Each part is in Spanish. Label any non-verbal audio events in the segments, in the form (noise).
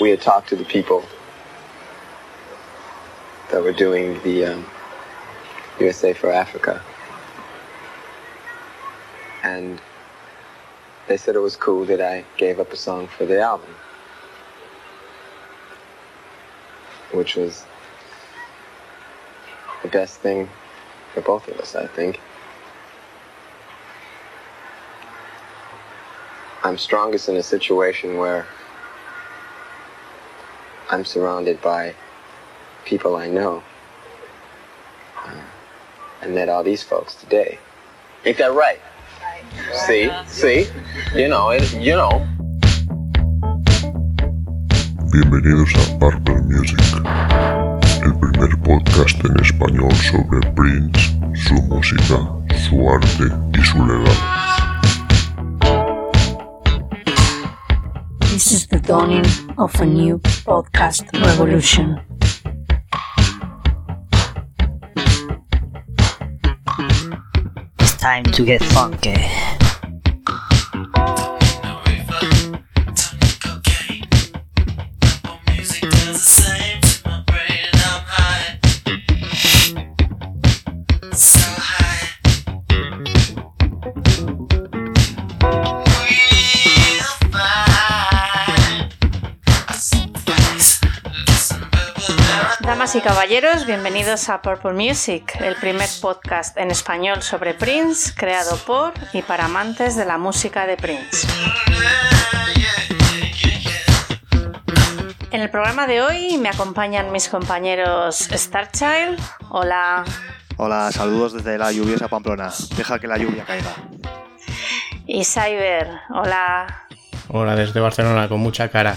we had talked to the people that were doing the um, USA for Africa. And they said it was cool that I gave up a song for the album. Which was the best thing for both of us, I think. I'm strongest in a situation where I'm surrounded by people I know. Uh, I met all these folks today. Ain't that right? See, see, you know, it, you know. Bienvenidos a Purple Music, el primer podcast en español sobre Prince, su música, su arte y su legado. This is the dawning of a new podcast revolution. It's time to get funky. Y caballeros, bienvenidos a Purple Music, el primer podcast en español sobre Prince, creado por y para amantes de la música de Prince. En el programa de hoy me acompañan mis compañeros Starchild. Hola. Hola, saludos desde la lluviosa Pamplona. Deja que la lluvia caiga. Y Cyber. Hola. Hola desde Barcelona con mucha cara.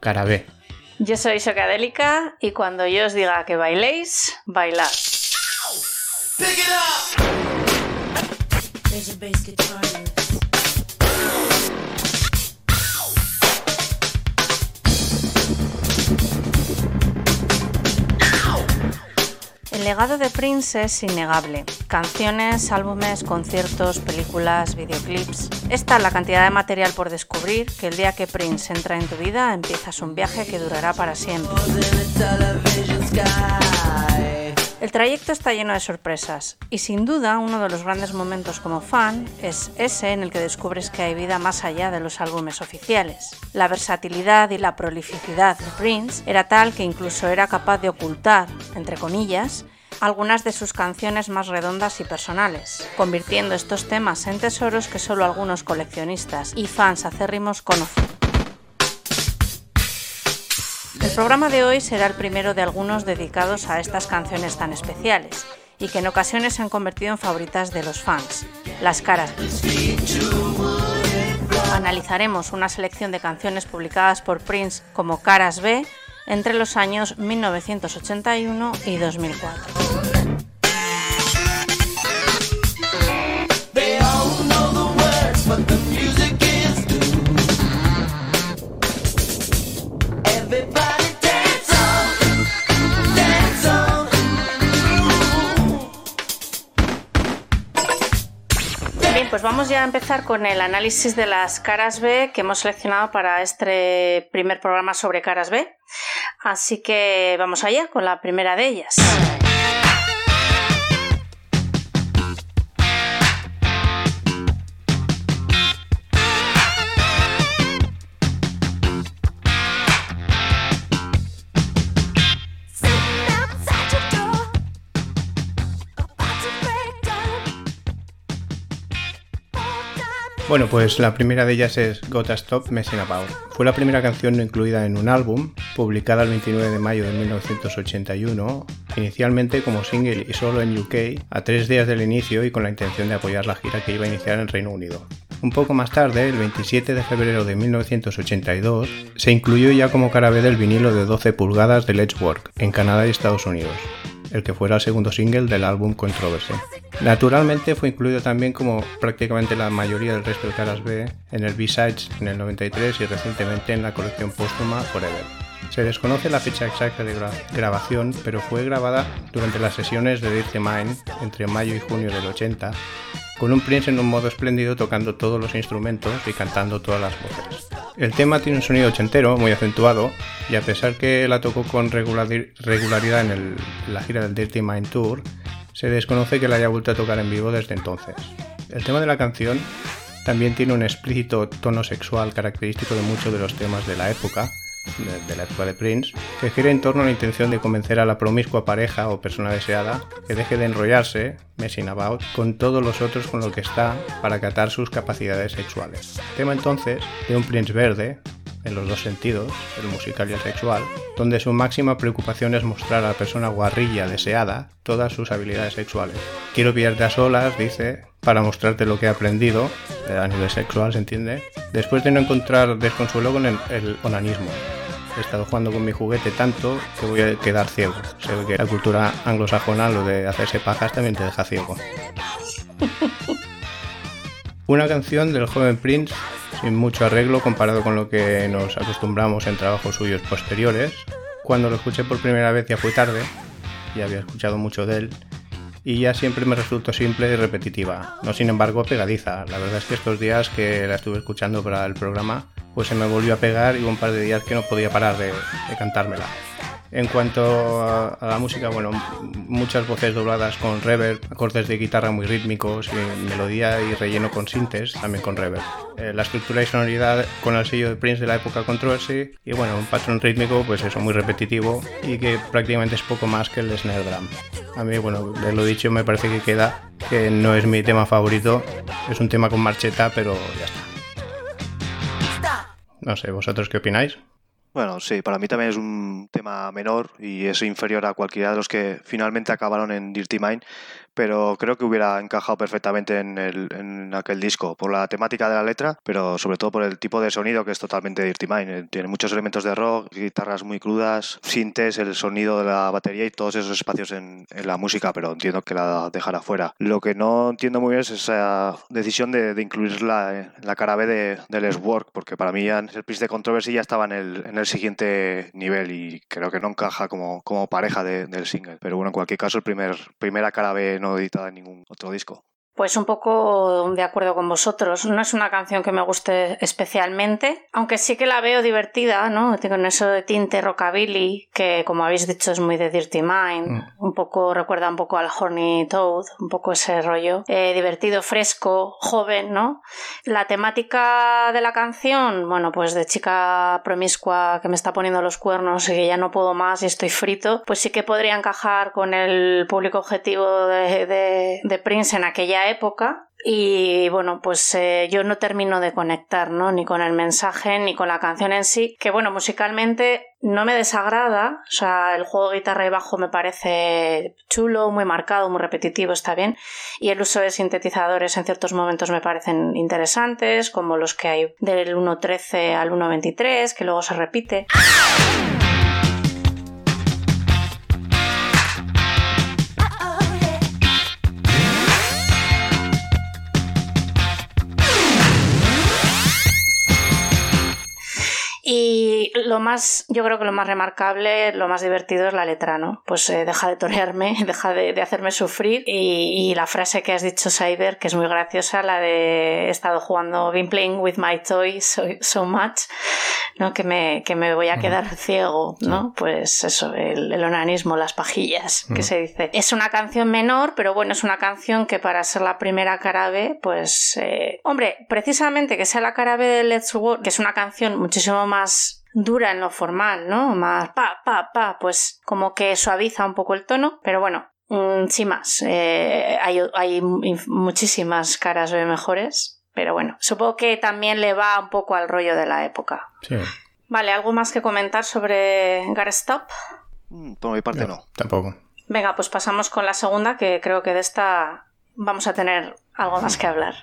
Cara B. Yo soy Socadélica y cuando yo os diga que bailéis, bailad. El legado de Prince es innegable. Canciones, álbumes, conciertos, películas, videoclips. Esta es la cantidad de material por descubrir que el día que Prince entra en tu vida empiezas un viaje que durará para siempre. El trayecto está lleno de sorpresas y sin duda uno de los grandes momentos como fan es ese en el que descubres que hay vida más allá de los álbumes oficiales. La versatilidad y la prolificidad de Prince era tal que incluso era capaz de ocultar, entre comillas, algunas de sus canciones más redondas y personales, convirtiendo estos temas en tesoros que solo algunos coleccionistas y fans acérrimos conocen. El programa de hoy será el primero de algunos dedicados a estas canciones tan especiales y que en ocasiones se han convertido en favoritas de los fans, las caras. Analizaremos una selección de canciones publicadas por Prince como caras B entre los años 1981 y 2004. Pues vamos ya a empezar con el análisis de las caras B que hemos seleccionado para este primer programa sobre caras B. Así que vamos allá con la primera de ellas. Bueno, pues la primera de ellas es Gotta Stop Messing About. Fue la primera canción incluida en un álbum, publicada el 29 de mayo de 1981, inicialmente como single y solo en UK, a tres días del inicio y con la intención de apoyar la gira que iba a iniciar en Reino Unido. Un poco más tarde, el 27 de febrero de 1982, se incluyó ya como cara B del vinilo de 12 pulgadas de Let's Work en Canadá y Estados Unidos el que fuera el segundo single del álbum Controversy. Naturalmente fue incluido también como prácticamente la mayoría del resto de caras B en el B-Sides en el 93 y recientemente en la colección póstuma Forever. Se desconoce la fecha exacta de gra grabación, pero fue grabada durante las sesiones de Dirty Mind entre mayo y junio del 80, con un Prince en un modo espléndido tocando todos los instrumentos y cantando todas las voces. El tema tiene un sonido ochentero muy acentuado y a pesar que la tocó con regularidad en, la gira del Dirty Mind Tour, se desconoce que la haya vuelto a tocar en vivo desde entonces. El tema de la canción también tiene un explícito tono sexual característico de muchos de los temas de la época, de, la época de Prince, que gira en torno a la intención de convencer a la promiscua pareja o persona deseada que deje de enrollarse, messing about, con todos los otros con lo que está para acatar sus capacidades sexuales. Tema entonces de un Prince verde, en los dos sentidos, el musical y el sexual, donde su máxima preocupación es mostrar a la persona guarrilla deseada todas sus habilidades sexuales. Quiero pillarte a solas, dice, para mostrarte lo que he aprendido, a nivel sexual, ¿se entiende? Después de no encontrar desconsuelo con el, el onanismo. He estado jugando con mi juguete tanto que voy a quedar ciego. Sé que la cultura anglosajona, lo de hacerse pajas, también te deja ciego. (laughs) Una canción del joven Prince sin mucho arreglo comparado con lo que nos acostumbramos en trabajos suyos posteriores. Cuando lo escuché por primera vez ya fue tarde, ya había escuchado mucho de él, y ya siempre me resultó simple y repetitiva, no sin embargo pegadiza. La verdad es que estos días que la estuve escuchando para el programa, pues se me volvió a pegar y un par de días que no podía parar de, de cantármela. En cuanto a, la música, bueno, muchas voces dobladas con reverb, acordes de guitarra muy rítmicos, y melodía y relleno con sintes, también con reverb. Eh, la estructura y sonoridad con el sello de Prince de la época Controversy y bueno, un patrón rítmico, pues eso, muy repetitivo y que prácticamente es poco más que el snare drum. A mí, bueno, de lo dicho, me parece que queda, que no es mi tema favorito, es un tema con marcheta, pero ya está. No sé, ¿vosotros qué opináis? Bueno, sí, para mí también es un tema menor y es inferior a cualquiera de los que finalmente acabaron en Dirty Mind, pero creo que hubiera encajado perfectamente en, el, en aquel disco, por la temática de la letra, pero sobre todo por el tipo de sonido que es totalmente Dirty Mind. Eh, tiene muchos elementos de rock, guitarras muy crudas, sintes, el sonido de la batería y todos esos espacios en, en la música, pero entiendo que la dejará fuera. Lo que no entiendo muy bien es esa decisión de, de incluirla en la cara B de, Les Work, porque para mí ya el Prince de Controversy ya estaba en el, en el siguiente nivel y creo que no encaja como, como pareja de, del single. Pero bueno, en cualquier caso, el primer, primera cara B no editada en ningún otro disco. Pues un poco de acuerdo con vosotros. No es una canción que me guste especialmente, aunque sí que la veo divertida, ¿no? Con eso de tinte rockabilly, que como habéis dicho es muy de Dirty Mind. Mm. Un poco recuerda un poco al Horny Toad, un poco ese rollo. Eh, divertido, fresco, joven, ¿no? La temática de la canción, bueno, pues de chica promiscua que me está poniendo los cuernos y que ya no puedo más y estoy frito, pues sí que podría encajar con el público objetivo de, de, de Prince en aquella época y bueno, pues eh, yo no termino de conectar, ¿no? Ni con el mensaje ni con la canción en sí, que bueno, musicalmente no me desagrada, o sea, el juego guitarra y bajo me parece chulo, muy marcado, muy repetitivo, está bien, y el uso de sintetizadores en ciertos momentos me parecen interesantes, como los que hay del 1.13 al 1.23, que luego se repite. Lo más, yo creo que lo más remarcable, lo más divertido es la letra, ¿no? Pues eh, deja de torearme, (laughs) deja de, hacerme sufrir. Y, la frase que has dicho, Cyber, que es muy graciosa, la de he estado jugando, been playing with my toys so, much, ¿no? Que me, que me voy a quedar ciego, ¿no? Pues eso, el, el, onanismo, las pajillas, que se dice. Es una canción menor, pero bueno, es una canción que para ser la primera cara B, pues, eh, hombre, precisamente que sea la cara B de Let's Work, que es una canción muchísimo más dura en lo formal, ¿no? Más pa, pa, pa, pues como que suaviza un poco el tono, pero bueno, mm, sin más, eh, hay, hay, muchísimas caras mejores, pero bueno, supongo que también le va un poco al rollo de la época. Sí. Vale, ¿algo más que comentar sobre Gotta Stop? Mm, por mi parte no. Tampoco. Venga, pues pasamos con la segunda, que creo que de esta vamos a tener algo más que hablar.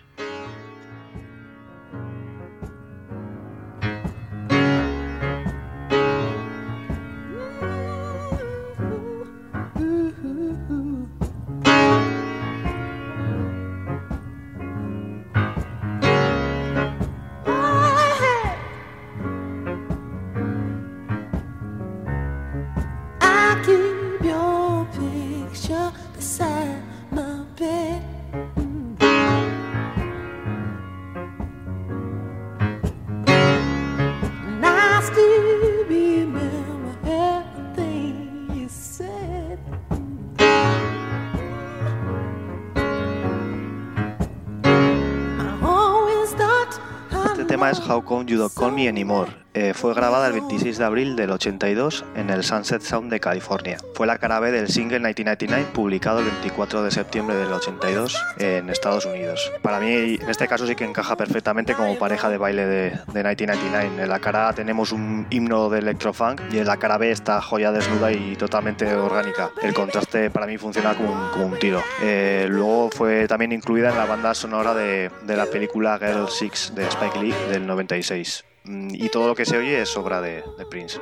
How Come You Don't Call Me Anymore. Eh, fue grabada el 26 de abril del 82 en el Sunset Sound de California. Fue la cara B del single 1999 publicado el 24 de septiembre del 82 en Estados Unidos. Para mí en este caso sí que encaja perfectamente como pareja de baile de, de 1999. En la cara A tenemos un himno de electrofunk y en la cara B está joya desnuda y totalmente orgánica. El contraste para mí funciona como un, como un tiro. Eh, luego fue también incluida en la banda sonora de, de la película Girl Six de Spike Lee del 96. Mm, y todo lo que se oye es obra de, de Prince.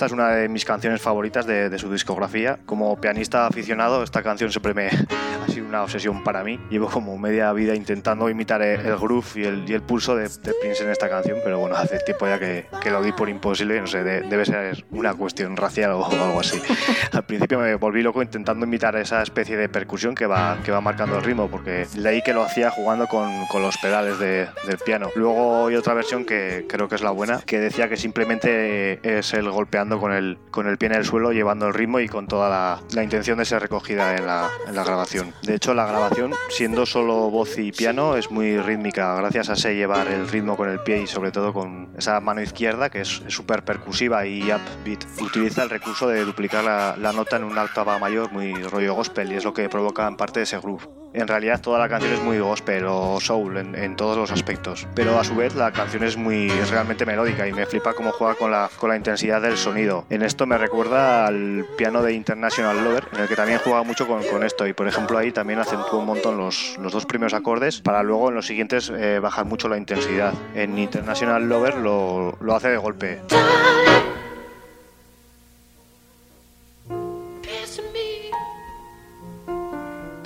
Esta es una de mis canciones favoritas de, de, su discografía. Como pianista aficionado, esta canción siempre me (laughs) ha sido una obsesión para mí. Llevo como media vida intentando imitar el, el groove y el, y el pulso de, de, Prince en esta canción, pero bueno, hace tiempo ya que, que lo di por imposible. No sé, de, debe ser una cuestión racial o, o, algo así. (laughs) Al principio me volví loco intentando imitar esa especie de percusión que va, que va marcando el ritmo, porque leí que lo hacía jugando con, con los pedales de, del piano. Luego hay otra versión que creo que es la buena, que decía que simplemente es el golpeando con el, con el pie en el suelo, llevando el ritmo y con toda la, la intención de ser recogida en la, en la, grabación. De hecho, la grabación, siendo solo voz y piano, es muy rítmica, gracias a ese llevar el ritmo con el pie y sobre todo con esa mano izquierda, que es súper percusiva y upbeat. Utiliza el recurso de duplicar la, la nota en una octava mayor, muy rollo gospel, y es lo que provoca en parte ese groove. En realidad toda la canción es muy gospel o soul en, en, todos los aspectos, pero a su vez la canción es muy realmente melódica y me flipa cómo juega con la, con la intensidad del sonido. En esto me recuerda al piano de International Lover, en el que también juega mucho con, con esto y por ejemplo ahí también acentúa un montón los, los dos primeros acordes para luego en los siguientes eh, bajar mucho la intensidad. En International Lover lo, lo hace de golpe.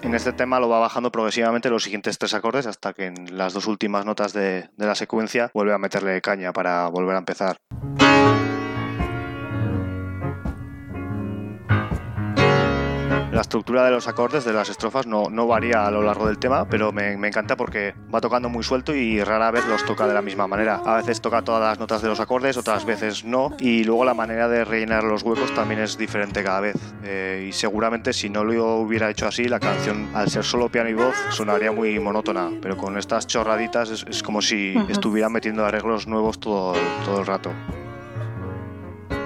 En este tema lo va bajando progresivamente los siguientes tres acordes hasta que en las dos últimas notas de, la secuencia vuelve a meterle caña para volver a empezar. La estructura de los acordes de las estrofas no, no varía a lo largo del tema, pero me, me, encanta porque va tocando muy suelto y rara vez los toca de la misma manera. A veces toca todas las notas de los acordes, otras veces no, y luego la manera de rellenar los huecos también es diferente cada vez. Eh, y seguramente si no lo hubiera hecho así, la canción, al ser solo piano y voz, sonaría muy monótona, pero con estas chorraditas es, es como si uh -huh. estuviera metiendo arreglos nuevos todo, todo el rato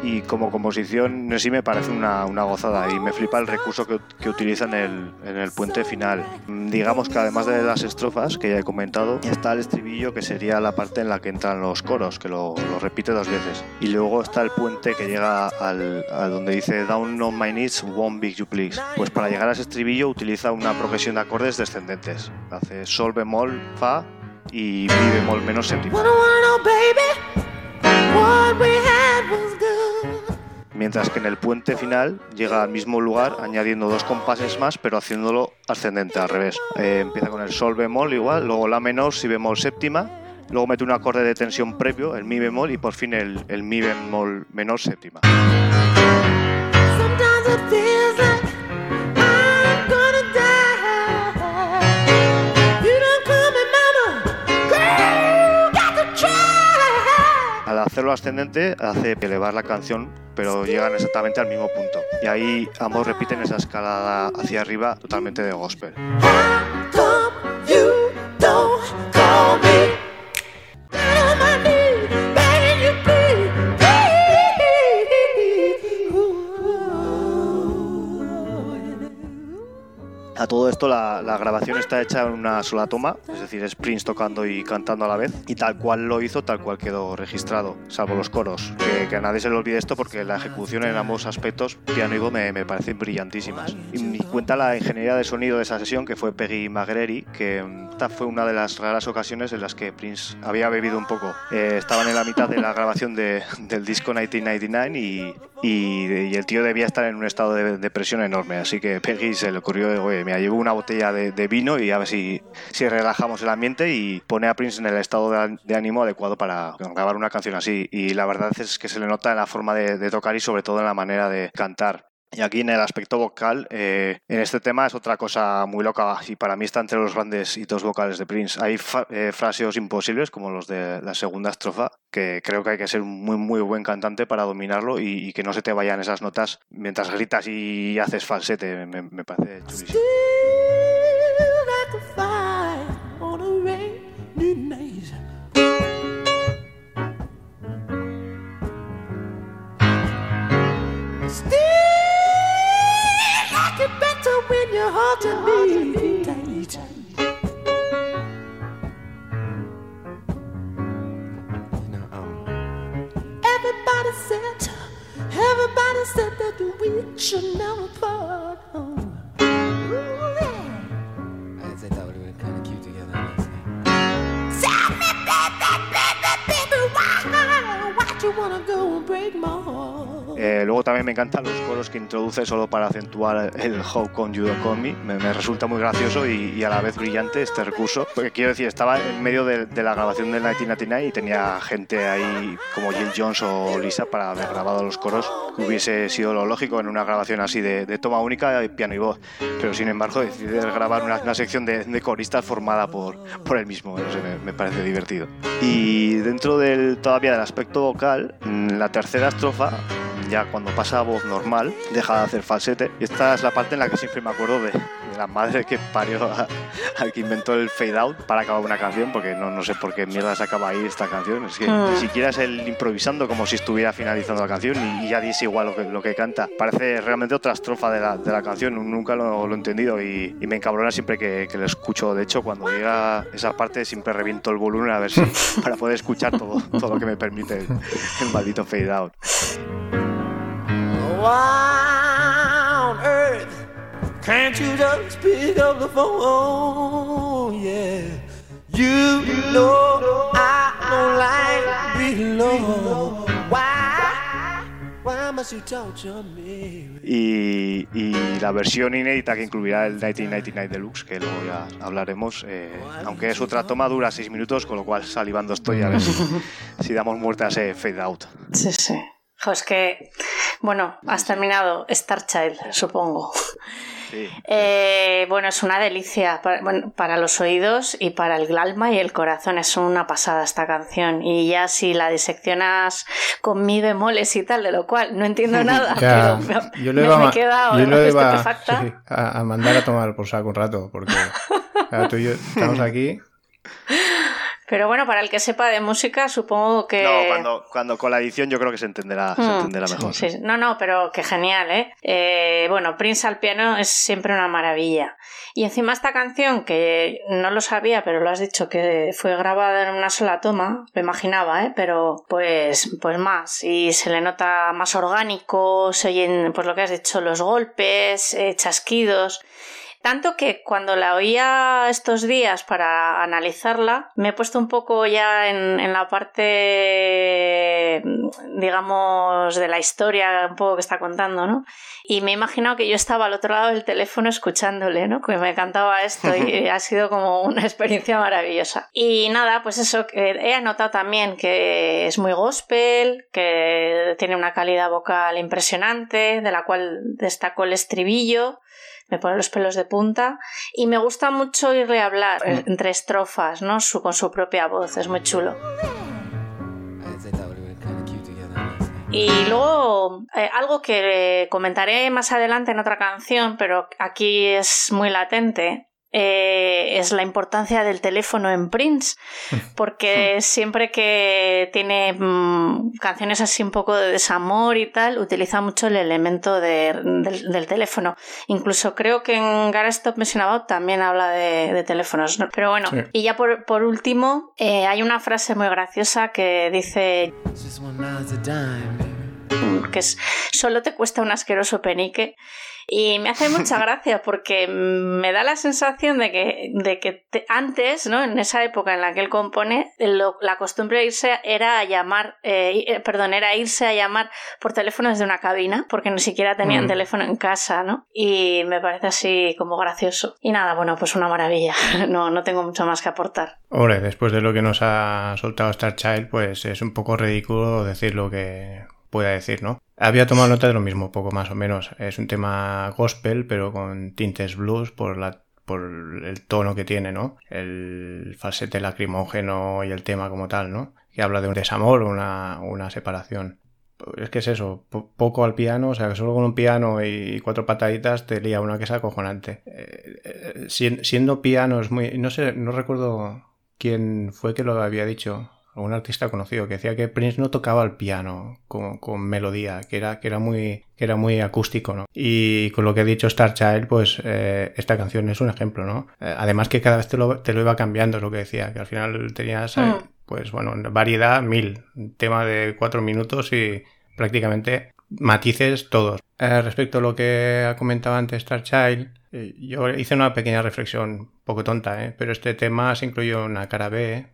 y como composición sí me parece una, una, gozada y me flipa el recurso que, que utiliza en el, en el, puente final. Digamos que además de las estrofas que ya he comentado, está el estribillo que sería la parte en la que entran los coros, que lo, lo repite dos veces. Y luego está el puente que llega al, a donde dice Down on my knees, one big you please. Pues para llegar a ese estribillo utiliza una progresión de acordes descendentes. Hace sol bemol, fa y mi bemol menos séptima. Mientras que en el puente final llega al mismo lugar añadiendo dos compases más, pero haciéndolo ascendente al revés. Eh, empieza con el sol bemol igual, luego la menor, si bemol séptima, luego mete un acorde de tensión previo, el mi bemol, y por fin el, el mi bemol menor séptima. Hacerlo ascendente hace elevar la canción, pero llegan exactamente al mismo punto. Y ahí ambos repiten esa escalada hacia arriba totalmente de gospel. A todo esto la, la, grabación está hecha en una sola toma, es decir, es Prince tocando y cantando a la vez, y tal cual lo hizo, tal cual quedó registrado, salvo los coros. Que, que a nadie se le olvide esto porque la ejecución en ambos aspectos, piano y voz, me, me parecen brillantísimas. Y, cuenta la ingeniería de sonido de esa sesión, que fue Peggy Magreri, que mm, esta fue una de las raras ocasiones en las que Prince había bebido un poco. Eh, estaban en la mitad de la grabación de, del disco 1999 y, y, y, el tío debía estar en un estado de depresión enorme, así que Peggy se le ocurrió, oye, mira, llevo una botella de, vino y a ver si, si relajamos el ambiente y pone a Prince en el estado de, de, ánimo adecuado para grabar una canción así. Y la verdad es que se le nota en la forma de, de tocar y sobre todo en la manera de cantar. Y aquí en el aspecto vocal, eh, en este tema es otra cosa muy loca y para mí está entre los grandes hitos vocales de Prince. Hay eh, fraseos imposibles como los de la segunda estrofa, que creo que hay que ser un muy muy buen cantante para dominarlo y, y que no se te vayan esas notas mientras gritas y haces falsete, me, me parece chulísimo. Still when your heart and me tight. You know, um, Everybody said, everybody said that we should never part. Ooh, yeah. I I thought we were kind of cute together. Tell me, baby, baby, baby, why, why'd you wanna go and break my heart? Eh, luego también me encantan los coros que introduce solo para acentuar el How Come You Don't Me. Me, resulta muy gracioso y, y a la vez brillante este recurso. Porque quiero decir, estaba en medio de, de la grabación del 1999 y tenía gente ahí como Jill Jones o Lisa para haber grabado los coros, hubiese sido lo lógico en una grabación así de, de toma única de piano y voz. Pero sin embargo, decidir grabar una, una sección de, de coristas formada por, por él mismo. No sé, me, me parece divertido. Y dentro del todavía del aspecto vocal, la tercera estrofa ya cuando pasa a voz normal, deja de hacer falsete. Y esta es la parte en la que siempre me acuerdo de, de la madre que parió al que inventó el fade out para acabar una canción, porque no, no sé por qué mierda se acaba ahí esta canción. Es que Mm. ni siquiera es el improvisando como si estuviera finalizando la canción y, y ya dice igual lo que, lo que canta. Parece realmente otra estrofa de la, de la canción, nunca lo, lo he entendido y, y me encabrona siempre que, que lo escucho. De hecho, cuando llega esa parte siempre reviento el volumen a ver si (laughs) para poder escuchar todo, todo lo que me permite el, el maldito fade out. Why on earth can't you just pick up the phone? Yeah, you know I don't like being alone. Why? Why must you torture me? Y, y la versión inédita que incluirá el 1999 Deluxe, que luego ya hablaremos, eh, aunque es otra toma, dura 6 minutos, con lo cual salivando estoy a ver si, (laughs) si damos muerte a ese fade out. Sí, sí. Es que, bueno, has terminado Star Child, supongo. Sí. Eh, bueno, es una delicia para, bueno, para los oídos y para el alma y el corazón. Es una pasada esta canción. Y ya si la diseccionas con mi bemoles y tal, de lo cual no entiendo (laughs) nada, Ya, pero me, yo lo me- iba, me a- he quedado yo lo iba estupefacta. sí, a, a mandar a tomar por saco un rato, porque claro, tú y yo (laughs) estamos aquí. Pero bueno, para el que sepa de música, supongo que... No, cuando, cuando con la edición yo creo que se entenderá, se Mm, entenderá mejor. Sí, sí. No, no, pero que genial, ¿eh? ¿eh? Bueno, Prince al piano es siempre una maravilla. Y encima esta canción, que no lo sabía, pero lo has dicho, que fue grabada en una sola toma, lo imaginaba, ¿eh? Pero pues, pues más. Y se le nota más orgánico, se oyen, pues lo que has dicho, los golpes, eh, chasquidos. Tanto que cuando la oía estos días para analizarla, me he puesto un poco ya en, en la parte, digamos, de la historia un poco que está contando, ¿no? Y me he imaginado que yo estaba al otro lado del teléfono escuchándole, ¿no? Que me cantaba esto y (laughs) ha sido como una experiencia maravillosa. Y nada, pues eso, que he anotado también que es muy gospel, que tiene una calidad vocal impresionante, de la cual destacó el estribillo me pone los pelos de punta y me gusta mucho irle a hablar eh, entre estrofas, ¿no? Su, con su propia voz, es muy chulo. Y luego, eh, algo que comentaré más adelante en otra canción, pero aquí es muy latente, eh, es la importancia del teléfono en Prince, (laughs) porque siempre que tiene mm, canciones así un poco de desamor y tal, utiliza mucho el elemento de- del, del teléfono. Incluso creo que en Gara Stop Messing About también habla de, de teléfonos. ¿no? Pero bueno, Sí. y ya por, por último, eh, hay una frase muy graciosa que dice que es solo te cuesta un asqueroso penique. Y me hace mucha (laughs) gracia porque me da la sensación de que, de que te- antes, ¿no? en esa época en la que él compone, lo- la costumbre de irse era a llamar, eh, eh, perdón, era irse a llamar por teléfono desde una cabina, porque ni siquiera tenían Mm. teléfono en casa, ¿no? Y me parece así como gracioso. Y nada, bueno, pues una maravilla. (laughs) No, no tengo mucho más que aportar. Hombre, después de lo que nos ha soltado Star Child, pues es un poco ridículo decir lo que pueda decir, ¿no? Había tomado nota de lo mismo, poco más o menos. Es un tema gospel, pero con tintes blues por la por el tono que tiene, ¿no? El falsete lacrimógeno y el tema como tal, ¿no? Que habla de un desamor o una, una separación. Es que es eso, po- poco al piano, o sea, que solo con un piano y cuatro pataditas te lía una que es acojonante. Eh, eh, sien- siendo piano es muy... No sé, no recuerdo quién fue que lo había dicho. Algún artista conocido, que decía que Prince no tocaba el piano con, con melodía, que era, que era muy, que era muy acústico, ¿no? Y con lo que ha dicho Star Child, pues eh, esta canción es un ejemplo, ¿no? Eh, además que cada vez te lo, te lo iba cambiando, lo que decía, que al final tenías, eh, Mm. pues bueno, variedad mil, tema de cuatro minutos y prácticamente matices todos. Eh, respecto a lo que ha comentado antes Star Child, yo hice una pequeña reflexión, un poco tonta, ¿eh? pero este tema se incluyó en una cara B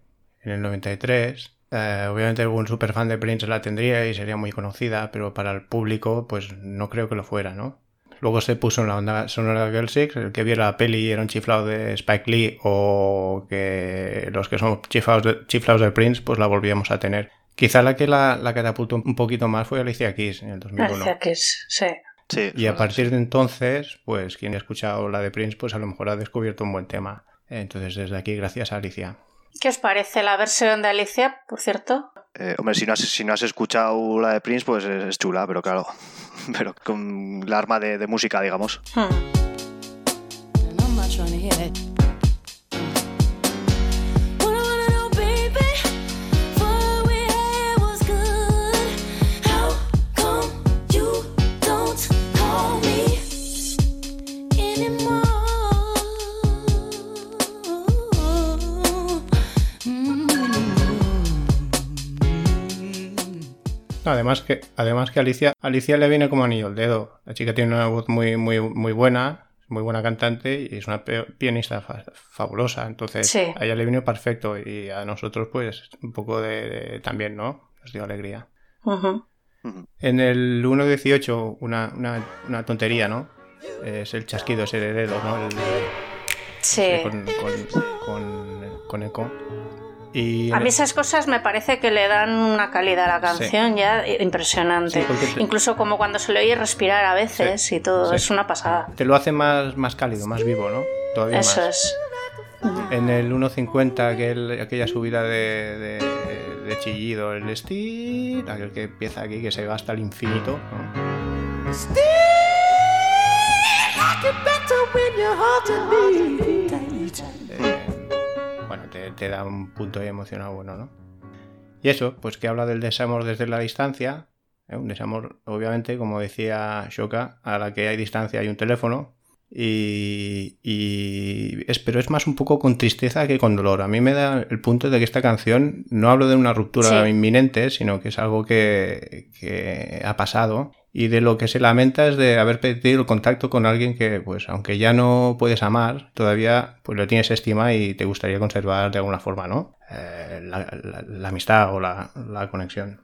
en el 93. Eh, obviamente algún superfan de Prince la tendría y sería muy conocida, pero para el público pues no creo que lo fuera, ¿no? Luego se puso en la onda sonora de Girl Six, el que viera la peli era un chiflado de Spike Lee o que los que son chiflados de, chiflados de Prince pues la volvíamos a tener. Quizá la que la, la catapultó un poquito más fue Alicia Keys en el 2001. Parecía que es, sí. Sí, Y a partir de entonces, pues quien ha escuchado la de Prince, pues a lo mejor ha descubierto un buen tema. Entonces desde aquí, gracias a Alicia. ¿Qué os parece la versión de Alicia, por cierto? Eh, hombre, si no, has, si no has escuchado la de Prince, pues es, es chula, pero claro. (laughs) Pero con la arma de, de música, digamos. Hmm. No, además que, además que Alicia, Alicia le viene como anillo al dedo. La chica tiene una voz muy, muy, muy buena, muy buena cantante y es una pianista fa- fabulosa. Entonces, Sí. a ella le vino perfecto y a nosotros, pues, un poco de, de- también, ¿no? Nos dio alegría. En el 1.18, una, una, una tontería, ¿no? Es el chasquido ese de dedos, ¿no? El- Sí. con, con, con, con eco. Y A mí esas cosas me parece que le dan una calidad a la canción ya impresionante. Sí, porque te- Incluso como cuando se le oye respirar a veces y todo, Sí. es una pasada. te lo hace más, más cálido, más vivo, ¿no? Todavía Eso más. es. En el 1.50, aquel, aquella subida de, de, de chillido, el estir, aquel que empieza aquí, que se va hasta el infinito. ¿no? Bueno, te, da un punto emocional bueno, ¿no? Y eso, pues que habla del desamor desde la distancia. ¿eh? Un desamor, obviamente, como decía Shoka, a la que hay distancia hay un teléfono. Y, y es, pero es más un poco con tristeza que con dolor. A mí me da el punto de que esta canción no hablo de una ruptura Sí. inminente, sino que es algo que, que ha pasado y de lo que se lamenta es de haber perdido el contacto con alguien que, pues, aunque ya no puedes amar, todavía pues lo tienes estima y te gustaría conservar de alguna forma, ¿no? Eh, la, la- la amistad o la, la conexión.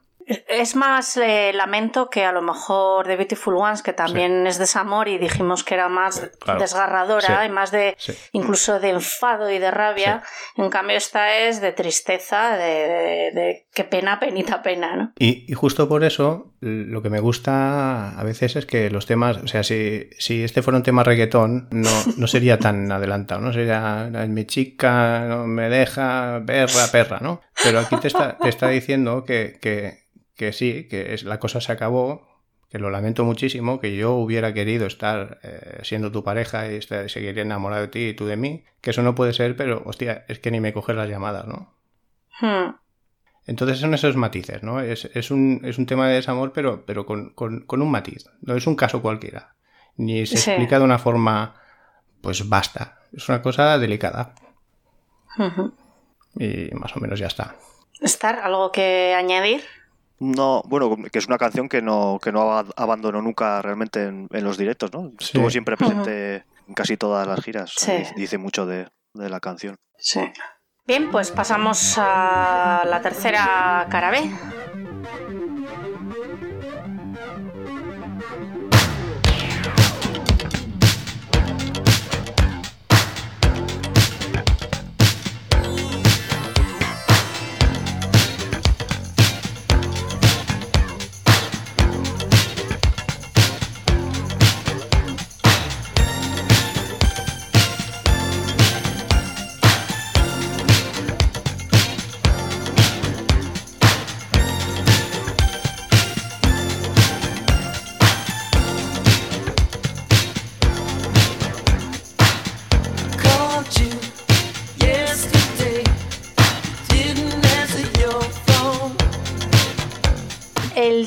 Es más eh, lamento que a lo mejor de Beautiful Ones, que también es desamor y dijimos que era más Claro. desgarradora Sí. y más de Sí. incluso de enfado y de rabia. En cambio, esta es de tristeza, de, de- de qué pena, penita, pena, ¿no? Y, y justo por eso, lo que me gusta a veces es que los temas, o sea, si, si este fuera un tema reggaetón, no, no sería tan (laughs) adelantado, ¿no? Sería mi chica no me deja, perra, perra, ¿no? Pero aquí te está, te está diciendo que, que, que sí, que es, la cosa se acabó, que lo lamento muchísimo, que yo hubiera querido estar eh, siendo tu pareja y estar- seguir enamorado de ti y tú de mí, que eso no puede ser, pero hostia, es que ni me coges las llamadas, ¿no? Hmm. Entonces son esos matices, ¿no? Es, es, un, es un tema de desamor, pero, pero con, con- con un matiz. No es un caso cualquiera. Ni se Sí. explica de una forma, pues basta. Es una cosa delicada. Y más o menos ya está. ¿Estar algo que añadir? No, bueno, que es una canción que no, que no ab- abandonó nunca realmente en, en los directos, ¿no? Estuvo siempre presente en casi todas las giras. Sí. Dice mucho de, de la canción. Sí. Bien, pues pasamos a la tercera cara B.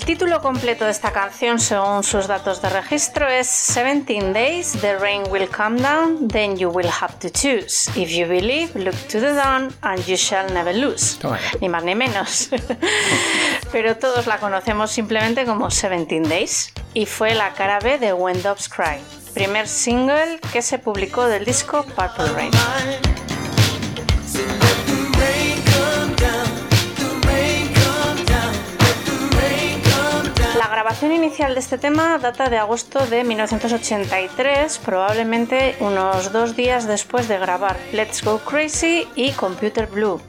El título completo de esta canción, según sus datos de registro, es 17 Days, The Rain Will Come Down, Then You Will Have to Choose. If you believe, look to the dawn, and you shall never lose. Toma. Ni más ni menos. (laughs) Pero todos la conocemos simplemente como 17 Days. Y fue la cara B de When Doves Cry, primer single que se publicó del disco Purple Rain. Grabación inicial de este tema data de agosto de 1983, probablemente unos dos días después de grabar Let's Go Crazy y Computer Blue,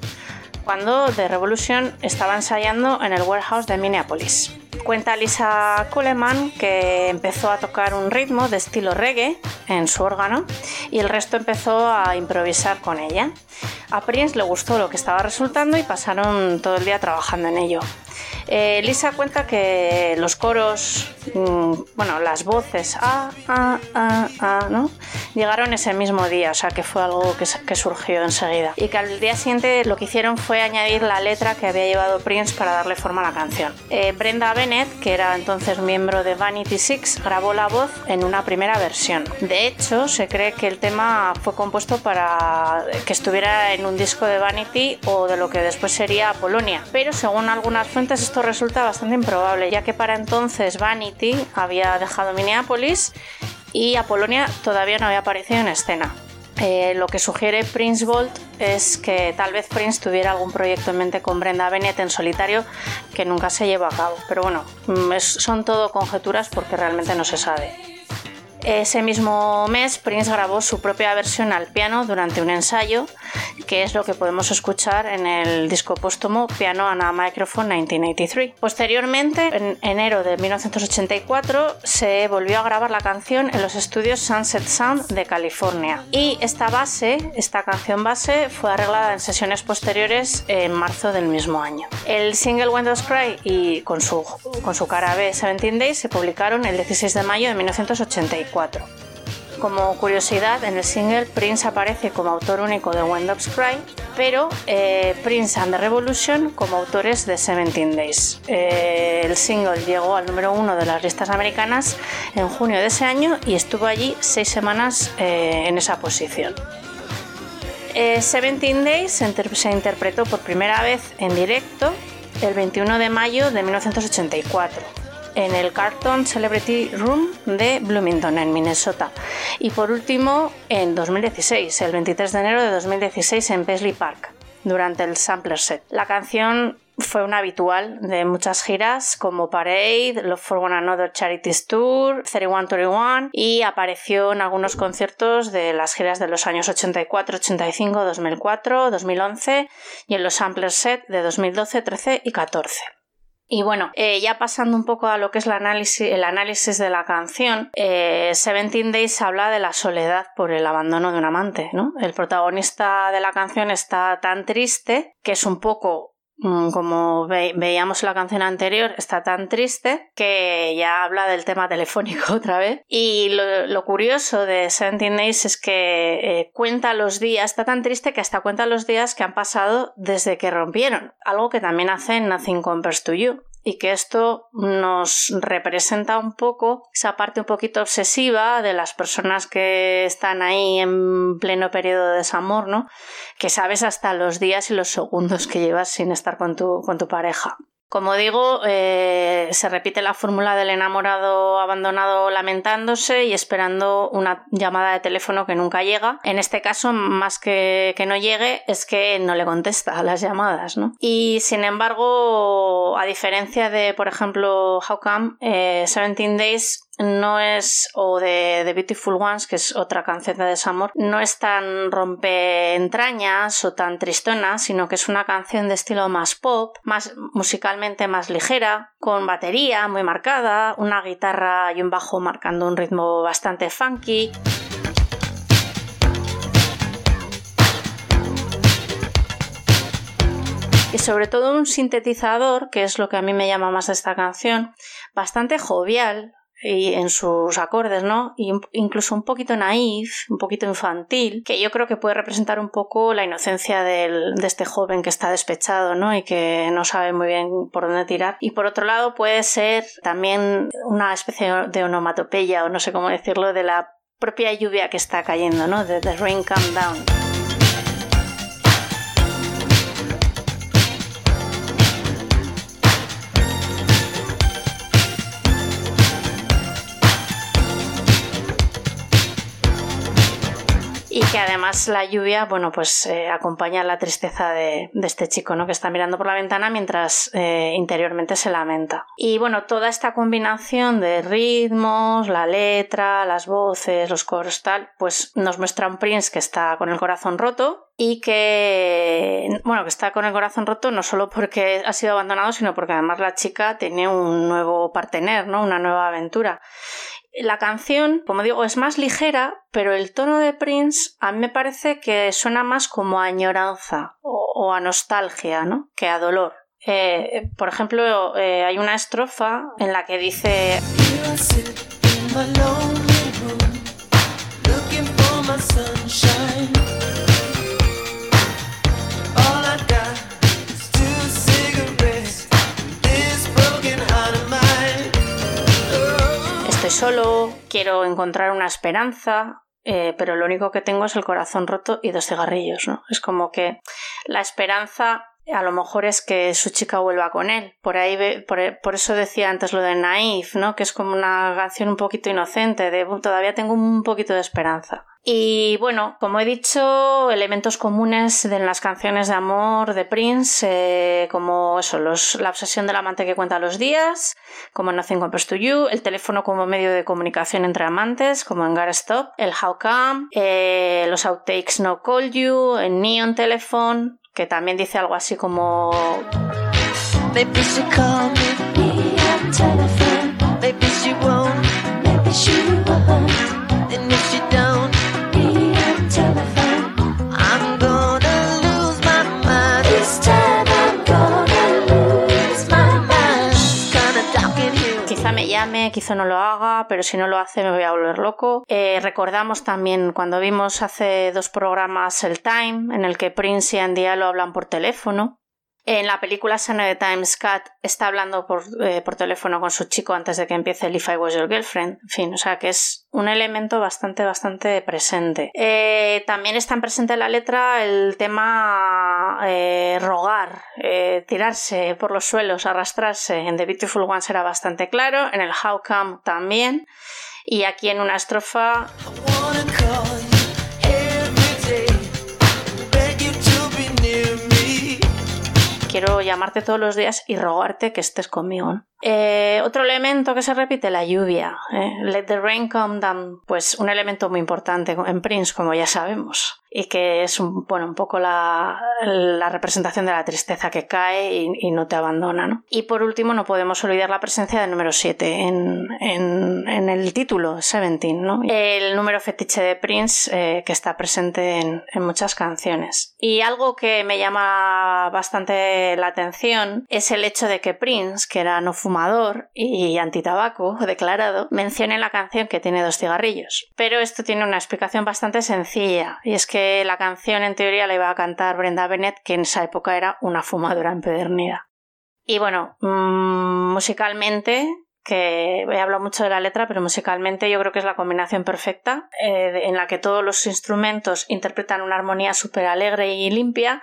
cuando The Revolution estaba ensayando en el warehouse de Minneapolis. Cuenta Lisa Coleman que empezó a tocar un ritmo de estilo reggae en su órgano y el resto empezó a improvisar con ella. A Prince le gustó lo que estaba resultando y pasaron todo el día trabajando en ello. Eh, Lisa cuenta que los coros, mm, bueno, las voces, ah, ah, ah, ah, ¿no? Llegaron ese mismo día, o sea que fue algo que, que surgió enseguida. Y que al día siguiente lo que hicieron fue añadir la letra que había llevado Prince para darle forma a la canción. Eh, Brenda Bennett, que era entonces miembro de Vanity Six, grabó la voz en una primera versión. De hecho, se cree que el tema fue compuesto para que estuviera en un disco de Vanity o de lo que después sería Polonia. Pero según algunas fuentes esto resulta bastante improbable, ya que para entonces Vanity había dejado Minneapolis y Apolonia todavía no había aparecido en escena. Eh, lo que sugiere Prince Bolt es que tal vez Prince tuviera algún proyecto en mente con Brenda Bennett en solitario que nunca se llevó a cabo. Pero bueno, mm, es- son todo conjeturas porque realmente no se sabe. Ese mismo mes, Prince grabó su propia versión al piano durante un ensayo, que es lo que podemos escuchar en el disco póstumo Piano and a Microphone 1983. Posteriormente, en enero de 1984, se volvió a grabar la canción en los estudios Sunset Sound de California. Y esta base, esta canción base, fue arreglada en sesiones posteriores en marzo del mismo año. El single When Doves Cry y con su, con su cara B 17 Days se publicaron el 16 de mayo de 1984. Como curiosidad, en el single Prince aparece como autor único de When Doves Cry, pero eh, Prince and the Revolution como autores de 17 Days. Eh, el single llegó al número uno de las listas americanas en junio de ese año y estuvo allí seis semanas eh, en esa posición. 17 Days se, se interpretó por primera vez en directo el 21 de mayo de 1984 en el Carlton Celebrity Room de Bloomington, en Minnesota. Y por último, en 2016, el 23 de enero de 2016 en Paisley Park, durante el Sampler Set. La canción fue una habitual de muchas giras como Parade, Love for One Another Charities Tour, 3121 y apareció en algunos conciertos de las giras de los años 84, 85, 2004, 2011 y en los Sampler Set de 2012, 13 y 14. Y bueno, eh, ya pasando un poco a lo que es el análisis, el análisis de la canción, eh, Seventeen Days habla de la soledad por el abandono de un amante, ¿no? El protagonista de la canción está tan triste que es un poco como ve- veíamos la canción anterior, está tan triste que ya habla del tema (laughs) telefónico otra vez. Y lo, curioso de Seventeen Days es que eh, cuenta los días, está tan triste que hasta cuenta los días que han pasado desde que rompieron, algo que también hace Nothing Compares to You. Y que esto nos representa un poco esa parte un poquito obsesiva de las personas que están ahí en pleno periodo de desamor, ¿no? Que sabes hasta los días y los segundos que llevas sin estar con tu, con tu pareja. Como digo, eh, se repite la fórmula del enamorado abandonado lamentándose y esperando una llamada de teléfono que nunca llega. En este caso, más que que no llegue, es que no le contesta a las llamadas, ¿no? Y sin embargo, a diferencia de, por ejemplo, How Come, eh, 17 Days no es, o de The Beautiful Ones, que es otra canción de desamor, no es tan rompe entrañas o tan tristona, sino que es una canción de estilo más pop, más musicalmente más ligera, con batería muy marcada, una guitarra y un bajo marcando un ritmo bastante funky. y sobre todo un sintetizador, que es lo que a mí me llama más esta canción, bastante jovial, y en sus acordes, ¿no? Y incluso un poquito naif, un poquito infantil, que yo creo que puede representar un poco la inocencia del- de este joven que está despechado, ¿no? Y que no sabe muy bien por dónde tirar. Y por otro lado puede ser también una especie de onomatopeya, o no sé cómo decirlo, de la propia lluvia que está cayendo, ¿no? De The Rain Come Down. Y que además la lluvia, bueno, pues eh, acompaña la tristeza de, de este chico, ¿no? Que está mirando por la ventana mientras eh, interiormente se lamenta. Y bueno, toda esta combinación de ritmos, la letra, las voces, los coros, tal, pues nos muestra un Prince que está con el corazón roto y que, bueno, que está con el corazón roto no solo porque ha sido abandonado, sino porque además la chica tiene un nuevo partener, ¿no? Una nueva aventura. La canción, como digo, es más ligera, pero el tono de Prince a mí me parece que suena más como a añoranza o, a nostalgia, ¿no? Que a dolor. Eh, por ejemplo, eh, hay una estrofa en la que dice solo, quiero encontrar una esperanza, eh, pero lo único que tengo es el corazón roto y dos cigarrillos, ¿no? Es como que la esperanza a lo mejor es que su chica vuelva con él. Por ahí, ve- por, eso decía antes lo de Naif, ¿no? Que es como una canción un poquito inocente, de "Uh, todavía tengo un poquito de esperanza. Y bueno, como he dicho, elementos comunes de las canciones de amor de Prince, eh, como eso, los, la obsesión del amante que cuenta los días, como Nothing Compares to You, el teléfono como medio de comunicación entre amantes, como en Gotta Stop, el How Come, eh, los outtakes No Call You, el Neon Telephone, que también dice algo así como Maybe. Quizá no lo haga, pero si no lo hace me voy a volver loco. Eh, recordamos también cuando vimos hace dos programas el Time, en el que Prince y Andy lo hablan por teléfono. En la película de Times Cat está hablando por, eh, por teléfono con su chico antes de que empiece el If I Was Your Girlfriend. En fin, o sea que es un elemento bastante, bastante presente. Eh, también está presente en la letra el tema eh, rogar, eh, tirarse por los suelos, arrastrarse. En The Beautiful Ones era bastante claro, en el How Come también. Y aquí en una estrofa quiero llamarte todos los días y rogarte que estés conmigo. Eh, otro elemento que se repite, la lluvia. ¿eh? Let the rain come down. Pues un elemento muy importante en Prince, como ya sabemos. Y que es un, bueno, un poco la, la representación de la tristeza que cae y, y no te abandona. ¿no? Y por último, no podemos olvidar la presencia del número 7 en, en, en el título, 17. ¿no? El número fetiche de Prince eh, que está presente en, en muchas canciones. Y algo que me llama bastante la atención es el hecho de que Prince, que era no fumador y antitabaco declarado, mencione en la canción que tiene dos cigarrillos. Pero esto tiene una explicación bastante sencilla, y es que la canción en teoría la iba a cantar Brenda Bennett, que en esa época era una fumadora empedernida. Y bueno, mmm, musicalmente, que he hablado mucho de la letra, pero musicalmente yo creo que es la combinación perfecta, eh, en la que todos los instrumentos interpretan una armonía súper alegre y limpia,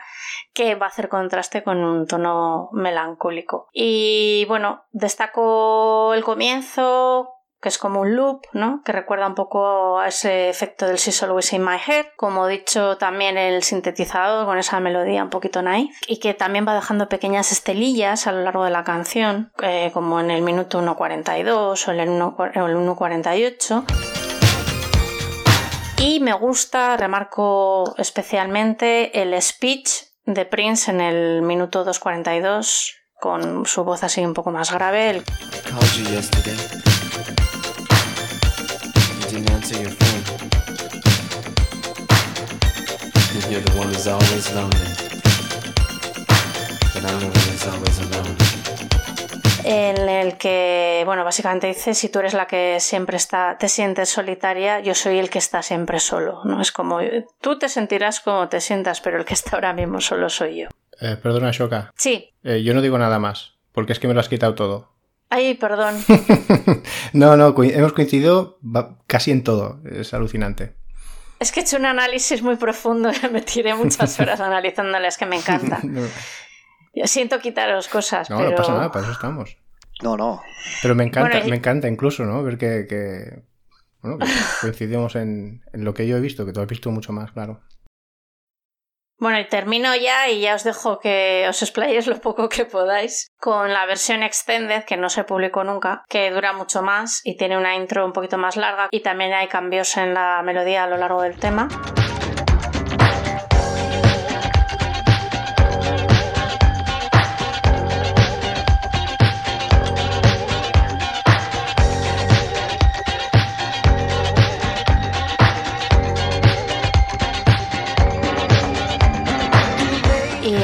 que va a hacer contraste con un tono melancólico. Y bueno, destaco el comienzo, que es como un loop, ¿no? Que recuerda un poco a ese efecto del She's Always in My Head. Como he dicho, también el sintetizador con esa melodía un poquito naif. Y que también va dejando pequeñas estelillas a lo largo de la canción, eh, como en el minuto 1.42 o en el 1.48. Y me gusta, remarco especialmente el speech de Prince en el minuto 2.42 con su voz así un poco más grave. El- your. And you're the one who's always lonely. But I'm the one who's always alone. en el que, bueno, básicamente dice, si tú eres la que siempre está, te sientes solitaria, yo soy el que está siempre solo, ¿no? Es como, tú te sentirás como te sientas, pero el que está ahora mismo solo soy yo. Eh, perdona, Shoka. Sí. Eh, yo no digo nada más, porque es que me lo has quitado todo. Ay, perdón. (laughs) no, no, hemos coincidido casi en todo. Es alucinante. Es que he hecho un análisis muy profundo (laughs) me tiré muchas horas (laughs) analizándole, es que me encanta. No, Yo siento quitaros cosas, no, pero... no pasa nada, para eso estamos. No, no. Pero me encanta, Bueno, y- me encanta incluso, ¿no? Ver que, que, bueno, que coincidimos en, en lo que yo he visto, que tú has visto mucho más, claro. Bueno, y termino ya y ya os dejo que os explayéis lo poco que podáis con la versión extended que no se publicó nunca, que dura mucho más y tiene una intro un poquito más larga y también hay cambios en la melodía a lo largo del tema.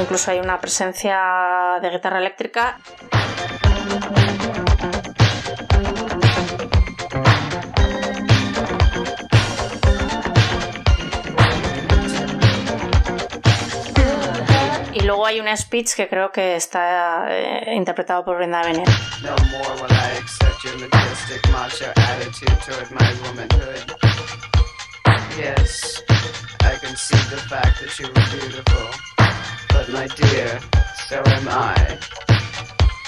Incluso hay una presencia de guitarra eléctrica. Y luego hay un speech que creo que está eh, interpretado por Brenda Bennett. My dear, so am I.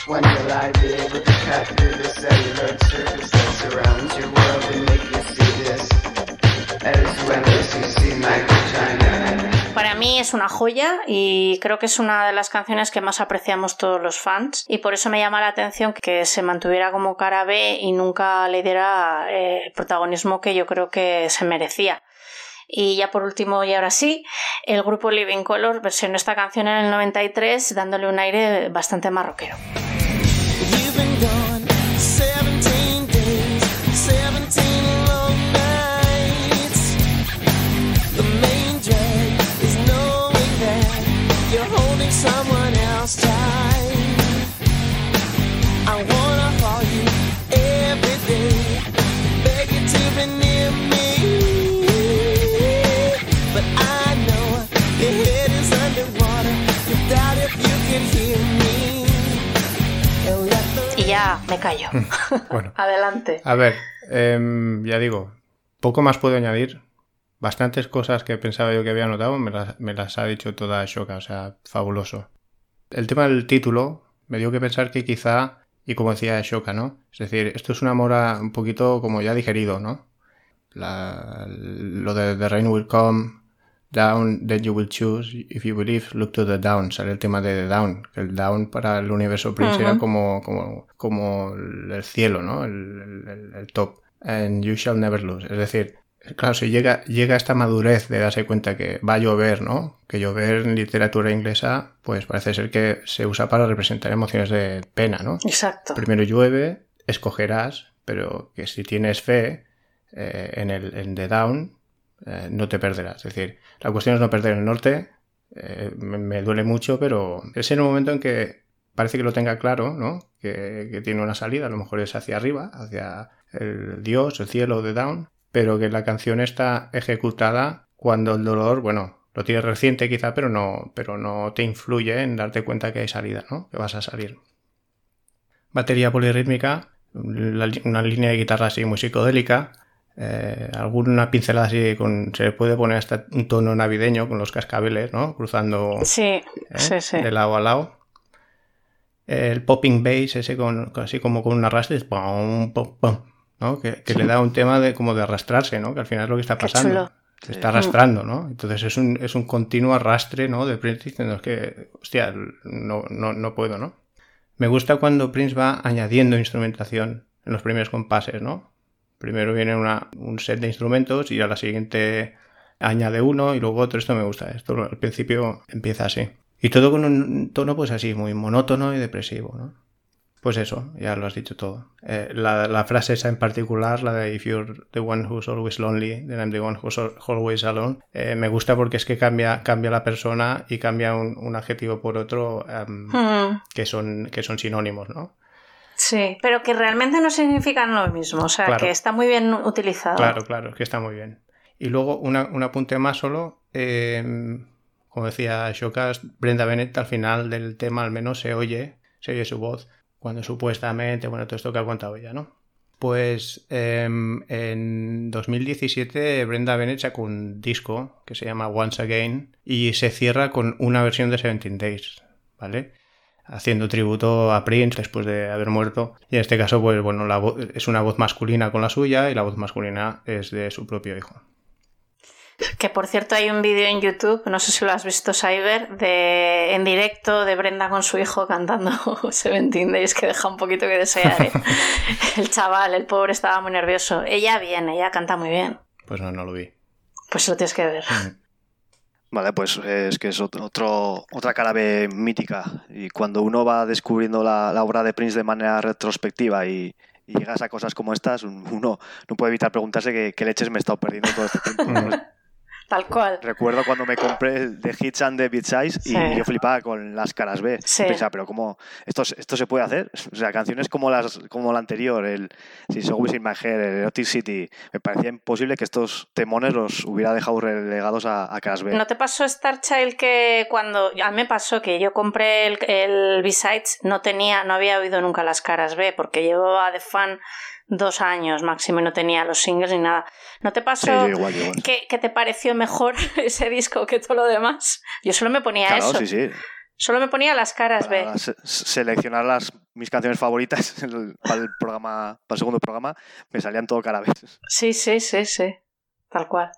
When will I be able to cut the cellular surface that your world and make you see this? As well as see my. Para mí es una joya y creo que es una de las canciones que más apreciamos todos los fans y por eso me llama la atención que se mantuviera como cara B y nunca le diera eh, el protagonismo que yo creo que se merecía. Y ya por último, y ahora sí, el grupo Living Color versionó esta canción en el 93 dándole un aire bastante marroquero. Ya me callo. Bueno, (laughs) Adelante. a ver, em, ya digo, poco más puedo añadir. Bastantes cosas que pensaba yo que había notado me las, me las ha dicho toda Shoka, o sea, fabuloso. El tema del título me dio que pensar que quizá, y como decía Shoka, ¿no? Es decir, esto es una mora un poquito como ya digerido, ¿no? La- lo de The Rain Will Come, Down, Then You Will Choose, If You Believe, Look to the Down, sale el tema de The Down, que el Down para el universo Prince era como, como, como el cielo, ¿no? El, el- el top. And You Shall Never Lose. Es decir, claro, si llega, llega esta madurez de darse cuenta que va a llover, ¿no? Que llover en literatura inglesa, pues parece ser que se usa para representar emociones de pena, ¿no? Exacto. Primero llueve, escogerás, pero que si tienes fe eh, en el en The Down, eh, no te perderás. Es decir, la cuestión es no perder el norte. eh, me, duele mucho, pero es en un momento en que parece que lo tenga claro, ¿no? Que, tiene una salida, a lo mejor es hacia arriba, hacia el Dios, el cielo de Down, pero que la canción está ejecutada cuando el dolor, bueno, lo tienes reciente quizá, pero no, pero no te influye en darte cuenta que hay salida, ¿no? Que vas a salir batería polirrítmica, una línea de guitarra así muy psicodélica, eh, alguna pincelada así con se le puede poner hasta un tono navideño con los cascabeles, ¿no? Cruzando Sí, ¿eh? sí, sí. de lado a lado. El popping bass ese con, así como con un arrastre, ¿no? Que, que le da un tema de como de arrastrarse, ¿no? Que al final es lo que está pasando. Se está arrastrando, ¿no? Entonces es un, es un continuo arrastre, ¿no? De Prince diciendo es que, hostia, no, no, no puedo, ¿no? Me gusta cuando Prince va añadiendo instrumentación en los primeros compases, ¿no? Primero viene una- un set de instrumentos y a la siguiente añade uno y luego otro. Esto me gusta. Esto al principio empieza así. Y todo con un tono pues así, muy monótono y depresivo, ¿no? Pues eso, ya lo has dicho todo. Eh, la, la frase esa en particular, la de If you're the one who's always lonely, then I'm the one who's al- always alone, eh, me gusta porque es que cambia, cambia la persona y cambia un, un adjetivo por otro em, Mm, que, son, que son sinónimos, ¿no? Sí, pero que realmente no significan lo mismo, o sea, Claro. que está muy bien utilizado. Claro, claro, que está muy bien. Y luego una, un apunte más solo. eh, como decía Showcast, Brenda Bennett al final del tema al menos se oye, se oye su voz, cuando supuestamente, bueno, todo esto que ha contado ella, ¿no? Pues em, en 2017 Brenda Bennett sacó un disco que se llama Once Again y se cierra con una versión de 17 Days, ¿vale? Haciendo tributo a Prince después de haber muerto. Y en este caso, pues bueno, la es una voz masculina con la suya y la voz masculina es de su propio hijo. Que por cierto hay un vídeo en YouTube, no sé si lo has visto, Cyber, de, en directo de Brenda con su hijo cantando (laughs) Seventeen Days, que deja un poquito que desear. ¿eh? (laughs) el chaval, el pobre, estaba muy nervioso. Ella bien, ella canta muy bien. Pues no, no lo vi. Pues lo tienes que ver. Vale, pues es que es otro, otra cara B mítica. Y cuando uno va descubriendo la, la obra de Prince de manera retrospectiva y, y llegas a cosas como estas, un- uno no puede evitar preguntarse qué, qué leches me he estado perdiendo todo este tiempo. Tal cual. Recuerdo cuando me compré el de Hits and the Beat Size y Sí. yo flipaba con las caras B. Sí. Pensaba, pero ¿cómo? ¿Esto, ¿Esto se puede hacer? O sea, canciones como las como la anterior, el Since Always in My Head, el Erotic City, me parecía imposible que estos temones los hubiera dejado relegados a, a caras B. ¿No te pasó Star Child que cuando a mí me pasó que yo compré el, el B-Sides no tenía, no había oído nunca las caras B porque llevaba de fan dos años máximo y no tenía los singles ni nada. ¿No te Sí, pasó yo igual, que, que te pareció mejor (laughs) ese disco que todo lo demás? Yo solo me ponía Claro, eso. sí, sí. Solo me ponía las caras B. Para se- seleccionar las, mis canciones favoritas (laughs) el- para el programa, para el segundo programa, me salían todo cara B. Sí, sí, sí, sí. Tal cual.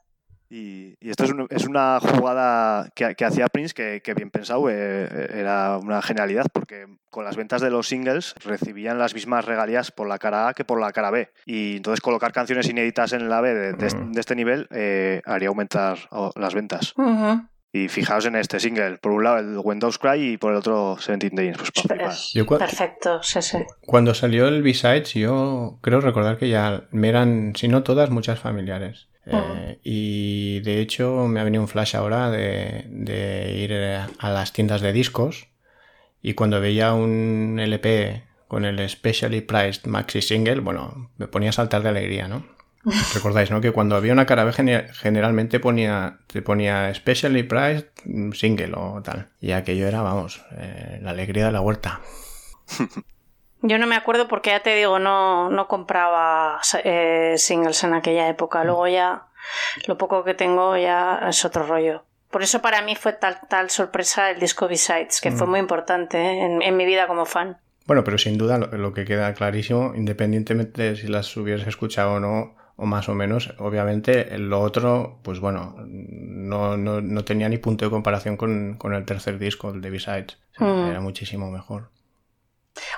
Y, y esto es, un- es una jugada que, que hacía Prince que, que bien pensado, eh, era una genialidad, porque con las ventas de los singles recibían las mismas regalías por la cara A que por la cara B. Y entonces colocar canciones inéditas en la B de, de este- de este nivel eh, haría aumentar oh, las ventas. Y fijaos en este single, por un lado el Windows Cry y por el otro 17 Days. Pues. Yo Perfecto, sí, sí. Cuando salió el B-Sides, yo creo recordar que ya me eran, si no todas, muchas familiares. Eh, y de hecho me ha venido un flash ahora de, de ir eh, a las tiendas de discos y cuando veía un LP con el Specially Priced Maxi Single, bueno, me ponía a saltar de alegría, ¿no? (laughs) Recordáis, ¿no? Que cuando había una cara generalmente ponía, te ponía Specially Priced Single o tal. Y aquello era, vamos, eh, la alegría de la huerta. (laughs) Yo no me acuerdo porque ya te digo, no, no compraba eh, singles en aquella época. Luego ya lo poco que tengo ya es otro rollo. Por eso para mí fue tal, tal sorpresa el disco B-Sides, que fue Mm. muy importante ¿eh? en, en mi vida como fan. Bueno, pero sin duda lo, lo que queda clarísimo, independientemente de si las hubieras escuchado o no, o más o menos, obviamente lo otro, pues bueno, no, no, no tenía ni punto de comparación con, con el tercer disco, el de B-Sides. O sea, Mm. Era muchísimo mejor.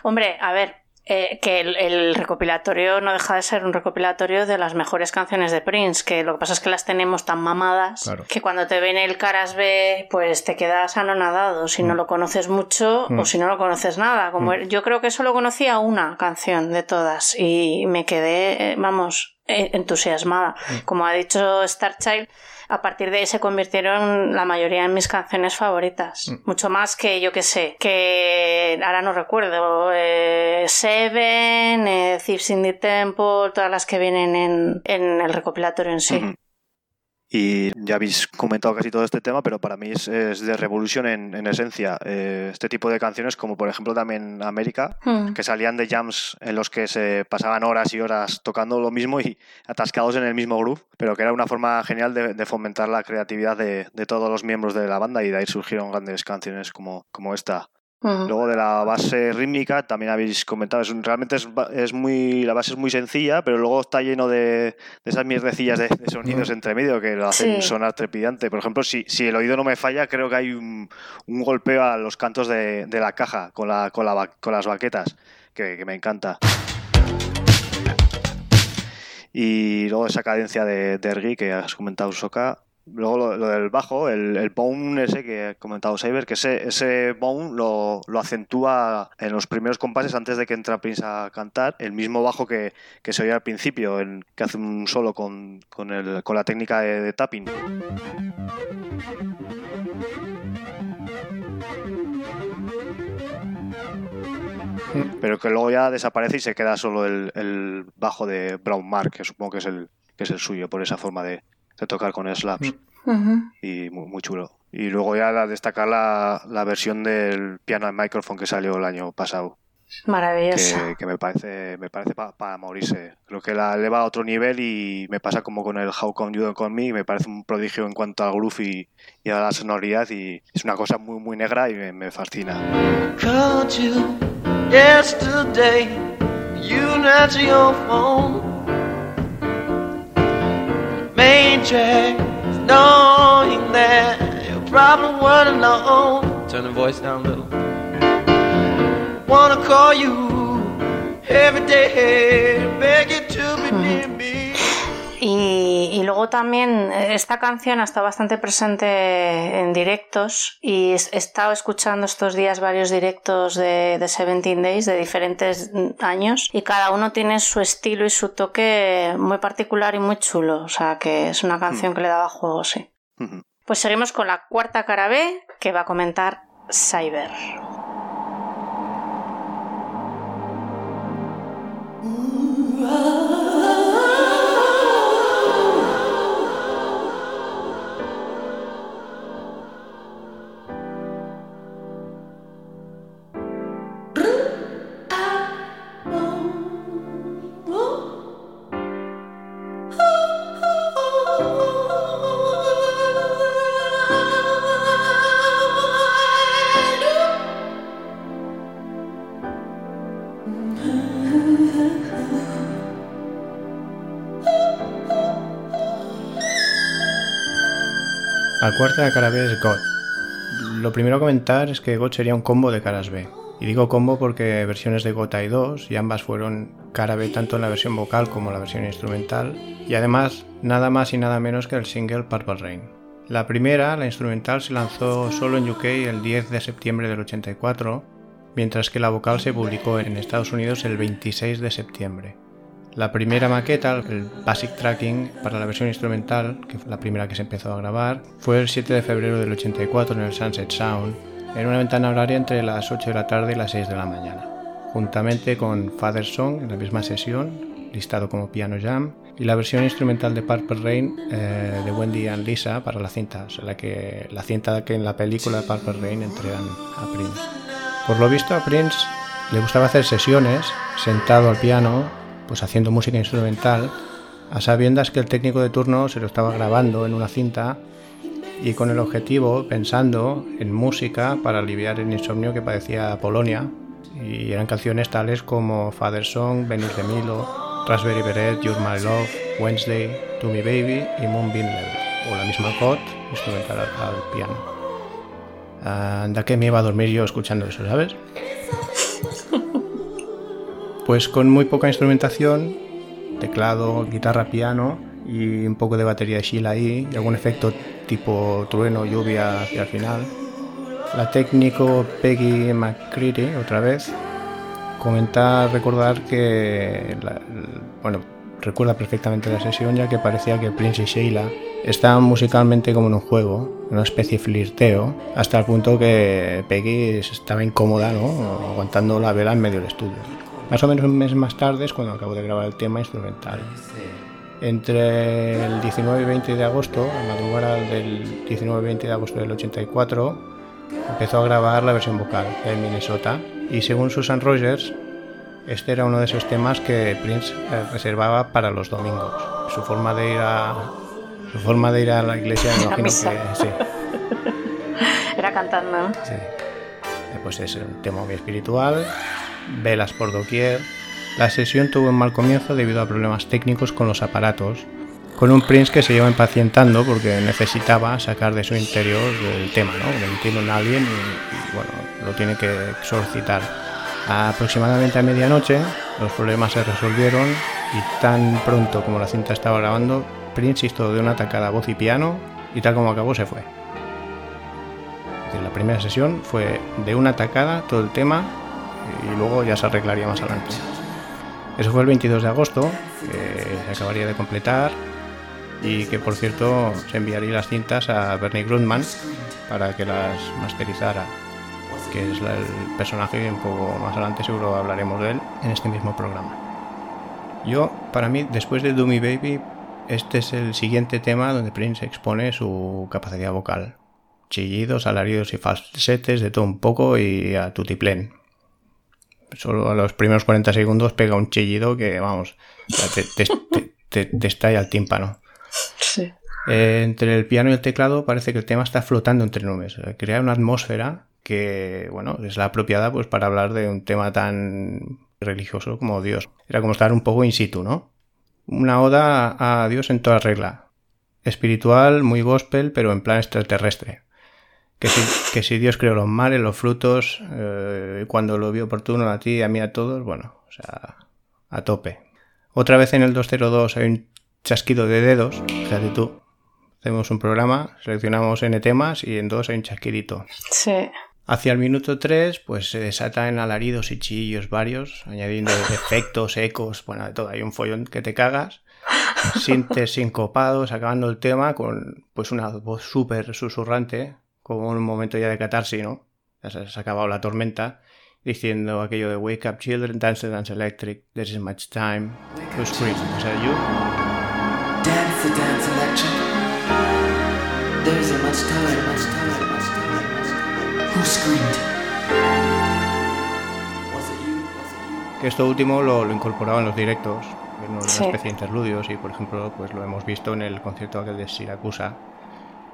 Hombre, a ver, eh, que el, el recopilatorio no deja de ser un recopilatorio de las mejores canciones de Prince, que lo que pasa es que las tenemos tan mamadas Claro. que cuando te ven el Caras B, pues te quedas anonadado si no lo conoces mucho Mm. o si no lo conoces nada. Como Mm. yo creo que solo conocía una canción de todas y me quedé, eh, vamos, eh, entusiasmada. Como ha dicho Starchild, a partir de ahí se convirtieron la mayoría en mis canciones favoritas. Mucho más que, yo que sé, que ahora no recuerdo, eh, Seven, eh, Thieves in the Temple, todas las que vienen en, en el recopilatorio en sí. Y ya habéis comentado casi todo este tema, pero para mí es, es de revolución en, en esencia. Eh, este tipo de canciones, como por ejemplo también América, Mm. que salían de jams en los que se pasaban horas y horas tocando lo mismo y atascados en el mismo groove, pero que era una forma genial de, de fomentar la creatividad de, de todos los miembros de la banda y de ahí surgieron grandes canciones como, como esta. Luego de la base rítmica también habéis comentado, es un- realmente es, es muy, la base es muy sencilla, pero luego está lleno de, de esas mierdecillas de, de sonidos entre medio que lo hacen Sí. sonar trepidante. Por ejemplo, si, si el oído no me falla, creo que hay un, un golpeo a los cantos de, de la caja con, la, con, la, con las baquetas, que, que me encanta. Y luego esa cadencia de, de ergui que has comentado, Soka. Luego lo, del bajo, el, el bone ese que ha comentado Cyber, que ese, ese bone lo, lo acentúa en los primeros compases antes de que entra Prince a cantar, el mismo bajo que, que se oye al principio, en, que hace un solo con, con, el, con la técnica de, de tapping. pero que luego ya desaparece y se queda solo el, el bajo de Brown Mark, que supongo que es el, que es el suyo, por esa forma de, de tocar con slaps. Ujú. Y muy, muy chulo. Y luego ya la- destacar la, la versión del piano and microphone que salió el año pasado, Maravillosa. que, que me parece me parece para morirse. Creo que la eleva a otro nivel y me pasa como con el How Come You Don't Call Me, me parece un prodigio en cuanto al groove y, y a la sonoridad y es una cosa muy muy negra y me, me fascina. Called you yesterday. You your phone. Main track, knowing that your problem weren't alone. Turn the voice down a little. Wanna call you every day, beg you to be near me. Y, y luego también eh, esta canción está bastante presente en directos y he estado escuchando estos días varios directos de, de 17 Days de diferentes mm, años y cada uno tiene su estilo y su toque muy particular y muy chulo. O sea que es una canción que le daba juego, sí. Pues seguimos con la cuarta cara B que va a comentar Cyber. La cuarta cara B es God. Lo primero a comentar es que God sería un combo de caras B. Y digo combo porque versiones de God hay dos y ambas fueron cara B tanto en la versión vocal como en la versión instrumental. Y además, nada más y nada menos que el single Purple Rain. La primera, la instrumental, se lanzó solo en UK el 10 de septiembre del 84, mientras que la vocal se publicó en Estados Unidos el 26 de septiembre. La primera maqueta, el Basic Tracking para la versión instrumental, que fue la primera que se empezó a grabar, fue el 7 de febrero del 84 en el Sunset Sound, en una ventana horaria entre las 8 de la tarde y las 6 de la mañana, juntamente con Father Song en la misma sesión, listado como Piano Jam, y la versión instrumental de Purple Rain eh, de Wendy and Lisa para la cinta, o sea, la, que, la cinta que en la película de Purple Rain entregan a Prince. Por lo visto a Prince le gustaba hacer sesiones sentado al piano, pues haciendo música instrumental, a sabiendas que el técnico de turno se lo estaba grabando en una cinta y con el objetivo, pensando en música para aliviar el insomnio que padecía Polonia. Y eran canciones tales como Father Song, Venus de Milo, Raspberry Beret, You're My Love, Wednesday, To Me Baby y Moonbeam Level, o la misma God, instrumental al, al piano. Anda que me iba a dormir yo escuchando eso, ¿sabes? (laughs) Pues con muy poca instrumentación, teclado, guitarra, piano y un poco de batería de Sheila ahí y algún efecto tipo trueno, lluvia hacia el final. La técnico Peggy McCreary, otra vez, comenta, recordar que, la- bueno, recuerda perfectamente la sesión ya que parecía que Prince y Sheila estaban musicalmente como en un juego, una especie de flirteo, hasta el punto que Peggy estaba incómoda, ¿no? aguantando la vela en medio del estudio. Más o menos un mes más tarde es cuando acabo de grabar el tema instrumental. Entre el 19 y 20 de agosto, a madrugada del 19 y 20 de agosto del 84, empezó a grabar la versión vocal en Minnesota y según Susan Rogers, este era uno de esos temas que Prince eh, reservaba para los domingos. Su forma de ir a su forma de ir a la iglesia, me imagino que sí, (laughs) Era cantando, sí. Eh, Pues es un tema muy espiritual, velas por doquier. La sesión tuvo un mal comienzo debido a problemas técnicos con los aparatos, con un Prince que se iba impacientando porque necesitaba sacar de su interior el tema, ¿no? Que tiene un alien y, bueno, lo tiene que solicitar. Aproximadamente a medianoche los problemas se resolvieron y tan pronto como la cinta estaba grabando, Prince hizo de una atacada voz y piano y tal como acabó se fue. La primera sesión fue de una atacada todo el tema y luego ya se arreglaría más adelante. Eso fue el 22 de agosto, que se acabaría de completar y que por cierto se enviaría las cintas a Bernie Grundman para que las masterizara. que es el personaje que un poco más adelante seguro hablaremos de él en este mismo programa. Yo, para mí, después de Me Baby, este es el siguiente tema donde Prince expone su capacidad vocal. Chillidos, alaridos y falsetes, de todo un poco y a tutiplén. Solo a los primeros 40 segundos pega un chillido que, vamos, te, te, te- te- te estalla el tímpano. Sí. Eh, entre el piano y el teclado parece que el tema está flotando entre nubes. Crea una atmósfera que, bueno, es la apropiada pues para hablar de un tema tan religioso como Dios. Era como estar un poco in situ, ¿no? Una oda a Dios en toda regla. Espiritual, muy gospel, pero en plan extraterrestre. Que si, que si Dios creó los mares, los frutos, eh, cuando lo vio oportuno a ti y a mí a todos, bueno, o sea, a tope. Otra vez en el 202 hay un chasquido de dedos, fíjate tú. Hacemos un programa, seleccionamos N temas y en dos hay un chasquidito. Sí. Hacia el minuto 3, pues se desata en alaridos y chillos varios, añadiendo (laughs) efectos, ecos, bueno, de todo. Hay un follón que te cagas. Sintes sincopados, acabando el tema con pues una voz súper susurrante, como un momento ya de catarsis, ¿no? Ya se, se ha acabado la tormenta, diciendo aquello de Wake up children, dance dance electric, there isn't much time to scream. O sea, yo Dance the dance electric. There isn't much time, much time, much time, much time. Who screamed? Was it you? Was it you? que esto último lo, lo incorporaba en los directos, en una Sí. especie de interludios, y por ejemplo, pues lo hemos visto en el concierto aquel de Siracusa,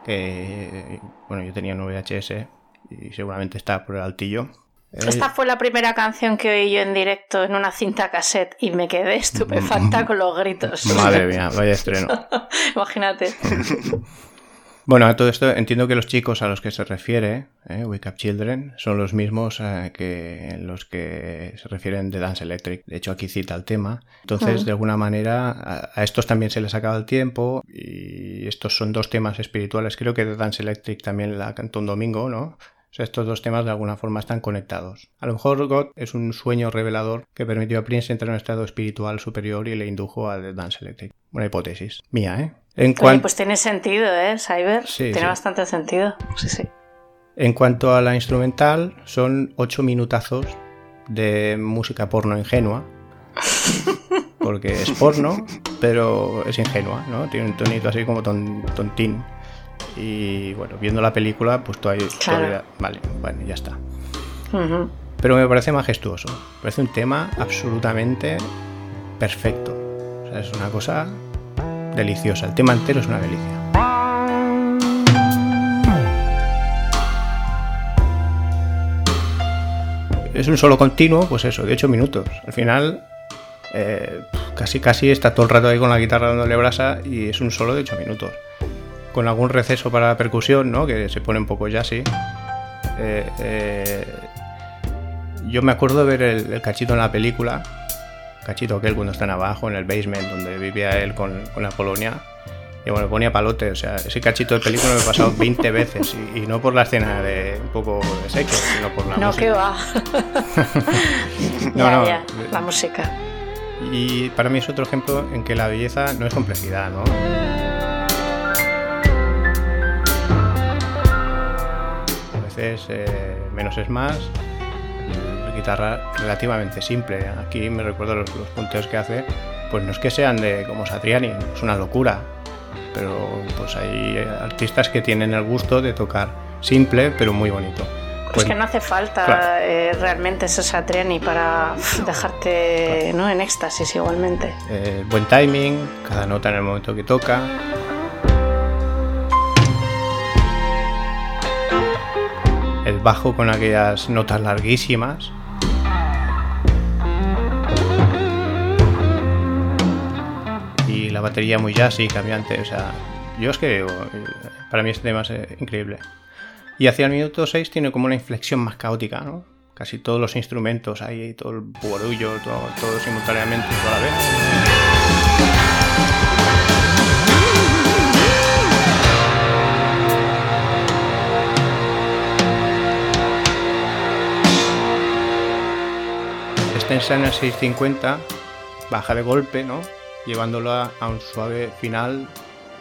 que bueno, yo tenía un VHS y seguramente está por el altillo. Eh, Esta fue la primera canción que oí yo en directo en una cinta cassette y me quedé estupefacta (laughs) con los gritos. Madre mía, vaya estreno. (laughs) Imagínate. (laughs) Bueno, a todo esto entiendo que los chicos a los que se refiere, eh, Wake Up Children, son los mismos eh, que los que se refieren de Dance Electric. De hecho, aquí cita el tema. Entonces, de alguna manera, a, a estos también se les acaba el tiempo y estos son dos temas espirituales. Creo que de Dance Electric también la cantó un domingo, ¿no? O sea, estos dos temas de alguna forma están conectados. A lo mejor God es un sueño revelador que permitió a Prince entrar en un estado espiritual superior y le indujo a The Dance Electric. Una hipótesis mía, ¿eh? En cuanto... pues tiene sentido, ¿eh, Cyber? Sí, tiene sí. bastante sentido. Sí, sí. En cuanto a la instrumental, son ocho minutazos de música porno ingenua. (laughs) Porque es porno, pero es ingenua, ¿no? Tiene un tonito así como ton- tontín. Y bueno, viendo la película, pues todavía, Claro. todavía- Vale, bueno, ya está. Pero me parece majestuoso. Me parece un tema absolutamente perfecto. O sea, es una cosa deliciosa. El tema entero es una delicia. Es un solo continuo, pues eso, de 8 minutos. Al final, eh, casi casi está todo el rato ahí con la guitarra dándole brasa y es un solo de 8 minutos. Con algún receso para la percusión, ¿no? Que se pone un poco jazzy. Eh, eh, yo me acuerdo de ver el cachito en la película. Cachito aquel cuando están abajo en el basement donde vivía él con, con la Polonia. Y bueno, ponía palote. O sea, ese cachito de película me he pasado 20 veces. Y, y no por la escena de un poco de sexo, sino por la No, música. que va. (laughs) No, ya, no. ya, la música. Y para mí es otro ejemplo en que la belleza no es complejidad, ¿no? A veces eh, menos es más. Guitarra relativamente simple. Aquí me recuerdo los, los punteos que hace. Pues no es que sean de como Satriani, es una locura. Pero pues hay artistas que tienen el gusto de tocar simple pero muy bonito. Pues que no hace falta claro. eh, realmente ese Satriani para dejarte ¿no? en éxtasis igualmente. Eh, buen timing, cada nota en el momento que toca. El bajo con aquellas notas larguísimas. Y la batería muy jazzy, cambiante. O sea, yo es que eh, para mí este tema es increíble. Y hacia el minuto 6 tiene como una inflexión más caótica, ¿no? Casi todos los instrumentos ahí, todo el borullo, todo, todo simultáneamente, toda la vez. En el 650, baja de golpe, ¿no? Llevándolo a, un suave final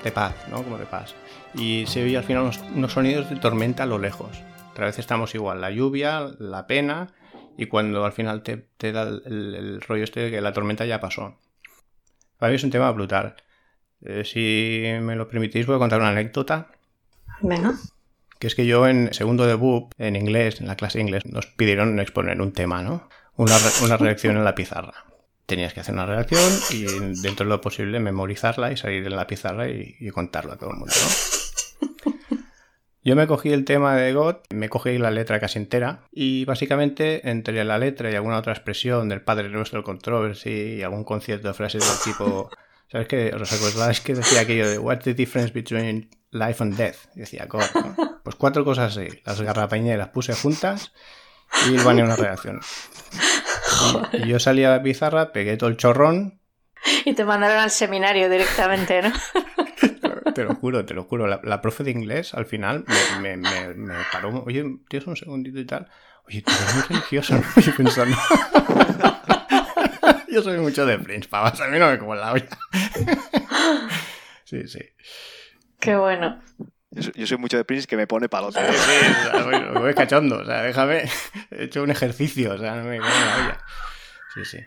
de paz, ¿no? Como de paz. Y se oye al final unos, unos sonidos de tormenta a lo lejos. Otra vez estamos igual, la lluvia, la pena y cuando al final te, te da el, el- el rollo este de que la tormenta ya pasó. Para mí es un tema brutal. Eh, si me lo permitís voy a contar una anécdota. Venga. Que es que yo en segundo de BUP, en inglés, en la clase de inglés, nos pidieron exponer un tema, ¿no? Una, re- una redacción en la pizarra. Tenías que hacer una redacción y dentro de lo posible memorizarla y salir en la pizarra y, y contarlo a todo el mundo, ¿no? (laughs) Yo me cogí el tema de God, me cogí la letra casi entera y básicamente entre la letra y alguna otra expresión del Padre Nuestro Controversy y algún concierto de frases del tipo... ¿Sabes qué? ¿Os acordáis que decía aquello de What's the difference between life and death? Y decía God, ¿no? (laughs) Pues cuatro cosas así. Las garrapañé, las puse juntas y venía una redacción. Y, y yo salí a la pizarra, pegué todo el chorrón Y te mandaron al seminario directamente, ¿no? (laughs) Te lo juro, te lo juro. La, la profe de inglés al final me, me, me, me paró. Oye, tienes un segundito y tal. Oye, tú eres muy religioso, ¿no? Yo pensando. (laughs) yo soy mucho de Prince, pavas. A mí no me como la olla. (laughs) sí, sí. Qué bueno. Yo soy, mucho de Prince que me pone palote. Sí, sí, o sea, voy, voy cachondo. O sea, déjame. (laughs) He hecho un ejercicio. O sea, no me como la olla. Sí, sí.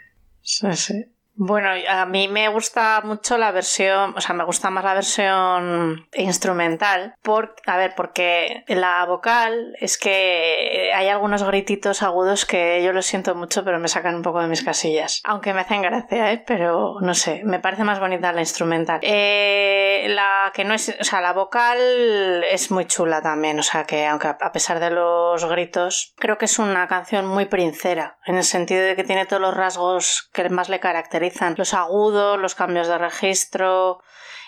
Sí, sí. Bueno, a mí me gusta mucho la versión, o sea, me gusta más la versión instrumental, por, a ver, porque la vocal es que hay algunos grititos agudos que yo lo siento mucho, pero me sacan un poco de mis casillas. Aunque me hacen gracia, ¿eh? pero no sé, me parece más bonita la instrumental. Eh, la que no es, o sea, la vocal es muy chula también, o sea, que aunque a pesar de los gritos, creo que es una canción muy princera, en el sentido de que tiene todos los rasgos que más le caracterizan, los agudos, los cambios de registro,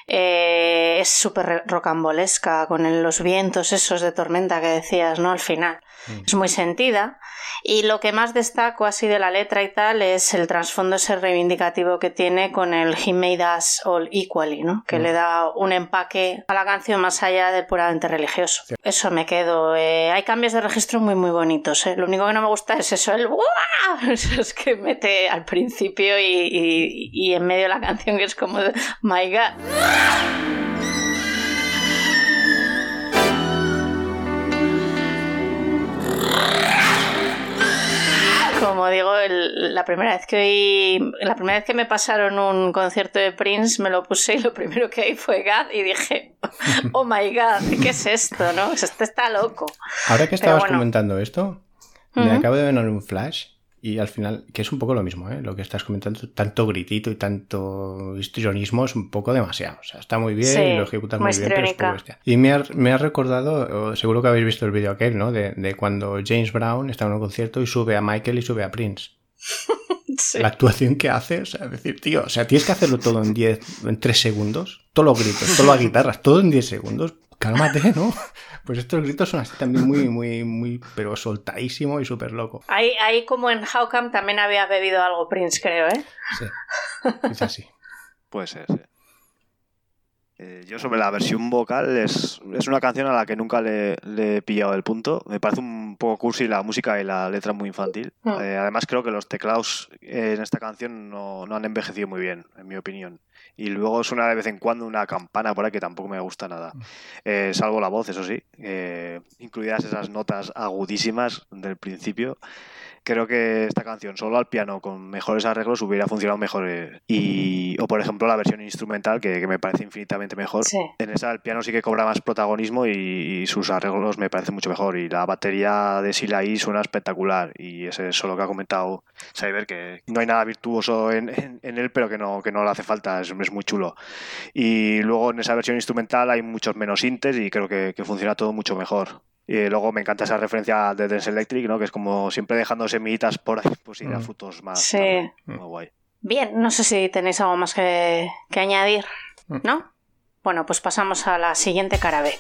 eh, es súper rocambolesca con los vientos esos de tormenta que decías, ¿no? Al final. Es muy sentida. Y lo que más destaco así de la letra y tal es el trasfondo ese reivindicativo que tiene con el He Made Us All Equally, ¿no? Que Mm. le da un empaque a la canción más allá del puramente religioso. Eso me quedo. Eh, hay cambios de registro muy, muy bonitos. ¿eh? Lo único que no me gusta es eso, el (laughs) es que mete al principio y, y- y en medio de la canción que es como, de, my God. Como digo, el- la primera vez que oí, la primera vez que me pasaron un concierto de Prince, me lo puse y lo primero que oí fue God y dije, (laughs) oh my God, ¿qué es esto? ¿No? Este está loco. Ahora que estabas bueno. comentando esto, me acabo de ver un flash y al final, que es un poco lo mismo, ¿eh? lo que estás comentando, tanto gritito y tanto histrionismo es un poco demasiado. O sea, está muy bien Sí, y lo ejecutas muy bien, pero es poco bestia. Y me ha, me ha recordado, seguro que habéis visto el vídeo aquel, ¿no? De, de cuando James Brown está en un concierto y sube a Michael y sube a Prince. (laughs) Sí. La actuación que hace, o sea, decir, tío, o sea, tienes que hacerlo todo en 10, en 3 segundos. Todos los gritos, todas las guitarras, todo en 10 segundos. Cálmate, ¿no? Pues estos gritos son así también muy, muy, muy, pero soltadísimo y súper loco. Ahí, ahí como en How Come también había bebido algo Prince, creo, ¿eh? Sí, (laughs) es así. Puede ser, sí. Eh, yo sobre la versión vocal es, es una canción a la que nunca le, le he pillado el punto. Me parece un poco cursi la música y la letra muy infantil. Mm. Eh, además creo que los teclados en esta canción no, no han envejecido muy bien, en mi opinión. Y luego suena de vez en cuando una campana por ahí que tampoco me gusta nada. Eh, salvo la voz, eso sí. eh, incluidas esas notas agudísimas del principio. Creo que esta canción solo al piano con mejores arreglos hubiera funcionado mejor. eh, Y, o por ejemplo la versión instrumental que, que me parece infinitamente mejor. Sí. En esa el piano sí que cobra más protagonismo y, y sus arreglos me parecen mucho mejor. Y la batería de Sila suena espectacular. Y ese es lo que ha comentado Cyber, que no hay nada virtuoso en, en- en él, pero que no, que no le hace falta, es, es muy chulo. Y luego en esa versión instrumental hay muchos menos sintes y creo que, que funciona todo mucho mejor. Y luego me encanta esa referencia de Dance Electric, ¿no? que es como siempre dejando semillitas por ahí, pues ir a Mm. frutos más. Sí. tarde. Muy guay. Bien, no sé si tenéis algo más que, que añadir, Mm. ¿no? Bueno, pues pasamos a la siguiente cara B.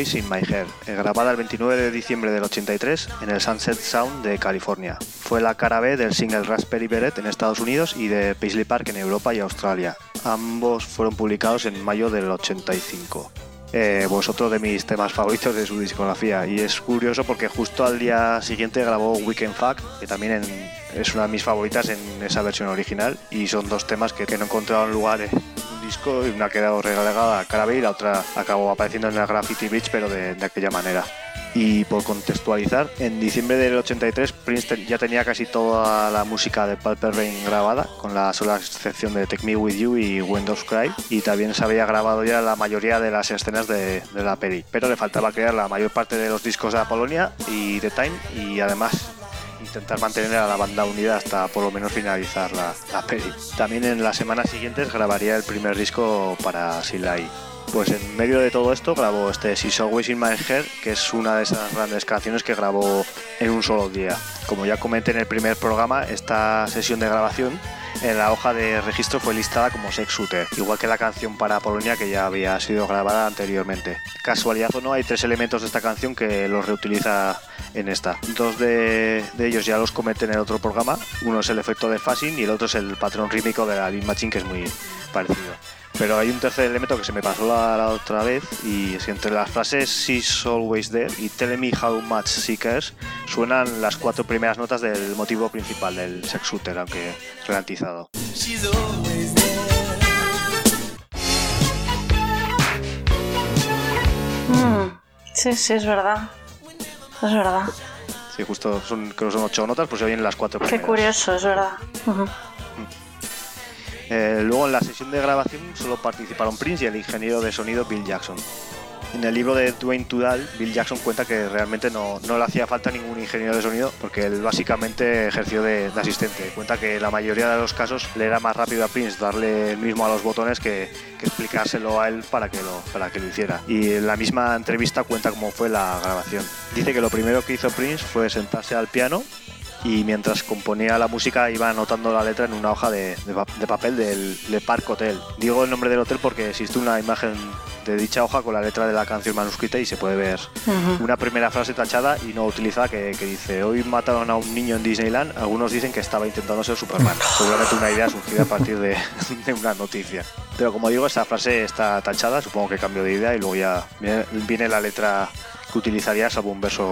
Always in My Hair, eh, grabada el 29 de diciembre del 83 en el Sunset Sound de California. Fue la cara B del single Raspberry Beret en Estados Unidos y de Paisley Park en Europa y Australia. Ambos fueron publicados en mayo del 85. Eh, otro de mis temas favoritos de su discografía y es curioso porque justo al día siguiente grabó Weekend Fuck que también es una de mis favoritas en esa versión original y son dos temas que, que no encontraron lugar y una ha quedado relegada a cara B y la otra acabó apareciendo en el Graffiti Beach pero de, aquella manera. Y por contextualizar, en diciembre del 83 Prince ya tenía casi toda la música de Purple Rain grabada, con la sola excepción de Take Me With You y Windows Cry, y también se había grabado ya la mayoría de las escenas de, de la peli, pero le faltaba crear la mayor parte de los discos de Apolonia y The Time, y además intentar mantener a la banda unida hasta por lo menos finalizar la, la. También en las semanas siguientes grabaría el primer disco para Silai. Pues en medio de todo esto grabó este She's Always in My Head, que es una de esas grandes canciones que grabó en un solo día. Como ya comenté en el primer programa, esta sesión de grabación en la hoja de registro fue listada como Sex Shooter, igual que la canción para Polonia que ya había sido grabada anteriormente. Casualidad o no, hay tres elementos de esta canción que los reutiliza en esta. Dos de, ellos ya los comenté en el otro programa. Uno es el efecto de phasing y el otro es el patrón rítmico de la Lean Machine, que es muy parecido. Pero hay un tercer elemento que se me pasó la, la otra vez y es que entre las frases She's always there y Tell me how much she cares suenan las cuatro primeras notas del motivo principal del sex shooter, aunque ralentizado. She's always there. Mm, sí, sí, es verdad. Es verdad. Sí, justo son, creo que son ocho notas, pues se oyen las cuatro Qué primeras. curioso, es verdad. Eh, luego en la sesión de grabación solo participaron Prince y el ingeniero de sonido Bill Jackson. En el libro de Dwayne Tudal, Bill Jackson cuenta que realmente no, no le hacía falta ningún ingeniero de sonido porque él básicamente ejerció de, asistente. Cuenta que la mayoría de los casos le era más rápido a Prince darle el mismo a los botones que, que explicárselo a él para que, lo, para que lo hiciera. Y en la misma entrevista cuenta cómo fue la grabación. Dice que lo primero que hizo Prince fue sentarse al piano y mientras componía la música iba anotando la letra en una hoja de, de pa- de papel del Le Parc Hotel. Digo el nombre del hotel porque existe una imagen de dicha hoja con la letra de la canción manuscrita y se puede ver una primera frase tachada y no utilizada que, que dice hoy mataron a un niño en Disneyland, algunos dicen que estaba intentando ser Superman. Seguramente una idea surgida a partir de, (laughs) de una noticia. Pero como digo, esa frase está tachada, supongo que cambio de idea y luego ya viene, viene la letra que utilizaría salvo un verso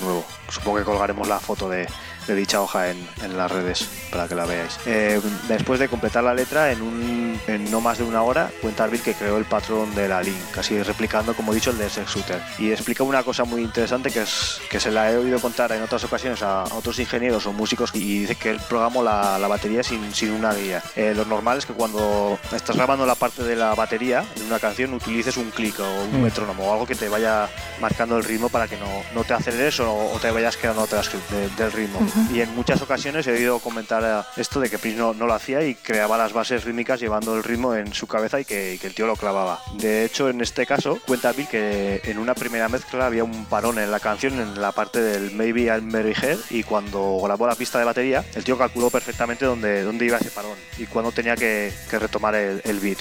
nuevo. Supongo que colgaremos la foto de, de dicha hoja en, en las redes para que la veáis. Eh, después de completar la letra, en, un, en no más de una hora, cuenta Bill que creó el patrón de la link, casi replicando, como he dicho, el de Sex Shooter. Y explica una cosa muy interesante que es que se la he oído contar en otras ocasiones a otros ingenieros o músicos y dice que él programó la, la batería sin, sin una guía. Eh, lo normal es que cuando estás grabando la parte de la batería en una canción utilices un clic o un Mm. metrónomo o algo que te vaya marcando el ritmo para que no, no te aceleres o, o te vayas quedando atrás de- del ritmo. Y en muchas ocasiones he oído comentar eh, esto de que Prince no, lo hacía y creaba las bases rítmicas llevando el ritmo en su cabeza y que, el tío lo clavaba. De hecho, en este caso, cuenta Bill que en una primera mezcla había un parón en la canción en la parte del Maybe I'm Very Head y cuando grabó la pista de batería, el tío calculó perfectamente dónde, dónde iba ese parón y cuándo tenía que, que retomar el, el beat.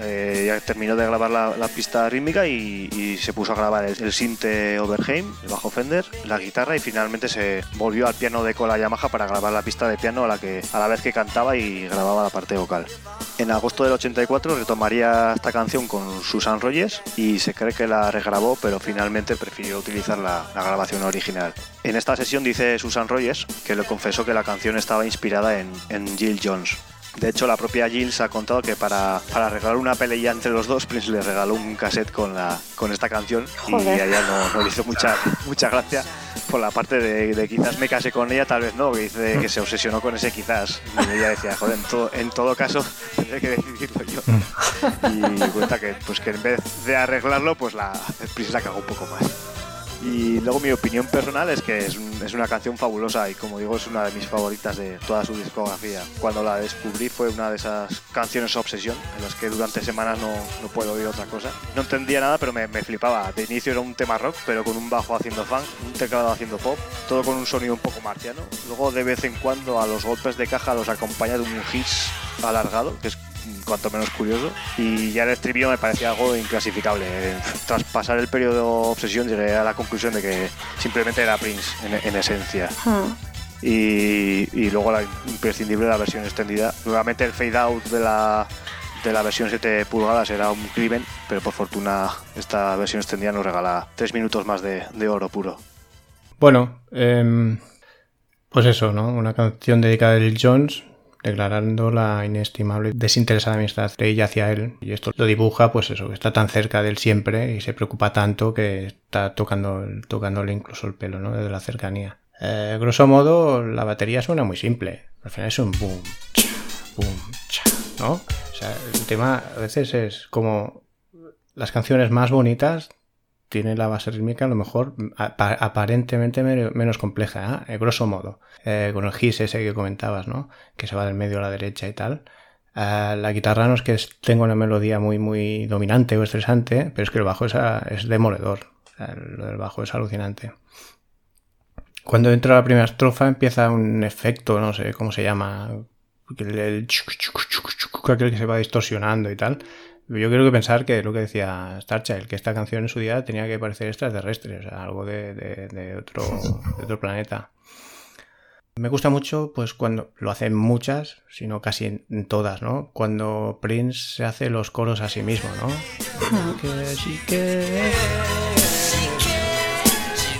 Eh, ya terminó de grabar la, la pista rítmica y, se puso a grabar el, el sinte Overheim, el bajo Fender, la guitarra y finalmente se volvió al piano de cola Yamaha para grabar la pista de piano a la, que, a la vez que cantaba y grababa la parte vocal. En agosto del 84 retomaría esta canción con Susan Rogers y se cree que la regrabó, pero finalmente prefirió utilizar la, grabación original. En esta sesión dice Susan Rogers que le confesó que la canción estaba inspirada en Jill Jones. De hecho, la propia Jill se ha contado que para, para arreglar una pelea entre los dos, Prince le regaló un cassette con, la, con esta canción y a ella no, no le hizo mucha, mucha gracia por la parte de, de quizás me casé con ella, tal vez no, que dice que se obsesionó con ese quizás. Y ella decía, joder, en, to- en todo caso (laughs) tendré que decidirlo yo. Y cuenta que, pues, que en vez de arreglarlo, pues la Prince la cagó un poco más. Y luego mi opinión personal es que es, un- es una canción fabulosa y como digo es una de mis favoritas de toda su discografía. Cuando la descubrí fue una de esas canciones obsesión en las que durante semanas no, no puedo oír otra cosa. No entendía nada pero me, me flipaba. De inicio era un tema rock pero con un bajo haciendo funk, un teclado haciendo pop, todo con un sonido un poco marciano. Luego de vez en cuando a los golpes de caja los acompaña de un hits alargado que es cuanto menos curioso. Y ya el estribillo me parecía algo inclasificable. Tras pasar el periodo obsesión llegué a la conclusión de que simplemente era Prince en, en esencia. Hmm. Y, y luego la imprescindible la versión extendida. Nuevamente el fade out de la, de la versión 7 pulgadas era un crimen, pero por fortuna esta versión extendida nos regala 3 minutos más de, de oro puro. Bueno, em, pues eso, ¿no? Una canción dedicada a Lil Jones, declarando la inestimable desinteresada amistad de ella hacia él. Y esto lo dibuja, pues eso, que está tan cerca de él siempre y se preocupa tanto que está tocando, tocándole incluso el pelo, ¿no? Desde la cercanía. Eh, grosso modo, la batería suena muy simple. Al final es un boom, cha, boom, cha, ¿no? O sea, el tema a veces es como las canciones más bonitas tienen la base rítmica a lo mejor apa- aparentemente me- menos compleja, ¿eh? Eh, grosso modo. Eh, con el gis ese que comentabas, ¿no? Que se va del medio a la derecha y tal. Eh, la guitarra no es que tenga una melodía muy, muy dominante o estresante, pero es que el bajo es, a- es demoledor. Lo del bajo es alucinante. Cuando entra la primera estrofa empieza un efecto, no sé cómo se llama, el, el chuc, chuc, chuc, aquel que se va distorsionando y tal. Yo creo que pensar que lo que decía Starchild, que esta canción en su día tenía que parecer extraterrestre, o sea, algo de, de- de otro, de otro planeta. Me gusta mucho, pues cuando lo hacen muchas, sino casi en, todas, ¿no? Cuando Prince se hace los coros a sí mismo, ¿no?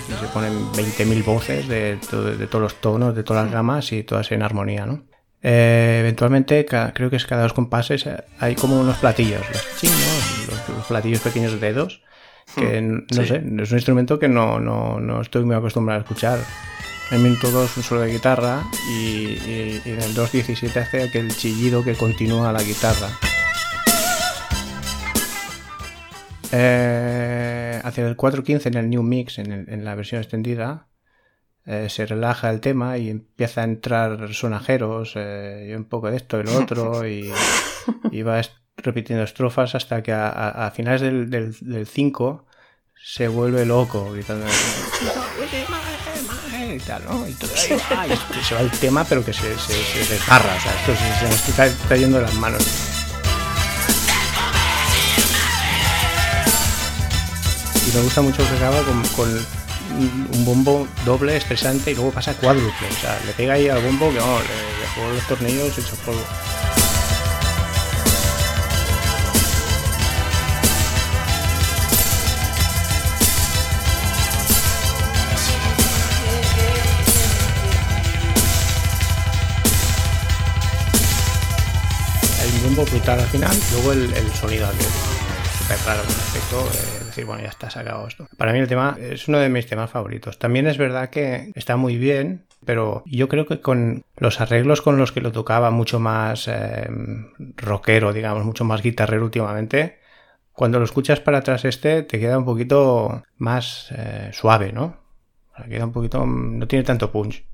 Y se ponen 20.000 voces de, to- de todos los tonos, de todas las gamas y todas en armonía, ¿no? Eh, eventualmente, creo que es cada dos compases, eh, hay como unos platillos, los chinos, los, los platillos pequeños de dedos, que n- no sí. sé, es un instrumento que no, no, no estoy muy acostumbrado a escuchar. En minuto 2 un solo de guitarra y, y- y en el 2.17 hace aquel chillido que continúa la guitarra. Eh, hacia el 4.15 en el New Mix, en, el- en la versión extendida, eh, se relaja el tema y empieza a entrar sonajeros, eh, y un poco de esto y lo otro, (laughs) y, y va est- repitiendo estrofas hasta que a, a- a finales del, del, del 5 se vuelve loco, gritando y tal, ¿no? Y todo ahí (laughs) va, y se va el tema, pero que se, se, se desgarra, o sea, esto se, se nos está cayendo de las manos. Y me gusta mucho que acaba con, con un bombo doble, estresante, y luego pasa cuádruple. O sea, le pega ahí al bombo que no, le dejó los tornillos hechos polvo. Hay un bombo brutal al final, luego el, el sonido es súper raro con eh, decir, bueno, ya está sacado esto. Para mí el tema es uno de mis temas favoritos. También es verdad que está muy bien, pero yo creo que con los arreglos con los que lo tocaba mucho más eh, rockero, digamos, mucho más guitarrero últimamente, cuando lo escuchas para atrás este te queda un poquito más eh, suave, ¿no? Queda un poquito, no tiene tanto punch.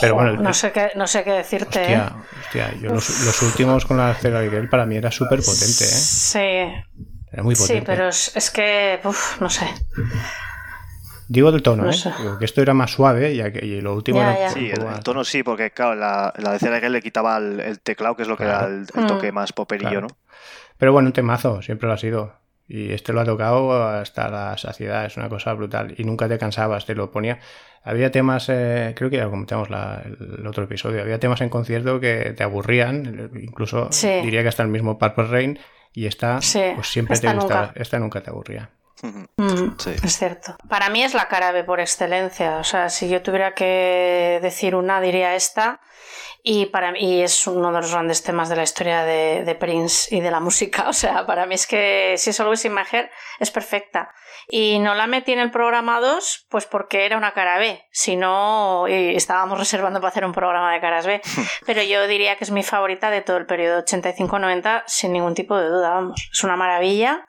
Pero bueno, el- no, sé qué, no sé qué decirte. ¿eh? Hostia, hostia, yo los, los últimos con la Cera Girl para mí era súper potente, ¿eh? Sí, Era muy potente. sí, pero es, es que, uf, no sé. Digo del tono, no ¿eh? sé. Digo que esto era más suave y, aqu- y lo último Ya, era ya. Sí, el, el tono sí, porque claro, la, la de CRG le quitaba el, el teclado, que es lo que Claro. era el, el Mm. toque más poperillo, Claro. ¿no? Pero bueno, un temazo, siempre lo ha sido. Y este lo ha tocado hasta la saciedad, es una cosa brutal. Y nunca te cansabas, te lo ponía. Había temas, eh, creo que ya lo comentamos la- el otro episodio, había temas en concierto que te aburrían, incluso Sí. diría que hasta el mismo Purple Rain, y esta, Sí, pues siempre esta te gustaba, nunca. esta nunca te aburría. (laughs) Mm, Sí. Es cierto. Para mí es la cara B por excelencia. O sea, si yo tuviera que decir una, diría esta. Y para mí y es uno de los grandes temas de la historia de, de Prince y de la (laughs) música. O sea, para mí es que si es in My Head es perfecta. Y no la metí en el programa 2, pues porque era una cara B. Si no, y estábamos reservando para hacer un programa de caras B. (laughs) Pero yo diría que es mi favorita de todo el periodo 85-90, sin ningún tipo de duda, vamos. Es una maravilla.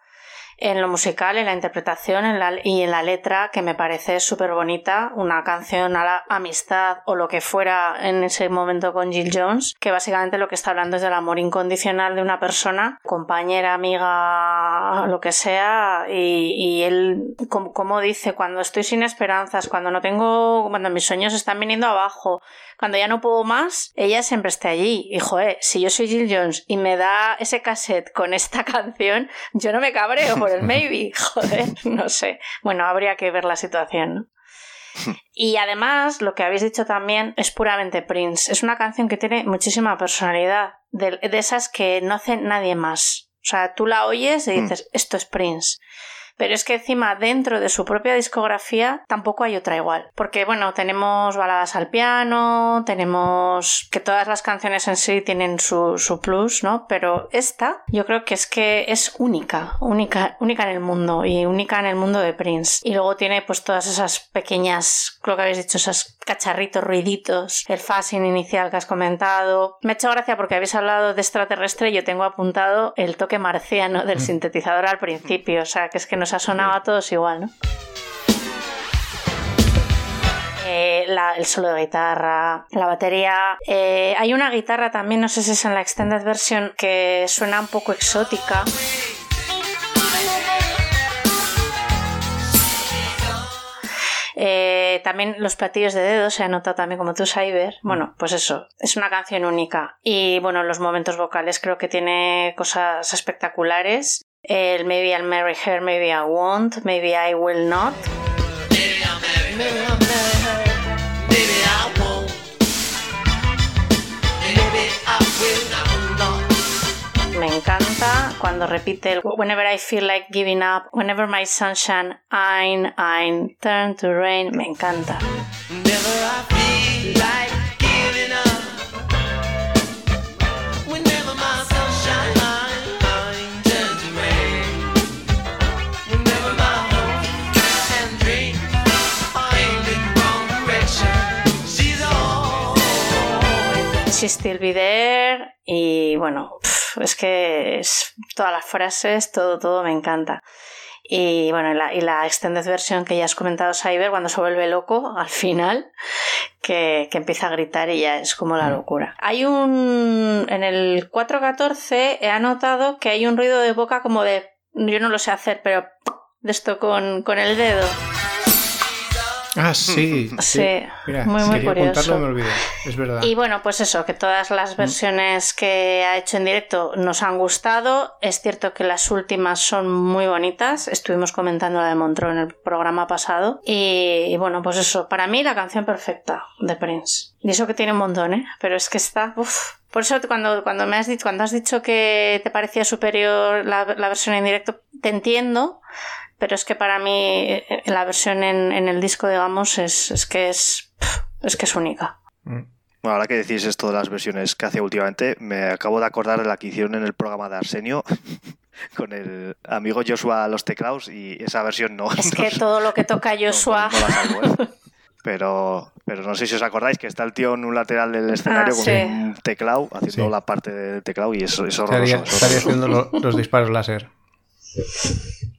En lo musical, en la interpretación en la- y en la letra, que me parece súper bonita, una canción a la amistad o lo que fuera en ese momento con Jill Jones, que básicamente lo que está hablando es del amor incondicional de una persona, compañera, amiga, lo que sea, y, él, como, como dice, cuando estoy sin esperanzas, cuando no tengo, cuando mis sueños están viniendo abajo, cuando ya no puedo más, ella siempre está allí. Y joder, si yo soy Jill Jones y me da ese cassette con esta (laughs) canción, yo no me cabreo por el maybe. (laughs) Joder, no sé. Bueno, habría que ver la situación, ¿no? Y además, lo que habéis dicho también es puramente Prince. Es una canción que tiene muchísima personalidad, de, de esas que no hace nadie más. O sea, tú la oyes y dices, esto es Prince. Pero es que encima dentro de su propia discografía tampoco hay otra igual. Porque bueno, tenemos baladas al piano, tenemos que todas las canciones en sí tienen su, su plus, ¿no? Pero esta yo creo que es que es única, única, única en el mundo y única en el mundo de Prince. Y luego tiene pues todas esas pequeñas, creo que habéis dicho, esos cacharritos, ruiditos, el phasing inicial que has comentado. Me ha hecho gracia porque habéis hablado de extraterrestre y yo tengo apuntado el toque marciano del sintetizador al principio, o sea, que es que nos ha sonado a todos igual, ¿no? Eh, la- el solo de guitarra, la batería. Eh, hay una guitarra también, no sé si es en la extended version, que suena un poco exótica. Eh, también los platillos de dedos se ha notado también como tú, Cyber. Bueno, pues eso, es una canción única. Y bueno, los momentos vocales creo que tiene cosas espectaculares. El Maybe I'll marry her, maybe I won't, maybe I will not. Maybe I'll marry her. Maybe I won't. Maybe I will not. Me encanta cuando repite el Whenever I feel like giving up, whenever my sunshine ein, ein, turn to rain. Me encanta. She's still be there. Y bueno, pf, es que es todas las frases, todo, todo me encanta. Y bueno, y la, y la extended version que ya has comentado, Cyber, cuando se vuelve loco al final, que, que empieza a gritar y ya es como la locura. Hay un. En el 414 he anotado que hay un ruido de boca como de. Yo no lo sé hacer, pero. De esto con, con el dedo. Ah, (laughs) sí. Sí, Mira, muy, muy quería curioso. contarlo, me olvidé. Es verdad. Y bueno, pues eso, que todas las versiones que ha hecho en directo nos han gustado. Es cierto que las últimas son muy bonitas. Estuvimos comentando la de Montreux en el programa pasado. Y, y bueno, pues eso, para mí la canción perfecta de Prince. Y eso que tiene un montón, ¿eh? Pero es que está... uf. Por eso cuando, cuando me has dicho, cuando has dicho que te parecía superior la, la versión en directo, te entiendo. Pero es que para mí eh, la versión en, en el disco, digamos, es, es que es, es que es única. Bueno, ahora que decís esto de las versiones que hace últimamente, me acabo de acordar de la que hicieron en el programa de Arsenio (laughs) con el amigo Joshua a los teclados y esa versión no. Es (laughs) no- que todo lo que toca Joshua. no la salvo, ¿eh? Pero, pero no sé si os acordáis que está el tío en un lateral del escenario Ah, con sí. un teclado, haciendo Sí. la parte del teclado y eso es Estaría, horroroso. es estaría haciendo lo- los disparos láser. (laughs)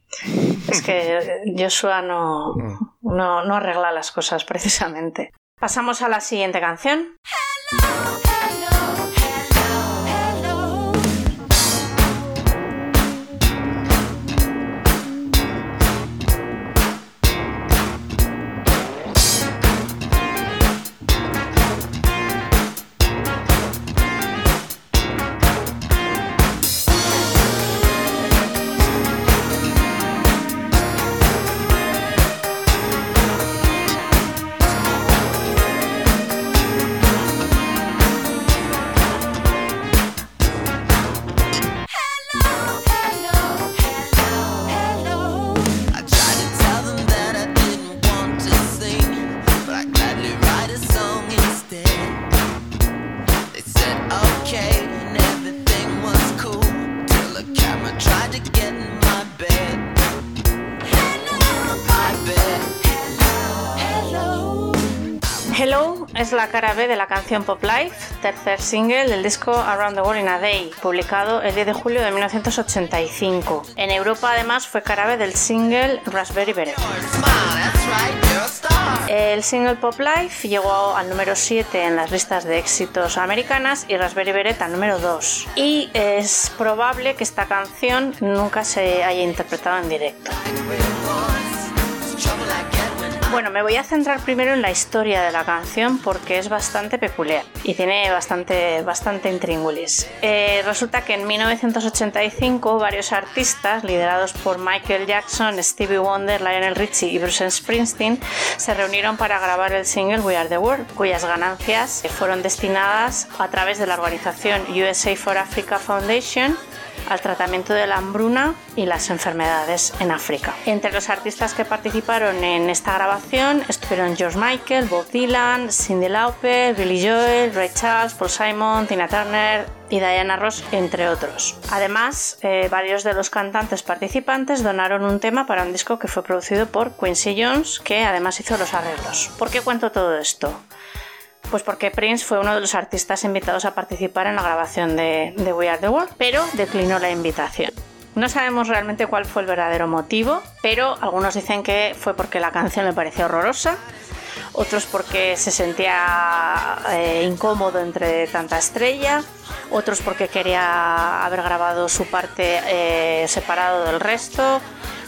Es que Joshua no, no, no arregla las cosas precisamente. Pasamos a la siguiente canción. Hello de la canción Pop Life, tercer single del disco Around the World in a Day, publicado el 10 de julio de 1985. En Europa además fue cara del single Raspberry Beret. El single Pop Life llegó al número 7 en las listas de éxitos americanas y Raspberry Beret al número 2. Y es probable que esta canción nunca se haya interpretado en directo. Bueno, me voy a centrar primero en la historia de la canción porque es bastante peculiar y tiene bastante, bastante intríngulis. Eh, resulta que en 1985 varios artistas, liderados por Michael Jackson, Stevie Wonder, Lionel Richie y Bruce Springsteen, se reunieron para grabar el single We Are the World, cuyas ganancias fueron destinadas a través de la organización USA for Africa Foundation al tratamiento de la hambruna y las enfermedades en África. Entre los artistas que participaron en esta grabación estuvieron George Michael, Bob Dylan, Cyndi Lauper, Billy Joel, Ray Charles, Paul Simon, Tina Turner y Diana Ross, entre otros. Además, eh, varios de los cantantes participantes donaron un tema para un disco que fue producido por Quincy Jones, que además hizo los arreglos. ¿Por qué cuento todo esto? Pues porque Prince fue uno de los artistas invitados a participar en la grabación de, de We Are the World, pero declinó la invitación. No sabemos realmente cuál fue el verdadero motivo, pero algunos dicen que fue porque la canción le pareció horrorosa, otros porque se sentía eh, incómodo entre tanta estrella, otros porque quería haber grabado su parte eh, separado del resto,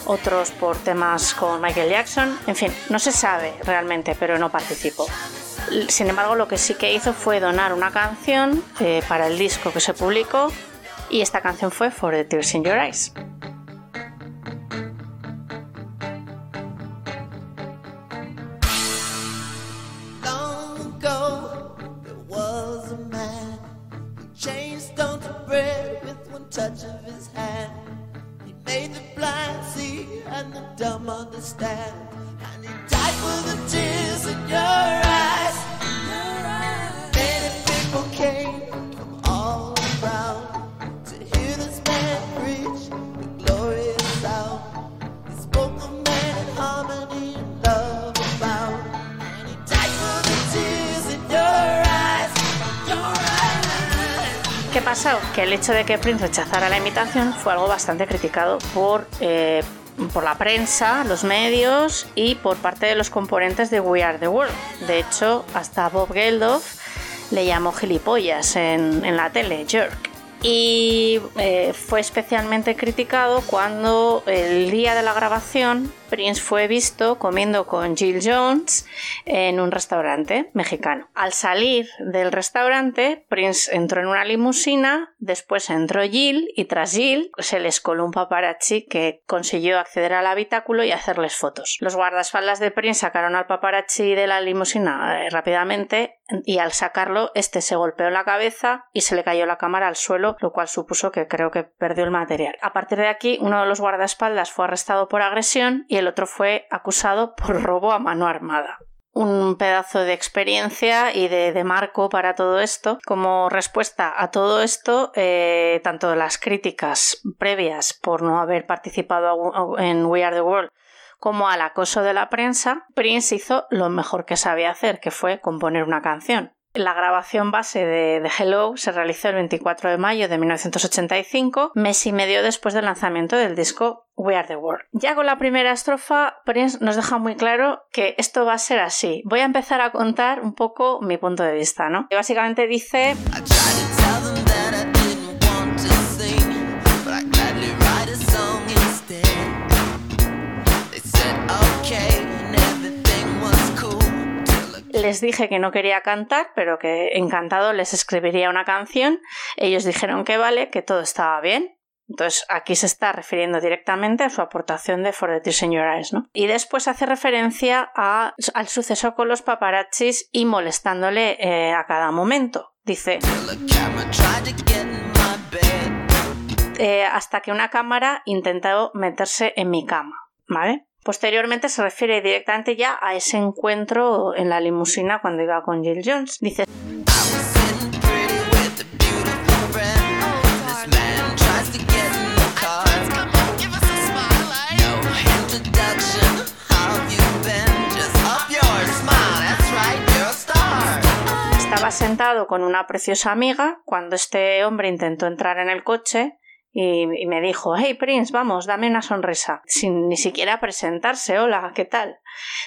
otros por temas con Michael Jackson, en fin, no se sabe realmente, pero no participó. Sin embargo, lo que sí que hizo fue donar una canción eh, para el disco que se publicó y esta canción fue For the Tears in Your Eyes. Long Que el hecho de que Prince rechazara la invitación fue algo bastante criticado por, eh, por la prensa, los medios y por parte de los componentes de We Are the World. De hecho, hasta Bob Geldof le llamó gilipollas en, en la tele, jerk. Y eh, fue especialmente criticado cuando el día de la grabación Prince fue visto comiendo con Jill Jones en un restaurante mexicano. Al salir del restaurante, Prince entró en una limusina, después entró Jill y tras Jill se les coló un paparazzi que consiguió acceder al habitáculo y hacerles fotos. Los guardaespaldas de Prince sacaron al paparazzi de la limusina eh, rápidamente y al sacarlo este se golpeó la cabeza y se le cayó la cámara al suelo, lo cual supuso que creo que perdió el material. A partir de aquí, uno de los guardaespaldas fue arrestado por agresión y el otro fue acusado por robo a mano armada un pedazo de experiencia y de, de, marco para todo esto. Como respuesta a todo esto, eh, tanto las críticas previas por no haber participado en We Are the World como al acoso de la prensa, Prince hizo lo mejor que sabía hacer, que fue componer una canción. La grabación base de, de, Hello se realizó el 24 de mayo de 1985, mes y medio después del lanzamiento del disco We Are the World. Ya con la primera estrofa, Prince nos deja muy claro que esto va a ser así. Voy a empezar a contar un poco mi punto de vista, ¿no? Y básicamente dice... les dije que no quería cantar, pero que encantado les escribiría una canción. Ellos dijeron que vale, que todo estaba bien. Entonces aquí se está refiriendo directamente a su aportación de For the Tears in Your Eyes, ¿no? Y después hace referencia al suceso con los paparazzis y molestándole eh, a cada momento. Dice... Eh, hasta que una cámara intentó meterse en mi cama, ¿vale? Posteriormente se refiere directamente ya a ese encuentro en la limusina cuando iba con Jill Jones. Dice. sentado con una preciosa amiga cuando este hombre intentó entrar en el coche y, me dijo, hey Prince, vamos, dame una sonrisa, sin ni siquiera presentarse, hola, ¿qué tal?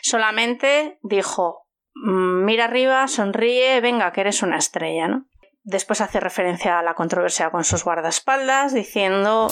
Solamente dijo, "Mm, mira arriba, sonríe, venga, que eres una estrella, ¿no? Después hace referencia a la controversia con sus guardaespaldas, diciendo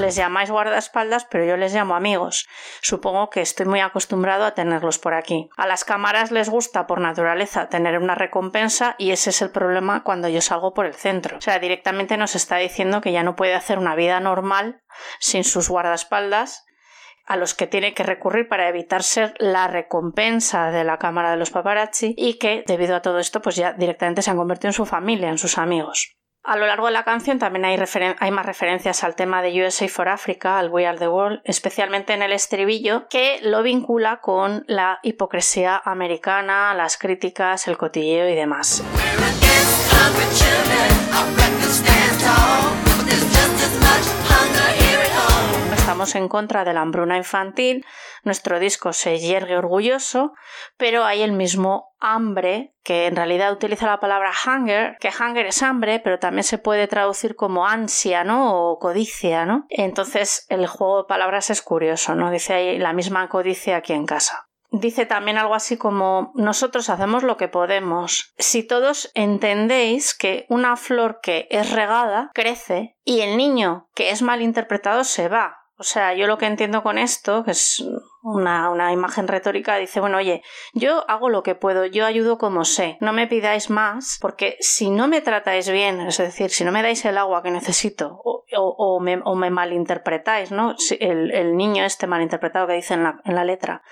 les llamáis guardaespaldas, pero yo les llamo amigos. Supongo que estoy muy acostumbrado a tenerlos por aquí. A las cámaras les gusta por naturaleza tener una recompensa y ese es el problema cuando yo salgo por el centro. O sea, directamente nos está diciendo que ya no puede hacer una vida normal sin sus guardaespaldas a los que tiene que recurrir para evitar ser la recompensa de la cámara de los paparazzi y que debido a todo esto pues ya directamente se han convertido en su familia, en sus amigos. A lo largo de la canción también hay, más referencias al tema de USA for Africa, al We Are the World, especialmente en el estribillo, que lo vincula con la hipocresía americana, las críticas, el cotilleo y demás. Estamos en contra de la hambruna infantil, nuestro disco se yergue orgulloso, pero hay el mismo hambre, que en realidad utiliza la palabra hunger, que hunger es hambre, pero también se puede traducir como ansia, ¿no? O codicia, ¿no? Entonces el juego de palabras es curioso, ¿no? Dice ahí la misma codicia aquí en casa. Dice también algo así como nosotros hacemos lo que podemos. Si todos entendéis que una flor que es regada crece y el niño que es mal interpretado se va. O sea, yo lo que entiendo con esto, que es una, una imagen retórica, dice, bueno, oye, yo hago lo que puedo, yo ayudo como sé, no me pidáis más, porque si no me tratáis bien, es decir, si no me dais el agua que necesito o, o- me, o me malinterpretáis, ¿no? Si el, el niño este malinterpretado que dice en la, en la letra,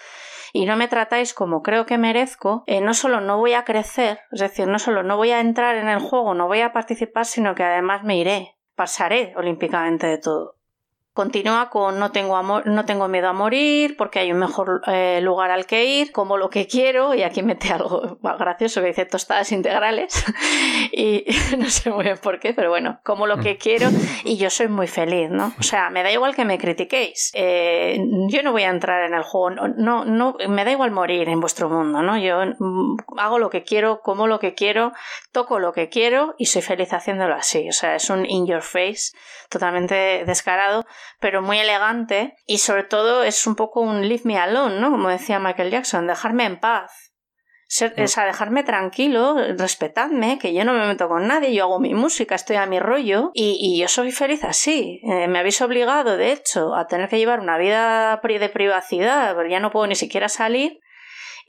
y no me tratáis como creo que merezco, eh, no solo no voy a crecer, es decir, no solo no voy a entrar en el juego, no voy a participar, sino que además me iré, pasaré olímpicamente de todo. Continúa con no tengo, amor, no tengo miedo a morir porque hay un mejor eh, lugar al que ir, como lo que quiero, y aquí mete algo gracioso que dice tostadas integrales, (laughs) y (laughs) no sé muy bien por qué, pero bueno, como lo que quiero, y yo soy muy feliz, ¿no? O sea, me da igual que me critiquéis, eh, yo no voy a entrar en el juego, no, no, no, me da igual morir en vuestro mundo, ¿no? Yo mm, hago lo que quiero, como lo que quiero, toco lo que quiero y soy feliz haciéndolo así, o sea, es un in your face totalmente descarado, pero muy elegante y sobre todo es un poco un leave me alone, ¿no? Como decía Michael Jackson, dejarme en paz. Ser- o sea, dejarme tranquilo, respetadme, que yo no me meto con nadie, yo hago mi música, estoy a mi rollo y, y yo soy feliz así. Eh, me habéis obligado, de hecho, a tener que llevar una vida de privacidad, pero ya no puedo ni siquiera salir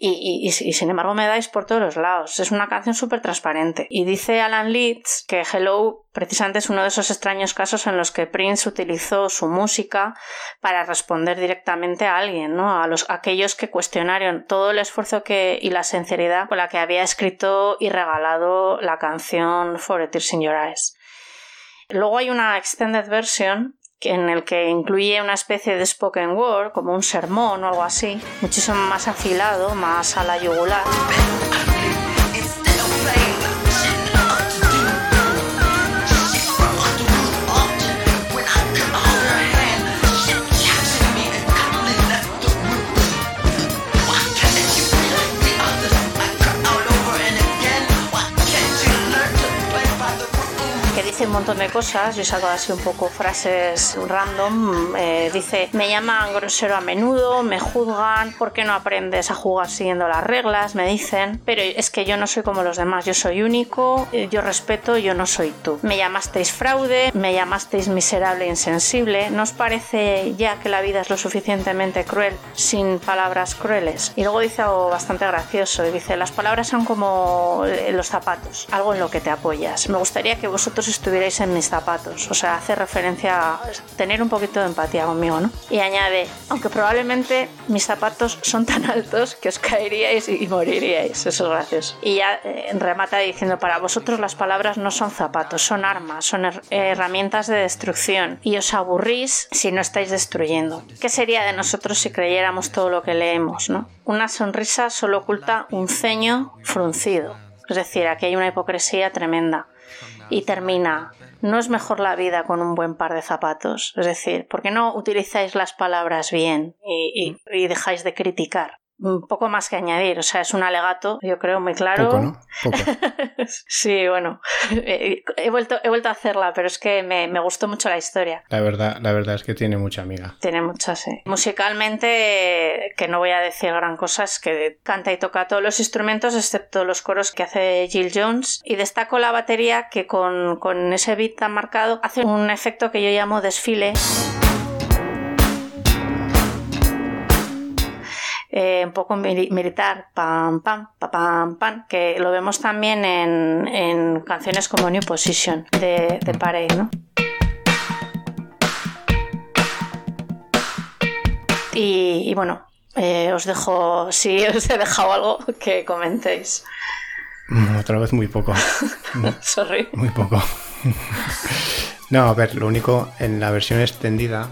y, y- y- sin embargo me dais por todos los lados. Es una canción súper transparente. Y dice Alan Leeds que Hello precisamente es uno de esos extraños casos en los que Prince utilizó su música para responder directamente a alguien, ¿no? A los a aquellos que cuestionaron todo el esfuerzo que, y la sinceridad con la que había escrito y regalado la canción For a Tears in Your Eyes. Luego hay una extended version en el que incluye una especie de spoken word, como un sermón o algo así, muchísimo más afilado, más a la yugular. Dice un montón de cosas, yo saco así un poco frases random, eh, dice, me llaman grosero a menudo, me juzgan, ¿por qué no aprendes a jugar siguiendo las reglas? Me dicen, pero es que yo no soy como los demás, yo soy único, eh, yo respeto, yo no soy tú. Me llamasteis fraude, me llamasteis miserable e insensible, ¿no os parece ya que la vida es lo suficientemente cruel sin palabras crueles? Y luego dice algo bastante gracioso, dice, las palabras son como eh, los zapatos, algo en lo que te apoyas. Me gustaría que vosotros estuvierais en mis zapatos, o sea, hace referencia a tener un poquito de empatía conmigo, ¿no? Y añade, aunque probablemente mis zapatos son tan altos que os caeríais y moriríais, eso es gracioso. Y ya eh, remata diciendo, para vosotros las palabras no son zapatos, son armas, son her- herramientas de destrucción y os aburrís si no estáis destruyendo. ¿Qué sería de nosotros si creyéramos todo lo que leemos, no? Una sonrisa solo oculta un ceño fruncido. Es decir, aquí hay una hipocresía tremenda. Y termina, no es mejor la vida con un buen par de zapatos. Es decir, ¿por qué no utilizáis las palabras bien y, y- y dejáis de criticar? Un poco más que añadir, o sea, es un alegato, yo creo, muy claro. Poco, ¿no? Poco. (laughs) sí, bueno, he, vuelto, he vuelto a hacerla, pero es que me, me gustó mucho la historia. La verdad, la verdad es que tiene mucha amiga. Tiene muchas, sí. Musicalmente, que no voy a decir gran cosa, es que canta y toca todos los instrumentos, excepto los coros que hace Jill Jones. Y destaco la batería, que con, con ese beat tan marcado hace un efecto que yo llamo desfile. Eh, un poco mili- militar, pam, pam, pa, pam, pam, que lo vemos también en, en canciones como New Position de, de Parade, ¿no? Y, y bueno, eh, os dejo, (laughs) si os he dejado algo, que comentéis. Mm, Otra vez muy poco. (laughs) Sorry. Muy poco. (laughs) No, a ver, lo único, en la versión extendida,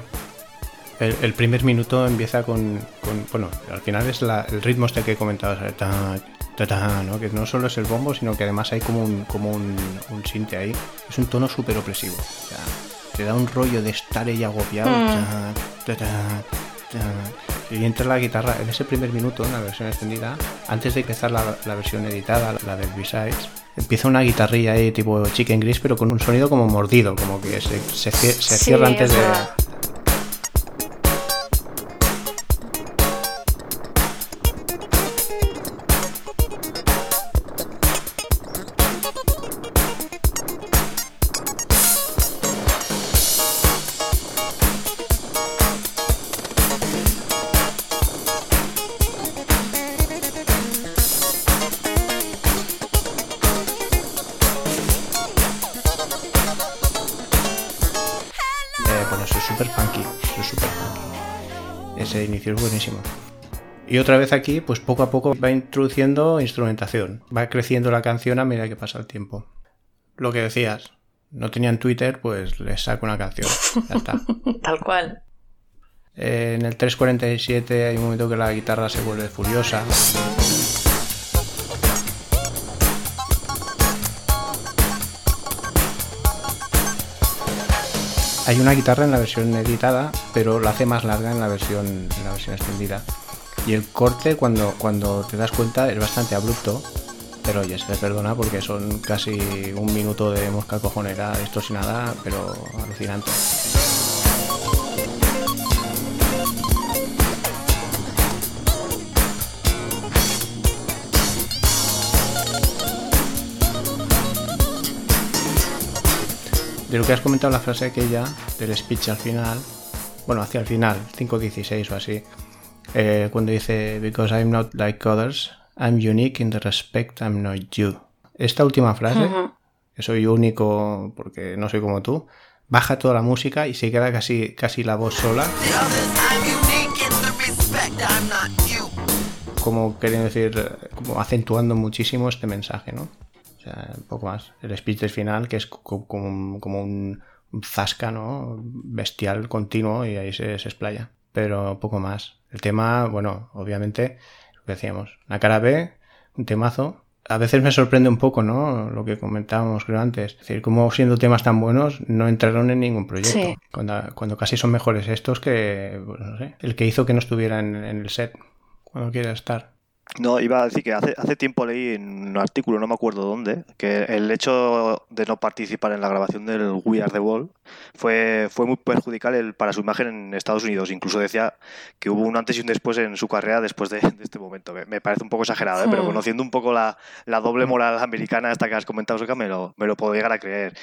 el, el primer minuto empieza con, con- bueno, al final es la- el ritmo este que he comentado, ¿sabes? Ta, ta, ta, ¿no? que no solo es el bombo, sino que además hay como un, como un, un sinte ahí. Es un tono súper opresivo. O sea, te da un rollo de estar ella agobiado. Mm. ta, ta, ta, ta. y entra la guitarra en ese primer minuto, en la versión extendida, antes de empezar la, la versión editada, la del B-Sides, empieza una guitarrilla ahí tipo Chicken Grease, pero con un sonido como mordido, como que se, se, se Sí, cierra antes es de... Y otra vez aquí, pues poco a poco va introduciendo instrumentación. Va creciendo la canción a medida que pasa el tiempo. Lo que decías, no tenían Twitter, pues les saco una canción. Ya está. (laughs) Tal cual. Eh, en el 347 hay un momento que la guitarra se vuelve furiosa. Hay una guitarra en la versión editada, pero la hace más larga en la versión, en la versión extendida. Y el corte, cuando, cuando te das cuenta, es bastante abrupto. Pero oye, se le perdona porque son casi un minuto de mosca cojonera distorsionada, pero alucinante. De lo que has comentado la frase aquella del speech al final, bueno, hacia el final, 5.16 o así, eh, cuando dice, Because I'm not like others, I'm unique in the respect I'm not you. Esta última frase, Ujú. que soy único porque no soy como tú, baja toda la música y se queda casi, casi la voz sola, como queriendo decir, como acentuando muchísimo este mensaje, ¿no? O sea, un poco más. El speech del final, que es co- como, un- como un zasca, ¿no? Bestial, continuo, y ahí se, se explaya. Pero poco más. El tema, bueno, obviamente, lo que decíamos, la cara B, un temazo. A veces me sorprende un poco, ¿no? Lo que comentábamos, creo, antes. Es decir, como siendo temas tan buenos, no entraron en ningún proyecto. Sí. Cuando, cuando casi son mejores estos que, pues, no sé, el que hizo que no estuviera en, en el set cuando quiera estar. No, iba a decir que hace, hace tiempo leí en un artículo, no me acuerdo dónde, que el hecho de no participar en la grabación del We Are the Wall fue, fue muy perjudicial el- para su imagen en Estados Unidos. Incluso decía que hubo un antes y un después en su carrera después de, de este momento. Me, me parece un poco exagerado, ¿eh? pero Hmm. conociendo un poco la, la doble moral americana esta que has comentado, Soka, me lo, me lo puedo llegar a creer.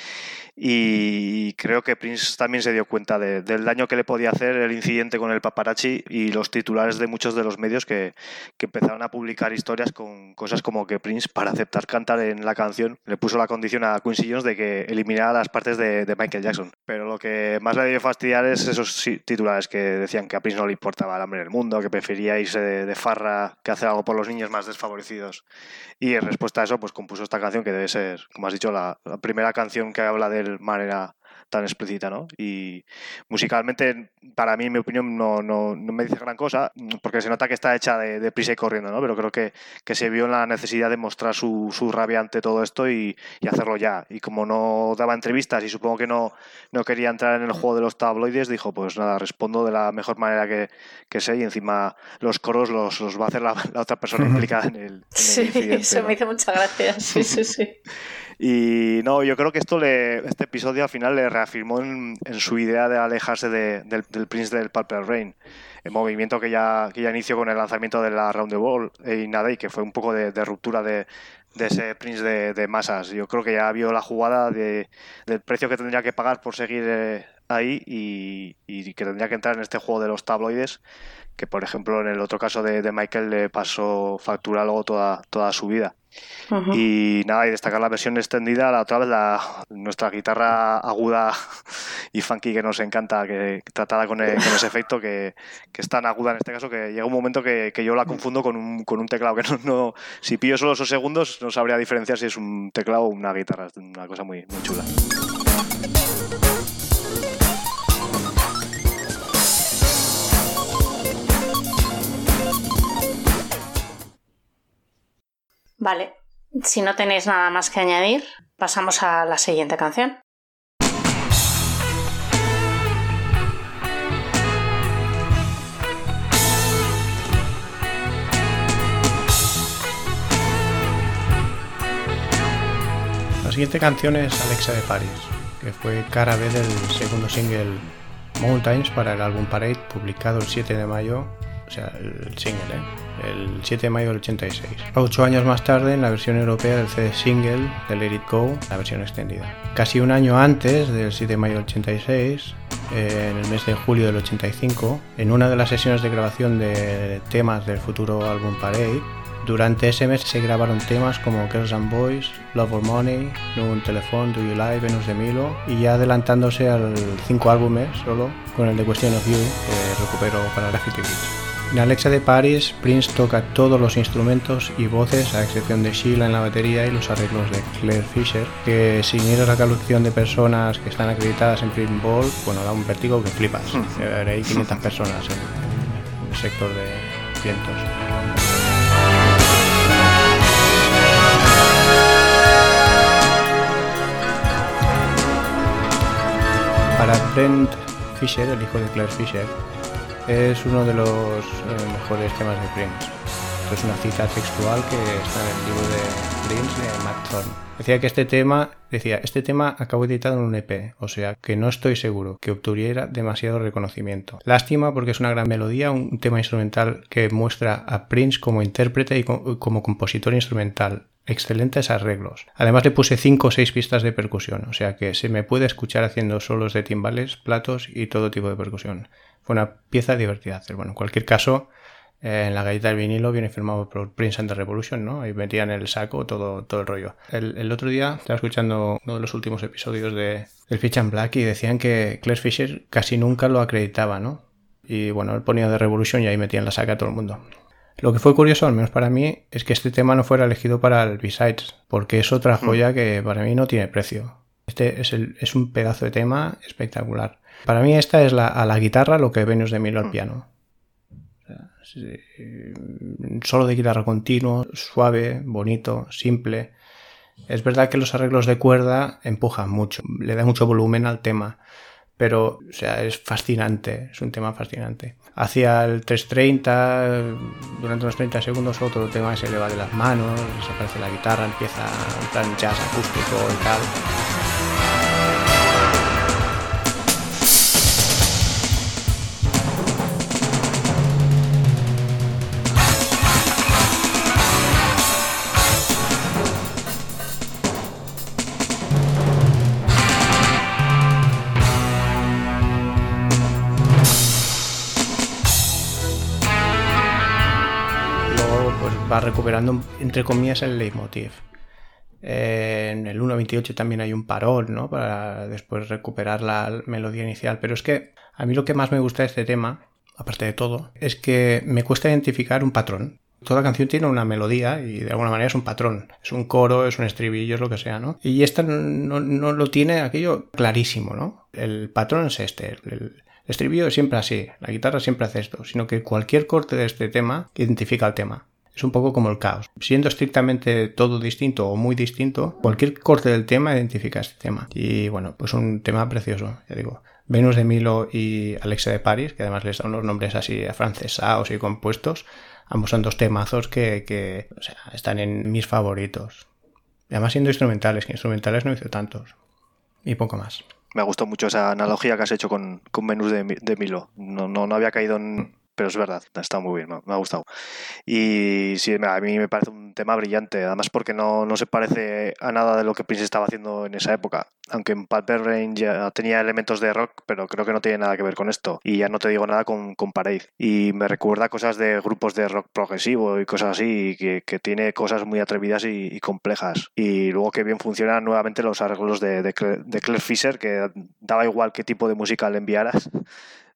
Y creo que Prince también se dio cuenta de- del daño que le podía hacer el incidente con el paparazzi y los titulares de muchos de los medios que, que empezaron a publicar historias con cosas como que Prince, para aceptar cantar en la canción, le puso la condición a Quincy Jones de que eliminara las partes de, Michael Jackson. Pero lo que más le debió fastidiar es esos titulares que decían que a Prince no le importaba el hambre en el mundo, que prefería irse de, farra que hacer algo por los niños más desfavorecidos. Y en respuesta a eso, pues compuso esta canción que debe ser, como has dicho, la, primera canción que habla de él manera tan explícita, ¿no? Y musicalmente, para mí, en mi opinión, no, no, no me dice gran cosa, porque se nota que está hecha de, de prisa y corriendo, ¿no? Pero creo que, que se vio en la necesidad de mostrar su, su rabia ante todo esto y, y hacerlo ya. Y como no daba entrevistas y supongo que no, no quería entrar en el juego de los tabloides, dijo, pues nada, respondo de la mejor manera que, que sé y encima los coros los, los va a hacer la, la otra persona (laughs) implicada en el, en el Sí, incidente, eso ¿no? me hizo mucha gracia. Sí, sí, sí. (laughs) Y no, yo creo que esto le, este episodio al final le reafirmó en, en su idea de alejarse de- del, del Prince del Purple Rain. El movimiento que ya, que ya inició con el lanzamiento de la Round the Ball y nada, y que fue un poco de, de ruptura de, de ese Prince de, de masas. Yo creo que ya vio la jugada de, del precio que tendría que pagar por seguir eh, ahí y, y que tendría que entrar en este juego de los tabloides que por ejemplo en el otro caso de, de Michael le pasó factura luego toda, toda su vida. Y nada, y destacar la versión extendida, la otra vez la, nuestra guitarra aguda y funky que nos encanta, que tratada con, e- con ese efecto que, que es tan aguda en este caso que llega un momento que, que yo la confundo con un, con un teclado, que no, no, si pillo solo esos segundos no sabría diferenciar si es un teclado o una guitarra, es una cosa muy, muy chula. Vale, si no tenéis nada más que añadir, pasamos a la siguiente canción. La siguiente canción es Alexa de Paris, que fue cara B del segundo single Mountains para el álbum Parade, publicado el 7 de mayo, sea, el single, ¿eh? el 7 de mayo del 86. Ocho años más tarde, en la versión europea del CD single de Let It Go, la versión extendida. Casi un año antes del 7 de mayo del 86, eh, en el mes de julio del 85, en una de las sesiones de grabación de temas del futuro álbum Parade, durante ese mes se grabaron temas como Girls and Boys, Love or Money, Nun Telephone, Do You Lie, Venus de Milo y ya adelantándose al cinco álbumes solo con el de Question of You que recuperó para Graffiti Beats. En Alexa de Paris, Prince toca todos los instrumentos y voces, a excepción de Sheila en la batería y los arreglos de Claire Fisher, que sin ir a la colección de personas que están acreditadas en Print Ball, bueno, da un vértigo que flipas. Eh, Hay 500 personas en, el sector de cientos. Para Brent Fisher, el hijo de Claire Fisher, es uno de los eh, mejores temas de Prince. Esto es una cita textual que está en el libro de Prince de Matt Thorne. Decía que este tema, decía, este tema acabó editado en un EP, o sea que no estoy seguro que obtuviera demasiado reconocimiento. Lástima porque es una gran melodía, un tema instrumental que muestra a Prince como intérprete y co- como compositor instrumental. Excelentes arreglos. Además le puse 5 o 6 pistas de percusión, o sea que se me puede escuchar haciendo solos de timbales, platos y todo tipo de percusión. Fue una pieza divertida. Bueno, en cualquier caso, eh, en la galleta del vinilo viene firmado por Prince and the Revolution, ¿no? Ahí metían en el saco todo, todo el rollo. El, otro día estaba escuchando uno de los últimos episodios de El Fitch and Black y decían que Claire Fisher casi nunca lo acreditaba, ¿no? Y bueno, él ponía de Revolution y ahí metía en la saca a todo el mundo. Lo que fue curioso, al menos para mí, es que este tema no fuera elegido para el B-Sides, porque es otra joya que para mí no tiene precio. Este es, el- es un pedazo de tema espectacular. Para mí esta es la, a la guitarra lo que Venus de Milo al piano. O sea, sí, solo de guitarra continuo, suave, bonito, simple. Es verdad que los arreglos de cuerda empujan mucho, le da mucho volumen al tema, pero o sea, es fascinante, es un tema fascinante. Hacia el 330, durante unos 30 segundos, otro tema se le va de las manos, desaparece la guitarra, empieza un plan jazz acústico y tal. Va recuperando entre comillas el leitmotiv. En el 1.28 también hay un parón, ¿no? Para después recuperar la melodía inicial. Pero es que a mí lo que más me gusta de este tema, aparte de todo, es que me cuesta identificar un patrón. Toda canción tiene una melodía y de alguna manera es un patrón. Es un coro, es un estribillo, es lo que sea, ¿no? Y esta no, no lo tiene aquello clarísimo, ¿no? El patrón es este. El estribillo es siempre así. La guitarra siempre hace esto. Sino que cualquier corte de este tema identifica el tema. Es un poco como el caos. Siendo estrictamente todo distinto o muy distinto, cualquier corte del tema identifica este tema. Y bueno, pues un tema precioso, ya digo. Venus de Milo y Alexa de Paris, que además les dan unos nombres así afrancesados y compuestos. Ambos son dos temazos que, están en mis favoritos. Además siendo instrumentales, que instrumentales no hizo tantos. Y poco más. Me gustó mucho esa analogía que has hecho con, con Venus de, de Milo. No, no, no había caído en... Pero es verdad, está muy bien, me, ha gustado. Y sí, a mí me parece un tema brillante, además porque no, no se parece a nada de lo que Prince estaba haciendo en esa época. Aunque en Pulper Rain ya tenía elementos de rock, pero creo que no tiene nada que ver con esto. Y ya no te digo nada con, con Parade. Y me recuerda cosas de grupos de rock progresivo y cosas así, que, que tiene cosas muy atrevidas y, y complejas. Y luego que bien funcionan nuevamente los arreglos de, de, de Claire Fisher, que daba igual qué tipo de música le enviaras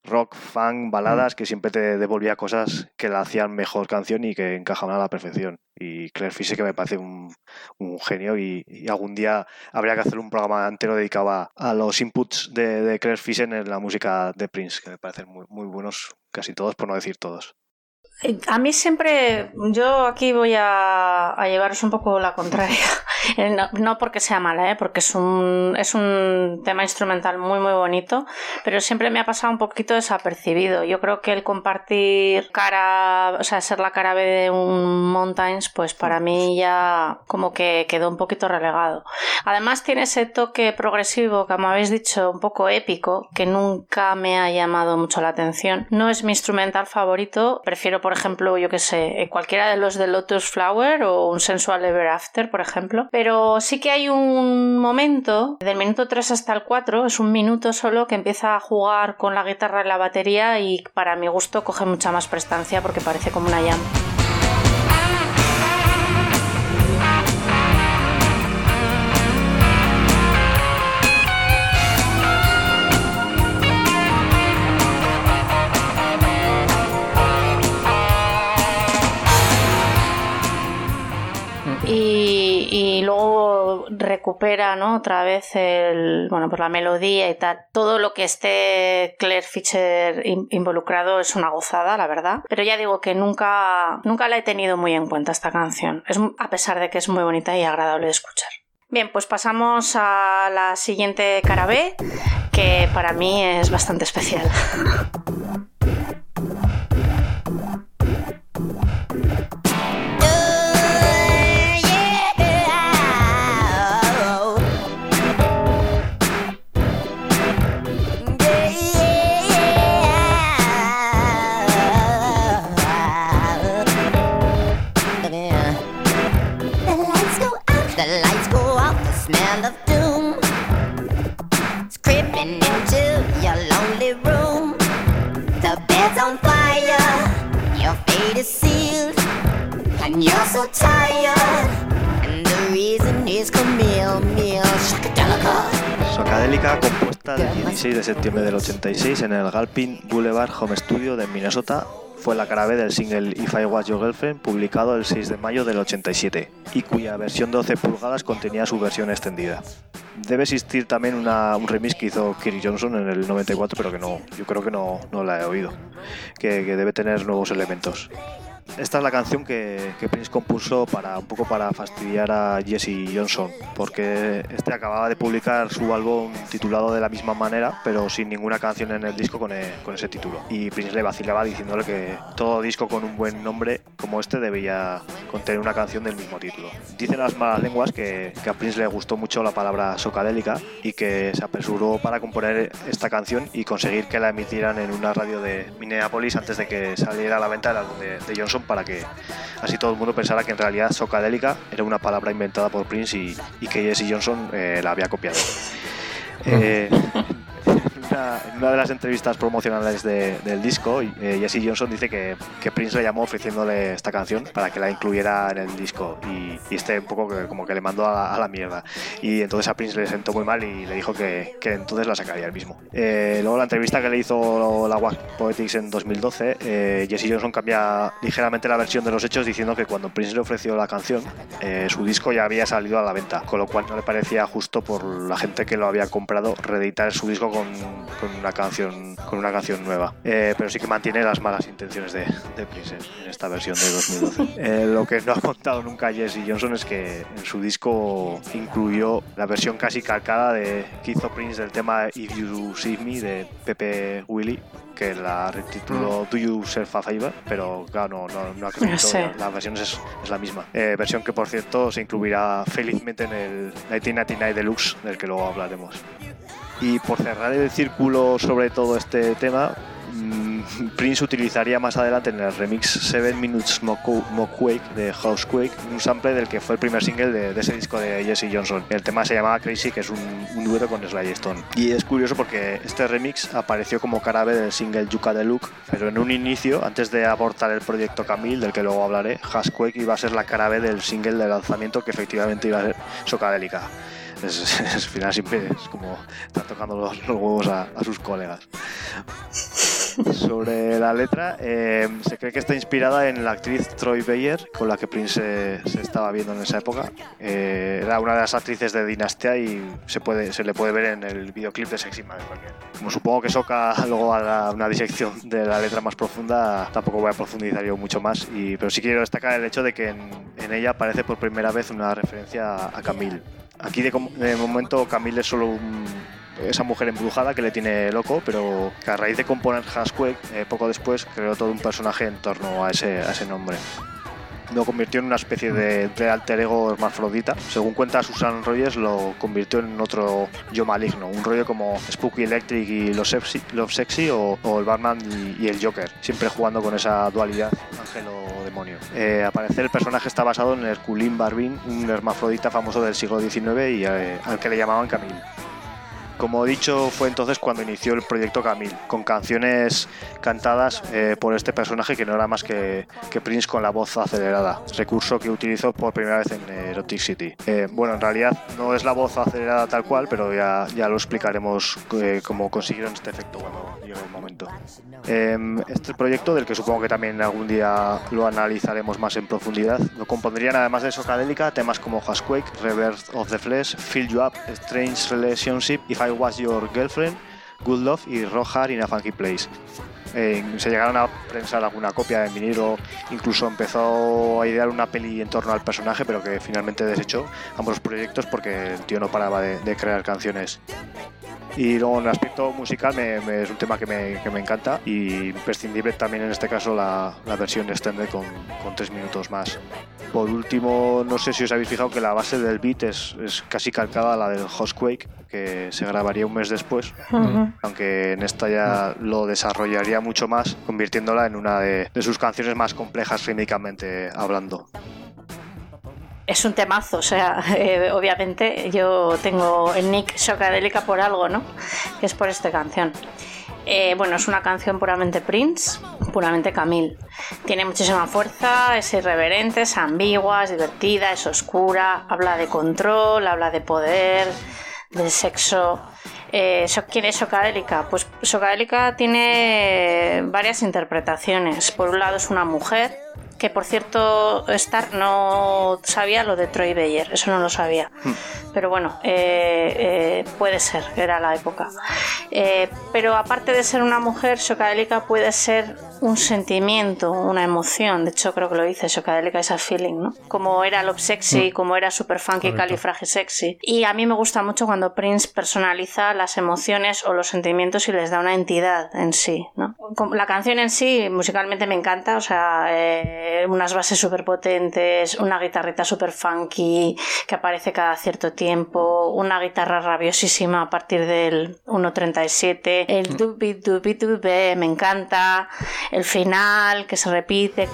rock, funk, baladas, que siempre te devolvía cosas que la hacían mejor canción y que encajaban a la perfección. Y Claire Fisher que me parece un, un genio y, y algún día habría que hacer un programa entero dedicado a, a los inputs de, de Claire Fisher en la música de Prince, que me parecen muy, muy buenos, casi todos, por no decir todos. A mí siempre, yo aquí voy a, a llevaros un poco la contraria. (laughs) Eh, No, no porque sea mala, ¿eh? porque es un, es un tema instrumental muy, muy bonito, pero siempre me ha pasado un poquito desapercibido. Yo creo que el compartir cara, o sea, ser la cara B de un Mountains, pues para mí ya como que quedó un poquito relegado. Además tiene ese toque progresivo, como habéis dicho, un poco épico, que nunca me ha llamado mucho la atención. No es mi instrumental favorito, prefiero, por ejemplo, yo que sé, eh, cualquiera de los de Lotus Flower o un Sensual Ever After, por ejemplo. Pero sí que hay un momento, del minuto 3 hasta el 4, es un minuto solo que empieza a jugar con la guitarra y la batería y para mi gusto coge mucha más prestancia porque parece como una jam. Recupera ¿no? otra vez el, bueno, pues la melodía y tal. Todo lo que esté Claire Fischer in- involucrado es una gozada, la verdad. Pero ya digo que nunca, nunca la he tenido muy en cuenta esta canción, es, a pesar de que es muy bonita y agradable de escuchar. Bien, pues pasamos a la siguiente cara B, que para mí es bastante especial. (laughs) you're so tired. And the reason is Camille, Shakadelica. Socadélica, compuesta el 16 de septiembre del 86 en el Galpin Boulevard Home Studio de Minnesota, fue la cara B del single If I Was Your Girlfriend, publicado el 6 de mayo del 87, y cuya versión 12 pulgadas contenía su versión extendida. Debe existir también una- un remix que hizo Kerry Johnson en el 94, pero que no, yo creo que no, no la he oído, que, que debe tener nuevos elementos. Esta es la canción que, Prince compuso para un poco para fastidiar a Jesse Johnson, porque este acababa de publicar su álbum titulado de la misma manera, pero sin ninguna canción en el disco con, e- ese título. Y Prince le vacilaba diciéndole que todo disco con un buen nombre como este debía contener una canción del mismo título. Dicen las malas lenguas que, a Prince le gustó mucho la palabra socadélica y que se apresuró para componer esta canción y conseguir que la emitieran en una radio de Minneapolis antes de que saliera a la venta el álbum de Johnson para que así todo el mundo pensara que en realidad socadélica era una palabra inventada por Prince y, y que Jesse Johnson eh, la había copiado. Eh, una, (laughs) en una de las entrevistas promocionales de- del disco, eh, Jesse Johnson dice que, Prince le llamó ofreciéndole esta canción para que la incluyera en el disco y, y este un poco como que le mandó a, la mierda. Y entonces a Prince le sentó muy mal y le dijo que, entonces la sacaría él mismo. Eh, luego la entrevista que le hizo la Wax Poetics en 2012, eh, Jesse Johnson cambia ligeramente la versión de los hechos diciendo que cuando Prince le ofreció la canción, eh, su disco ya había salido a la venta, con lo cual no le parecía justo por la gente que lo había comprado reeditar su disco con una canción con una canción nueva. Eh, pero sí que mantiene las malas intenciones de, de Prince en- esta versión de 2012. Eh, lo que no ha contado nunca Jesse Johnson es que en su disco incluyó la versión casi calcada de hizo Prince del tema If You See Me de Pepe Willy que la retituló Do You Self a Favor, pero claro, no, no, no Sí. la, la versión es, es la misma. Eh, versión que, por cierto, se incluirá felizmente en el 1999 Deluxe, del que luego hablaremos. Y por cerrar el círculo sobre todo este tema, mm, (laughs) Prince utilizaría más adelante en el remix 7 Minutes Moquake de Housequake un sample del que fue el primer single de, de ese disco de Jesse Johnson. El tema se llamaba Crazy, que es un, un dueto con Sly Stone. Y es curioso porque este remix apareció como cara B del single Yuka de Look, pero en un inicio, antes de abortar el proyecto Camille, del que luego hablaré, Housequake iba a ser la cara B del single de lanzamiento que efectivamente iba a ser Socadélica. Es, (laughs) al final siempre es como estar tocando los, huevos a, sus colegas. Sobre la letra, eh, se cree que está inspirada en la actriz Troy Bayer, con la que Prince se, estaba viendo en esa época. Eh, era una de las actrices de Dinastía y se, le puede ver en el videoclip de Sexy Man. Como supongo que Soca (laughs) luego hará una disección de la letra más profunda, tampoco voy a profundizar yo mucho más. Pero sí quiero destacar el hecho de que en, en ella aparece por primera vez una referencia a Camille. Aquí de, momento Camille es solo esa mujer embrujada que le tiene loco, pero que a raíz de componer Hashquake, eh, poco después creó todo un personaje en torno a ese nombre. Lo convirtió en una especie de, de alter ego hermafrodita. Según cuenta Susan Rogers, lo convirtió en otro yo maligno, un rollo como Spooky Electric y Love Sexy, o, el Batman y, el Joker, siempre jugando con esa dualidad ángel o demonio. Eh, el personaje está basado en Herculín Barbin, un hermafrodita famoso del siglo XIX y eh, al que le llamaban Camille. Como he dicho, fue entonces cuando inició el proyecto Camille, con canciones cantadas eh, por este personaje que no era más que, que Prince con la voz acelerada, recurso que utilizó por primera vez en Erotic City. Eh, bueno, en realidad no es la voz acelerada tal cual, pero ya, ya lo explicaremos eh, cómo consiguieron este efecto cuando llegue el momento. Eh, este proyecto, del que supongo que también algún día lo analizaremos más en profundidad, lo compondrían además de Socadélica temas como Hashquake, Rebirth of the Flesh, Fill You Up, Strange Relationship, If I Was Your Girlfriend, Good Love y Rock in a Funky Place. Eh, se llegaron a prensar alguna copia en vinilo, incluso empezó a idear una peli en torno al personaje, pero que finalmente desechó ambos proyectos porque el tío no paraba de, de crear canciones. Y luego en el aspecto musical me- me- es un tema que me, que me encanta y imprescindible también en este caso la, la versión extended con, con tres minutos más. Por último, no sé si os habéis fijado que la base del beat es, es casi calcada a la del Hostquake, que se grabaría un mes después, Ujú. aunque en esta ya lo desarrollaría mucho más, convirtiéndola en una de, de sus canciones más complejas rítmicamente hablando. Es un temazo, o sea, (laughs) eh, obviamente yo tengo el nick Shocadélica por algo, ¿no? Que es por esta canción. Eh, bueno, es una canción puramente Prince, puramente Camille. Tiene muchísima fuerza, es irreverente, es ambigua, es divertida, es oscura, habla de control, habla de poder, de sexo. Eh, ¿Quién es Socadélica? Pues Socadélica tiene varias interpretaciones. Por un lado es una mujer, que por cierto Star no sabía lo de Troy Bayer, eso no lo sabía. Pero bueno, eh, eh, puede ser, era la época. Eh, pero aparte de ser una mujer, Socadélica puede ser un sentimiento, una emoción. De hecho, creo que lo dice, Socadélica es a feeling, ¿no? Como era Love Sexy, como era Super Funky, Correcto. Califragisexy. Y a mí me gusta mucho cuando Prince personaliza las emociones o los sentimientos y les da una entidad en sí, ¿no? La canción en sí, musicalmente me encanta, o sea, eh, unas bases súper potentes, una guitarrita súper funky que aparece cada cierto tiempo, una guitarra rabiosísima a partir del 1.37, el dubi dubi dube me encanta, el final que se repite.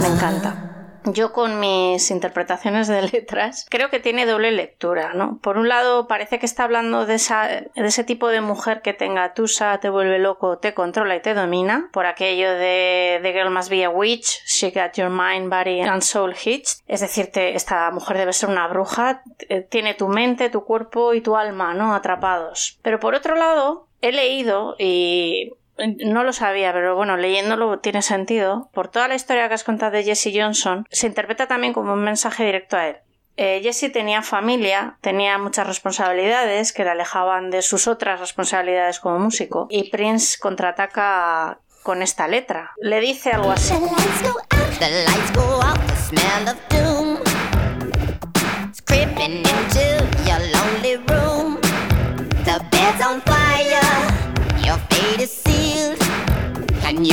Me encanta. Yo con mis interpretaciones de letras creo que tiene doble lectura, ¿no? Por un lado parece que está hablando de, esa, de ese tipo de mujer que tenga tusa, te vuelve loco, te controla y te domina, por aquello de The Girl Must Be a Witch, She Got Your Mind, Body and Soul Hitched. Es decir, te- esta mujer debe ser una bruja, eh, tiene tu mente, tu cuerpo y tu alma, ¿no? Atrapados. Pero por otro lado, he leído y no lo sabía, pero bueno, leyéndolo tiene sentido. Por toda la historia que has contado de Jesse Johnson, se interpreta también como un mensaje directo a él. Eh, Jesse tenía familia, tenía muchas responsabilidades que le alejaban de sus otras responsabilidades como músico, y Prince contraataca con esta letra. Le dice algo así. And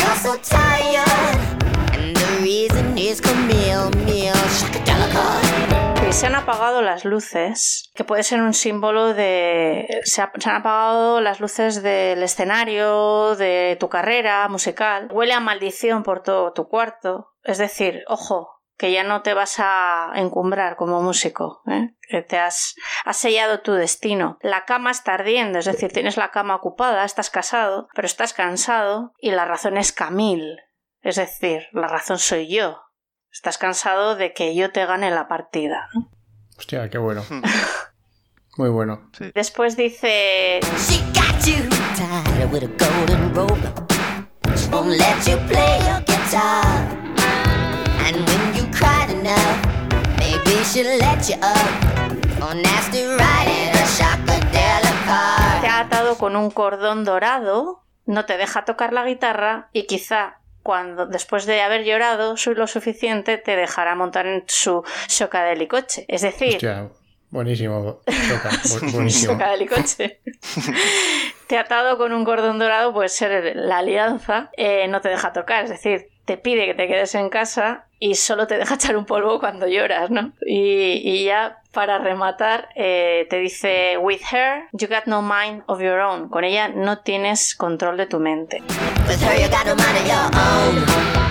se han apagado las luces, que puede ser un símbolo de... Se han apagado las luces del escenario, de tu carrera musical. Huele a maldición por todo tu cuarto. Es decir, ojo, que ya no te vas a encumbrar como músico, ¿eh? que te has, has sellado tu destino. La cama está ardiendo, es decir, tienes la cama ocupada, estás casado, pero estás cansado y la razón es Camille. Es decir, la razón soy yo. Estás cansado de que yo te gane la partida. ¿no? Hostia, qué bueno. (laughs) Muy bueno. Después dice... She enough, maybe she'll let you up. For nasty riding a shakadelic car. Te ha atado con un cordón dorado, no te deja tocar la guitarra y quizá cuando después de haber llorado lo suficiente te dejará montar en su coche. Es decir, Hostia, buenísimo. Choca, (laughs) bu- buenísimo. coche. (laughs) te ha atado con un cordón dorado, puede ser la alianza, eh, no te deja tocar, es decir, te pide que te quedes en casa y solo te deja (laughs) echar un polvo cuando lloras, ¿no? Y, ya para rematar, eh, te dice, with her, you got no mind of your own. Con ella no tienes control de tu mente. With her, you got no mind of your own.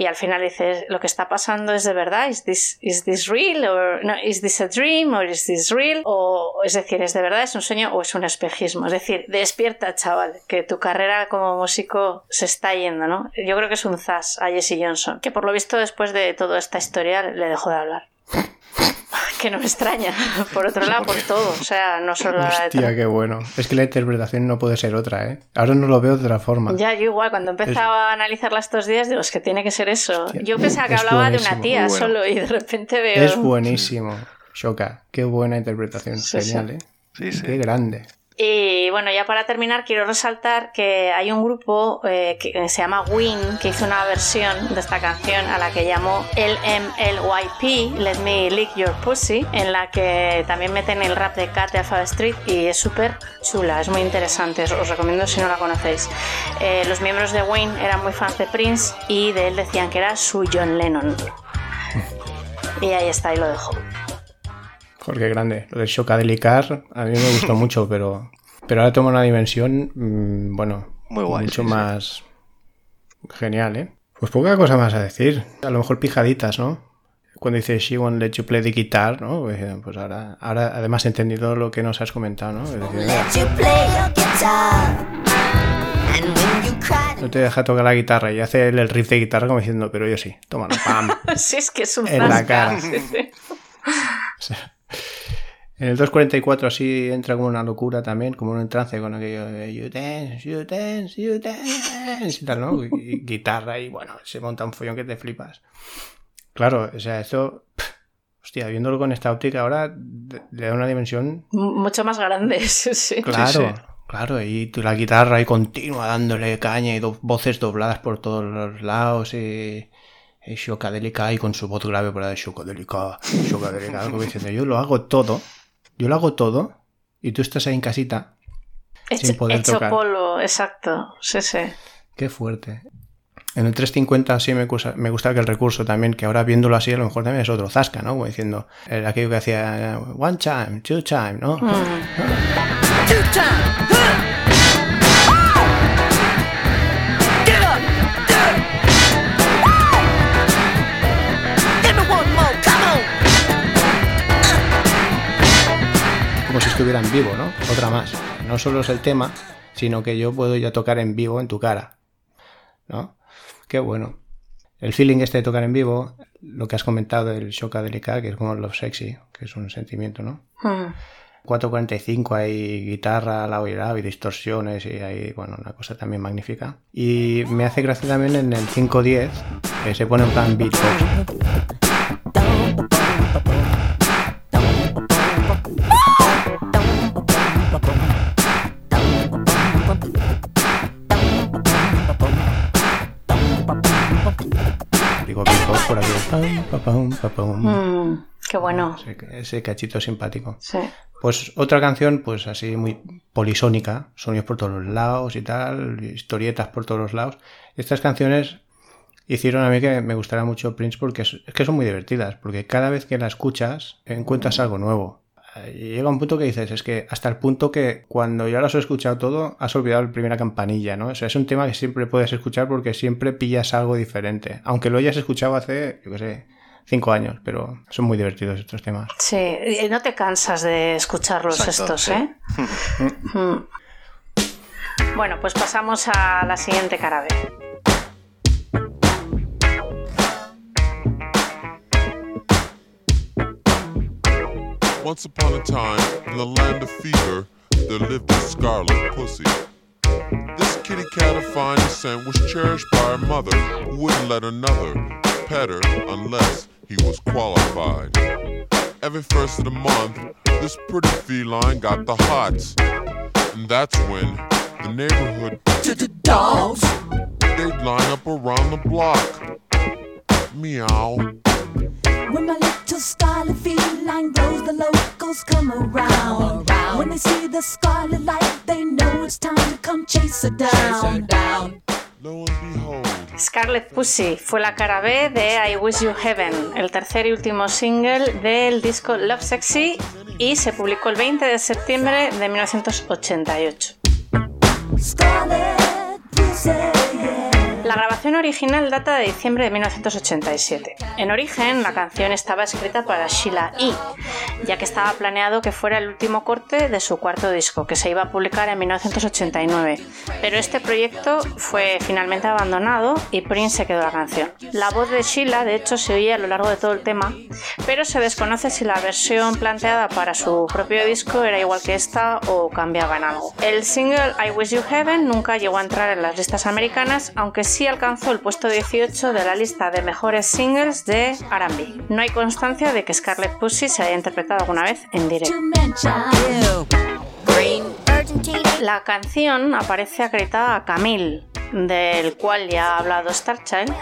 Y al final dices, lo que está pasando es de verdad, is this, is this real? Or, is this a dream? Or is this real? O, es decir, ¿es de verdad? ¿Es un sueño o es un espejismo? Es decir, despierta, chaval, que tu carrera como músico se está yendo, ¿no? Yo creo que es un zas a Jesse Johnson, que por lo visto después de toda esta historia le dejó de hablar. (laughs) que no me extraña, (laughs) por otro lado, por todo, o sea, no solo la Hostia, qué bueno. Es que la interpretación no puede ser otra, ¿eh? Ahora no lo veo de otra forma. Ya, yo igual, cuando empezaba a analizarla estos días, digo, es que tiene que ser eso. yo pensaba que es hablaba de una tía bueno. solo y de repente veo... Es buenísimo. Shoka, qué buena interpretación. Sí, sí. Genial, ¿eh? Qué grande. Y bueno, ya para terminar, quiero resaltar que hay un grupo eh, que se llama Win que hizo una versión de esta canción a la que llamó LMLYP, Let Me Lick Your Pussy, en la que también meten el rap de Cat de Alphabet Street y es súper chula, es muy interesante, os recomiendo si no la conocéis. Eh, los miembros de Win eran muy fans de Prince y de él decían que era su John Lennon. (laughs) Y ahí está, ahí lo dejo. Qué grande. Lo del Shokadelicar a mí me gustó (laughs) mucho, pero, pero ahora toma una dimensión, mm, bueno, Muy guay, mucho sí, sí. más genial, ¿eh? Pues poca cosa más a decir. A lo mejor pijaditas, ¿no? Cuando dice She won't let you play the guitar, ¿no? Pues, eh, Pues ahora, ahora además he entendido lo que nos has comentado, ¿no? Es decir, Let you play your guitar. And when you cried no te deja tocar la guitarra y hace el, el riff de guitarra como diciendo, pero yo sí, tómalo, pam. (laughs) Sí, es que es un En la cara. (laughs) En el 244 así entra como una locura también, como un trance con aquello de you dance, you dance, you dance y tal, ¿no? Y- y guitarra y bueno, se monta un follón que te flipas. Claro, o sea, esto, pff, hostia, viéndolo con esta óptica ahora de- le da una dimensión, Mucho más grande, (laughs) sí, sí. claro, claro, y tú la guitarra ahí continua dándole caña y do- voces dobladas por todos los lados y... Y Shokadelica ahí con su voz grave por ahí, Shokadelica, Shokadelica, como diciendo, yo lo hago todo, yo lo hago todo, y tú estás ahí en casita, Hecho, sin poder hecho tocar. polvo, exacto. Sí, sí. Qué fuerte. En el 350 sí me gusta, me gusta que el recurso también, que ahora viéndolo así a lo mejor también es otro zasca, ¿no? Como diciendo, eh, aquello que hacía eh, one time, two time, ¿no? Mm. (laughs) Two time. Estuviera en vivo, ¿no? Otra más. No solo es el tema, sino que yo puedo ya tocar en vivo en tu cara, ¿no? Qué bueno. El feeling este de tocar en vivo, lo que has comentado del Shockadelica, que es como Love Sexy, que es un sentimiento, ¿no? Mm. 4.45 hay guitarra, y lado y distorsiones y hay, bueno, una cosa también magnífica. Y me hace gracia también en el 5.10, que se pone en plan beatbox. Digo beatbox por aquí. Pam, pa, pam, pa, pam. Mm, qué bueno. Ese, ese cachito simpático. Sí. Pues otra canción, pues así muy polisónica, sonidos por todos los lados y tal, historietas por todos los lados. Estas canciones hicieron a mí que me gustara mucho Prince porque es, es que son muy divertidas, porque cada vez que la escuchas encuentras algo nuevo. Y llega un punto que dices, es que hasta el punto que cuando ya lo has escuchado todo, has olvidado la primera campanilla, ¿no? O sea, es un tema que siempre puedes escuchar porque siempre pillas algo diferente. Aunque lo hayas escuchado hace, yo qué sé, cinco años, pero son muy divertidos estos temas. Sí, y no te cansas de escucharlos Exacto, estos, sí. ¿eh? (laughs) Mm. Bueno, pues pasamos a la siguiente cara B. Once upon a time, in the land of fever, there lived a scarlet pussy. This kitty cat of fine descent was cherished by her mother, who wouldn't let another pet her unless he was qualified. Every first of the month, this pretty feline got the hots. And that's when the neighborhood dogs they'd line up around the block. Meow. Little scarlet feline goes, the locals come around. When they see the scarlet light, they know it's time to come chase her down. Lo and behold, Scarlet Pussy fue la cara B de I Wish You Heaven, el tercer y último single del disco Love Sexy y se publicó el 20 de septiembre de 1988. Scarlet pussy, yeah. La grabación original data de diciembre de 1987. En origen, la canción estaba escrita para Sheila E., ya que estaba planeado que fuera el último corte de su cuarto disco, que se iba a publicar en 1989. Pero este proyecto fue finalmente abandonado y Prince se quedó la canción. La voz de Sheila, de hecho, se oía a lo largo de todo el tema, pero se desconoce si la versión planteada para su propio disco era igual que esta o cambiaba en algo. El single I Wish You Heaven nunca llegó a entrar en las listas americanas, aunque sí alcanzó el puesto 18 de la lista de mejores singles de R&B. No hay constancia de que Scarlet Pussy se haya interpretado alguna vez en directo. La canción aparece acreditada a Camille, del cual ya ha hablado Starchild,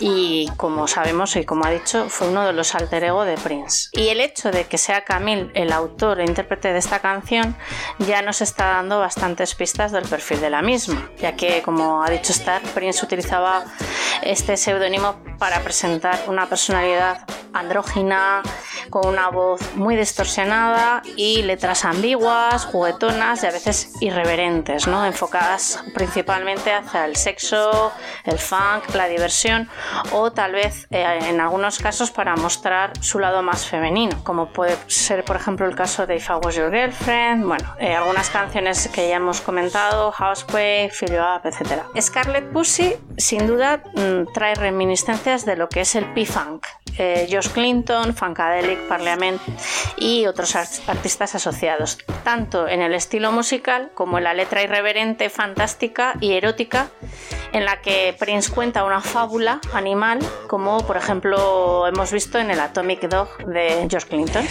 y como sabemos y como ha dicho, fue uno de los alter ego de Prince. Y el hecho de que sea Camille el autor e intérprete de esta canción ya nos está dando bastantes pistas del perfil de la misma, ya que, como ha dicho Star, Prince utilizaba este seudónimo para presentar una personalidad andrógina, con una voz muy distorsionada y letras ambiguas, juguetonas y a veces irreverentes, ¿no? enfocadas principalmente hacia el sexo, el funk, la diversión o tal vez eh, en algunos casos para mostrar su lado más femenino, como puede ser por ejemplo el caso de If I Was Your Girlfriend, bueno, eh, algunas canciones que ya hemos comentado, Houseway, Fill You Up, etc. Scarlet Pussy sin duda mm, trae reminiscencias de lo que es el P-Funk, eh, Josh Clinton, Funkadelic, Parliament y otros art- artistas asociados, tanto en el estilo musical como en la letra irreverente, fantástica y erótica, en la que Prince cuenta una fábula animal, como por ejemplo hemos visto en el Atomic Dog de George Clinton.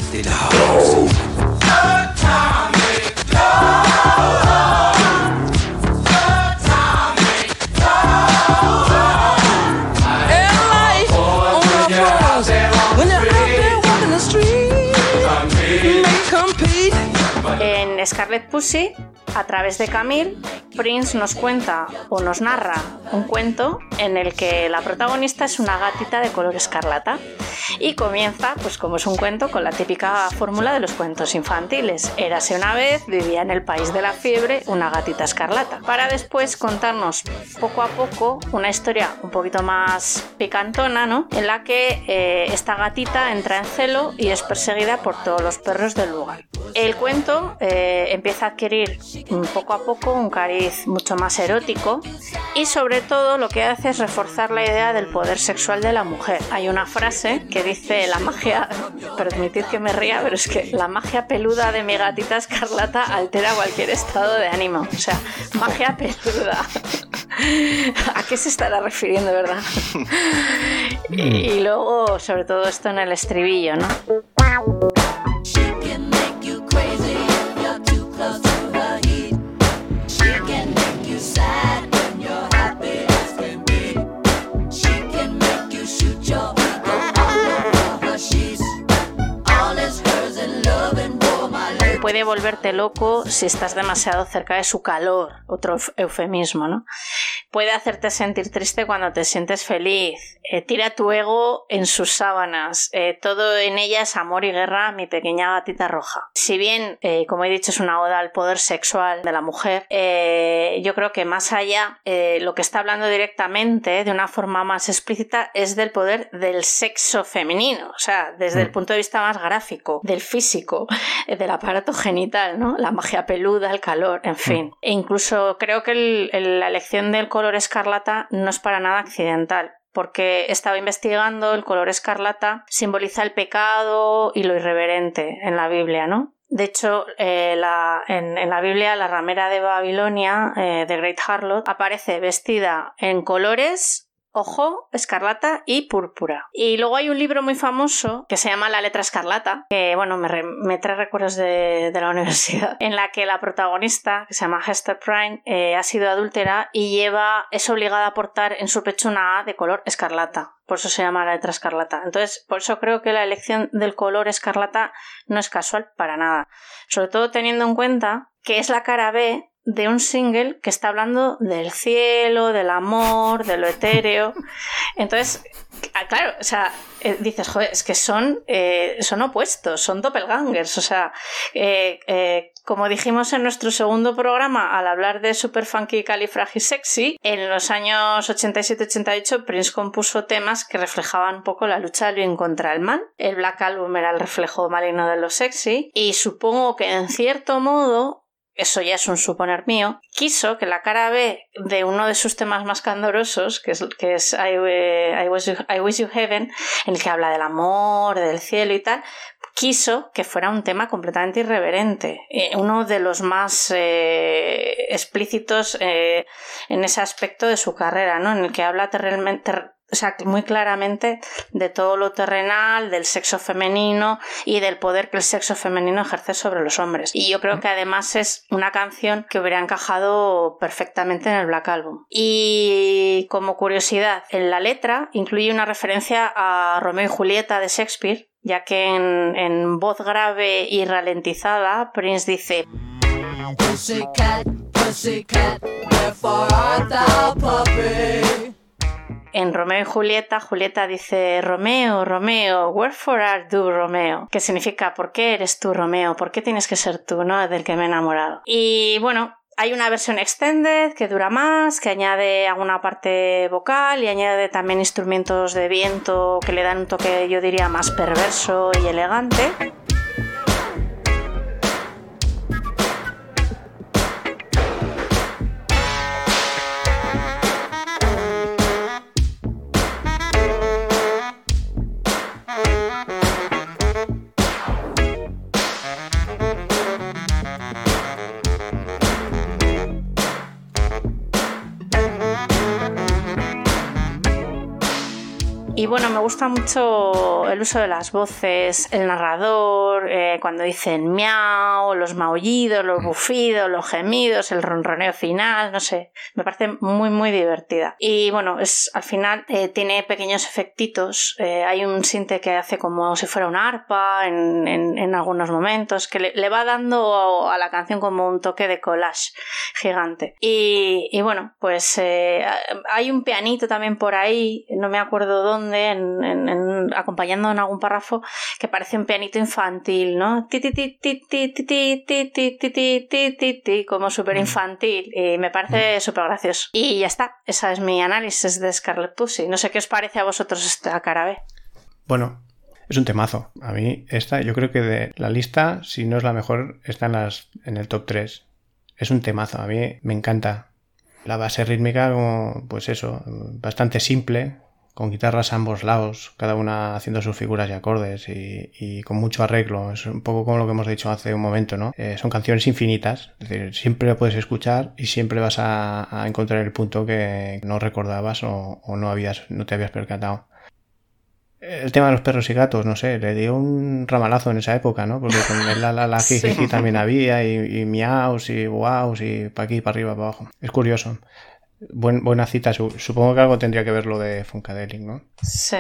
En Scarlet Pussy, a través de Camille, Prince nos cuenta o nos narra un cuento en el que la protagonista es una gatita de color escarlata y comienza, pues como es un cuento, con la típica fórmula de los cuentos infantiles. Érase una vez, vivía en el país de la fiebre, una gatita escarlata, para después contarnos poco a poco una historia un poquito más picantona, ¿no? En la que eh, esta gatita entra en celo y es perseguida por todos los perros del lugar. El cuento eh, empieza a adquirir poco a poco un cariz mucho más erótico y sobre todo lo que hace es reforzar la idea del poder sexual de la mujer. Hay una frase que dice la magia, (laughs) permitid que me ría, pero es que la magia peluda de mi gatita escarlata altera cualquier estado de ánimo. O sea, magia peluda. (laughs) ¿A qué se estará refiriendo, verdad? (laughs) y luego, sobre todo esto en el estribillo, ¿no? Volverte loco si estás demasiado cerca de su calor, otro eufemismo, ¿no? Puede hacerte sentir triste cuando te sientes feliz. Eh, tira tu ego en sus sábanas. Eh, todo en ella es amor y guerra, mi pequeña gatita roja. Si bien, eh, como he dicho, es una oda al poder sexual de la mujer, yo creo que más allá, lo que está hablando directamente, de una forma más explícita, es del poder del sexo femenino. O sea, desde el mm. punto de vista más gráfico, del físico, del aparato genital, ¿no? La magia peluda, el calor, en fin. E incluso creo que la elección del color escarlata no es para nada accidental porque estaba investigando, el color escarlata simboliza el pecado y lo irreverente en la Biblia, ¿no? De hecho, eh, en, la Biblia, la ramera de Babilonia, eh, de Great Harlot, aparece vestida en colores ojo, escarlata y púrpura. Y luego hay un libro muy famoso que se llama La letra escarlata, que bueno, me, trae recuerdos de, la (laughs) universidad, en la que la protagonista, que se llama Hester Prime, eh, ha sido adúltera y lleva, es obligada a portar en su pecho una A de color escarlata. Por eso se llama la letra escarlata. Entonces, por eso creo que la elección del color escarlata no es casual para nada. Sobre todo teniendo en cuenta que es la cara B de un single que está hablando del cielo, del amor, de lo etéreo. (laughs) Entonces, ah, claro, o sea, eh, dices, joder, es que son, eh, son opuestos, son doppelgangers. O sea, eh, como dijimos en nuestro segundo programa al hablar de Super Funky Sexy, en los años 87-88 Prince compuso temas que reflejaban un poco la lucha del bien contra el mal. El Black Album era el reflejo maligno de lo sexy y supongo que en cierto modo eso ya es un suponer mío, quiso que la cara B de uno de sus temas más candorosos, que es, que es I, eh, Wish you, Heaven, en el que habla del amor, del cielo y tal, quiso que fuera un tema completamente irreverente, eh, uno de los más eh, explícitos en ese aspecto de su carrera, ¿no? en el que habla terriblemente o sea, muy claramente de todo lo terrenal, del sexo femenino y del poder que el sexo femenino ejerce sobre los hombres. Y yo creo que además es una canción que hubiera encajado perfectamente en el Black Album. Y como curiosidad, en la letra incluye una referencia a Romeo y Julieta de Shakespeare, ya que en, voz grave y ralentizada Prince dice? En Romeo y Julieta, Julieta dice Romeo, Romeo, wherefore art thou Romeo? Que significa ¿por qué eres tú Romeo? ¿Por qué tienes que ser tú, no? Del que me he enamorado. Y bueno, hay una versión extended que dura más, que añade alguna parte vocal y añade también instrumentos de viento que le dan un toque, yo diría, más perverso y elegante. Bueno, me gusta mucho el uso de las voces, el narrador, eh, cuando dicen miau, los maullidos, los bufidos, los gemidos, el ronroneo final, no sé, me parece muy muy divertida. Y bueno, es al final eh, tiene pequeños efectitos, eh, hay un sinte que hace como si fuera una arpa en, en, algunos momentos, que le, va dando a la canción como un toque de collage gigante. Y, y bueno, pues hay un pianito también por ahí, no me acuerdo dónde, en, acompañando en algún párrafo que parece un pianito infantil, ¿no? Como súper infantil y me parece súper gracioso. Y ya está, esa es mi análisis de Scarlet Pussy. No sé qué os parece a vosotros esta cara B. Bueno, Es un temazo. A mí esta, yo creo que de la lista, si no es la mejor, está en, las, en el top 3. Es un temazo, a mí me encanta. La base rítmica, como, pues eso, bastante simple, con guitarras a ambos lados, cada una haciendo sus figuras y acordes y, y con mucho arreglo. Es un poco como lo que hemos dicho hace un momento, ¿no? Eh, son canciones infinitas, es decir, siempre lo puedes escuchar y siempre vas a, a encontrar el punto que no recordabas o, o no, habías, no te habías percatado. El tema de los perros y gatos, no sé, le dio un ramalazo en esa época, ¿no? Porque con el la la la (laughs) Sí. también había y, y miaus y wows y para aquí, para arriba, para abajo. Es curioso. Buen- buena cita, su- supongo que algo tendría que ver lo de Funkadelic, ¿no? Sí.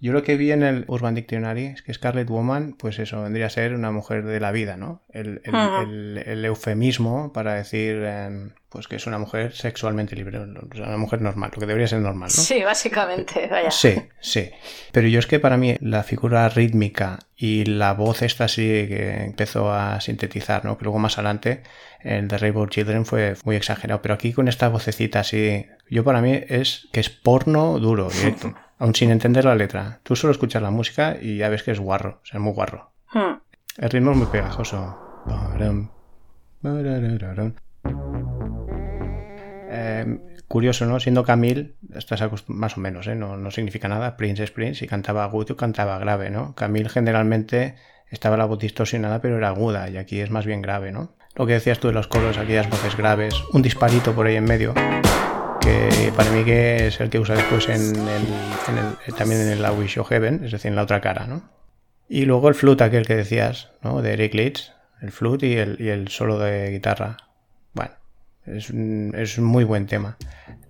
Yo lo que vi en el Urban Dictionary es que Scarlet Woman, pues eso, vendría a ser una mujer de la vida, ¿no? El, el- Ajá. el- el eufemismo para decir, em, pues que es una mujer sexualmente libre, una mujer normal, lo que debería ser normal, ¿no? Sí, básicamente, vaya. Sí, sí. Pero yo es que para mí la figura rítmica y la voz esta sí que empezó a sintetizar, ¿no? Que luego más adelante en The Rainbow Children fue muy exagerado. Pero aquí con esta vocecita así, yo para mí es que es porno duro, (laughs) directo. Aún sin entender la letra. Tú solo escuchas la música y ya ves que es guarro, o sea, es muy guarro. Hmm. El ritmo es muy pegajoso. Eh, curioso, ¿no? Siendo Camille, estás más o menos, ¿eh? No, no significa nada. Prince es Prince y cantaba agudo y cantaba grave, ¿no? Camille generalmente estaba la voz distorsionada, pero era aguda y aquí es más bien grave, ¿no? Lo que decías tú de los coros, aquellas voces graves, un disparito por ahí en medio, que para mí que es el que usa después en, el- en el- también en I Wish You Heaven, es decir, en la otra cara, ¿no? Y luego el flute aquel que decías, ¿no? De Eric Leeds, el flute y el, y el solo de guitarra. Bueno, es un, es un muy buen tema.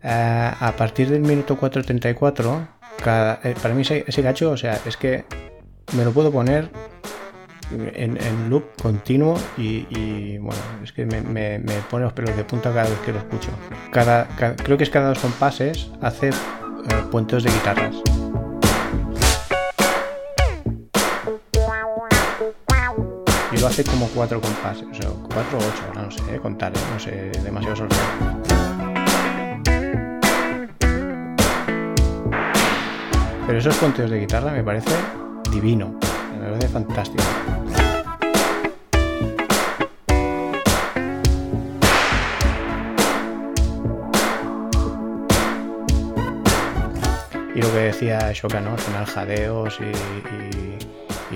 Eh, a partir del minuto 4.34, cada, eh, para mí ese, ese gacho, o sea, es que me lo puedo poner en, loop continuo y, bueno, es que me, me- pone los pelos de punta cada vez que lo escucho. Cada, creo que es cada dos compases hace eh, puentes de guitarras. Y lo hace como cuatro compases, o cuatro o ocho, no sé, eh, contar, eh, no sé, demasiado solo. Pero esos punteos de guitarra me parece divino, me parece fantástico. Y lo que decía Shoka, ¿no? Al final jadeos y, y-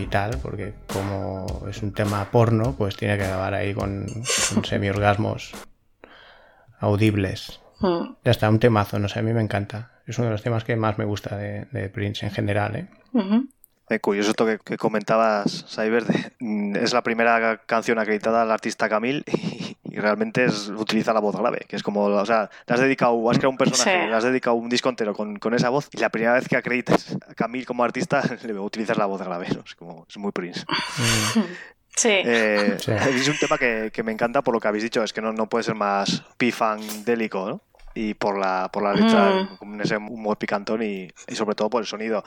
y tal, porque como es un tema porno, pues tiene que acabar ahí con, con (laughs) semi-orgasmos audibles. Hmm. Ya está, un temazo, no sé, a mí me encanta. Es uno de los temas que más me gusta de, de Prince en general, ¿eh? Ujú. Eh, curioso esto que, que comentabas, Cyber, de- mm, es la primera canción acreditada al artista Camille (laughs) y, y realmente es, utiliza la voz grave, que es como, o sea, le has dedicado, has creado un personaje, Sí. le has dedicado un disco entero con, con esa voz y la primera vez que acreditas a Camille como artista (laughs) le utilizas la voz grave, ¿no? es como, es muy Prince. (laughs) Sí. Eh, Sí. Es un tema que, que me encanta por lo que habéis dicho, es que no, no puede ser más pifandélico, ¿no? Y por la, por la letra, Mm. con ese humor picantón y, y sobre todo por el sonido.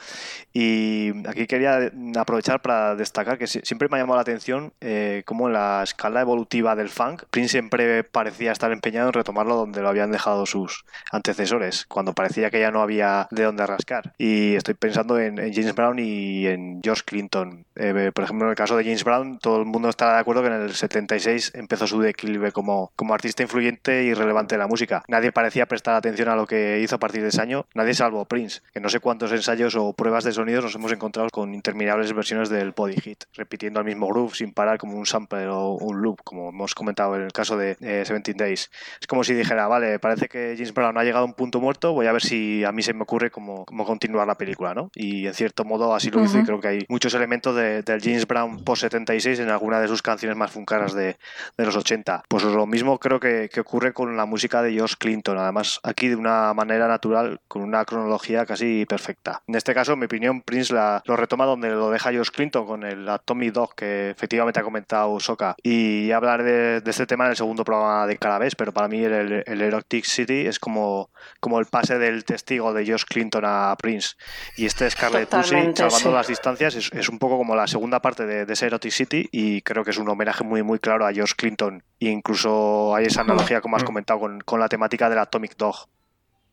Y aquí quería aprovechar para destacar que si- siempre me ha llamado la atención eh, cómo en la escala evolutiva del funk, Prince siempre parecía estar empeñado en retomarlo donde lo habían dejado sus antecesores, cuando parecía que ya no había de dónde rascar. Y estoy pensando en, en James Brown y en George Clinton. Eh, por ejemplo, en el caso de James Brown, todo el mundo estará de acuerdo que en el 76 empezó su declive como, como artista influyente y relevante de la música. Nadie parecía prestar atención a lo que hizo a partir de ese año, nadie salvo Prince, que no sé cuántos ensayos o pruebas de sonidos nos hemos encontrado con interminables versiones del body hit, repitiendo el mismo groove sin parar como un sample o un loop, como hemos comentado en el caso de eh, 17 Days. Es como si dijera, vale, parece que James Brown ha llegado a un punto muerto, voy a ver si a mí se me ocurre cómo, cómo continuar la película, ¿no? Y en cierto modo así lo hizo y creo que hay muchos elementos de- del James Brown post 76 en alguna de sus canciones más funcaras de, de los 80. Pues lo mismo creo que, que ocurre con la música de George Clinton, además aquí de una manera natural, con una cronología casi perfecta. En este caso, en mi opinión, Prince la, lo retoma donde lo deja George Clinton con el Atomic Dog que efectivamente ha comentado Soka. Y ya hablaré de, de este tema en el segundo programa de cada vez, pero para mí el, el, el Erotic City es como, como el pase del testigo de George Clinton a Prince. Y este Scarlet Pussy, salvando sí. las distancias, es, es un poco como la segunda parte de, de ese Erotic City y creo que es un homenaje muy, muy claro a George Clinton. E incluso hay esa analogía, como has comentado, con, con la temática del Atomic Dog.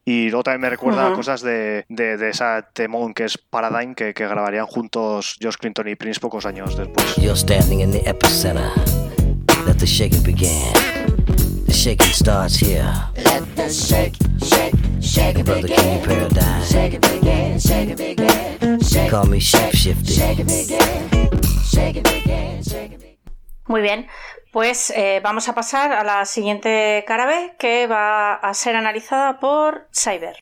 Y luego también me recuerda a cosas de, de, de esa temón que es Paradigm, que, que grabarían juntos Josh Clinton y Prince pocos años después. You're standing in the epicenter. Let the shaking begin. The shaking starts here. Let the shake, shake, shake it Brother King begin. Paradigm. Shake it begin, shake it begin. Shake, Call me shapeshifter. shake it begin. Shake it begin, shake it begin. Muy bien, pues eh, vamos a pasar a la siguiente cara B que va a ser analizada por Cyber.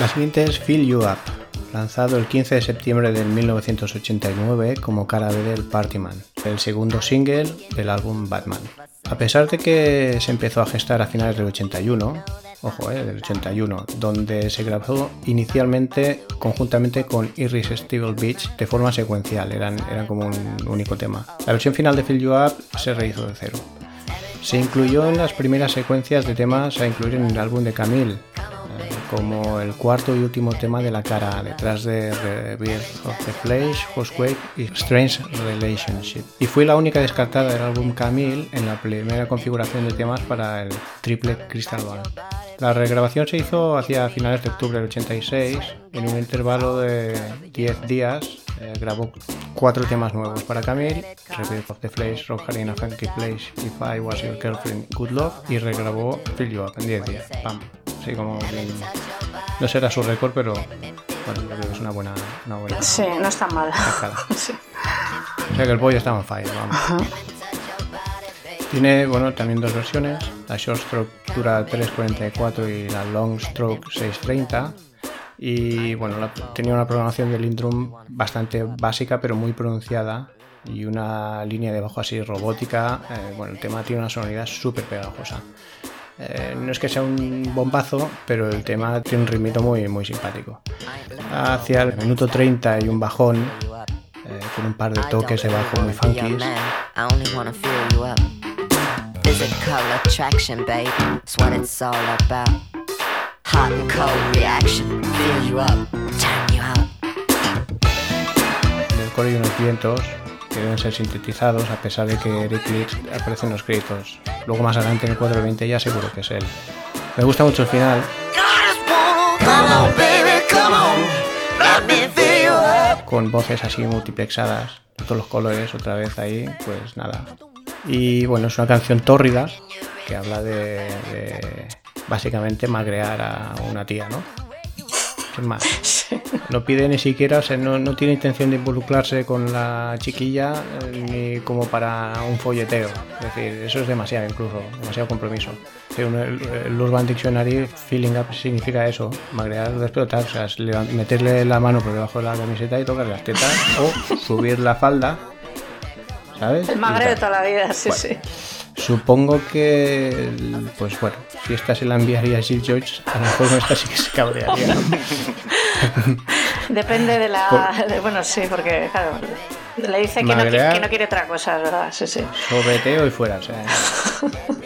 La siguiente es Fill You Up, lanzado el 15 de septiembre de 1989 como cara B del Partyman, el segundo single del álbum Batman. A pesar de que se empezó a gestar a finales del 81, ojo, eh, del 81, donde se grabó inicialmente conjuntamente con Irresistible Beach de forma secuencial, eran, eran como un único tema. La versión final de Fill You Up se rehizo de cero. Se incluyó en las primeras secuencias de temas a incluir en el álbum de Camille, como el cuarto y último tema de la cara, detrás de Rebirth of the Flesh, Housequake y Strange Relationship. Y fue la única descartada del álbum Camille en la primera configuración de temas para el triple Crystal Ball. La regrabación se hizo hacia finales de octubre del 86, en un intervalo de 10 días. eh, grabó cuatro temas nuevos para Camille, Rebirth of the Flesh, Rock Harina Funky Place, If I Was Your Girlfriend, Good Love, y regrabó Fill You Up en 10 días. Pam. Así como No será su récord, pero bueno, yo creo que es una buena, una buena Sí, no está mal. (laughs) Sí. O sea que el pollo estaba en fire, vamos. Tiene, bueno, también dos versiones. La Short Stroke dura 3.44 y la Long Stroke 6.30. Y bueno, la- tenía una programación del Lindrum bastante básica, pero muy pronunciada. Y una línea de bajo así robótica. Eh, bueno, el tema tiene una sonoridad súper pegajosa. Eh, no es que sea un bombazo, pero el tema tiene un ritmito muy, muy simpático. Hacia el minuto 30 hay un bajón eh, con un par de toques de bajo muy out. En el coro hay unos vientos que deben ser sintetizados a pesar de que Eric Leeds aparece en los créditos. Luego más adelante en el 420 ya seguro que es él. Me gusta mucho el final. Con voces así multiplexadas, todos los colores otra vez ahí, pues nada. Y bueno, es una canción tórrida que habla de, de básicamente magrear a una tía, ¿no? Sin más. (laughs) No pide ni siquiera, o sea, no, no tiene intención de involucrarse con la chiquilla eh, ni como para un folleteo. Es decir, eso es demasiado incluso, demasiado compromiso. El, el Urban Dictionary, feeling up significa eso, magrear o explotar, o sea, es meterle la mano por debajo de la camiseta y tocar las tetas o subir la falda, ¿sabes? El Y magre de toda la vida, sí, Bueno. sí. Supongo que, pues bueno, si esta se la enviaría a Jill George, a lo mejor esta sí que se cabrearía. ¿no? (laughs) (laughs) Depende de la. de- bueno, sí, porque, claro. Le dice que no, que quiere otra cosa, verdad, sí, sí. Sobeteo y fuera, o sea. (laughs)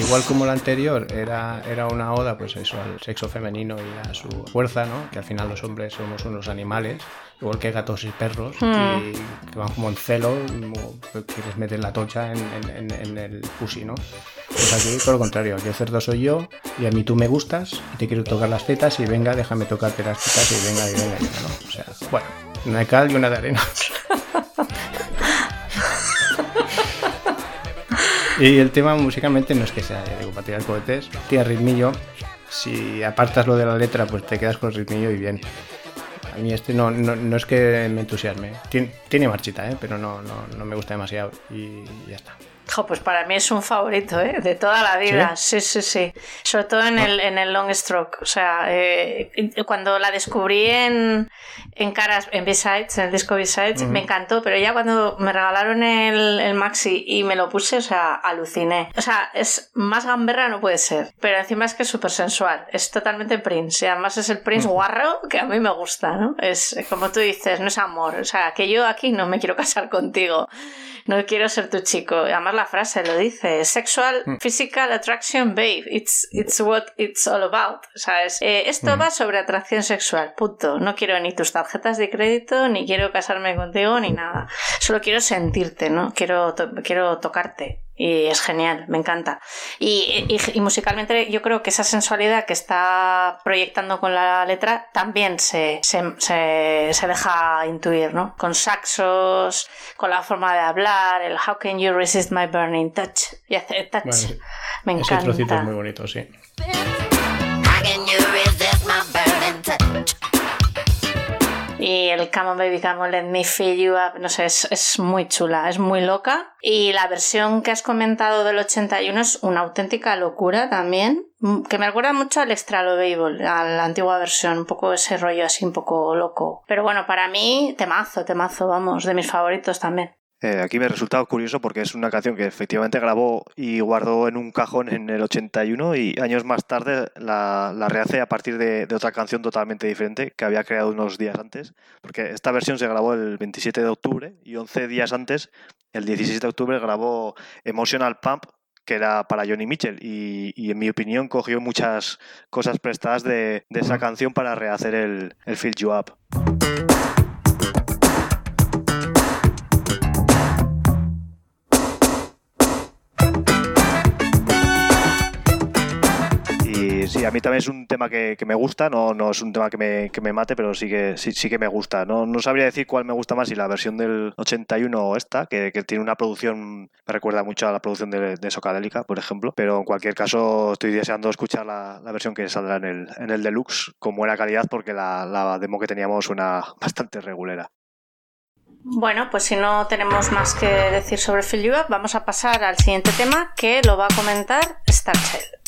Igual como la anterior era, era una oda, pues eso, al sexo femenino y a su fuerza, ¿no? Que al final los hombres somos unos animales, igual que gatos y perros, Mm. y que van como en celo, como que les meten la tocha en, en- en- en el pussy, ¿no? Pues aquí todo lo contrario, aquí el cerdo soy yo, y a mí tú me gustas, y te quiero tocar las tetas, y venga, déjame tocarte las tetas, y venga, y venga, y venga, ¿no? O sea, bueno, una de cal y una de arena. (laughs) Y el tema musicalmente no es que sea, ya digo, para cohetes, tiene ritmillo. Si apartas lo de la letra, pues te quedas con el ritmillo y bien. A mí este no, no, no es que me entusiasme. Tiene, tiene marchita, ¿eh? pero no, no, no me gusta demasiado y ya está. Jo, pues para mí es un favorito, ¿eh? De toda la vida. Sí, sí, sí. Sobre todo en, el, en el long stroke. O sea, eh, cuando la descubrí en, en caras, en B-Sides, en el disco B-Sides, me encantó. Pero ya cuando me regalaron el, el maxi y me lo puse, o sea, aluciné. O sea, es más gamberra no puede ser. Pero encima es que es súper sensual. Es totalmente Prince. Y además es el Prince Mm. guarro que a mí me gusta, ¿no? Es como tú dices, no es amor. O sea, que yo aquí no me quiero (laughs) casar contigo. No quiero ser tu chico. Además la frase lo dice, sexual, Mm. physical attraction, babe. It's, it's what it's all about. ¿Sabes? Eh, esto Mm. va sobre atracción sexual, punto. No quiero ni tus tarjetas de crédito, ni quiero casarme contigo, ni nada. Solo quiero sentirte, ¿no? Quiero, to- quiero tocarte. Y es genial, me encanta. Y, y- y musicalmente yo creo que esa sensualidad que está proyectando con la letra también se, se, se- se deja intuir, ¿no? Con saxos, con la forma de hablar, el How can you resist my burning touch? Y hace touch. Bueno, me Ese trocito es muy bonito, sí. How can you resist my burning touch? Y el Come on Baby, Come on Let Me Fill You Up, no sé, es, es muy chula, es muy loca. Y la versión que has comentado del 81 es una auténtica locura también, mm, que me recuerda mucho al Extra Lovable, a la antigua versión, un poco ese rollo así un poco loco. Pero bueno, para mí, temazo, temazo, vamos, de mis favoritos también. Eh, aquí me resulta curioso porque es una canción que efectivamente grabó y guardó en un cajón en el 81 y años más tarde la, la rehace a partir de, de otra canción totalmente diferente que había creado unos días antes. Porque esta versión se grabó el 27 de octubre y 11 días antes, el 16 de octubre, grabó Emotional Pump que era para Johnny Mitchell y, y en mi opinión cogió muchas cosas prestadas de, de esa canción para rehacer el, el Fill You Up. Sí, a mí también es un tema que, me gusta, no, no es un tema que me, mate, pero sí que, sí, que me gusta. No, no sabría decir cuál me gusta más, si la versión del 81 o esta, que, tiene una producción, me recuerda mucho a la producción de, de Socadélica, por ejemplo. Pero en cualquier caso, estoy deseando escuchar la, la versión que saldrá en el, en el Deluxe con buena calidad, porque la, la demo que teníamos suena (laughs) bastante regulera. Bueno, pues si no tenemos más que decir sobre Fill You Up, vamos a pasar al siguiente tema que lo va a comentar Starchild.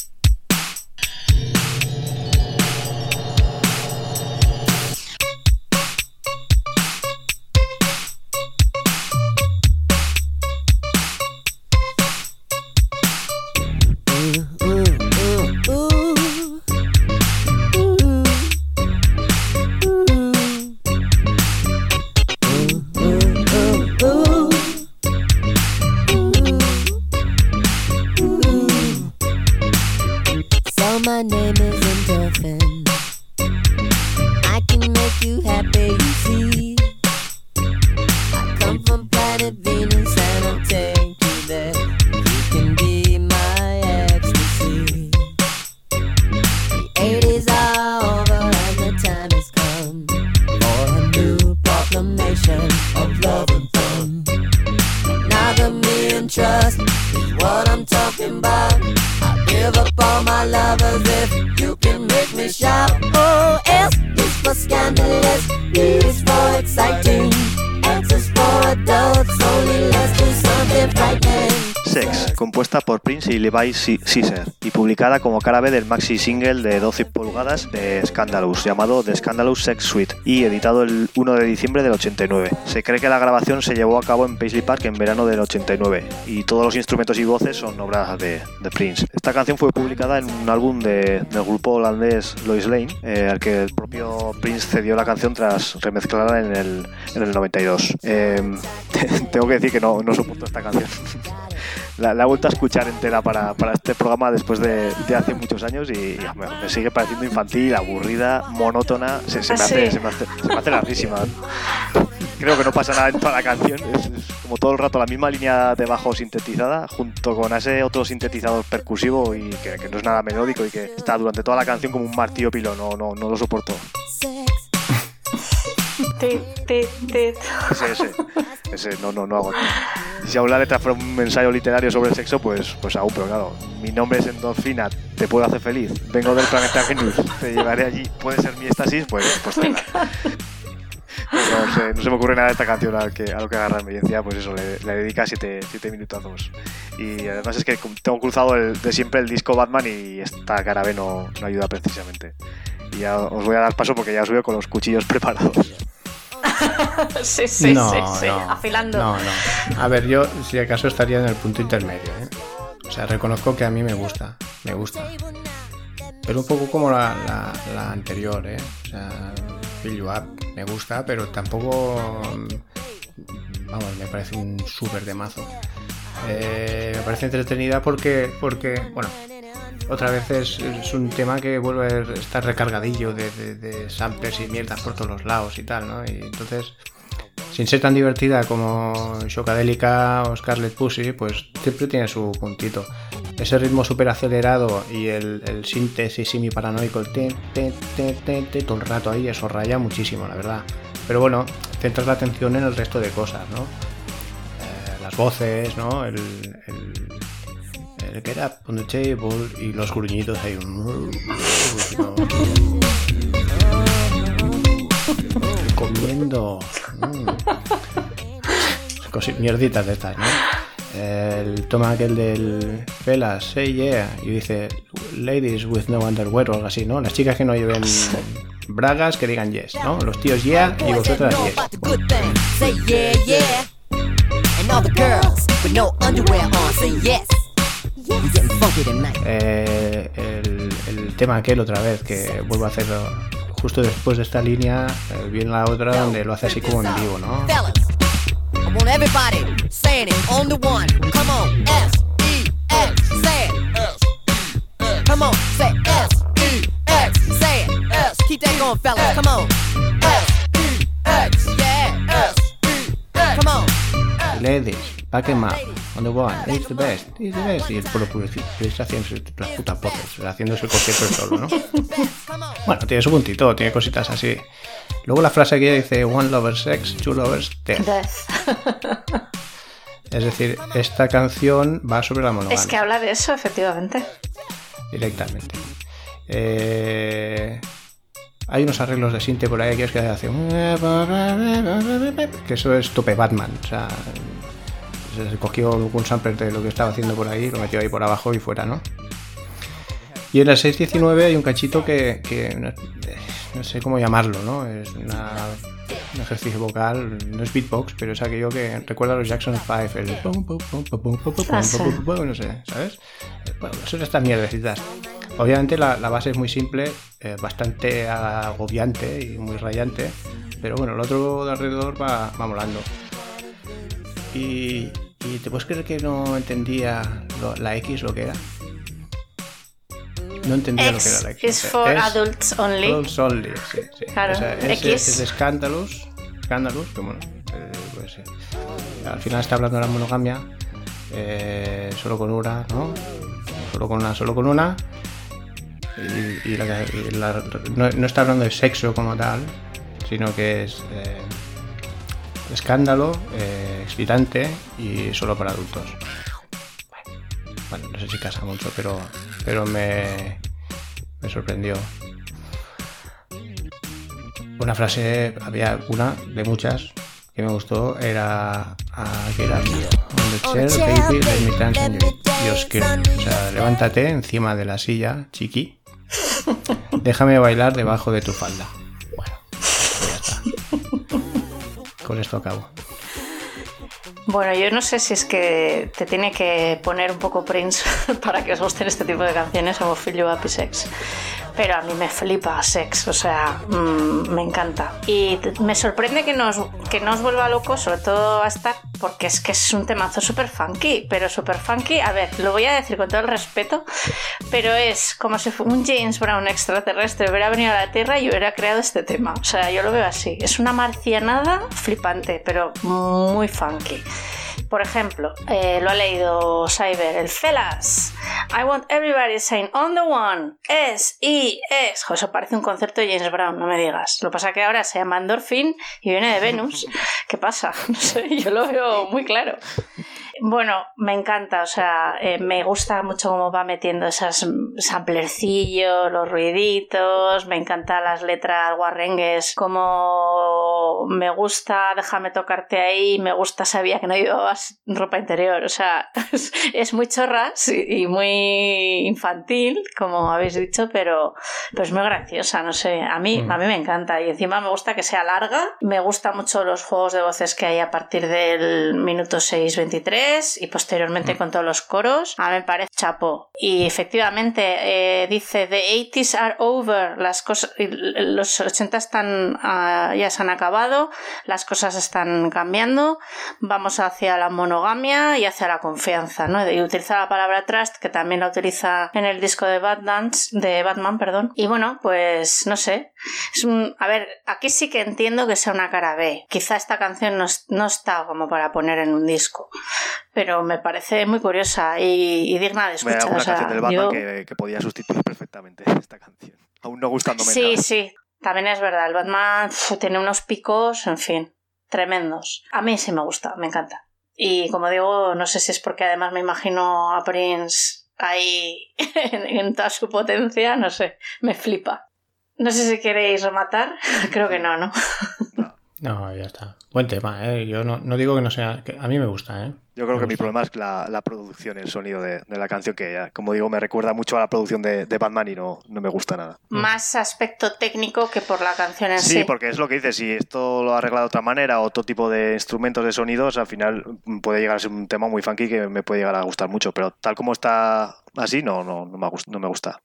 Prince y Levi Caesar y publicada como cara B del maxi single de 12 pulgadas de Scandalous, llamado The Scandalous Sex Suite y editado el 1 de diciembre del 89. Se cree que la grabación se llevó a cabo en Paisley Park en verano del 89 y todos los instrumentos y voces son obras de, de Prince. Esta canción fue publicada en un álbum de- del grupo holandés Lois Lane, eh, al que el propio Prince cedió la canción tras remezclarla en el, en el 92. Eh, (laughs) tengo que decir que no, no soporto esta canción. (laughs) La, la he vuelto a escuchar entera para, para este programa después de, de hace muchos años y, y me, me sigue pareciendo infantil, aburrida, monótona. Se, se me, ¿Ah, hace, se, me hace, se me hace larguísima. Creo que no pasa nada en toda la canción. Es, es como todo el rato la misma línea de bajo sintetizada junto con ese otro sintetizador percusivo y que, que no es nada melódico y que está durante toda la canción como un martillo pilo. No, no, no lo soporto. Tit, tit, tit. Ese, ese, ese no, no, no hago. Y si la letra fuera un ensayo literario sobre el sexo, pues, pues aún, pero claro, mi nombre es Endorfina, te puedo hacer feliz, vengo del planeta Venus, te llevaré allí, puede ser mi éxtasis, pues, pues. No, sé, no se me ocurre nada de esta canción a, que, a lo que agarrarme y encima, pues eso, le, le dedica siete, siete minutazos. Y además es que tengo cruzado el, de siempre el disco Batman y esta cara B no, no ayuda precisamente. Y ya os voy a dar paso porque ya os veo con los cuchillos (laughs) preparados. (laughs) sí, sí, No, sí, sí, no, afilando. No, no. A ver, yo si acaso estaría en el punto intermedio. ¿eh? O sea, reconozco que a mí me gusta, me gusta. Pero un poco como la, la- la anterior, ¿eh? O sea, Me gusta, pero tampoco mm, vamos, me parece un súper temazo. Eh, me parece entretenida porque, porque bueno, otra vez es, un tema que vuelve a estar recargadillo de, de, de y mierdas por todos los lados y tal, ¿no? Y entonces, sin ser tan divertida como Shocadélica o Scarlet Pussy, pues siempre tiene su puntito. Ese ritmo súper acelerado y el, síntesis semi paranoico, el te, te, te, te, todo el rato ahí, eso raya muchísimo, la verdad. Pero bueno, centras la atención en el resto de cosas, ¿no? Eh, las voces, ¿no? El, el, el get up on the table y los gruñidos ahí. Comiendo. Mm. Mierditas de estas, ¿no? El toma aquel del Fellas, say yeah, y dice ladies with no underwear o algo así, ¿no? Las chicas que no lleven (laughs) bragas que digan yes, ¿no? Los tíos yeah y vosotras yes. Eh, el, el tema aquel otra vez que vuelvo a hacerlo. Justo después de esta línea eh, viene la otra donde lo hace así como en vivo no want everybody saying it on the one. Come on, S E X, say it. S E X. Come on, say S E X, say it. S, keep that going, fellas. Come on, S E X, yeah, S E X. Come on. ladies back em up on the one it's the best it's the best y el puro publicista haciéndose las putas voces haciéndose el concierto solo no (laughs) bueno tiene su puntito tiene cositas así luego la frase que dice one lover sex two lovers death Death. (laughs) es decir esta canción va sobre la monogamia Es que habla de eso, efectivamente. directamente. Eh, hay unos arreglos de sinte por ahí que es que hace que eso es tope Batman, o sea, se cogió un sampler de lo que estaba haciendo por ahí, lo metió ahí por abajo y fuera, ¿no? Y en el 619 hay un cachito que, que no, no sé cómo llamarlo, ¿no? Es una- un ejercicio vocal, no es beatbox, pero es aquello que recuerda a los Jackson 5, el pum, pum, pum, pum, pum, pum, pum, sí. pum, pum, no sé, ¿sabes? Bueno, son estas mierdecitas. Obviamente la, la base es muy simple, eh, bastante agobiante y muy rayante, pero bueno, el otro de alrededor va, va molando. Y, y te puedes creer que no entendía lo- la X lo que era. No entendía lo que era la X. is for adults only. Adults only, sí, sí. Claro, O sea, es, X. es de Scandalous, Scandalous, que bueno, eh, pues, eh, al final está hablando de la monogamia, eh, solo con una, ¿no? Solo con una, solo con una. Y, y la- y la- no, no está hablando de sexo como tal, sino que es eh, escándalo, eh, excitante y solo para adultos. Bueno, no sé si casa mucho, pero, pero me, me sorprendió. Una frase, había una de muchas que me gustó, era ah, que era On the chair, baby, let me dance on your, your skin". O sea, levántate encima de la silla, chiqui. Déjame bailar debajo de tu falda. Esto acabo. Bueno, yo no sé si es que te tiene que poner un poco Prince (laughs) para que os gusten este tipo de canciones como Feel You Up Sex. Pero a mí me flipa Sex, o sea, mm, me encanta. Y me sorprende que nos, que no os vuelva locos, sobre todo hasta porque es que es un temazo súper funky, pero súper funky. A ver, lo voy a decir con todo el respeto, pero es como si un James Brown extraterrestre hubiera venido a la Tierra y hubiera creado este tema. O sea, yo lo veo así. Es una marcianada flipante, pero muy funky. Por ejemplo, eh, lo ha leído Cyber, el Fellas. I want everybody saying on the one, S, X. Jo, eso parece un concierto de James Brown, no me digas. Lo que pasa que ahora se llama Endorphin y viene de Venus. (laughs) ¿Qué pasa? (laughs) No sé, yo lo veo muy claro. Bueno, me encanta, o sea, eh, me gusta mucho cómo va metiendo esas mm, samplercillos, los ruiditos, me encantan las letras guarrengues, como me gusta déjame tocarte ahí, me gusta sabía que no llevabas ropa interior, o sea, (laughs) es, muy chorras y, muy infantil, como habéis dicho, pero, pero es muy graciosa, no sé, a mí, Mm. a mí me encanta y encima me gusta que sea larga, me gustan mucho los juegos de voces que hay a partir del minuto 6.23 vocales y posteriormente con todos los coros, a mí me parece chapo. Y efectivamente eh, dice The 80s are over, las cosas, los 80 están ah, ya se han acabado, las cosas están cambiando, vamos hacia la monogamia y hacia la confianza, ¿no? Y utiliza la palabra trust que también la utiliza en el disco de Dance de Batman, perdón. Y bueno, pues no sé, es un, a ver, aquí sí que entiendo que sea una cara B. Quizá esta canción no, no está como para poner en un disco, pero me parece muy curiosa y, y digna de escuchar. una o sea, canción del Batman yo- que, que podía sustituir perfectamente (laughs) esta canción. Aún no gustándome Sí, nada. sí, también es verdad. El Batman uf, tiene unos picos, en fin, tremendos. A mí sí me gusta, me encanta. Y como digo, no sé si es porque además me imagino a Prince ahí (laughs) en, en toda su potencia, no sé, me flipa. No sé si queréis rematar, (laughs) creo que no, ¿no? No, ya está. Buen tema, ¿eh? Yo no, no digo que no sea... que a mí me gusta, ¿eh? Yo creo que mi problema es la, la producción, el sonido de, de la canción, que ya, como digo, me recuerda mucho a la producción de, de Batman y no, no me gusta nada. Más aspecto técnico que por la canción en sí. Sí, porque es lo que dices, si esto lo arregla de otra manera, otro tipo de instrumentos de sonidos, al final mm, puede llegar a ser un tema muy funky que me puede llegar a gustar mucho, pero tal como está así, no, no, no, me, gust- no me gusta.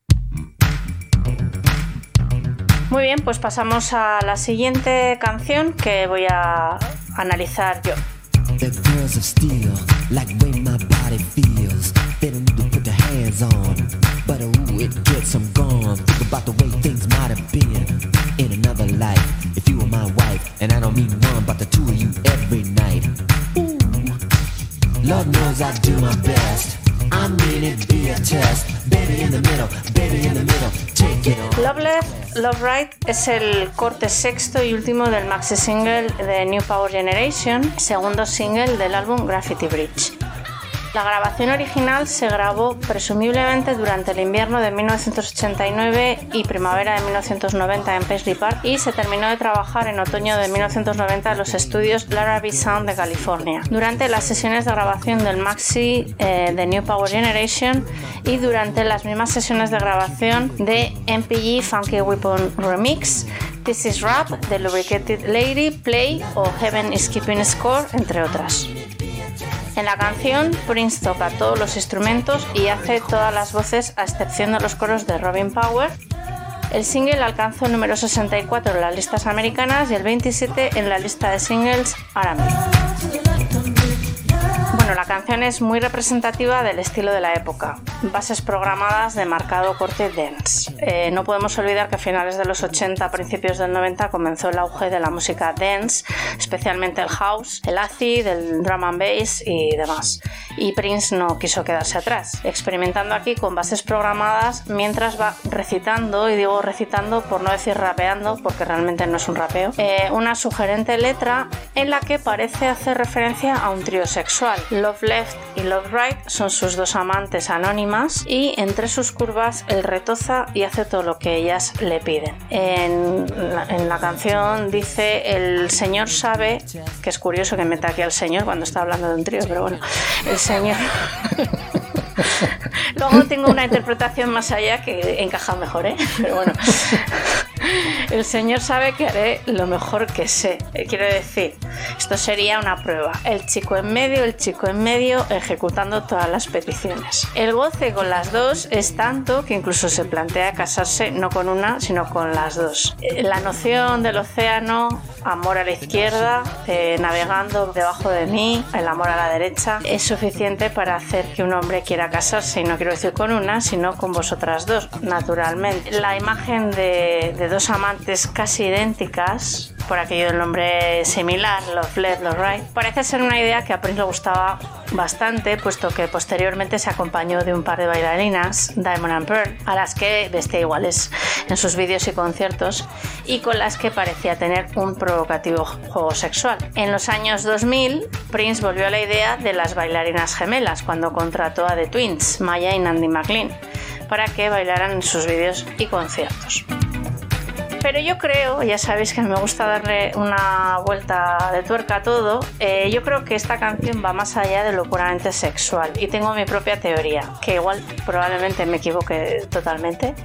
Muy bien, pues pasamos a la siguiente canción que voy a analizar yo. The girls of steel, like the way my body feels. They don't need to put their hands on, but ooh, it gets them gone. Think about the way things might have been in another life. If you were my wife, and I don't mean one, but the two of you every night. Ooh, Lord knows I do my best. I be a. Baby in the middle, baby in the middle, take it. Love Left, Love Right es el corte sexto y último del maxi single de New Power Generation, segundo single del álbum Graffiti Bridge. La grabación original se grabó presumiblemente durante el invierno de 1989 y primavera de 1990 en Paisley Park y se terminó de trabajar en otoño de 1990 en los estudios Larrabee Sound de California. Durante las sesiones de grabación del maxi eh, de New Power Generation y durante las mismas sesiones de grabación de MPG Funky Weapon Remix, This is Rap, The Lubricated Lady, Play o Heaven is Keeping Score, entre otras. En la canción, Prince toca todos los instrumentos y hace todas las voces a excepción de los coros de Robin Power. El single alcanzó el número 64 en las listas americanas y el 27 en la lista de singles R&B. Bueno, la canción es muy representativa del estilo de la época. Bases programadas de marcado corte dance. Eh, no podemos olvidar que a finales de los 80, principios del 90 comenzó el auge de la música dance, especialmente el house, el acid, el drum and bass y demás. Y Prince no quiso quedarse atrás, experimentando aquí con bases programadas mientras va recitando, y digo recitando por no decir rapeando, porque realmente no es un rapeo, eh, una sugerente letra en la que parece hacer referencia a un trío sexual. Love Left y Love Right son sus dos amantes anónimas y entre sus curvas él retoza y hace todo lo que ellas le piden. En la, en la canción dice el señor sabe, que es curioso que meta aquí al señor cuando está hablando de un trío, pero bueno, el señor... (laughs) Luego tengo una interpretación más allá que encaja mejor, ¿eh? Pero bueno. El Señor sabe que haré lo mejor que sé. Eh, Quiero decir, esto sería una prueba. El chico en medio, el chico en medio, ejecutando todas las peticiones. El goce con las dos es tanto que incluso se plantea casarse no con una, sino con las dos. Eh, La noción del océano, amor a la izquierda, eh, navegando debajo de mí, el amor a la derecha, es suficiente para hacer que un hombre quiera casarse. Y no quiero decir con una, sino con vosotras dos, naturalmente. La imagen de, de dos amantes casi idénticas, por aquello del nombre similar, Love Left, Love Right, parece ser una idea que a Prince le gustaba bastante, puesto que posteriormente se acompañó de un par de bailarinas, Diamond and Pearl, a las que vestía iguales en sus vídeos y conciertos y con las que parecía tener un provocativo juego sexual. En los años 2000, Prince volvió a la idea de las bailarinas gemelas cuando contrató a The Twins, Maya y Nandy McLean, para que bailaran en sus vídeos y conciertos. Pero yo creo, ya sabéis que me gusta darle una vuelta de tuerca a todo, eh, yo creo que esta canción va más allá de lo puramente sexual. Y tengo mi propia teoría, que igual probablemente me equivoque totalmente,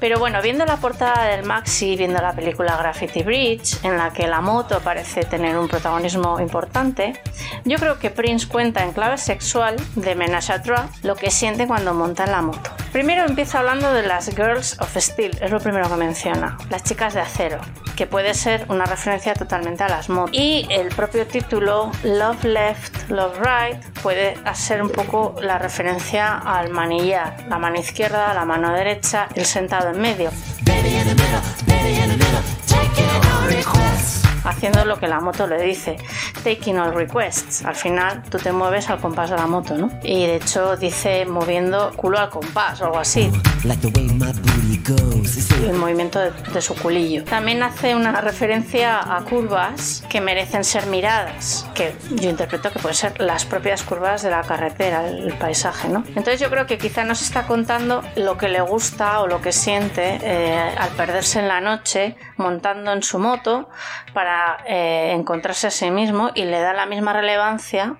Pero bueno, viendo la portada del Maxi, viendo la película Graffiti Bridge, en la que la moto parece tener un protagonismo importante, yo creo que Prince cuenta en clave sexual de Menage a Trois lo que siente cuando monta en la moto. Primero empieza hablando de las Girls of Steel, es lo primero que menciona, las chicas de acero, que puede ser una referencia totalmente a las motos. Y el propio título Love Left, Love Right puede ser un poco la referencia al manillar, la mano izquierda, la mano derecha, el sentado en medio. Haciendo lo que la moto le dice, taking all requests. Al final tú te mueves al compás de la moto, ¿no? Y de hecho dice moviendo culo al compás o algo así. El movimiento de, de su culillo. También hace una referencia a curvas que merecen ser miradas, que yo interpreto que pueden ser las propias curvas de la carretera, el paisaje, ¿no? Entonces yo creo que quizá nos está contando lo que le gusta o lo que siente eh, al perderse en la noche montando en su moto para eh, encontrarse a sí mismo y le da la misma relevancia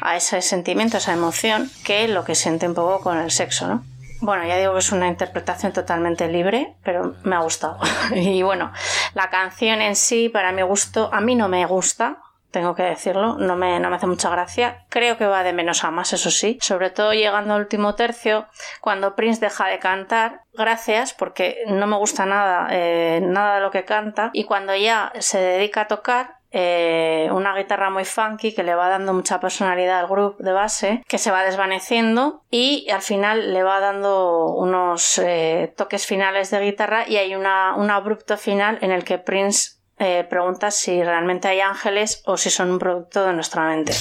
a ese sentimiento, a esa emoción, que lo que siente un poco con el sexo, ¿no? Bueno, ya digo que es una interpretación totalmente libre, pero me ha gustado. (laughs) y bueno, la canción en sí, para mi gusto, a mí no me gusta, tengo que decirlo, no me, no me hace mucha gracia. Creo que va de menos a más, eso sí. Sobre todo llegando al último tercio, cuando Prince deja de cantar, gracias, porque no me gusta nada, eh, nada de lo que canta. Y cuando ya se dedica a tocar, eh, una guitarra muy funky que le va dando mucha personalidad al grupo de base, que se va desvaneciendo y al final le va dando unos eh, toques finales de guitarra y hay una, un abrupto final en el que Prince eh, pregunta si realmente hay ángeles o si son un producto de nuestra mente.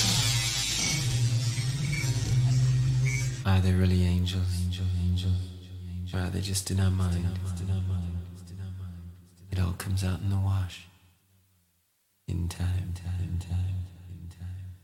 Are they really angels? Or are they just in our mind? It all comes out in the wash. In time, time, time.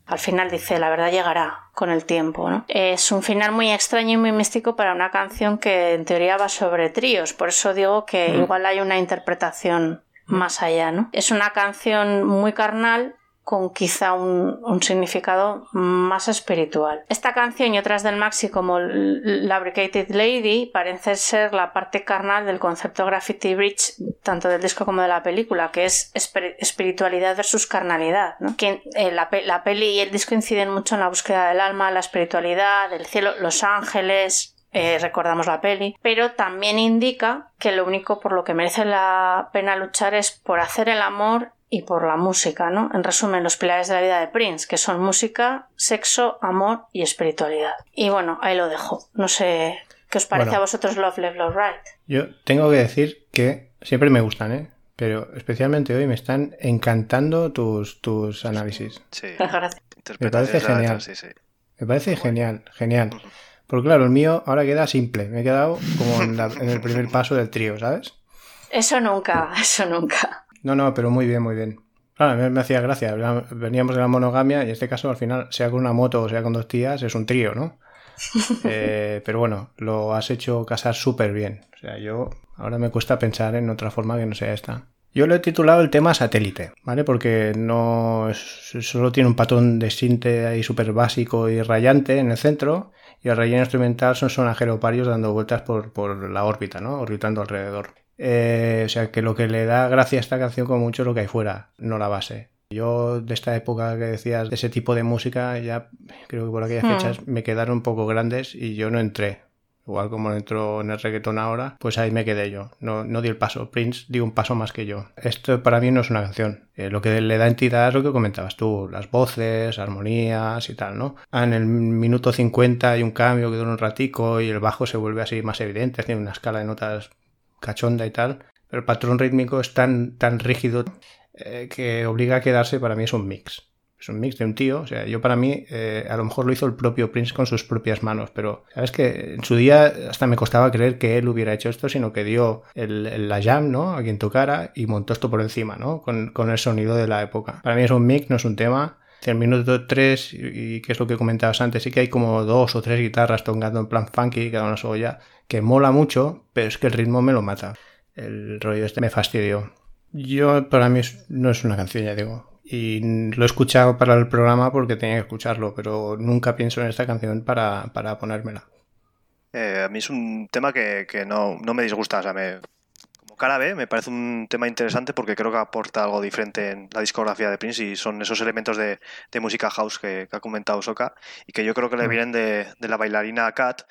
Al final dice, la verdad llegará con el tiempo, ¿no? Es un final muy extraño y muy místico para una canción que en teoría va sobre tríos, por eso digo que Mm. igual hay una interpretación más allá, ¿no? Es una canción muy carnal con quizá un, significado más espiritual. Esta canción y otras del Maxi como Lubricated Lady parecen ser la parte carnal del concepto Graffiti Bridge tanto del disco como de la película, que es espiritualidad versus carnalidad. ¿no? Que eh, la, la peli y el disco inciden mucho en la búsqueda del alma, la espiritualidad, del cielo, los ángeles, eh, recordamos la peli, pero también indica que lo único por lo que merece la pena luchar es por hacer el amor y por la música, ¿no? En resumen, los pilares de la vida de Prince, que son música, sexo, amor y espiritualidad. Y bueno, ahí lo dejo. No sé qué os parece Bueno. a vosotros Love, Left, Love, Right. Yo tengo que decir que siempre me gustan, ¿eh? Pero especialmente hoy me están encantando tus, tus análisis. Sí. (laughs) Gracias. Me parece genial. sí, sí. Me parece genial, genial. Porque claro, el mío ahora queda simple. Me he quedado como en, la- en el primer paso del trío, ¿sabes? Eso nunca, eso nunca. No, no, pero muy bien, muy bien. Claro, me, me hacía gracia. Veníamos de la monogamia y en este caso al final, sea con una moto o sea con dos tías, es un trío, ¿no? (laughs) Eh, pero bueno, lo has hecho casar súper bien. O sea, yo ahora me cuesta pensar en otra forma que no sea esta. Yo lo he titulado el tema satélite, ¿vale? Porque no es- solo tiene un patrón de sinte ahí súper básico y rayante en el centro y el relleno instrumental son sonajeros varios dando vueltas por, por la órbita, ¿no? Orbitando alrededor. Eh, o sea que lo que le da gracia a esta canción como mucho es lo que hay fuera, no la base. Yo de esta época que decías, de ese tipo de música, ya creo que por aquellas Hmm. fechas me quedaron un poco grandes y yo no entré. Igual como no entro en el reggaetón ahora, pues ahí me quedé yo. No, no di el paso. Prince dio un paso más que yo. Esto para mí no es una canción. Eh, lo que le da entidad es lo que comentabas tú, las voces, armonías y tal, ¿no? Ah, En el minuto 50 hay un cambio que dura un ratico y el bajo se vuelve así más evidente, tiene una escala de notas cachonda y tal. Pero el patrón rítmico es tan, tan rígido eh, que obliga a quedarse, para mí es un mix. Es un mix de un tío, o sea, yo para mí, eh, a lo mejor lo hizo el propio Prince con sus propias manos, pero sabes que en su día hasta me costaba creer que él hubiera hecho esto, sino que dio el, la jam, ¿no? A quien tocara y montó esto por encima, ¿no? Con, con el sonido de la época. Para mí es un mix, no es un tema. El minuto 3, y, que es lo que comentabas antes, sí que hay como dos o tres guitarras tocando en plan funky, cada una sola, que mola mucho, pero es que el ritmo me lo mata. El rollo este me fastidió. Yo, para mí, no es una canción, ya digo. Y lo he escuchado para el programa porque tenía que escucharlo, pero nunca pienso en esta canción para, para ponérmela. Eh, a mí es un tema que, que no, no me disgusta, o sea, me, como cara B me parece un tema interesante porque creo que aporta algo diferente en la discografía de Prince y son esos elementos de, de música house que, que ha comentado Soka y que yo creo que le Mm. vienen de, de la bailarina Kat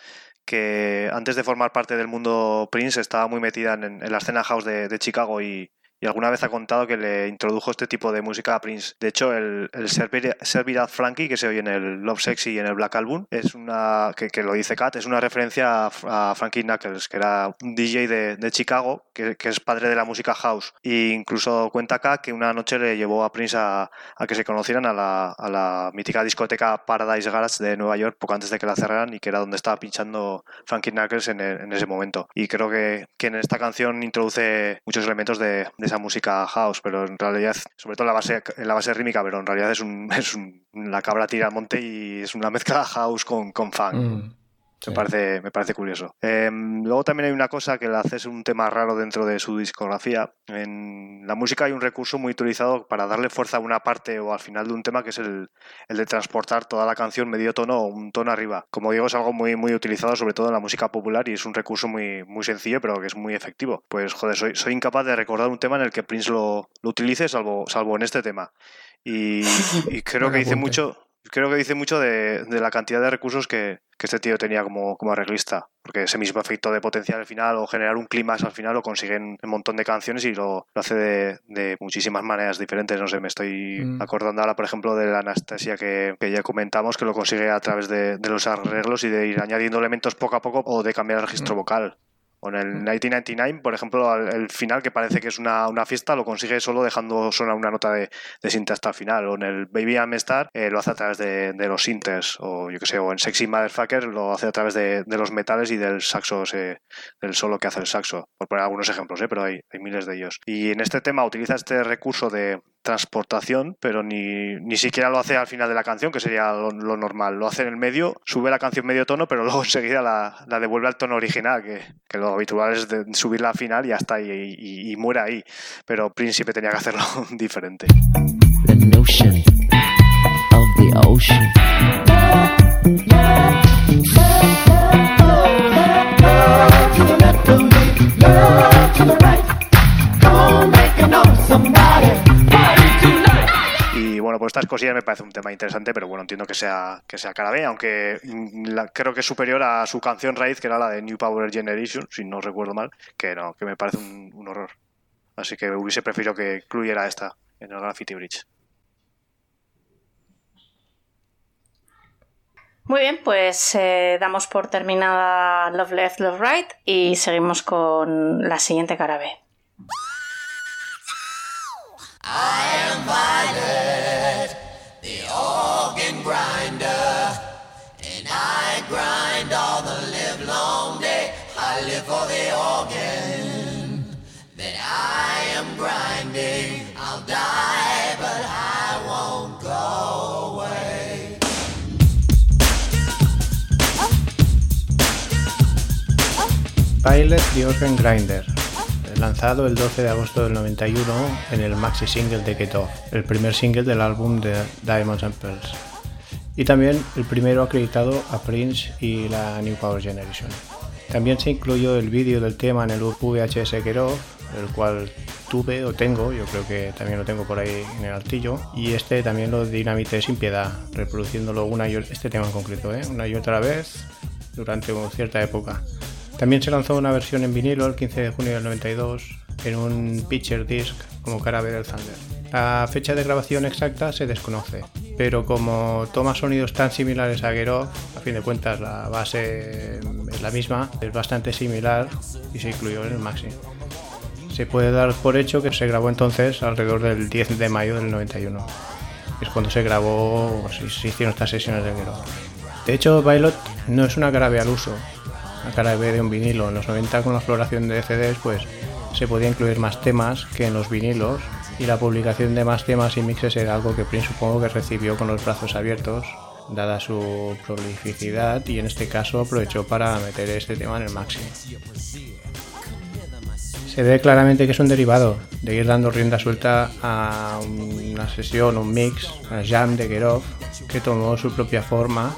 que antes de formar parte del mundo Prince estaba muy metida en, en la escena house de, de Chicago y, y alguna vez ha contado que le introdujo este tipo de música a Prince. De hecho, el, el Servir, Servir Frankie que se oye en el Love Sexy y en el Black Album es una, que, lo dice Kat, es una referencia a, Frankie Knuckles, que era un DJ de, Chicago, que, es padre de la música house. E incluso cuenta Kat que una noche le llevó a Prince a, que se conocieran a la, a mítica discoteca Paradise Garage de Nueva York poco antes de que la cerraran y que era donde estaba pinchando Frankie Knuckles en ese momento. Y creo que, que en esta canción introduce muchos elementos de, de esa música house, pero en realidad, sobre todo en la base, en la base rítmica, pero en realidad es, un, (laughs) es un- la cabra tira monte y es una mezcla house con, con funk. Mm, Me, parece, me parece curioso. Em, luego también hay una cosa que le hace un tema raro dentro de su discografía. En la música hay un recurso muy utilizado para darle fuerza a una parte o al final de un tema que es el, el de transportar toda la canción medio tono o un tono arriba. Como digo, es algo muy, muy utilizado sobre todo en la música popular y es un recurso muy, muy sencillo pero que es muy efectivo. Pues joder, soy, soy incapaz de recordar un tema en el que Prince lo, lo utilice salvo, salvo en este tema. Y, y creo que dice mucho creo que dice mucho de, de la cantidad de recursos que, que este tío tenía como, como arreglista. Porque ese mismo efecto de potencial al final o generar un clímax al final lo consiguen un montón de canciones y lo, lo hace de, de muchísimas maneras diferentes. No sé, me estoy Mm. acordando ahora, por ejemplo, de la Anastasia que, que ya comentamos, que lo consigue a través de, de los arreglos y de ir añadiendo elementos poco a poco o de cambiar el registro vocal. O en el 1999, por ejemplo, al- el final que parece que es una, una fiesta, lo consigue solo dejando sonar una nota de, de synth hasta el final. O en el Baby I'm Star eh, lo hace a través de, de los synths. O yo que sé, o en Sexy Motherfucker lo hace a través de, de los metales y del saxo, ese- del solo que hace el saxo. Por poner algunos ejemplos, ¿eh? pero hay, hay miles de ellos. Y en este tema utiliza este recurso de transportación, pero ni, ni siquiera lo hace al final de la canción, que sería lo, lo normal. Lo hace en el medio, sube la canción medio tono, pero (laughs) luego enseguida la, la devuelve al tono original, que, que lo habitual es de subirla al final y ya está, y, y, y muere ahí. Pero Príncipe tenía que hacerlo (laughs) diferente. The notion of the ocean. Y bueno, pues estas cosillas me parece un tema interesante, pero bueno, entiendo que sea, que sea cara B, aunque mm, creo que es superior a su canción raíz, que era la de New Power Generation, si no recuerdo mal, que no, que me parece un, un horror. Así que hubiese preferido que incluyera esta en el Graffiti Bridge. Muy bien, pues eh, damos por terminada Love Left, Love Right y seguimos con la siguiente cara B. Violet, the organ grinder, and I grind all the live long day. I live for the organ that I am grinding. I'll die, but I won't go away. Pilot The Organ Grinder, lanzado el 12 de agosto del 91 en el maxi single de Get Off, el primer single del álbum de Diamonds and Pearls, y también el primero acreditado a Prince y la New Power Generation. También se incluyó el vídeo del tema en el VHS Get Off, el cual tuve o tengo, yo creo que también lo tengo por ahí en el altillo, y este también lo dinamité sin piedad, reproduciéndolo una y este tema en concreto, ¿eh? una y otra vez durante una cierta época. También se lanzó una versión en vinilo el 15 de junio del 92 en un Picture Disc como cara B del Thunder. La fecha de grabación exacta se desconoce, pero como toma sonidos tan similares a Get Off, a fin de cuentas la base es la misma, es bastante similar y se incluyó en el maxi. Se puede dar por hecho que se grabó entonces alrededor del 10 de mayo del 91. Es cuando se grabó, se, hicieron estas sesiones de Get Off. De hecho, Violet no es una B al uso, una cara B de un vinilo. En los 90 con la exploración de CDs pues se podía incluir más temas que en los vinilos y la publicación de más temas y mixes era algo que Prince supongo que recibió con los brazos abiertos dada su prolificidad y en este caso aprovechó para meter este tema en el máximo. Se ve claramente que es un derivado de ir dando rienda suelta a una sesión, un mix, una jam de Get Off, que tomó su propia forma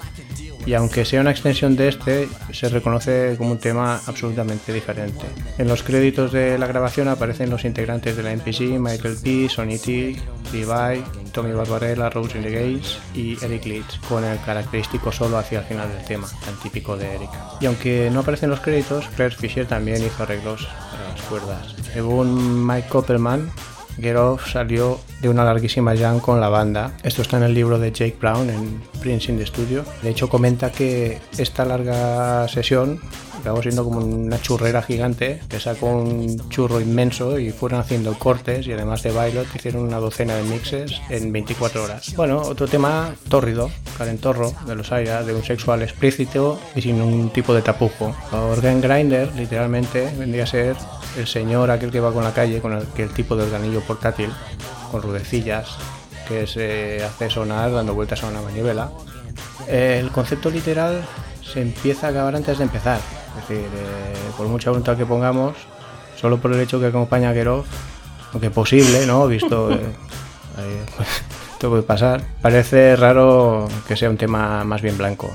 y aunque sea una extensión de este, se reconoce como un tema absolutamente diferente. En los créditos de la grabación aparecen los integrantes de la NPC, Michael P., Sonny T., Levi, Tommy Barbarella, Rose Gates y Eric Leeds, con el característico solo hacia el final del tema, tan típico de Eric. Y aunque no aparecen los créditos, Claire Fisher también hizo arreglos para las cuerdas. Según Mike Koppelman, Get Off salió de una larguísima jam con la banda. Esto está en el libro de Jake Brown en Prince in the Studio. De hecho, comenta que esta larga sesión acabó siendo como una churrera gigante que sacó un churro inmenso y fueron haciendo cortes y además de Violet hicieron una docena de mixes en 24 horas. Bueno, otro tema tórrido, calentorro de los Aira, de un sexual explícito y sin un tipo de tapujo. Organ Grinder literalmente vendría a ser el señor aquel que va con la calle con el, el tipo de organillo portátil con rudecillas que se hace sonar dando vueltas a una manivela. El concepto literal se empieza a acabar antes de empezar. Es decir, eh, por mucha voluntad que pongamos, solo por el hecho que acompaña a Gerov, aunque posible, ¿no? Visto eh, ahí, (laughs) puede pasar, parece raro que sea un tema más bien blanco.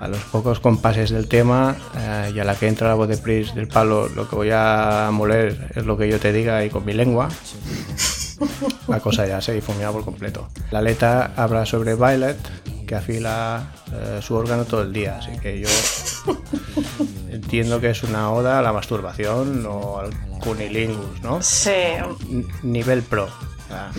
A los pocos compases del tema eh, y a la que entra la voz de Pris del palo, lo que voy a moler es lo que yo te diga y con mi lengua. La cosa ya se difumina por completo. La letra habla sobre Violet, que afila eh, su órgano todo el día, así que yo entiendo que es una oda a la masturbación o al cunilingus, ¿no? Sí, N- nivel pro. Sea,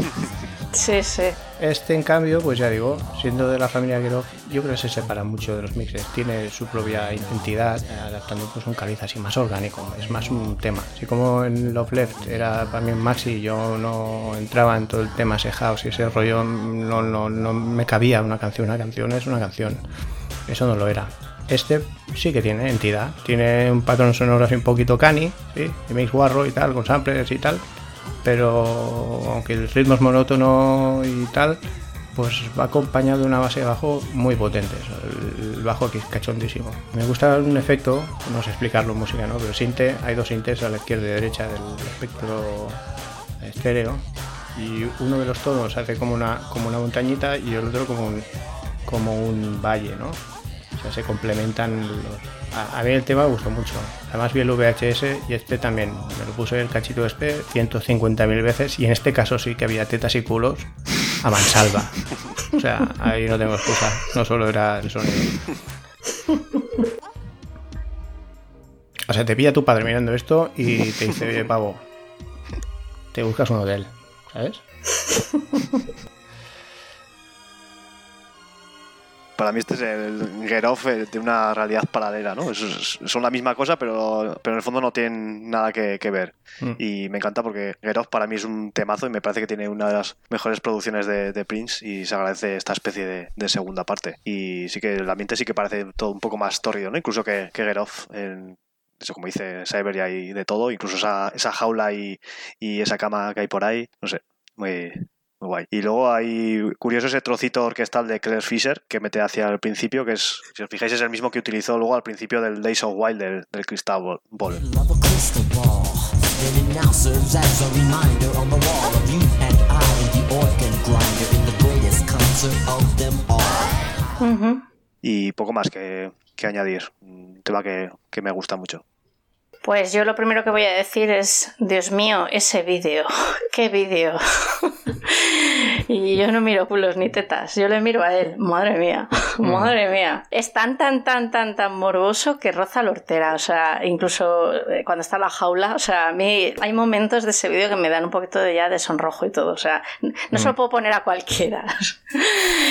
sí, sí. Este, en cambio, pues ya digo, siendo de la familia Gerov, yo creo que se separa mucho de los mixes. Tiene su propia identidad, adaptando pues un caliz así más orgánico, es más un tema. Así como en Love Left era para un maxi, yo no entraba en todo el tema ese house y ese rollo, no, no, no me cabía una canción. Una canción es una canción. Eso no lo era. Este sí que tiene entidad, tiene un patrón sonoro así un poquito cani, ¿sí? y mix guarro y tal, con samplers y tal, pero aunque el ritmo es monótono y tal, pues va acompañado de una base de bajo muy potente. El bajo aquí es cachondísimo. Me gusta un efecto, no sé explicarlo en música, ¿no? Pero sinte, hay dos sintes a la izquierda y derecha del espectro estéreo y uno de los tonos hace como una, como una montañita y el otro como un, como un valle, ¿no? O sea, se complementan los... A, mí el tema me gustó mucho. Además vi el VHS y este también. Me lo puse el cachito este 150.000 veces y en este caso sí que había tetas y culos a mansalva. O sea, ahí no tengo excusa. No solo era el sonido. O sea, te pilla tu padre mirando esto y te dice, pavo, te buscas un hotel, ¿sabes? Para mí este es el Get Off eh, de una realidad paralela, ¿no? Es- es- son la misma cosa, pero, pero en el fondo no tienen nada que, que ver. Mm. Y me encanta porque Get Off para mí es un temazo y me parece que tiene una de las mejores producciones de, de Prince y se agradece esta especie de, de segunda parte. Y sí que el ambiente sí que parece todo un poco más tórrido, ¿no? Incluso que, que Get Off. En, eso como dice Cyber y hay de todo, incluso esa, esa jaula y, y esa cama que hay por ahí, no sé, muy, muy guay. Y luego hay curioso ese trocito orquestal de Claire Fisher que mete hacia el principio, que es, si os fijáis, es el mismo que utilizó luego al principio del Days of Wild del, del Crystal Ball. Y poco más que, que añadir. Un tema que, que me gusta mucho. Pues yo lo primero que voy a decir es, Dios mío, ese vídeo, (laughs) qué vídeo. (laughs) y yo no miro culos ni tetas, yo le miro a él, madre mía, (laughs) madre mía. Es tan, tan, tan, tan, tan morboso que roza la hortera, o sea, incluso eh, cuando está en la jaula, o sea, a mí hay momentos de ese vídeo que me dan un poquito de ya de sonrojo y todo, o sea, no se lo puedo poner a cualquiera.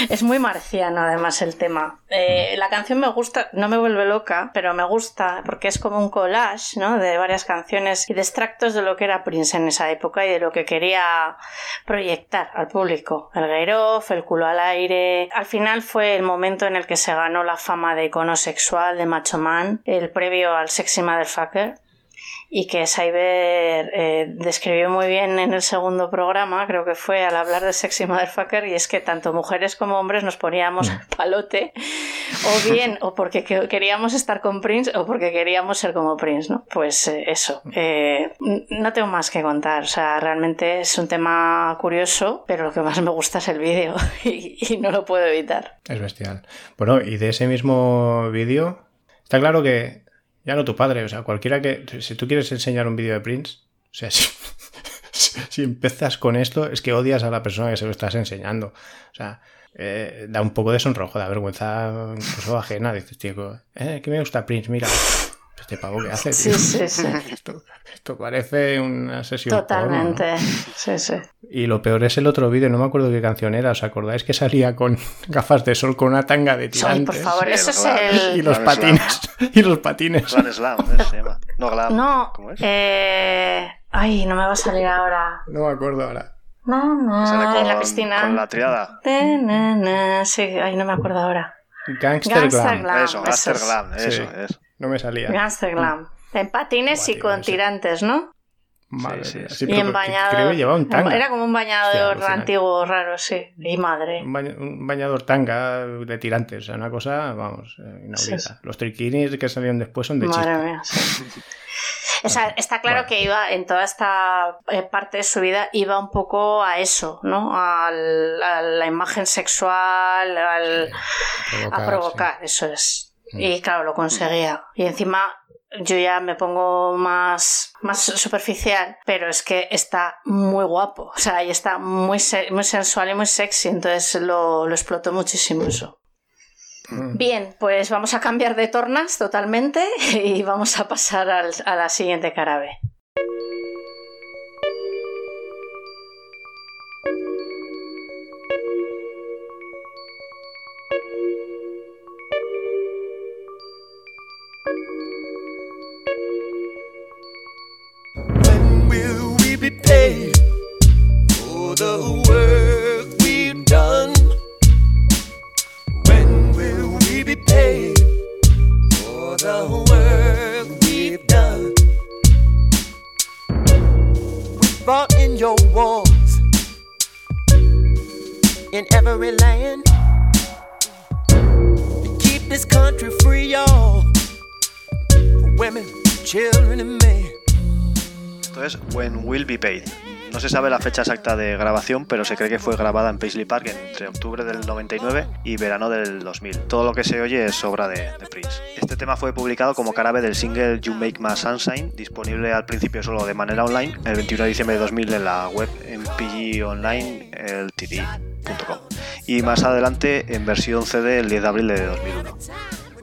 es muy marciano además el tema. Eh, la canción me gusta, no me vuelve loca, pero me gusta porque es como un collage, De varias canciones y de extractos de lo que era Prince en esa época y de lo que quería proyectar al público. El Gairof, el culo al aire. Al final fue el momento en el que se ganó la fama de icono sexual, de macho man, el previo al sexy motherfucker. Y que Cyber eh, describió muy bien en el segundo programa, creo que fue al hablar de Sexy Motherfucker, y es que tanto mujeres como hombres nos poníamos (laughs) palote, o bien, o porque que- queríamos estar con Prince, o porque queríamos ser como Prince, ¿no? Pues eh, eso. Eh, n- no tengo más que contar, o sea, realmente es un tema curioso, pero lo que más me gusta es el vídeo, (laughs) y, y no lo puedo evitar. Es bestial. Bueno, y de ese mismo vídeo, está claro que ya no tu padre, o sea, cualquiera que. Si tú quieres enseñar un vídeo de Prince, o sea, (laughs) si, si- empiezas con esto, es que odias a la persona que se lo estás enseñando. O sea, eh, da un poco de sonrojo, da vergüenza incluso ajena. Dices, tío, eh, que me gusta Prince, mira. Este pavo que hace, tío. Sí, sí, sí. (laughs) Esto, esto parece una sesión. porno, ¿no? Totalmente. Sí, sí. Y lo peor es el otro vídeo, no me acuerdo qué canción era. ¿Os acordáis que salía con (laughs) gafas de sol con una tanga de tirantes? por favor, eso es el... Y los Glam patines. (laughs) Y los patines. Glam Slam, ¿eh? se llama. No, Glam. No, ¿Cómo es? eh... Ay, no me va a salir ahora. No me acuerdo ahora. No, no, Sale con, en la piscina. con la triada. Na, na, na. Sí, ay, no me acuerdo ahora. Gangster, Gangster Glam. Glam. Eso, eso Gangster es. Glam, eso Sí. es. No me salía. Gangster Glam. En patines y con tirantes, ¿no? Madre Sí, sí, mía. sí. Sí, y en bañador. Creo que llevaba un tanga. Era como un bañador Hostia, antiguo raro, sí. Y madre. Un, baña- un bañador tanga de tirantes. O sea, una cosa, vamos, eh, inaudita. Sí, sí. Los triquinis que salieron después son de Madre chiste. mía, sí. (laughs) O sea, está claro que iba en toda esta eh, parte de su vida iba un poco a eso, ¿no? A la imagen sexual, al, Provocar, a provocar, eso es. Mm. Y claro, lo conseguía. Y encima yo ya me pongo más, más superficial, pero es que está muy guapo. O sea, y está muy, muy sensual y muy sexy, entonces lo, lo explotó muchísimo eso. Mm. Bien, pues vamos a cambiar de tornas totalmente (laughs) y vamos a pasar al- a la siguiente cara for the work we've done? When will we be paid for the work we've done? We fought in your wars in every land to keep this country free, y'all. For women, children, and men. Esto es When Will Be Paid. No se sabe la fecha exacta de grabación, pero se cree que fue grabada en Paisley Park entre octubre del 99 y verano del 2000. Todo lo que se oye es obra de, Prince. Este tema fue publicado como carabe del single You Make My Sunshine, disponible al principio solo de manera online, el 21 de diciembre de 2000 en la web mpgonline.ltd.com y más adelante en versión CD el 10 de abril de 2001.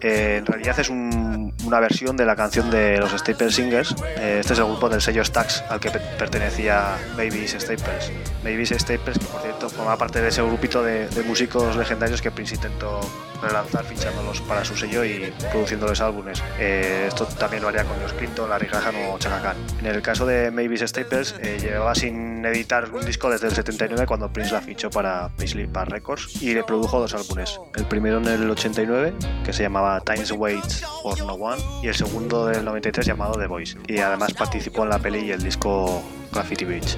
Eh, en realidad es un- una versión de la canción de los Staple Singers. Eh, este es el grupo del sello Stax al que pe- pertenecía Mavis Staples. Mavis Staples, que por cierto forma parte de ese grupito de, de músicos legendarios que Prince intentó relanzar fichándolos para su sello y produciéndoles álbumes. Eh, esto también lo haría con los Clinton, Larry Graham o Chaka Khan. En el caso de Mavis Staples, eh, llevaba sin editar un disco desde el 79 cuando Prince la fichó para Paisley Park Records y le produjo dos álbumes. El primero en el 89, que se llamaba Times Waits for No One, y el segundo del 93 llamado The Voice. Y además participó en la peli y el disco Graffiti Beach.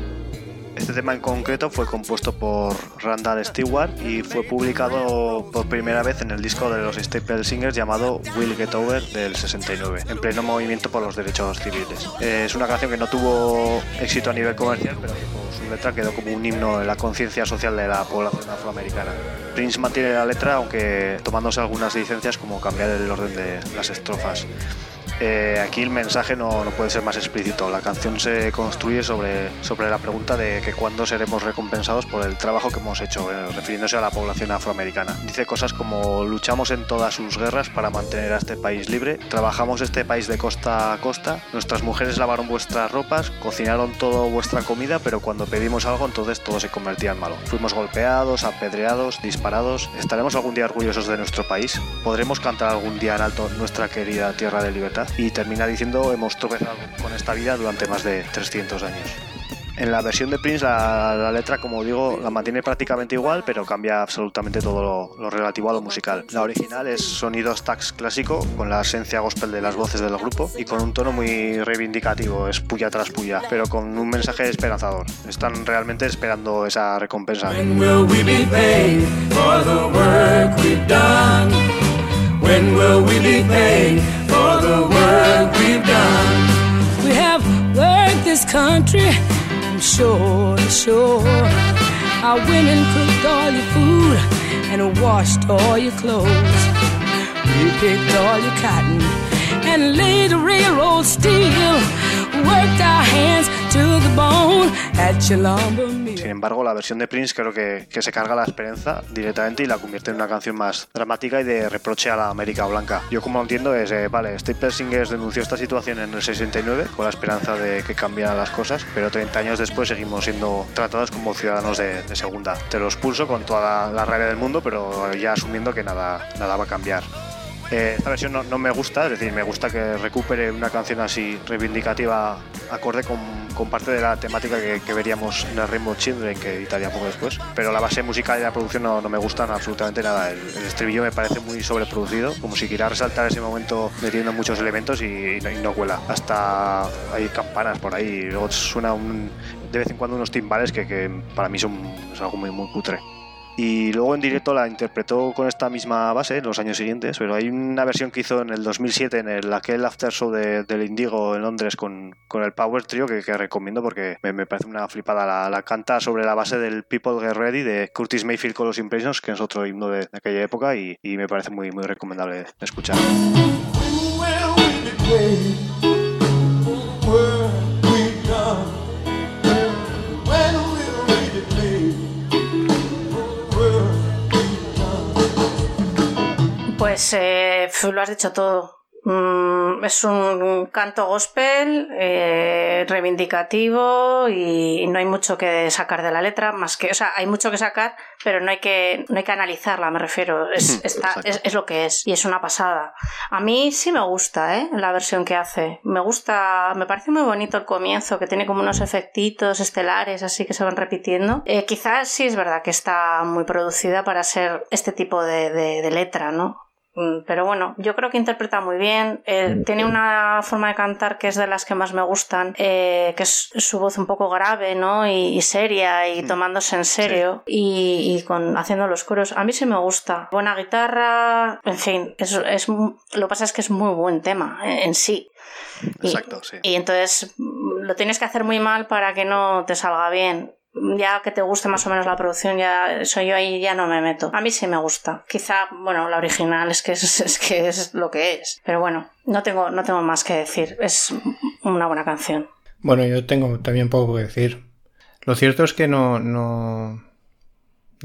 Este tema en concreto fue compuesto por Randall Stewart y fue publicado por primera vez en el disco de los Staple Singers llamado Will Get Over del 69, en pleno movimiento por los derechos civiles. Eh, Es una canción que no tuvo éxito a nivel comercial, pero su letra quedó como un himno en la conciencia social de la población afroamericana. Prince mantiene la letra, aunque tomándose algunas licencias como cambiar el orden de las estrofas. Eh, aquí el mensaje no, puede ser más explícito. La canción se construye sobre, sobre la pregunta de que cuándo seremos recompensados por el trabajo que hemos hecho, eh, refiriéndose a la población afroamericana. Dice cosas como luchamos en todas sus guerras para mantener a este país libre, trabajamos este país de costa a costa, nuestras mujeres lavaron vuestras ropas, cocinaron toda vuestra comida, pero cuando pedimos algo entonces todo se convertía en malo. Fuimos golpeados, apedreados, disparados. ¿Estaremos algún día orgullosos de nuestro país? ¿Podremos cantar algún día en alto nuestra querida tierra de libertad? Y termina diciendo, hemos tropezado con esta vida durante más de 300 años. En la versión de Prince la, la letra, como digo, la mantiene prácticamente igual, pero cambia absolutamente todo lo, lo relativo a lo musical. La original es sonido stax clásico, con la esencia gospel de las voces del grupo y con un tono muy reivindicativo, es puya tras puya, pero con un mensaje esperanzador. Están realmente esperando esa recompensa. When will we be paid for the work we've done? We have worked this country from shore to shore. Our women cooked all your food and washed all your clothes. We picked all your cotton and laid the railroad steel. Worked our hands Sin embargo, la versión de Prince creo que, que se carga la esperanza directamente y la convierte en una canción más dramática y de reproche a la América Blanca. Yo como lo entiendo es, eh, vale, Staple Singers denunció esta situación en el 69 con la esperanza de que cambiaran las cosas, pero 30 años después seguimos siendo tratados como ciudadanos de, de segunda. Te los pulso con toda la, la rabia del mundo, pero ya asumiendo que nada, nada va a cambiar. Eh, esta versión no, me gusta, es decir, me gusta que recupere una canción así reivindicativa acorde con, parte de la temática que, veríamos en el Rainbow Children, que editaría poco después. Pero la base musical y la producción no, me gustan absolutamente nada. El, estribillo me parece muy sobreproducido, como si quisiera resaltar ese momento metiendo muchos elementos y, no, y cuela. Hasta hay campanas por ahí, y luego suena un, de vez en cuando unos timbales que, para mí son algo muy, muy cutre y luego en directo la interpretó con esta misma base en los años siguientes, pero hay una versión que hizo en el 2007 en el aquel after show de, del Indigo en Londres con, con el Power Trio que, recomiendo porque me, parece una flipada. La, canta sobre la base del People Get Ready de Curtis Mayfield con los Impressions, que es otro himno de, de aquella época y, y, me parece muy, muy recomendable escuchar. Pues eh, lo has dicho todo. Mm, es un canto gospel eh, reivindicativo y no hay mucho que sacar de la letra, más que, o sea, hay mucho que sacar, pero no hay que, no hay que analizarla, me refiero. Es, está, es, es, lo que es y es una pasada. A mí sí me gusta, ¿eh? La versión que hace. Me gusta, me parece muy bonito el comienzo, que tiene como unos efectitos estelares así que se van repitiendo. Eh, quizás sí es verdad que está muy producida para ser este tipo de, de, de letra, ¿no? Pero bueno, yo creo que interpreta muy bien. Eh, tiene una forma de cantar que es de las que más me gustan, eh, que es su voz un poco grave, ¿no? Y, y seria y tomándose en serio sí. y, y, con haciendo los coros. A mí sí me gusta. Buena guitarra, en fin, es, es lo que pasa es que es muy buen tema en, en sí. Exacto, y, sí. Y entonces lo tienes que hacer muy mal para que no te salga bien ya que te guste más o menos la producción, ya soy yo ahí ya no me meto. A mí sí me gusta. Quizá, bueno, la original es que (laughs) es, que es lo que es. Pero bueno, no tengo, no tengo más que decir. Es una buena canción. Bueno, yo tengo también poco que decir. Lo cierto es que no, no,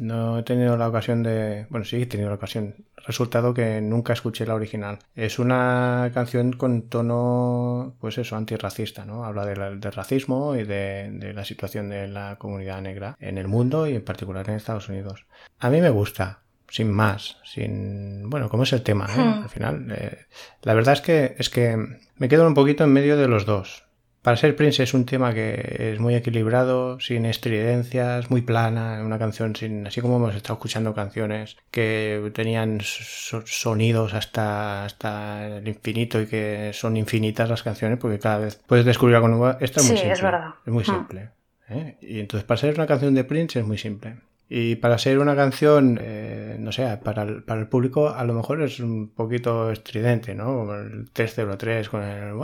no he tenido la ocasión de... Bueno, sí he tenido la ocasión. Resultado que nunca escuché la original. Es una canción con tono, pues eso, antirracista, ¿no? Habla del de racismo y de, de, la situación de la comunidad negra en el mundo y en particular en Estados Unidos. A mí me gusta, sin más, sin... Bueno, ¿cómo es el tema, eh? Hmm. Al final, eh, la verdad es que, es que me quedo un poquito en medio de los dos. Para ser Prince es un tema que es muy equilibrado, sin estridencias, muy plana, una canción sin, así como hemos estado escuchando canciones que tenían so sonidos hasta, hasta el infinito y que son infinitas las canciones porque cada vez puedes descubrir algo nuevo. Esto es sí, muy simple. Es, verdad. es muy simple. ¿eh? Y entonces para ser una canción de Prince es muy simple. Y para ser una canción, eh, no sé, para el, para el público a lo mejor es un poquito estridente, ¿no? El 303 con el...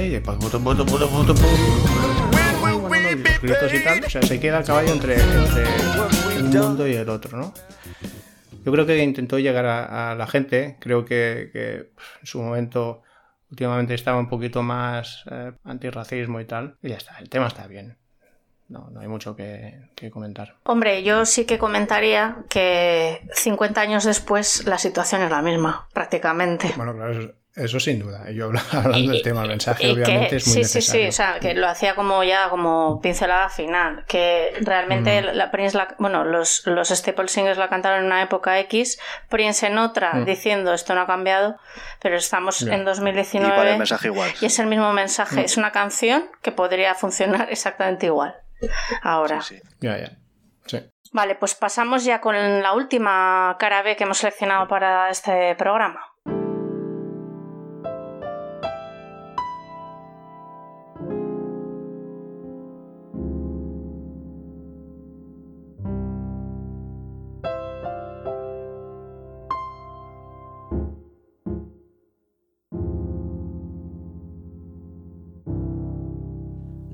Y los gritos y tal. O sea, se queda el caballo entre, entre un mundo y el otro, ¿no? Yo creo que intentó llegar a, a la gente. Creo que, que, en su momento, últimamente estaba un poquito más eh, antirracismo y tal. Y ya está, el tema está bien no, no hay mucho que, que, comentar. Hombre, yo sí que comentaría que 50 años después la situación es la misma, prácticamente. Bueno, claro, eso, eso sin duda. Yo (laughs) hablando y, del tema, el mensaje y obviamente que, es muy sí, necesario. Sí, sí, o sea, que lo hacía como ya como pincelada final, que realmente mm. la Prince, la, bueno, los, los Staple Singers la cantaron en una época X, Prince en otra, mm. diciendo esto no ha cambiado, pero estamos yeah. en 2019 y, el mensaje igual. y es el mismo mensaje, mm. es una canción que podría funcionar (laughs) exactamente igual. Ahora. Ya, ya. Sí. Vale, pues pasamos ya con la última cara B que hemos seleccionado para este programa.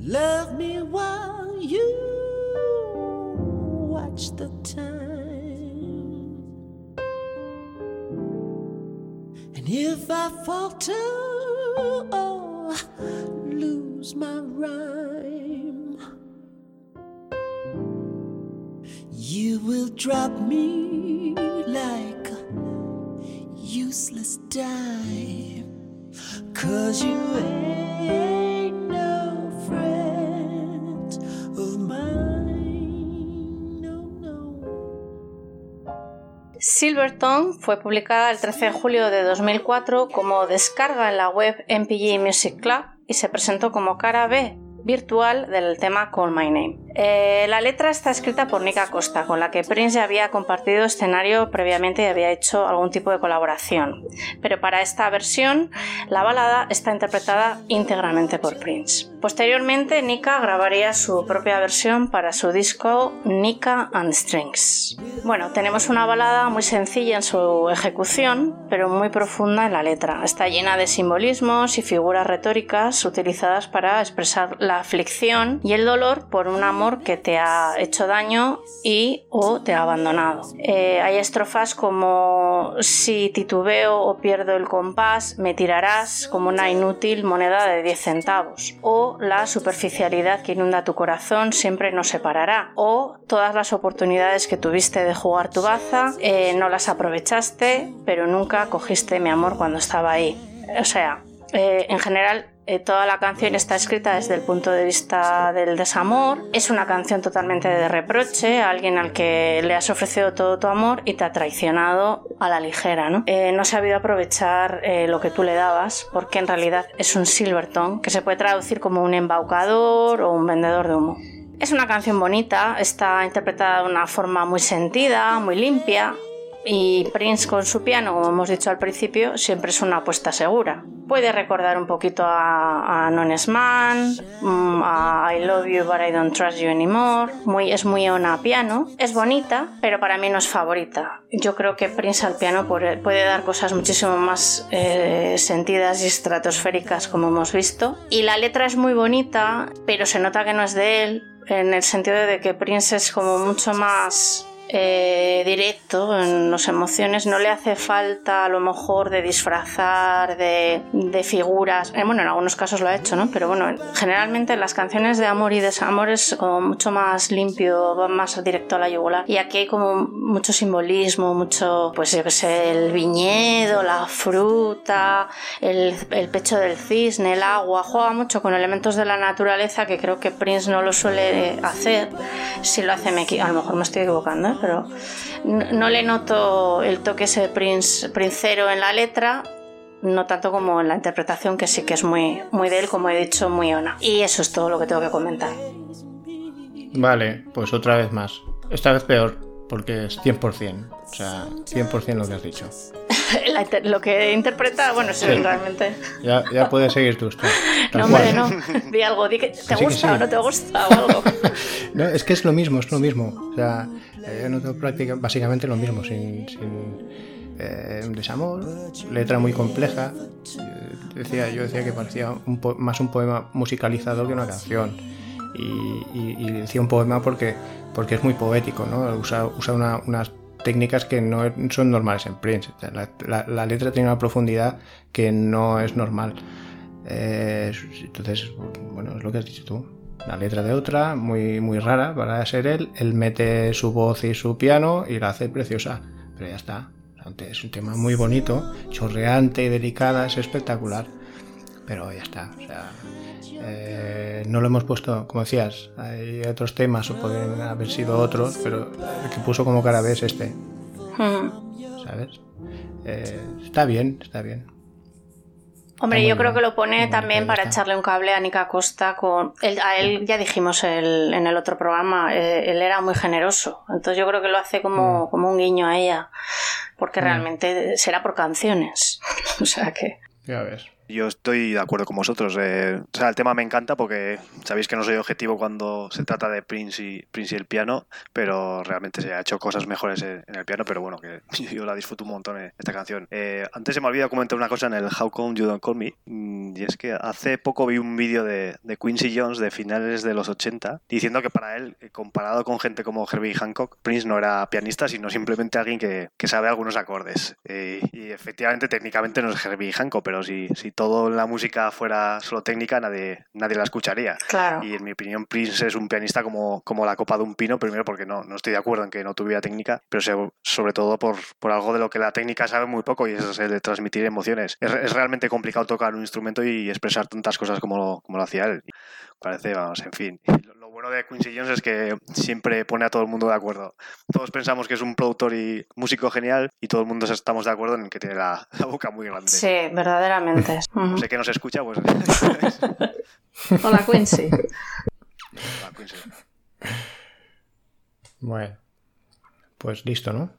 Love me while you watch the time. And if I falter or Silverton fue publicada el 13 de julio de 2004 como descarga en la web MPG Music Club y se presentó como cara B virtual del tema Call My Name. Eh, la letra está escrita por Nika Costa, con la que Prince ya había compartido escenario previamente y había hecho algún tipo de colaboración. Pero para esta versión, la balada está interpretada íntegramente por Prince. Posteriormente, Nika grabaría su propia versión para su disco Nika and Strings. Bueno, tenemos una balada muy sencilla en su ejecución, pero muy profunda en la letra. Está llena de simbolismos y figuras retóricas utilizadas para expresar la aflicción y el dolor por un amor que te ha hecho daño y o te ha abandonado. Eh, hay estrofas como si titubeo o pierdo el compás, me tirarás como una inútil moneda de 10 centavos. O la superficialidad que inunda tu corazón siempre nos separará. O todas las oportunidades que tuviste de jugar tu baza, eh, no las aprovechaste, pero nunca cogiste mi amor cuando estaba ahí. O sea, eh, en general eh, toda la canción está escrita desde el punto de vista del desamor. Es una canción totalmente de reproche a alguien al que le has ofrecido todo tu amor y te ha traicionado a la ligera. No, Eh, no ha sabido aprovechar eh, lo que tú le dabas porque en realidad es un Silverton que se puede traducir como un embaucador o un vendedor de humo. Es una canción bonita, está interpretada de una forma muy sentida, muy limpia, y Prince con su piano, como hemos dicho al principio, siempre es una apuesta segura. Puede recordar un poquito a, a Nones Man, mm, a I Love You But I Don't Trust You Anymore. Muy, es muy ona piano. Es bonita, pero para mí no es favorita. Yo creo que Prince al piano puede dar cosas muchísimo más eh, sentidas y estratosféricas, como hemos visto. Y la letra es muy bonita, pero se nota que no es de él, en el sentido de que Prince es como mucho más eh, directo en las emociones, no le hace falta a lo mejor de disfrazar de, figuras. Eh, bueno, en algunos casos lo ha hecho, ¿no? Pero bueno, generalmente en las canciones de amor y desamor es como mucho más limpio, va más directo a la yugular. Y aquí hay como mucho simbolismo, mucho, pues yo qué sé, el viñedo, la fruta, el, pecho del cisne, el agua, juega mucho con elementos de la naturaleza que creo que Prince no lo suele hacer. Si lo hace, me, a lo mejor me estoy equivocando, ¿eh? Pero no, le noto el toque ese prince, princero en la letra, no tanto como en la interpretación, que sí que es muy, muy de él, como he dicho, muy ona. Y eso es todo lo que tengo que comentar. Vale, pues otra vez más. Esta vez peor, porque es 100%. O sea, 100% lo que has dicho. (laughs) La lo que interpreta, bueno, sí, Sí. realmente. Ya, ya puedes seguir tú. (laughs) tal No, hombre, no. Di algo, di que te Que sí, que gusta sí. o no te gusta o algo. (laughs) No, es que es lo mismo, es lo mismo. O sea, eh, yo noto práctica, básicamente lo mismo, sin, sin eh, un desamor, letra muy compleja. Eh, Decía, yo decía que parecía un po- más un poema musicalizado que una canción. Y, y- y decía un poema porque, porque es muy poético, ¿no? Usa, usa una- unas técnicas que no son normales en Prince. La letra tiene una profundidad que no es normal. Eh, entonces, bueno, es lo que has dicho tú. La letra de otra, muy, muy rara para ser él. Él mete su voz y su piano y la hace preciosa. Pero ya está. Es un tema muy bonito, chorreante y delicada, es espectacular. Pero ya está. O sea, eh, no lo hemos puesto, como decías, hay otros temas o pueden haber sido otros, pero el que puso como cara B es este. Mm. ¿Sabes? Eh, está bien, está bien. Hombre, Está yo creo que lo pone también para echarle un cable a Nika Costa con... él- a él ya dijimos el- en el otro programa, eh, él era muy generoso. Entonces yo creo que lo hace como, como un guiño a ella. Porque Mm. realmente será por canciones. (laughs) o sea que... Ya ves. Yo estoy de acuerdo con vosotros. eh, o sea, el tema me encanta porque sabéis que no soy objetivo cuando se trata de Prince y, Prince y el piano, pero realmente se ha hecho cosas mejores en, el piano, pero bueno, que (laughs) yo la disfruto un montón eh, esta canción. Eh, antes se me olvidó comentar una cosa en el How Come You Don't Call Me, mm, y es que hace poco vi un vídeo de, Quincy Jones de finales de los 80 diciendo que para él, eh, comparado con gente como Herbie Hancock, Prince no era pianista, sino simplemente alguien que, que sabe algunos acordes. Eh, y efectivamente, técnicamente no es Herbie Hancock, pero si, si todo en la música fuera solo técnica, nadie, nadie la escucharía. Claro. Y en mi opinión, Prince es un pianista como, como la copa de un pino, primero porque no, no estoy de acuerdo en que no tuviera técnica, pero sobre todo por, por algo de lo que la técnica sabe muy poco y es el de transmitir emociones. Es, es realmente complicado tocar un instrumento y expresar tantas cosas como lo, como lo hacía él. Parece, vamos, en fin. Lo, lo bueno de Quincy Jones es que siempre pone a todo el mundo de acuerdo. Todos pensamos que es un productor y músico genial y todo el mundo estamos de acuerdo en que tiene la, (laughs) la boca muy grande. Sí, verdaderamente. (laughs) No sé que nos escucha, pues. (laughs) Hola, Quincy. Hola, Quincy. Bueno. Pues listo, ¿no?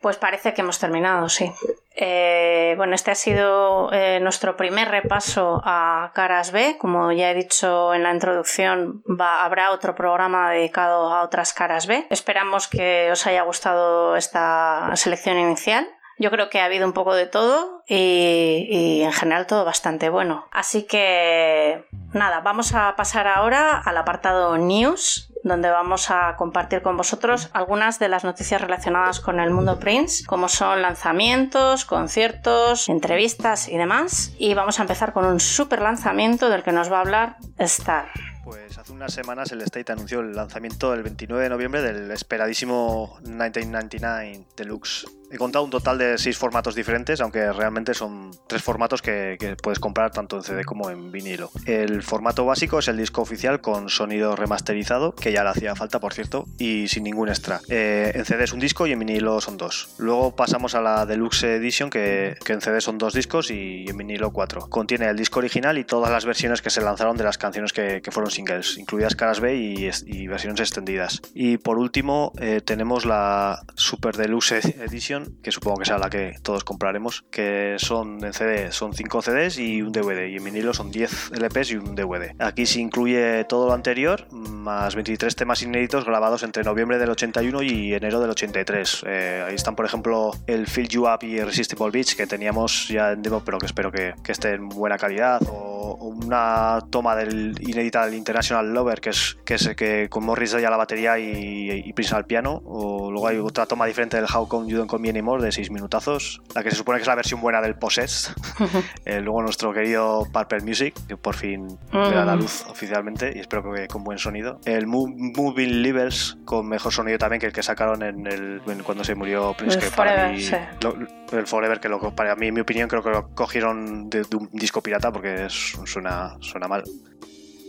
Pues parece que hemos terminado, sí. Eh, bueno, este ha sido eh, nuestro primer repaso a Caras B. Como ya he dicho en la introducción, va, habrá otro programa dedicado a otras Caras B. Esperamos que os haya gustado esta selección inicial. Yo creo que ha habido un poco de todo y, en general todo bastante bueno. Así que nada, vamos a pasar ahora al apartado News, donde vamos a compartir con vosotros algunas de las noticias relacionadas con el mundo Prince, como son lanzamientos, conciertos, entrevistas y demás. Y vamos a empezar con un super lanzamiento del que nos va a hablar Star. Pues hace unas semanas el State anunció el lanzamiento el 29 de noviembre del esperadísimo 1999 Deluxe. He contado un total de seis formatos diferentes, aunque realmente son tres formatos que, puedes comprar tanto en CD como en vinilo. El formato básico es el disco oficial con sonido remasterizado, que ya le hacía falta, por cierto, y sin ningún extra. Eh, en CD es un disco y en vinilo son dos. Luego pasamos a la Deluxe Edition, que, en CD son dos discos y en vinilo cuatro. Contiene el disco original y todas las versiones que se lanzaron de las canciones que, fueron singles, incluidas caras B y versiones extendidas. Y por último, eh, tenemos la Super Deluxe Edition, que supongo que será la que todos compraremos, que son en CD, son 5 CDs y un DVD, y en vinilo son 10 LPs y un DVD. Aquí se incluye todo lo anterior, más 23 temas inéditos grabados entre noviembre del 81 y enero del 83. Eh, ahí están, por ejemplo, el Feel You Up y Irresistible Beach, que teníamos ya en demo, pero que espero que, que esté en buena calidad, o una toma del inédita del International Lover, que es que, es, que con Morris Day a la batería y, y Prince al piano, o luego hay otra toma diferente del How Come You Don't Call De 6 minutazos, la que se supone que es la versión buena del Possess. (laughs) Eh, luego nuestro querido Purple Music, que por fin verá la Mm. luz oficialmente y espero que con buen sonido. El Mo- Moving Levels con mejor sonido también que el que sacaron en el en cuando se murió Prince, El que para Forever, mí sí. lo- el Forever que lo, para mí en mi opinión creo que lo cogieron de, de un disco pirata porque suena suena mal.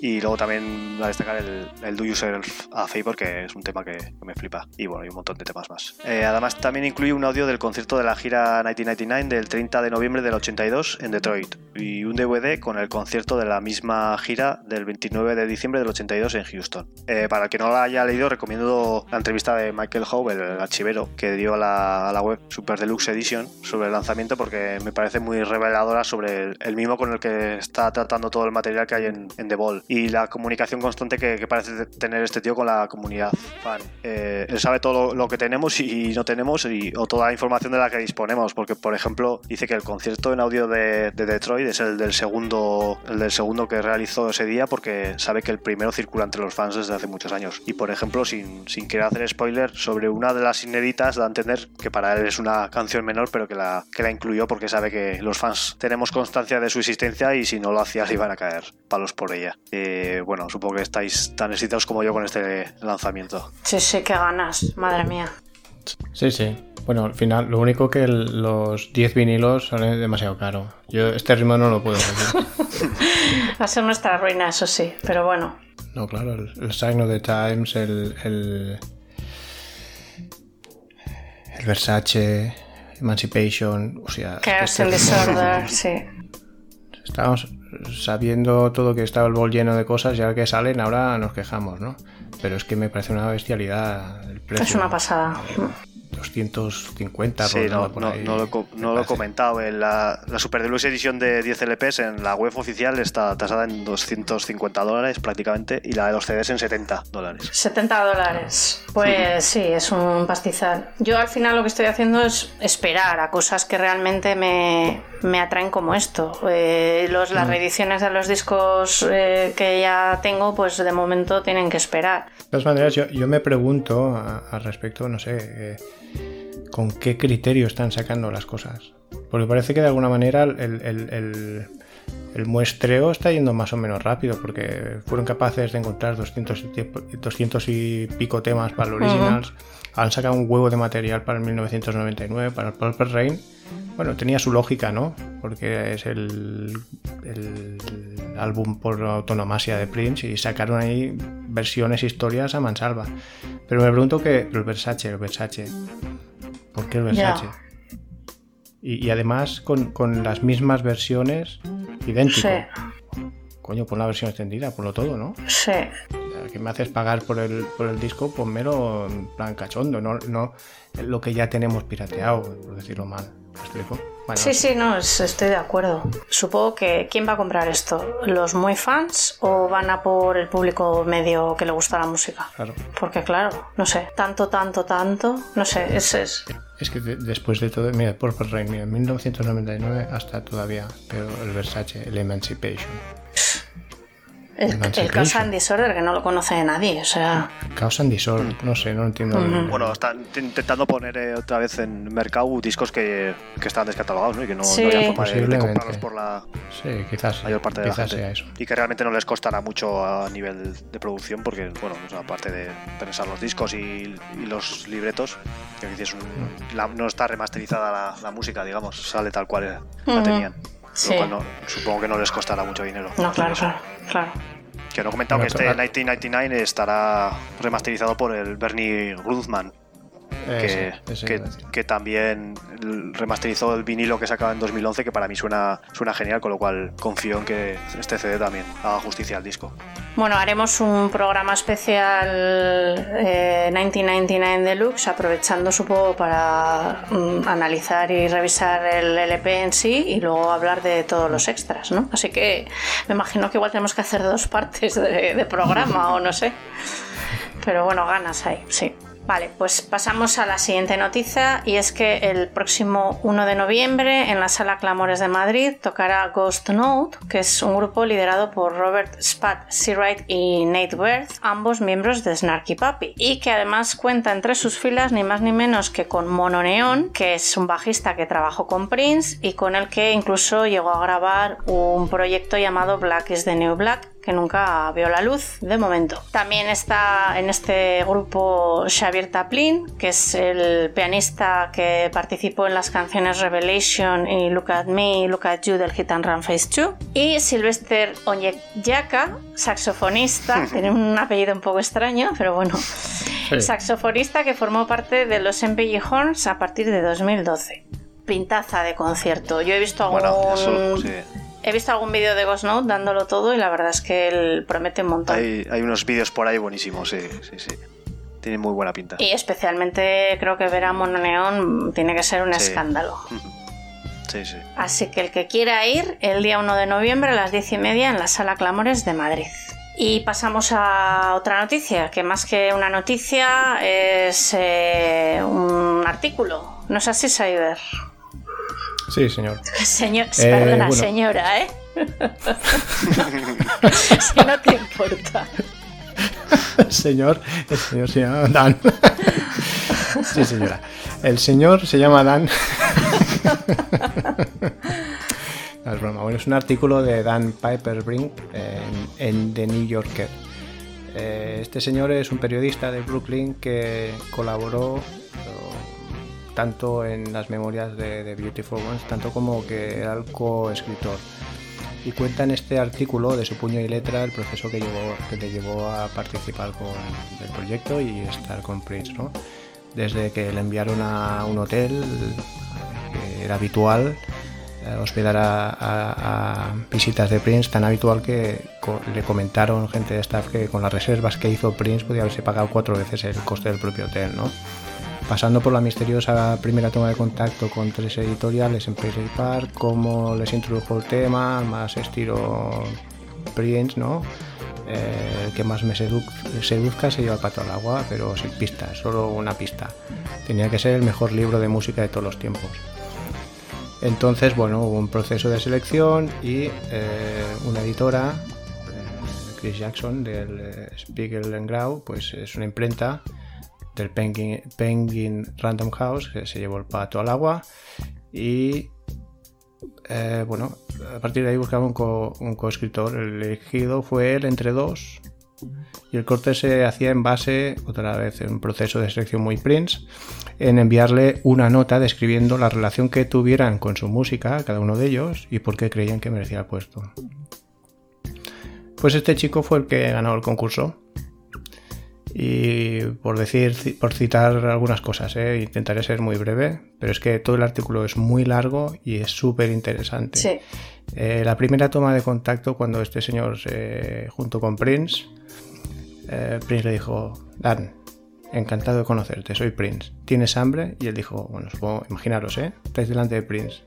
Y luego también a destacar el, el Do Yourself a Favor, que es un tema que, me flipa. Y bueno, y un montón de temas más. Eh, además, también incluye un audio del concierto de la gira 1999 del 30 de noviembre del 82 en Detroit. Y un DVD con el concierto de la misma gira del 29 de diciembre del 82 en Houston. Eh, para el que no la haya leído, recomiendo la entrevista de Michael Howe, el archivero, que dio a la, web Super Deluxe Edition sobre el lanzamiento, porque me parece muy reveladora sobre el, el mimo con el que está tratando todo el material que hay en The Ball y la comunicación constante que, parece tener este tío con la comunidad fan. Eh, él sabe todo lo, que tenemos y no tenemos y, o toda la información de la que disponemos, porque por ejemplo dice que el concierto en audio de, de Detroit es el del segundo el del segundo que realizó ese día porque sabe que el primero circula entre los fans desde hace muchos años. Y por ejemplo, sin, sin querer hacer spoiler, sobre una de las inéditas da a entender que para él es una canción menor, pero que la, que la incluyó porque sabe que los fans tenemos constancia de su existencia y si no lo hacía se iban a caer palos por ella. Bueno, supongo que estáis tan excitados como yo con este lanzamiento. Sí, sí, qué ganas, madre mía. Sí, sí. Bueno, al final, lo único que el- los 10 vinilos salen demasiado caro. Yo este ritmo no lo puedo seguir. (laughs) Va a ser nuestra ruina, eso sí, pero bueno. No, claro, el, el Sign of the Times, el, el, el Versace, Emancipation, o sea... Chaos este and Disorder, sí. Estábamos sabiendo todo que estaba el bol lleno de cosas y ahora que salen ahora nos quejamos, ¿no? Pero es que me parece una bestialidad el precio. Es una pasada. 250 Sí, no, por no, ahí. no lo, he co- no lo he comentado. En la, la Super Deluxe edición de 10 LPs en la web oficial está tasada en 250 dólares prácticamente y la de los CDs en 70 dólares. 70 dólares. Pues sí, es un pastizal. Yo al final lo que estoy haciendo es esperar a cosas que realmente me, me atraen como esto. Eh, los, las Mm. reediciones de los discos eh, que ya tengo, pues de momento tienen que esperar. De todas maneras, yo, yo me pregunto al respecto, no sé, eh, con qué criterio están sacando las cosas. Porque parece que de alguna manera el, el- el- el muestreo está yendo más o menos rápido, porque fueron capaces de encontrar 200 y, tiempo- 200 y pico temas para el. Originals. Han sacado un huevo de material para el 1999, para el Purple Rain. Bueno, tenía su lógica, ¿no? Porque es el, el álbum por autonomasia de Prince y sacaron ahí versiones, historias a mansalva. Pero me pregunto que el Versace, el Versace, ¿por qué el Versace? Y, y además con, con las mismas versiones, idéntico. Sí. Coño, pon la versión extendida, ponlo todo, ¿no? Sí. ¿Qué me haces pagar por el, por el disco? Ponmelo en plan cachondo, no, no lo que ya tenemos pirateado, por decirlo mal. ¿Me explico? Bueno, Sí, sí, no, es- estoy de acuerdo. Supongo que ¿quién va a comprar esto? ¿Los muy fans o van a por el público medio que le gusta la música? Claro. Porque claro, no sé, tanto, tanto, tanto, no sé, es, es Es que de- después de todo, mira, Purple Rain, mira, 1999 hasta todavía, pero el Versace, el Emancipation. El, el. Cause and Disorder que no lo conoce nadie, o sea, Cause and Disorder, no sé, no entiendo. Ujú. Bueno, están int- intentando poner eh, otra vez en mercado discos que, que están descatalogados ¿no? y que no, Sí. no había forma de- comprarlos por la Sí, quizás, mayor parte de la gente. sea eso. Y que realmente no les costará mucho a nivel de producción porque, bueno, o sea, aparte de pensar los discos y, y los libretos, que un- la- no está remasterizada la, la música, digamos, sale tal cual la tenían. Sí. Lo cual no- supongo que no les costará mucho dinero. no, claro, claro, claro. Que no he comentado Bueno, que este to- 1999 estará remasterizado por el Bernie Ruthman, que, Ese, ese que, que también remasterizó el vinilo que sacaba en 2011, que para mí suena, suena genial, con lo cual confío en que este CD también haga justicia al disco. Bueno, haremos un programa especial eh, 1999 Deluxe, aprovechando supongo para mm, analizar y revisar el LP en sí y luego hablar de todos los extras, ¿no? Así que me imagino que igual tenemos que hacer dos partes de, de programa o no sé. Pero bueno, ganas hay, sí. Vale, pues pasamos a la siguiente noticia y es que el próximo 1 de noviembre en la Sala Clamores de Madrid tocará Ghost Note, que es un grupo liderado por Robert Spat Seawright y Nate Worth, ambos miembros de Snarky Puppy, y que además cuenta entre sus filas ni más ni menos que con Mono Neon, que es un bajista que trabajó con Prince y con el que incluso llegó a grabar un proyecto llamado Black is the New Black, que nunca vio la luz de momento. También está en este grupo Xavier Taplin, que es el pianista que participó en las canciones Revelation y Look at Me, Look at You del Hit and Run Phase 2. Y Sylvester Onyeka, saxofonista, (laughs) tiene un apellido un poco extraño, pero bueno. Saxofonista que formó parte de los MPG Horns a partir de 2012. Pintaza de concierto. Yo he visto algún... Bueno, eso sí. He visto algún vídeo de Ghost Note dándolo todo y la verdad es que él promete un montón. Hay, hay unos vídeos por ahí buenísimos, sí, sí, sí. Tiene muy buena pinta. Y especialmente creo que ver a Mono Neón tiene que ser un Sí. escándalo. (laughs) Sí, sí. Así que el que quiera ir el día 1 de noviembre a las 10 y media en la Sala Clamores de Madrid. Y pasamos a otra noticia, que más que una noticia es eh, un artículo. ¿No es así, Cyber? Sí, señor. Señor, Eh, perdona, bueno. señora, ¿eh? (laughs) si no te importa. Señor, el señor se llama Dan. Sí, señora. El señor se llama Dan. (laughs) No, es broma. Bueno, es un artículo de Dan Piperbrink en, en The New Yorker. Eh, este señor es un periodista de Brooklyn que colaboró tanto en las memorias de, de Beautiful Ones, tanto como que era el coescritor. Y cuenta en este artículo de su puño y letra el proceso que, llevó, que le llevó a participar con el proyecto y estar con Prince. ¿no? Desde que le enviaron a un hotel, que era habitual, eh, hospedar a, a- a visitas de Prince tan habitual que co- le comentaron gente de staff que con las reservas que hizo Prince podía haberse pagado cuatro veces el coste del propio hotel, ¿no? Pasando por la misteriosa primera toma de contacto con tres editoriales en Paisley Park, cómo les introdujo el tema, más estilo Prince, ¿no? Eh, el que más me sedu- seduzca se lleva el pato al agua, pero sin pistas, solo una pista. Tenía que ser el mejor libro de música de todos los tiempos. Entonces, bueno, hubo un proceso de selección y eh, una editora, eh, Chris Jackson, del eh, Spiegel Grau, pues es una imprenta del Penguin, Penguin Random House que se llevó el pato al agua y eh, bueno, a partir de ahí buscaba un, co- un coescritor. El elegido fue él entre dos y el corte se hacía en base, otra vez, en un proceso de selección muy Prince, en enviarle una nota describiendo la relación que tuvieran con su música, cada uno de ellos, y por qué creían que merecía el puesto. Pues este chico fue el que ganó el concurso. Y por decir, por citar algunas cosas, ¿eh? intentaré ser muy breve, pero es que todo el artículo es muy largo y es súper interesante. Sí. Eh, la primera toma de contacto cuando este señor se junto con Prince, eh, Prince le dijo, Dan, encantado de conocerte, soy Prince. ¿Tienes hambre? Y él dijo, bueno, supongo, imaginaros, ¿eh? Estáis delante de Prince.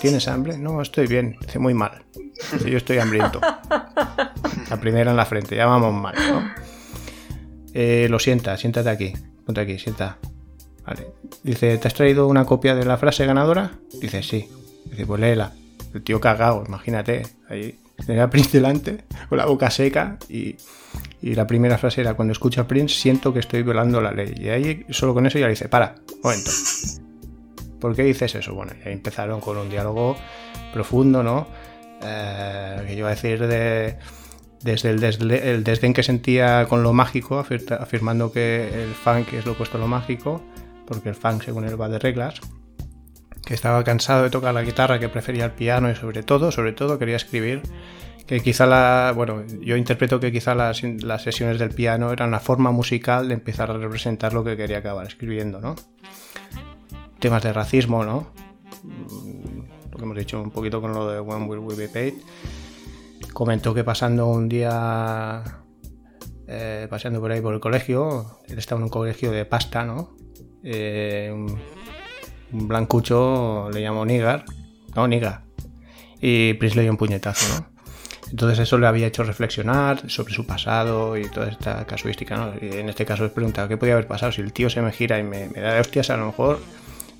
¿Tienes hambre? No, estoy bien, dice muy mal. Dice, yo estoy hambriento. (laughs) La primera en la frente, ya vamos mal, ¿no? Eh, lo sienta, siéntate aquí, ponte aquí, sienta. Vale. Dice, ¿te has traído una copia de la frase ganadora? Dice, sí. Dice, pues léela. El tío cagado, imagínate. Ahí tenía Prince delante, con la boca seca, y, y la primera frase era, cuando escucho a Prince, siento que estoy violando la ley. Y ahí, solo con eso ya le dice, para, momento. ¿Por qué dices eso? Bueno, y ahí empezaron con un diálogo profundo, ¿no? Eh, que yo iba a decir de desde el, desle- el desdén que sentía con lo mágico, afirmando que el funk es lo opuesto a lo mágico, porque el funk según él va de reglas, que estaba cansado de tocar la guitarra, que prefería el piano y sobre todo, sobre todo quería escribir, que quizá la, bueno, yo interpreto que quizá las, las sesiones del piano eran una forma musical de empezar a representar lo que quería acabar escribiendo, ¿no? Temas de racismo, ¿no? Mm, Lo que hemos dicho un poquito con lo de When Will We Be Paid comentó que pasando un día eh, paseando por ahí por el colegio, él estaba en un colegio de pasta, ¿no? Eh, un, blancucho le llamó Nigar, no, Niga, y Prince le dio un puñetazo, ¿no? Entonces eso le había hecho reflexionar sobre su pasado y toda esta casuística, ¿no? En este caso es preguntado, ¿qué podía haber pasado? Si el tío se me gira y me, me da de hostias, a lo mejor,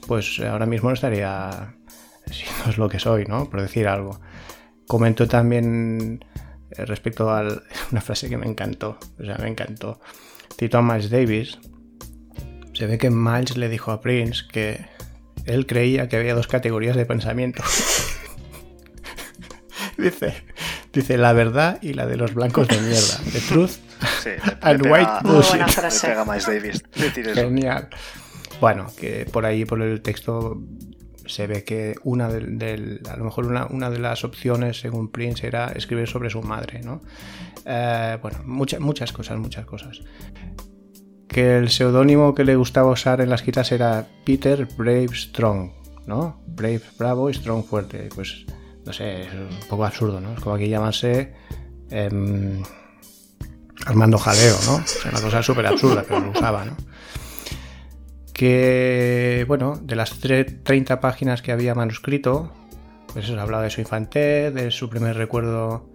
pues ahora mismo no estaría siendo lo que soy, ¿no? Por decir algo. Comentó también eh, respecto a (laughs) una frase que me encantó, o sea, me encantó. Cito a Miles Davis. Se ve que Miles le dijo a Prince que él creía que había dos categorías de pensamiento. (laughs) dice, dice la verdad y la de los blancos de mierda. The truth Sí, (laughs) and le white pega- bullshit. Pega Miles Davis. Genial. Bueno, que por ahí, por el texto, se ve que una del- a lo mejor una, una de las opciones, según Prince, era escribir sobre su madre, ¿no? Eh, bueno, muchas muchas cosas, muchas cosas. Que el seudónimo que le gustaba usar en las quitas era Peter Brave Strong, ¿no? Brave, bravo y Strong fuerte. Pues, no sé, es un poco absurdo, ¿no? Es como aquí llamarse em, Armando Jaleo, ¿no? O sea, una cosa súper absurda, pero lo usaba, ¿no? Que, bueno, de las tre- 30 páginas que había manuscrito, pues eso, hablaba de su infantez, de su primer recuerdo,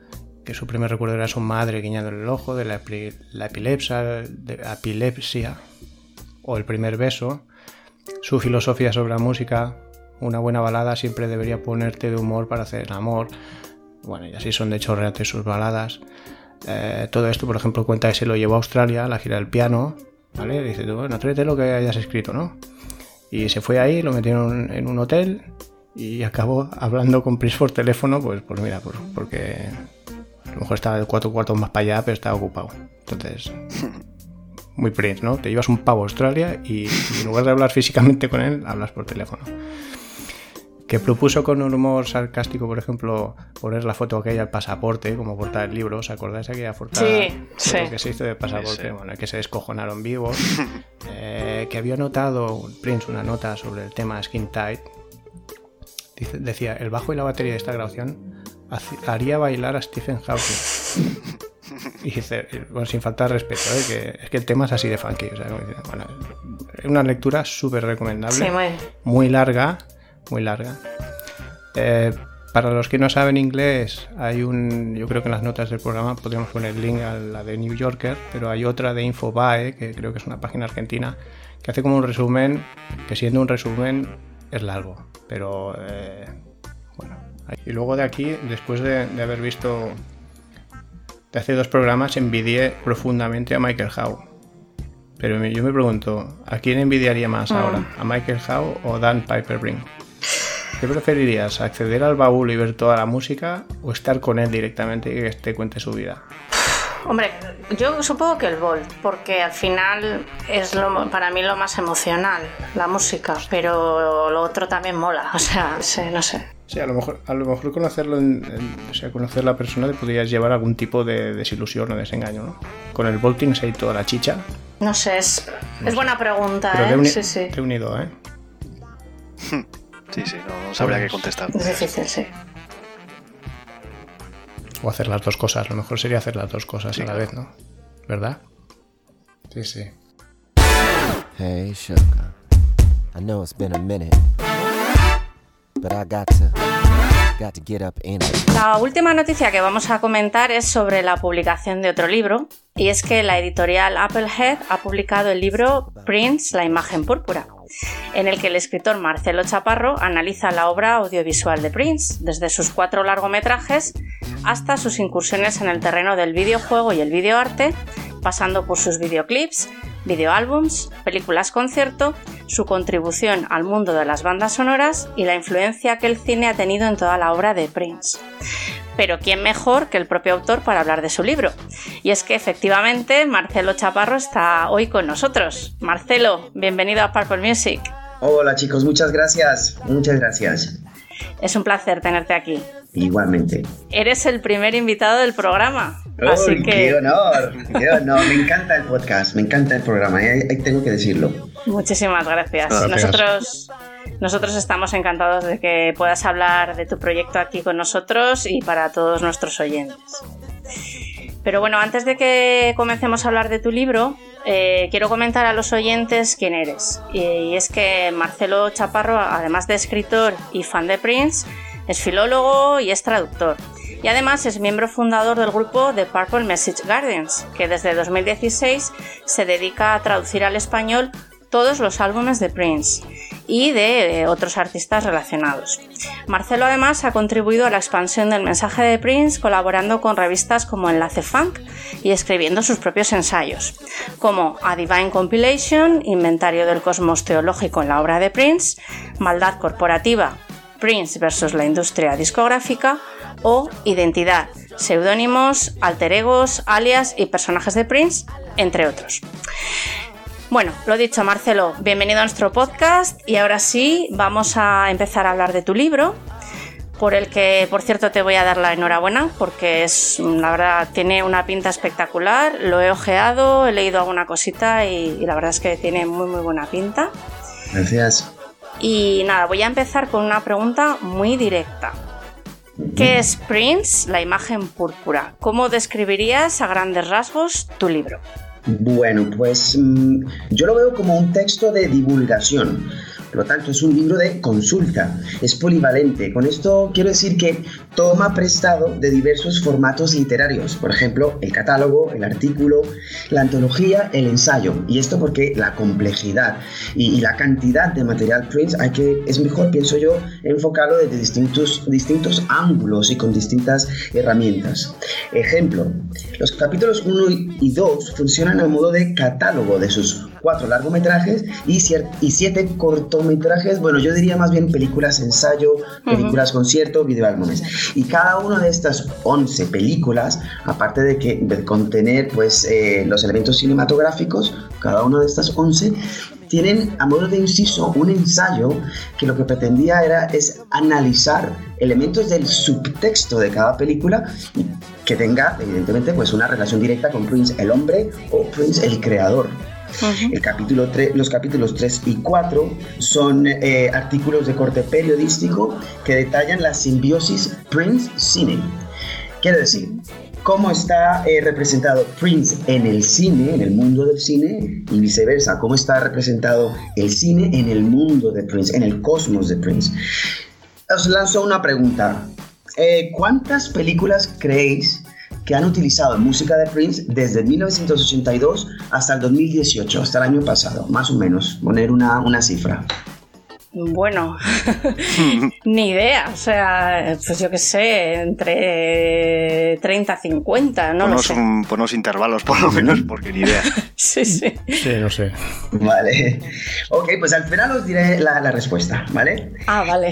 que su primer recuerdo era su madre guiñándole el ojo, de la, epi- la epilepsia, de o el primer beso, su filosofía sobre la música, una buena balada siempre debería ponerte de humor para hacer el amor, bueno, y así son de hecho sus baladas. Eh, todo esto, por ejemplo, cuenta que se lo llevó a Australia, la gira del piano, ¿vale? Dice, bueno, tráete lo que hayas escrito, ¿no? Y se fue ahí, lo metieron en un hotel y acabó hablando con Prince por teléfono, pues, pues mira, por- porque a lo mejor estaba cuatro cuartos más para allá, pero estaba ocupado. Entonces, muy Prince, ¿no? Te llevas un pavo a Australia y en lugar de hablar físicamente con él, hablas por teléfono. Que propuso con un humor sarcástico, por ejemplo, poner la foto aquella al pasaporte como portada del libro. ¿Os acordáis de aquella portada? Sí, foto sí. que se hizo de pasaporte, Sí, sí. bueno, que se descojonaron vivos. (laughs) Eh, que había notado Prince una nota sobre el tema Skin Tight, Dice- decía, el bajo y la batería de esta grabación haría bailar a Stephen Hawking. (laughs) Y dice, bueno, sin faltar respeto, ¿eh? que es que el tema es así de funky. o sea, bueno, una lectura súper recomendable. Sí, muy larga, muy larga. Eh, para los que no saben inglés, hay un, yo creo que en las notas del programa podríamos poner el link a la de New Yorker, pero hay otra de Infobae, que creo que es una página argentina, que hace como un resumen, que siendo un resumen es largo, pero eh, bueno. Y luego de aquí, después de, de haber visto, de hace dos programas, envidié profundamente a Michael Howe. Pero yo me pregunto, ¿a quién envidiaría más Mm. ahora? ¿A Michael Howe o Dan Piper Brink? ¿Qué preferirías? ¿Acceder al baúl y ver toda la música o estar con él directamente y que te cuente su vida? Hombre, yo supongo que el Volt, porque al final es lo, para mí lo más emocional, la música, pero lo otro también mola, (laughs) o sea, no sé. Sí, a lo mejor, a lo mejor conocerlo, en- en- o sea, conocer la persona te podrías llevar algún tipo de desilusión o desengaño, ¿no? Con el Volt tienes ahí toda la chicha, No sé, es, es buena pregunta, pero ¿eh? Sí, sí. de unido, ¿eh? (laughs) Sí, sí, no, no sabría qué contestar. Es difícil, sí. O hacer las dos cosas, lo mejor sería hacer las dos cosas Sí, a la claro. vez, ¿no? ¿Verdad? Sí, sí. Hey, sugar. I know it's been a minute, but I got to, La última noticia que vamos a comentar es sobre la publicación de otro libro, y es que la editorial Applehead ha publicado el libro Prince, la imagen púrpura, en el que el escritor Marcelo Chaparro analiza la obra audiovisual de Prince, desde sus cuatro largometrajes hasta sus incursiones en el terreno del videojuego y el videoarte, pasando por sus videoclips, videoálbums, películas concierto, su contribución al mundo de las bandas sonoras y la influencia que el cine ha tenido en toda la obra de Prince. Pero ¿quién mejor que el propio autor para hablar de su libro? Y es que efectivamente Marcelo Chaparro está hoy con nosotros. Marcelo, bienvenido a Purple Music. Hola chicos, muchas gracias. Muchas gracias. Es un placer tenerte aquí. Igualmente. Eres el primer invitado del programa. Así Uy, que (laughs) ¡Qué honor! ¡Qué honor! Me encanta el podcast, me encanta el programa, ahí tengo que decirlo. Muchísimas gracias. Gracias. Nosotros, nosotros estamos encantados de que puedas hablar de tu proyecto aquí con nosotros y para todos nuestros oyentes. Pero bueno, antes de que comencemos a hablar de tu libro, eh, quiero comentar a los oyentes quién eres. Y, y es que Marcelo Chaparro, además de escritor y fan de Prince, es filólogo y es traductor. Y además es miembro fundador del grupo The Purple Message Guardians, que desde 2016 se dedica a traducir al español todos los álbumes de Prince y de eh, otros artistas relacionados. Marcelo además ha contribuido a la expansión del mensaje de Prince colaborando con revistas como Enlace Funk y escribiendo sus propios ensayos, como A Divine Compilation, Inventario del Cosmos Teológico en la obra de Prince, Maldad Corporativa, Prince versus la industria discográfica o Identidad, seudónimos, alter egos, alias y personajes de Prince, entre otros. Bueno, lo dicho, Marcelo, bienvenido a nuestro podcast y ahora sí vamos a empezar a hablar de tu libro, por el que, por cierto, te voy a dar la enhorabuena porque es, la verdad, tiene una pinta espectacular. Lo he ojeado, he leído alguna cosita y, y la verdad es que tiene muy, muy buena pinta. Gracias. Y nada, voy a empezar con una pregunta muy directa. ¿Qué es Prince, la imagen púrpura? ¿Cómo describirías a grandes rasgos tu libro? Bueno, pues mm, yo lo veo como un texto de divulgación. Por lo tanto, es un libro de consulta, es polivalente. Con esto quiero decir que toma prestado de diversos formatos literarios, por ejemplo, el catálogo, el artículo, la antología, el ensayo. Y esto porque la complejidad y, y la cantidad de material Prince hay que, es mejor, pienso yo, enfocarlo desde distintos, distintos ángulos y con distintas herramientas. Ejemplo, los capítulos 1 y 2 funcionan a modo de catálogo de sus cuatro largometrajes y, y siete cortometrajes, bueno, yo diría más bien películas ensayo, películas concierto, videoálbumes. Y cada una de estas 11 películas, aparte de que de contener pues eh, los elementos cinematográficos, cada una de estas 11 tienen a modo de inciso un ensayo que lo que pretendía era es analizar elementos del subtexto de cada película que tenga evidentemente pues una relación directa con Prince el hombre o Prince el creador. El capítulo 3, los capítulos 3 y 4 son eh, artículos de corte periodístico que detallan la simbiosis Prince-Cine. Quiere decir, cómo está eh, representado Prince en el cine, en el mundo del cine, y viceversa, cómo está representado el cine en el mundo de Prince, en el cosmos de Prince. Os lanzo una pregunta. Eh, ¿Cuántas películas creéis que han utilizado música de Prince desde 1982 hasta el 2018, hasta el año pasado, más o menos, poner una, una cifra. Bueno, (laughs) ni idea. O sea, pues yo qué sé, entre 30 y 50, no ponos, lo sé. un- ponos intervalos, por lo menos, porque ni idea. (laughs) Sí, sí. Sí, no sé. Vale. Ok, pues al final os diré la, la respuesta, ¿vale? Ah, vale.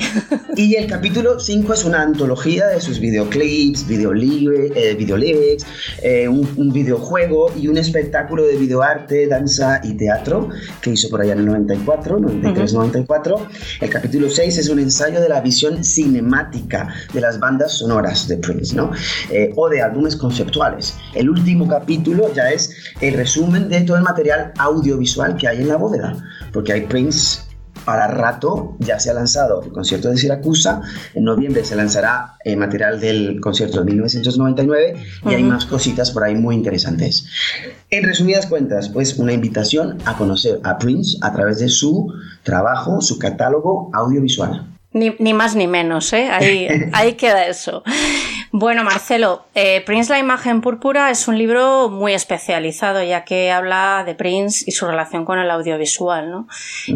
Y el capítulo 5 es una antología de sus videoclips, videolibre- eh, eh, un, un videojuego y un espectáculo de videoarte, danza y teatro que hizo por allá en el 94, 93-94. El capítulo 6 es un ensayo de la visión cinemática de las bandas sonoras de Prince, ¿no? Eh, o de álbumes conceptuales. El último capítulo ya es el resumen de todo el material audiovisual que hay en la bóveda, porque hay Prince para rato ya se ha lanzado el concierto de Siracusa, en noviembre se lanzará el material del concierto de 1999 y hay más cositas por ahí muy interesantes. En resumidas cuentas, pues una invitación a conocer a Prince a través de su trabajo, su catálogo audiovisual. Ni, ni más ni menos, ¿eh? Ahí, (laughs) ahí queda eso. Bueno, Marcelo, eh, Prince la imagen púrpura es un libro muy especializado, ya que habla de Prince y su relación con el audiovisual, ¿no?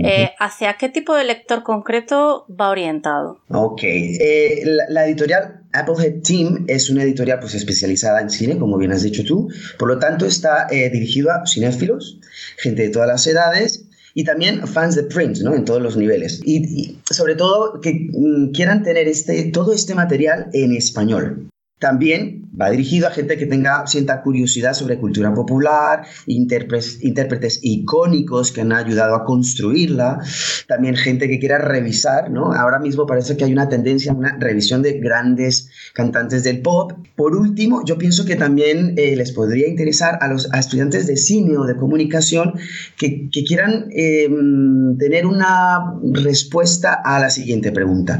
Eh, ¿Hacia qué tipo de lector concreto va orientado? Ok, eh, la, la editorial Applehead Team es una editorial pues, especializada en cine, como bien has dicho tú, por lo tanto está eh, dirigido a cinéfilos, gente de todas las edades y también fans de Prince, ¿no? En todos los niveles. Y, sobre todo que mm, quieran tener este, todo este material en español. También va dirigido a gente que tenga cierta curiosidad sobre cultura popular, intérpretes, icónicos que han ayudado a construirla, también gente que quiera revisar, ¿no? Ahora mismo parece que hay una tendencia a una revisión de grandes cantantes del pop. Por último, yo pienso que también eh, les podría interesar a los estudiantes de cine o de comunicación que, quieran eh, tener una respuesta a la siguiente pregunta.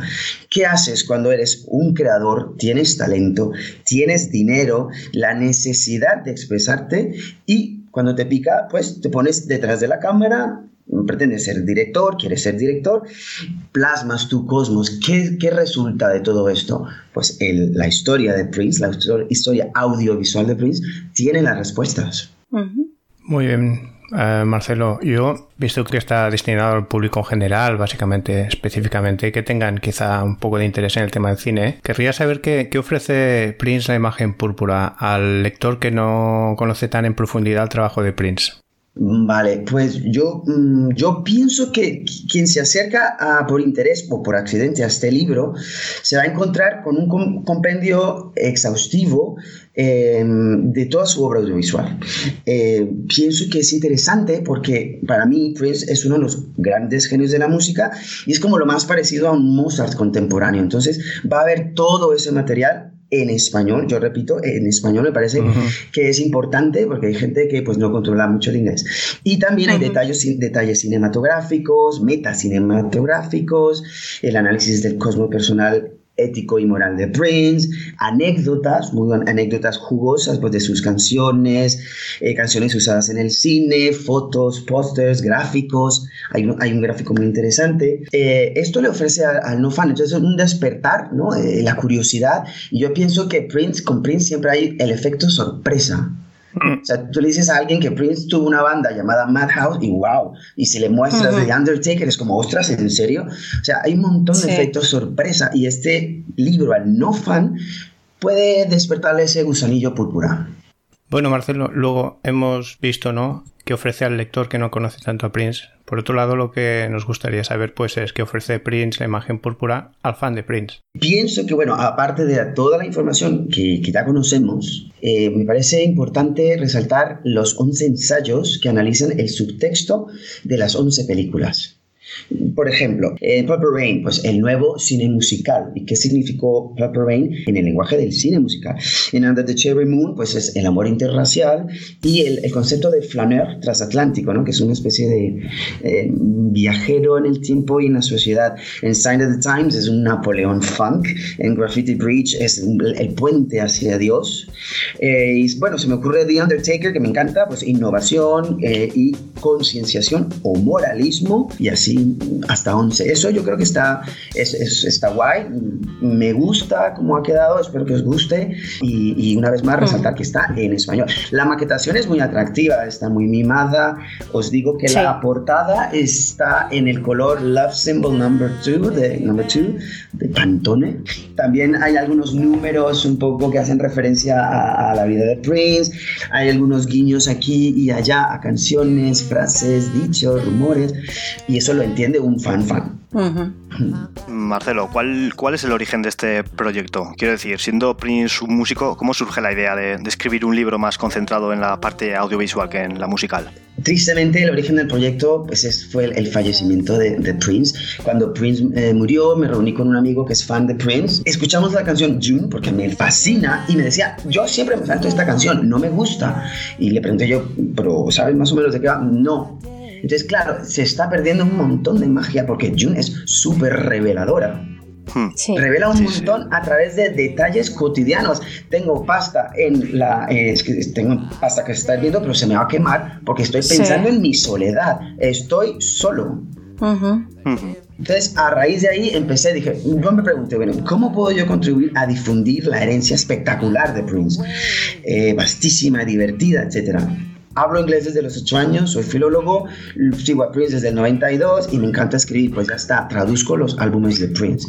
¿Qué haces cuando eres un creador, tienes talento, tienes dinero, la necesidad de expresarte y cuando te pica, pues te pones detrás de la cámara, pretendes ser director, quieres ser director, plasmas tu cosmos. ¿Qué, qué resulta de todo esto? Pues el- la historia de Prince, la histo- historia audiovisual de Prince, tiene las respuestas. Muy bien, eh, Marcelo. Yo, visto que está destinado al público en general, básicamente, específicamente, que tengan quizá un poco de interés en el tema del cine, querría saber qué, ofrece Prince la imagen púrpura al lector que no conoce tan en profundidad el trabajo de Prince. Vale, pues yo, mm, yo pienso que qui- quien se acerca a- por interés o por accidente a este libro se va a encontrar con un com- compendio exhaustivo eh, de toda su obra audiovisual. Eh, pienso que es interesante porque para mí Prince es uno de los grandes genios de la música y es como lo más parecido a un Mozart contemporáneo. Entonces va a haber todo ese material en español, yo repito, en español me parece que es importante porque hay gente que pues no controla mucho el inglés. Y también hay detalles, detalles cinematográficos, metacinematográficos, el análisis del cosmo personal ético y moral de Prince, anécdotas, muy anécdotas jugosas pues, de sus canciones, eh, canciones usadas en el cine, fotos, pósters, gráficos, hay un, hay un gráfico muy interesante. Eh, esto le ofrece al no fan, entonces es un despertar, ¿no? Eh, la curiosidad, y yo pienso que Prince, con Prince siempre hay el efecto sorpresa. O sea, tú le dices a alguien que Prince tuvo una banda llamada Madhouse y wow, y si le muestras Ujú. The Undertaker es como, ostras, ¿en serio? O sea, hay un montón de Sí. efectos sorpresa y este libro al no fan puede despertarle ese gusanillo púrpura. Bueno, Marcelo, luego hemos visto, ¿no?, que ofrece al lector que no conoce tanto a Prince. Por otro lado, lo que nos gustaría saber, pues, es que ofrece Prince la imagen púrpura al fan de Prince. Pienso que, bueno, aparte de toda la información que, que ya conocemos, eh, me parece importante resaltar los 11 ensayos que analizan el subtexto de las 11 películas. Por ejemplo, eh, Purple Rain, pues el nuevo cine musical. ¿Y qué significó Purple Rain en el lenguaje del cine musical? En Under the Cherry Moon, pues es el amor interracial y el, el concepto de flaneur transatlántico, ¿no? que es una especie de eh, viajero en el tiempo y en la sociedad. En Sign of the Times es un Napoleón funk. En Graffiti Bridge es el, el puente hacia Dios. Eh, y bueno, se me ocurre The Undertaker, que me encanta, pues innovación eh, y concienciación o moralismo y así hasta 11. Eso yo creo que está, es, es- está guay, me gusta cómo ha quedado, espero que os guste y, y una vez más resaltar que está en español. La maquetación es muy atractiva, está muy mimada, os digo que Sí. la portada está en el color Love Symbol Number 2 de, number two, de Pantone. También hay algunos números un poco que hacen referencia a, a la vida de Prince, hay algunos guiños aquí y allá a canciones, frases, dichos, rumores y eso lo entiende un fan fan. Marcelo, ¿cuál, ¿cuál es el origen de este proyecto? Quiero decir, siendo Prince un músico, ¿cómo surge la idea de, de escribir un libro más concentrado en la parte audiovisual que en la musical? Tristemente, el origen del proyecto pues, es- fue el, el fallecimiento de, de Prince. Cuando Prince eh, murió, me reuní con un amigo que es fan de Prince. Escuchamos la canción June porque me fascina y me decía, yo siempre me salto esta canción, no me gusta. Y le pregunté yo, pero ¿sabes más o menos de qué va? No. Entonces, claro, se está perdiendo un montón de magia porque June es súper reveladora. Revela un montón a través de detalles cotidianos. Tengo pasta en la. eh, es que tengo pasta que se está hirviendo, pero se me va a quemar porque estoy Sí. pensando en mi soledad. Estoy solo. Entonces, a raíz de ahí empecé, dije, yo me pregunté, bueno, ¿cómo puedo yo contribuir a difundir la herencia espectacular de Prince? Eh, vastísima, divertida, etcétera. Hablo inglés desde los 8 años, soy filólogo, sigo a Prince desde el 92 y me encanta escribir, pues ya está, traduzco los álbumes de Prince,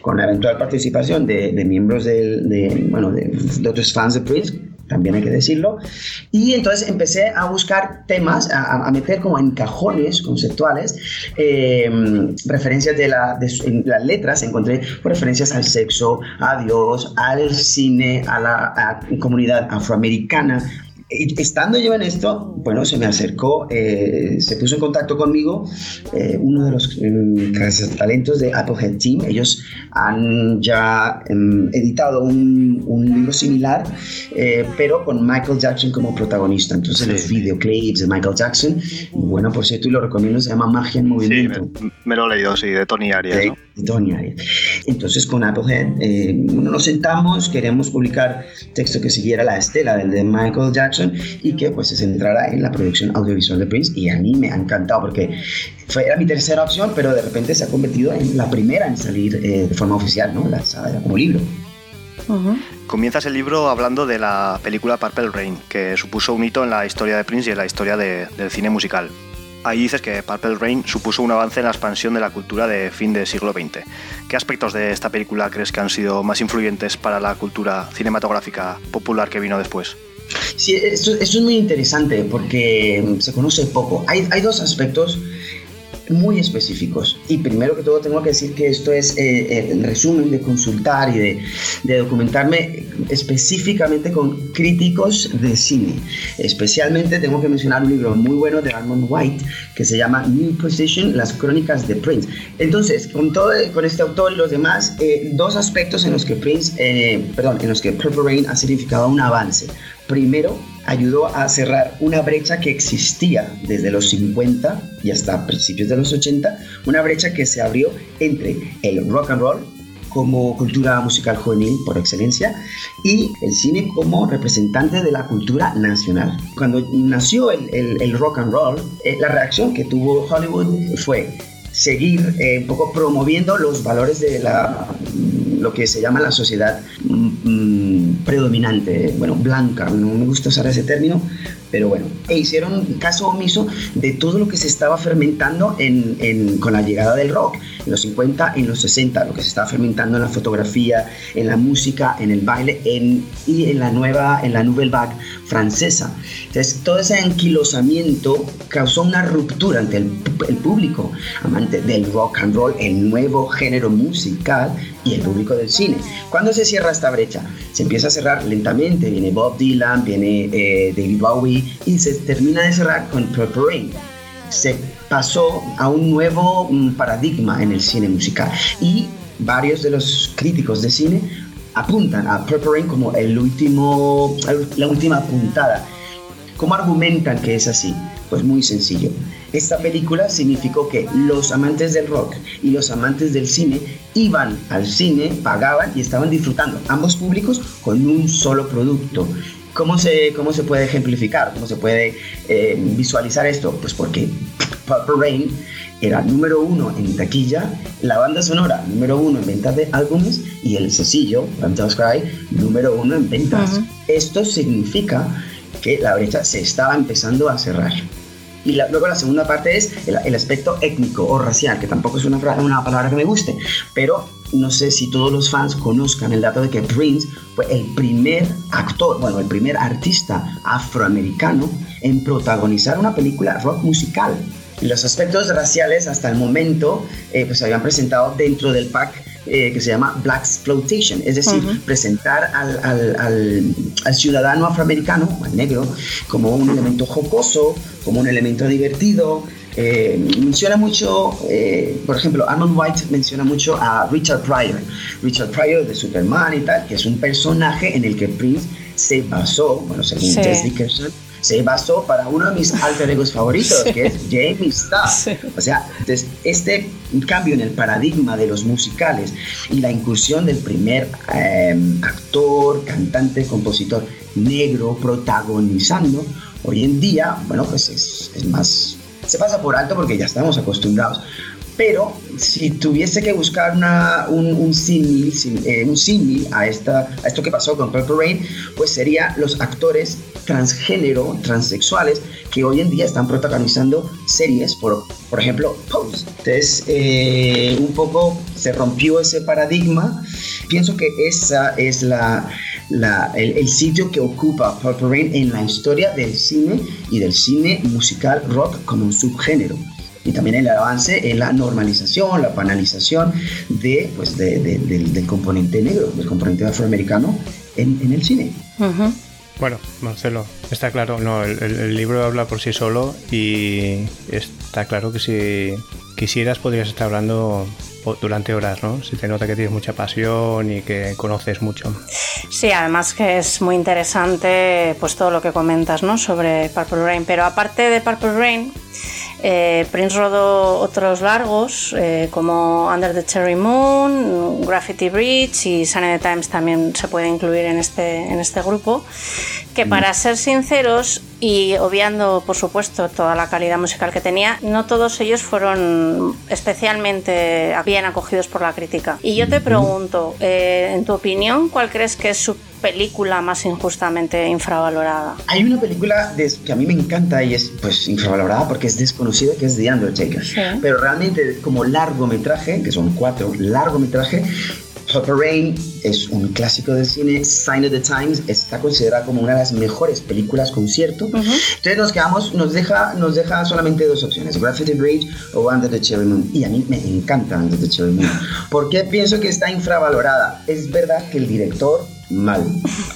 con la eventual participación de, de miembros del- de, bueno, de, de otros fans de Prince, también hay que decirlo. Y entonces empecé a buscar temas, a, a meter como en cajones conceptuales eh, referencias de, la, de en las letras. Encontré referencias al sexo, a Dios, al cine, a la a comunidad afroamericana. Estando yo en esto, bueno, se me acercó, eh, se puso en contacto conmigo eh, uno de los mm, talentos de Applehead Team. Ellos han ya em, editado un, un libro similar, eh, pero con Michael Jackson como protagonista. Entonces, los videoclips de Michael Jackson, bueno, por cierto, y lo recomiendo, se llama Magia en Movimiento. Me lo he leído, sí, de Tony Arias. ¿no? Arias. Entonces con Applehead eh, nos sentamos, queríamos publicar texto que siguiera la estela del de Michael Jackson y que pues se centrara en la producción audiovisual de Prince y a mí me ha encantado porque fue, era mi tercera opción pero de repente se ha convertido en la primera en salir eh, de forma oficial, ¿no? Lanzada como libro. Comienzas el libro hablando de la película Purple Rain, que supuso un hito en la historia de Prince y en la historia de- del cine musical. Ahí dices que Purple Rain supuso un avance en la expansión de la cultura de fin del siglo XX. ¿Qué aspectos de esta película crees que han sido más influyentes para la cultura cinematográfica popular que vino después? Sí, esto es muy interesante porque se conoce poco. Hay dos aspectos muy específicos. Y primero que todo tengo que decir que esto es eh, el resumen de consultar y de, de documentarme específicamente con críticos de cine. Especialmente tengo que mencionar un libro muy bueno de Armand White que se llama New Position, las crónicas de Prince. Entonces, con, todo, con este autor y los demás, eh, dos aspectos en los que Prince, eh, perdón, en los que Purple Rain ha significado un avance. Primero, ayudó a cerrar una brecha que existía desde los 50 y hasta principios de los 80, una brecha que se abrió entre el rock and roll como cultura musical juvenil por excelencia y el cine como representante de la cultura nacional. Cuando nació el, rock and roll, eh, la reacción que tuvo Hollywood fue seguir eh, un poco promoviendo los valores de la lo que se llama la sociedad mm, mm, predominante, bueno, blanca, no me gusta usar ese término, pero bueno, e hicieron caso omiso de todo lo que se estaba fermentando en, en- con la llegada del rock, en los 50, en los 60, lo que se estaba fermentando en la fotografía, en la música, en el baile en, y en la nueva, en la Nouvelle Vague francesa. Entonces, todo ese anquilosamiento causó una ruptura ante el, el público amante del rock and roll, el nuevo género musical y el público del cine. ¿Cuándo se cierra esta brecha? Se empieza a cerrar lentamente, viene Bob Dylan, viene eh, David Bowie y se termina de cerrar con Purple Rain. se pasó a un nuevo mm, paradigma en el cine musical y varios de los críticos de cine apuntan a Purple Rain como el último, la última puntada. ¿Cómo argumentan que es así? Pues muy sencillo. Esta película significó que los amantes del rock y los amantes del cine iban al cine, pagaban y estaban disfrutando, ambos públicos, con un solo producto. ¿Cómo se, cómo se puede ejemplificar? ¿Cómo se puede eh, visualizar esto? Pues porque Purple Rain era número uno en taquilla, la banda sonora número uno en ventas de álbumes y el sencillo, Ram Cry, número uno en ventas. Esto significa que la brecha se estaba empezando a cerrar. Y luego la segunda parte es el, aspecto étnico o racial, que tampoco es una, palabra que me guste, pero no sé si todos los fans conozcan el dato de que Prince fue el primer actor, bueno, el primer artista afroamericano en protagonizar una película rock musical. Los aspectos raciales hasta el momento eh, pues se habían presentado dentro del pack eh, que se llama Black Exploitation, es decir, presentar al, al, al, ciudadano afroamericano, al negro, como un elemento jocoso, como un elemento divertido. Eh, menciona mucho, eh, por ejemplo, Arnold White menciona mucho a Richard Pryor, Richard Pryor de Superman y tal, que es un personaje en el que Prince se basó, bueno, según Jess Dickerson, se basó para uno de mis (laughs) alter egos favoritos, que es Jamie Starr. O sea, entonces, este cambio en el paradigma de los musicales y la incursión del primer em, actor, cantante, compositor negro protagonizando, hoy en día, bueno, pues es, es más se pasa por alto porque ya estamos acostumbrados. Pero si tuviese que buscar una, un, un símil eh, a, a esto que pasó con Purple Rain, pues sería los actores transgénero, transexuales, que hoy en día están protagonizando series, por, por ejemplo, Pose. Entonces, eh, un poco se rompió ese paradigma. Pienso que esa es la, la, el, el, sitio que ocupa Purple Rain en la historia del cine y del cine musical rock como un subgénero y también el avance en la normalización, la banalización de, pues de, del, componente negro, del componente afroamericano en, en el cine. Bueno, Marcelo, está claro, no, el, el, libro habla por sí solo y está claro que si quisieras podrías estar hablando durante horas, ¿no? Si te nota que tienes mucha pasión y que conoces mucho. Sí, además que es muy interesante pues todo lo que comentas, ¿no? Sobre Purple Rain, pero aparte de Purple Rain, eh, Prince rodó otros largos eh, como Under the Cherry Moon, Graffiti Bridge y Sunny Times también se puede incluir en este, en este grupo. Que para mm. ser sinceros y obviando por supuesto toda la calidad musical que tenía, no todos ellos fueron especialmente bien acogidos por la crítica. Y yo te pregunto, eh, en tu opinión, ¿cuál crees que es su película más injustamente infravalorada? Hay una película que a mí me encanta y es pues infravalorada porque es desconocida, que es The Undertaker. Pero realmente como largometraje, que son cuatro largometrajes, Purple Rain es un clásico del cine. Sign of the Times está considerada como una de las mejores películas concierto. Entonces nos quedamos, nos deja, nos deja solamente dos opciones: Graffiti Bridge o Under the Cherry Moon. Y a mí me encanta Under the Cherry Moon. porque pienso que está infravalorada? Es verdad que el director mal.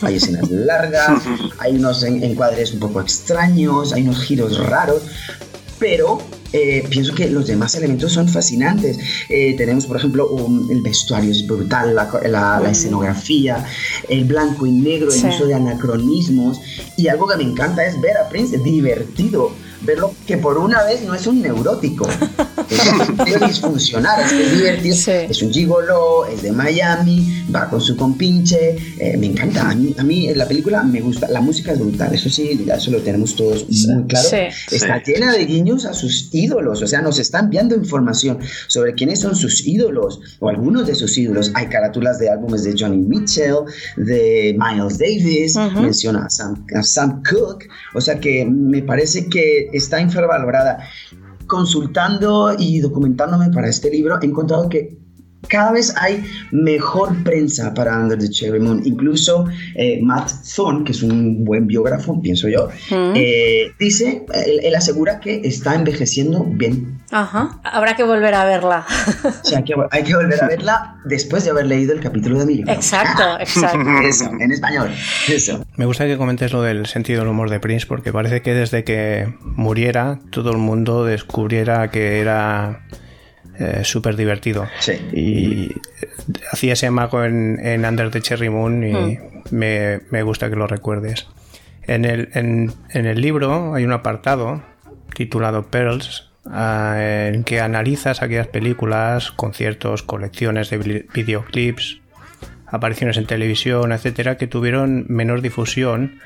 Hay escenas largas, (laughs) hay unos encuadres un poco extraños, hay unos giros raros, pero eh, pienso que los demás elementos son fascinantes. Eh, tenemos, por ejemplo, el vestuario es brutal, la, escenografía, el blanco y negro, el uso de anacronismos. Y algo que me encanta es ver a Prince divertido verlo que por una vez no es un neurótico, (laughs) es disfuncional, es, es divertido, es un gigolo, es de Miami, va con su compinche, eh, me encanta, a mí, a mí la película me gusta, la música es brutal, eso sí, ya eso lo tenemos todos muy claro, está llena de guiños a sus ídolos, o sea, nos están enviando información sobre quiénes son sus ídolos, o algunos de sus ídolos, hay carátulas de álbumes de Johnny Mitchell, de Miles Davis, menciona a Sam, a Sam Cooke, o sea que me parece que está infravalorada. Consultando y documentándome para este libro, he encontrado que cada vez hay mejor prensa para Under the Cherry Moon. Incluso eh, Matt Thorne, que es un buen biógrafo, pienso yo, Mm. eh, dice, él, él asegura que está envejeciendo bien. Ajá. Habrá que volver a verla. O sea, que hay que volver a verla después de haber leído el capítulo de Emilio. Exacto, (laughs) exacto. Eso, en español. Eso. Me gusta que comentes lo del sentido del humor de Prince porque parece que desde que muriera todo el mundo descubriera que era eh, súper divertido. Y hacía ese mago en, en Under the Cherry Moon y Mm. me, me gusta que lo recuerdes. En el, en, en el libro hay un apartado titulado Pearls ah, en que analizas aquellas películas, conciertos, colecciones de vi- videoclips, apariciones en televisión, etcétera, que tuvieron menor difusión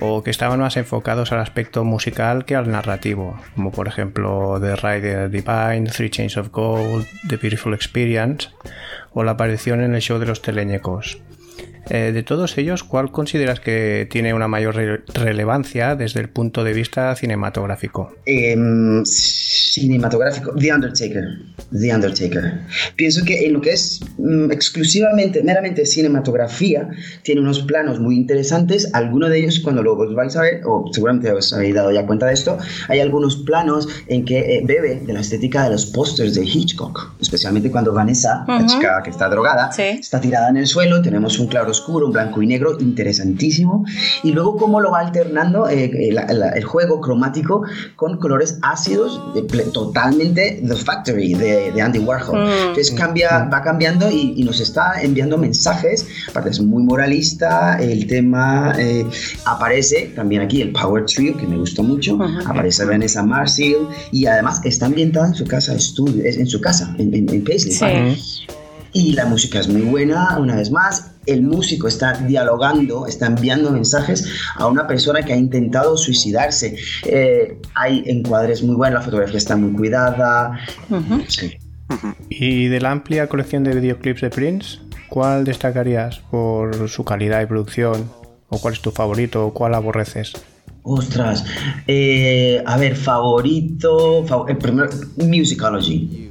o que estaban más enfocados al aspecto musical que al narrativo, como por ejemplo The Ride Divine, Three Chains of Gold, The Beautiful Experience o la aparición en el show de los teleñecos. Eh, de todos ellos, ¿cuál consideras que tiene una mayor re- relevancia desde el punto de vista cinematográfico? Em, cinematográfico, The Undertaker. The Undertaker. Pienso que en lo que es mm, exclusivamente, meramente cinematografía, tiene unos planos muy interesantes. Algunos de ellos, cuando lo os vais a ver, o seguramente os habéis dado ya cuenta de esto, hay algunos planos en que eh, bebe de la estética de los pósters de Hitchcock, especialmente cuando Vanessa, la Ujú. chica que está drogada, está tirada en el suelo, tenemos un claro oscuro, un blanco y negro, interesantísimo, y luego cómo lo va alternando eh, eh, la- la- el juego cromático con colores ácidos, de totalmente The Factory de, de Andy Warhol. Mm. Entonces cambia, va cambiando y, y nos está enviando mensajes, aparte es muy moralista, el tema eh, aparece también aquí el Power Trio, que me gustó mucho, aparece Vanessa Marcil, y además está ambientada en su casa estudio, es- en su casa, en, en, en Paisley. Sí. Y la música es muy buena, una vez más. El músico está dialogando, está enviando mensajes a una persona que ha intentado suicidarse. Eh, hay encuadres muy buenos, la fotografía está muy cuidada. Sí. Y de la amplia colección de videoclips de Prince, ¿cuál destacarías por su calidad de producción? ¿O cuál es tu favorito? ¿O cuál aborreces? Ostras, eh, a ver, favorito, fav- el primero, Musicology.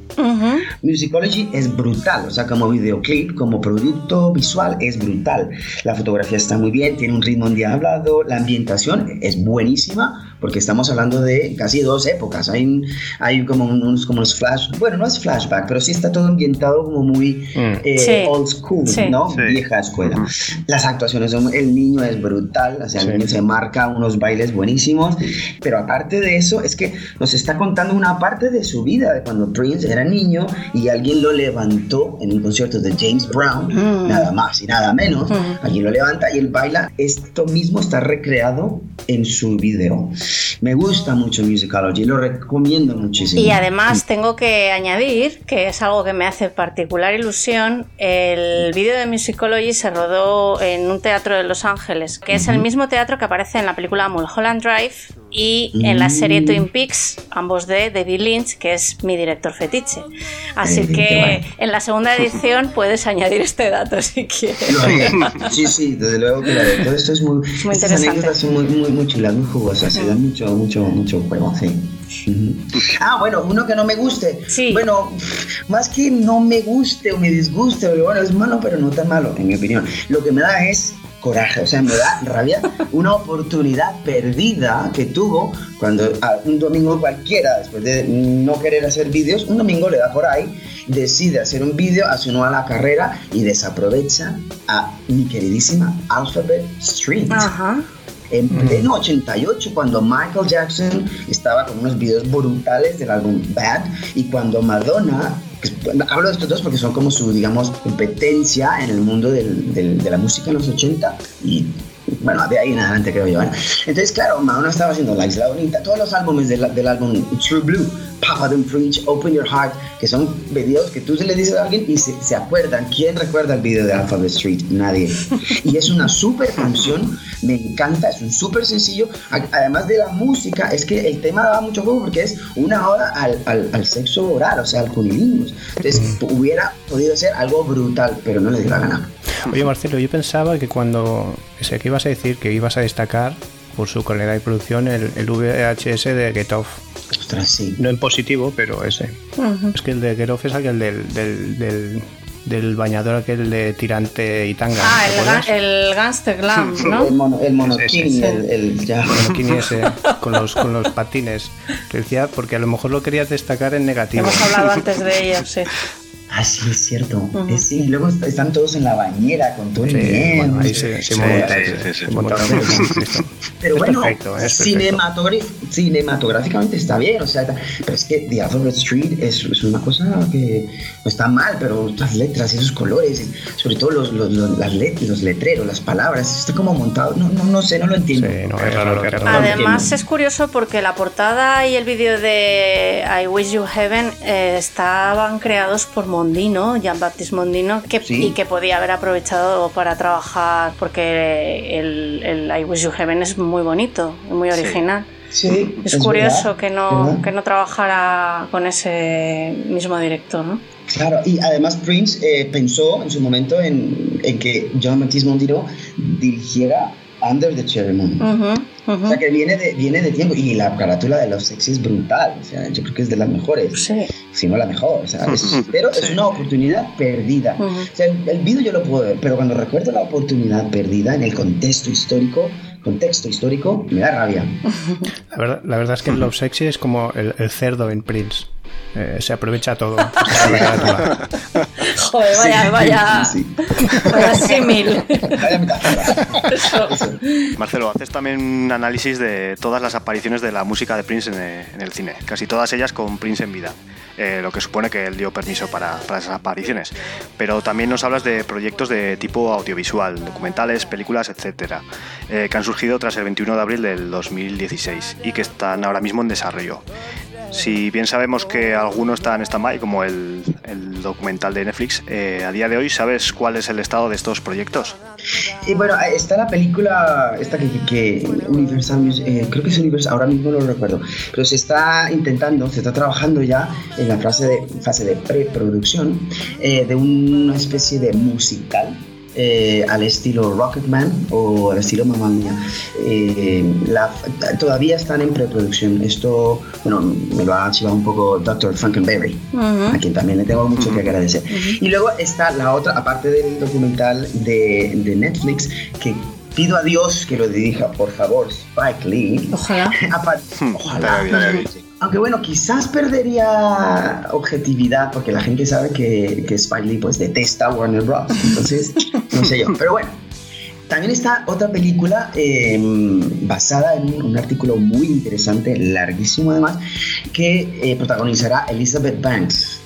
Musicology es brutal, o sea, como videoclip, como producto visual es brutal. La fotografía está muy bien, tiene un ritmo endiablado, la ambientación es buenísima, porque estamos hablando de casi dos épocas. Hay, un- hay como unos, como unos flash, bueno, no es flashback, pero sí está todo ambientado como muy eh, Sí. old school, Sí. ¿no? Sí. Vieja escuela. Las actuaciones son, el niño es brutal, o sea, el niño se marca unos bailes buenísimos, pero aparte de eso, es que nos está contando una parte de su vida, de cuando Prince era niño y alguien lo levantó en un concierto de James Brown, Mm. nada más y nada menos, alguien lo levanta y él baila, esto mismo está recreado en su video. Me gusta mucho Musicology, lo recomiendo muchísimo. Y además tengo que añadir, que es algo que me hace particular ilusión, el vídeo de Musicology se rodó en un teatro de Los Ángeles, que es el mismo teatro que aparece en la película Mulholland Drive y en la serie. Twin Peaks, ambos de David Lynch, que es mi director fetiche. Así Eh, que en la segunda edición puedes añadir este dato si quieres. (laughs) Sí, sí, desde luego haré. Todo esto es muy. muy estas interesante. anécdotas son muy, muy, muy chulas, muy jugosas. y dan mucho, mucho, mucho juego, sí. Ah, bueno, uno que no me guste. Bueno, más que no me guste o me disguste, bueno, es malo, pero no tan malo, en mi opinión. Lo que me da es coraje, o sea, me da rabia una oportunidad perdida que tuvo cuando un domingo cualquiera, después de no querer hacer vídeos, un domingo le da por ahí, decide hacer un vídeo, hace uno a la carrera y desaprovecha a mi queridísima Alphabet Street. Ajá. En pleno 88, cuando Michael Jackson estaba con unos videos brutales del álbum Bad, y cuando Madonna, que es- hablo de estos dos porque son como su, digamos, competencia en el mundo del- del- de la música en los 80, y bueno, de ahí en adelante creo yo. ¿eh? Entonces, claro, Madonna estaba haciendo La Isla Bonita, todos los álbumes del, del álbum True Blue, Papa Don't Preach, Open Your Heart, que son videos que tú se le dices a alguien y se, se acuerdan. ¿Quién recuerda el video de Alphabet Street? Nadie. Y es una súper canción, me encanta, es un súper sencillo. Además de la música, es que el tema da mucho juego porque es una oda al, al- al sexo oral, o sea, al cunilingus. Entonces, hubiera podido ser algo brutal, pero no le dio la gana. Oye, Marcelo, yo pensaba que cuando. Sé que ibas a decir que ibas a destacar por su calidad de producción el, el VHS de Get Off. Ostras, sí. No en positivo, pero ese. Es que el de Get Off es aquel del, del, del, del bañador aquel de tirante y tanga. Ah, ¿te el, ga- el Gangster Glam, ¿no? El, mono, el monokini, Sí, sí, el, el- ya. El ese, (laughs) con los, con los patines. Te decía, porque a lo mejor lo querías destacar en negativo. Hemos hablado antes de (laughs) ello, sí. Ah, sí, es cierto. Eh, sí, y luego est- están todos en la bañera con todo el bueno, ahí se, se. Pero bueno, perfecto, cinematográficamente está bien, o sea, pero es que The Alphabet Street es, es una cosa que no está mal, pero las letras y esos colores, y sobre todo los, los, los, las let- los letreros, las palabras, está como montado, no, no, no sé, no lo entiendo. Sí, no, es raro, es raro. Además es curioso porque la portada y el vídeo de I Wish You Heaven eh, estaban creados por Mondino, Jean-Baptiste Mondino, que, Sí. y que podía haber aprovechado para trabajar porque el, el I Wish You Heaven es muy bonito, y muy original. Sí, Es, curioso verdad, que no, ¿verdad? que no trabajara con ese mismo director, ¿no? Claro, y además Prince eh, pensó en su momento en, en que John Baptiste Mondino dirigiera Under the Cherry Moon. Ujú, ujú. O sea que viene de, viene de tiempo y la carátula de los sexy es brutal. O sea, yo creo que es de las mejores. Sí. Si no la mejor. O sea, es- pero es una oportunidad perdida. Ujú. O sea, el, el vídeo yo lo puedo ver, pero cuando recuerdo la oportunidad perdida en el contexto histórico, contexto histórico, me da rabia. La verdad, la verdad es que Love Sexy es como el, el cerdo en Prince. Eh, se aprovecha todo. (laughs) Joder, vaya, Sí, vaya, sí, vaya símil. Vaya metáfora. Eso. Marcelo, haces también un análisis de todas las apariciones de la música de Prince en, eh, en el cine, casi todas ellas con Prince en vida, eh, lo que supone que él dio permiso para, para esas apariciones. Pero también nos hablas de proyectos de tipo audiovisual, documentales, películas, etcétera, eh, que han surgido tras el 21 de abril del 2016 y que están ahora mismo en desarrollo. Si bien sabemos que algunos están en stand-by, como el, documental de Netflix, eh, a día de hoy, ¿sabes cuál es el estado de estos proyectos? Y bueno, está la película, esta que, que- Universal eh, creo que es Universal, ahora mismo no lo recuerdo, pero se está intentando, se está trabajando ya en la fase de, fase de preproducción eh, de una especie de musical. Eh, al estilo Rocketman o al estilo Mamma Mía. Eh, la- todavía están en preproducción. Esto, bueno, me lo ha archivado un poco Dr. Frankenberry a quien también le tengo mucho que agradecer. Y luego está la otra, aparte del documental de, de Netflix, que pido a Dios que lo dirija, por favor, Spike Lee. Ojalá. (laughs) Apar- Ojalá. Aunque bueno, quizás perdería objetividad porque la gente sabe que, que Spike Lee pues detesta Warner Bros. Entonces, no sé yo. Pero bueno, también está otra película eh, basada en un, artículo muy interesante, larguísimo además, que eh, protagonizará Elizabeth Banks.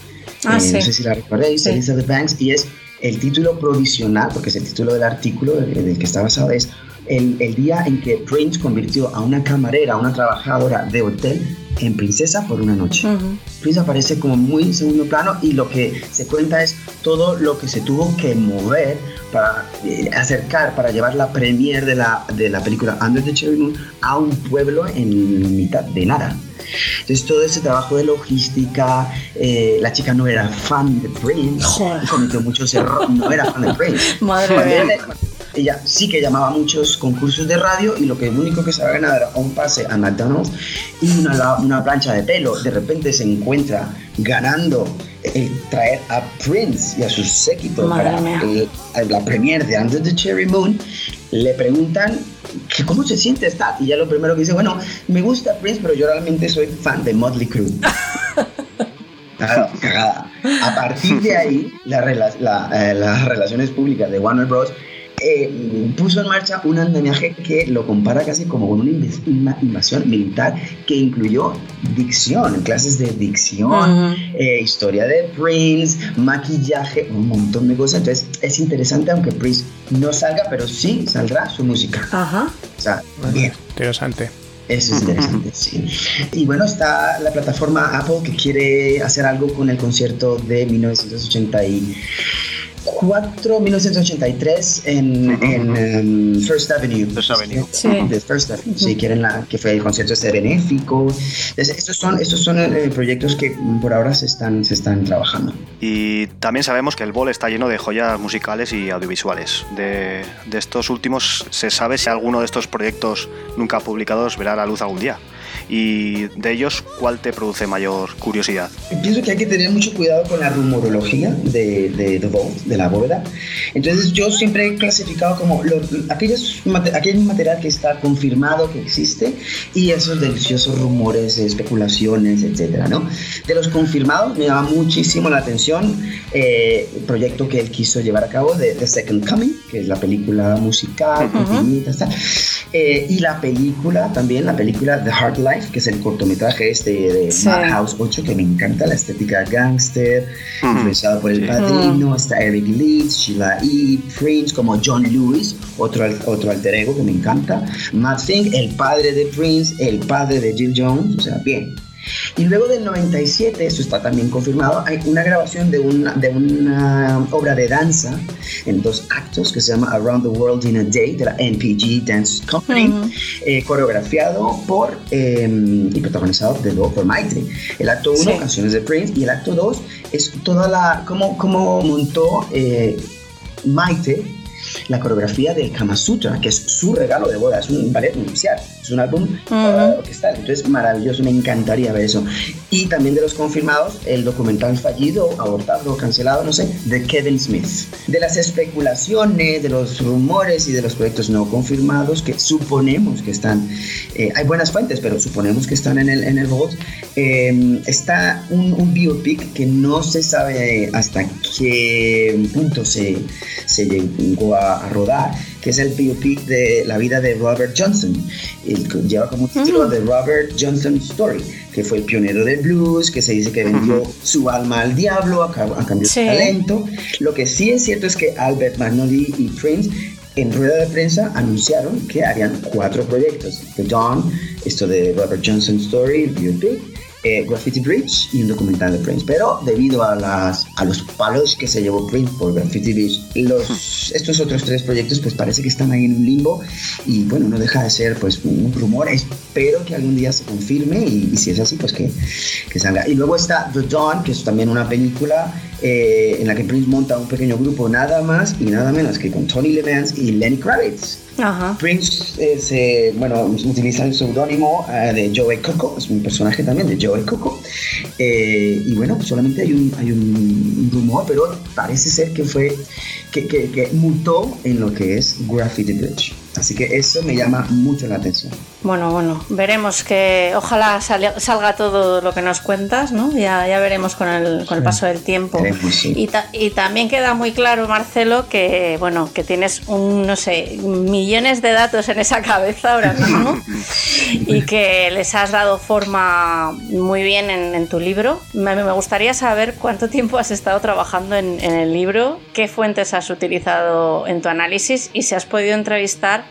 Ah, Eh, sí. No sé si la recordáis, Sí. Elizabeth Banks, y es el título provisional, porque es el título del artículo del, del que está basado, es el, el día en que Prince convirtió a una camarera, a una trabajadora de hotel, en princesa por una noche. Prince aparece como muy en segundo plano y lo que se cuenta es todo lo que se tuvo que mover para eh, acercar, para llevar la premiere de la, de la película Under the Cherry Moon a un pueblo en mitad de nada. Entonces todo ese trabajo de logística, eh, la chica no era fan de Prince, cometió muchos errores, no era fan de Prince. (laughs) Madre mía. Ella- sí que llamaba a muchos concursos de radio y lo que único que se había ganado era un pase a McDonald's y una, una plancha de pelo. De repente se encuentra ganando el traer a Prince y a su séquito Madre para el- la premiere de Under the Cherry Moon. Le preguntan que cómo se siente estar y ya lo primero que dice, bueno, me gusta Prince, pero yo realmente soy fan de Motley Crue. (laughs) Claro, cagada. A partir de ahí, la la, eh, las relaciones públicas de Warner Bros. Eh, puso en marcha un andamiaje que lo compara casi como con una invasión militar que incluyó dicción, clases de dicción, Ujú. eh, historia de Prince, maquillaje, un montón de cosas. Entonces es interesante, aunque Prince no salga, pero sí saldrá su música. Ajá. O sea, bien. Interesante. Eso es interesante, sí. Y bueno, está la plataforma Apple que quiere hacer algo con el concierto de 1984, 1983 en, en em, First Avenue. First Avenue. Sí. De First Avenue. Sí, quieren la, que fue el concierto este benéfico. Entonces, estos son, estos son eh, proyectos que por ahora se están, se están trabajando. Y también sabemos que el bol está lleno de joyas musicales y audiovisuales. De, de estos últimos, ¿se sabe si alguno de estos proyectos nunca publicados verá la luz algún día? Y de ellos, ¿cuál te produce mayor curiosidad? Pienso que hay que tener mucho cuidado con la rumorología de, de The Vault, de la bóveda. Entonces yo siempre he clasificado como los, aquellos, aquel material que está confirmado que existe y esos deliciosos rumores, especulaciones, etcétera, ¿no? De los confirmados me llama muchísimo la atención eh, el proyecto que él quiso llevar a cabo de The Second Coming, que es la película musical, pequeñita, tal. Eh, y la película también, la película The Hard Life, que es el cortometraje este de Sí. Madhouse 8, que me encanta la estética gangster, influenciado por el padrino, está Eric Leeds, Sheila E., Prince, como John Lewis, otro, otro alter ego que me encanta, Matt Fink, el padre de Prince, el padre de Jill Jones, o sea, bien. Y luego del 97, esto está también confirmado, hay una grabación de una, de una obra de danza en dos actos que se llama Around the World in a Day de la NPG Dance Company, eh, coreografiado por eh, y protagonizado de nuevo por Maite. El acto 1, Sí. canciones de Prince, y el acto 2 es toda la, cómo, cómo montó eh, Maite la coreografía del Kama Sutra, que es su regalo de boda, es un ballet nupcial, es un álbum uh, orquestal, entonces maravilloso, me encantaría ver eso. Y también de los confirmados, el documental fallido, abortado, cancelado, no sé, de Kevin Smith. De las especulaciones, de los rumores y de los proyectos no confirmados que suponemos que están, eh, hay buenas fuentes, pero suponemos que están en el, en el vault, eh, está un, un biopic que no se sabe hasta qué punto se, se llegó a, a rodar, que es el biopic de la vida de Robert Johnson. Que lleva como título The Robert Johnson Story, que fue el pionero del blues, que se dice que vendió su alma al diablo a, ca- a cambio Sí. de talento. Lo que sí es cierto es que Albert Magnoli y Prince en rueda de prensa anunciaron que harían cuatro proyectos. The Dawn, esto de Robert Johnson Story, el biopic, eh, Graffiti Bridge y un documental de Prince. Pero debido a, las, a los palos que se llevó Prince por Graffiti Bridge, los, estos otros tres proyectos pues parece que están ahí en un limbo y bueno, no deja de ser pues un rumor. Espero que algún día se confirme y, y si es así pues que, que salga. Y luego está The Dawn, que es también una película eh, en la que Prince monta un pequeño grupo nada más y nada menos que con Tony Levans y Lenny Kravitz. Ajá. Prince eh, se, bueno, utiliza el seudónimo eh, de Joey Coco, es un personaje también de Joey Coco. Eh, y bueno, solamente hay un, hay un rumor, pero parece ser que fue, que, que, que mutó en lo que es Graffiti Bridge. Así que eso me llama mucho la atención. Bueno, bueno, veremos que ojalá sal- salga todo lo que nos cuentas, ¿no? Ya, ya veremos con el, con el paso del tiempo. Veremos, sí. Y, ta- y también queda muy claro, Marcelo, que bueno, que tienes un, no sé, millones de datos en esa cabeza ahora mismo (laughs) y que les has dado forma muy bien en, en tu libro. Me, me gustaría saber cuánto tiempo has estado trabajando en, en el libro, qué fuentes has utilizado en tu análisis y si has podido entrevistar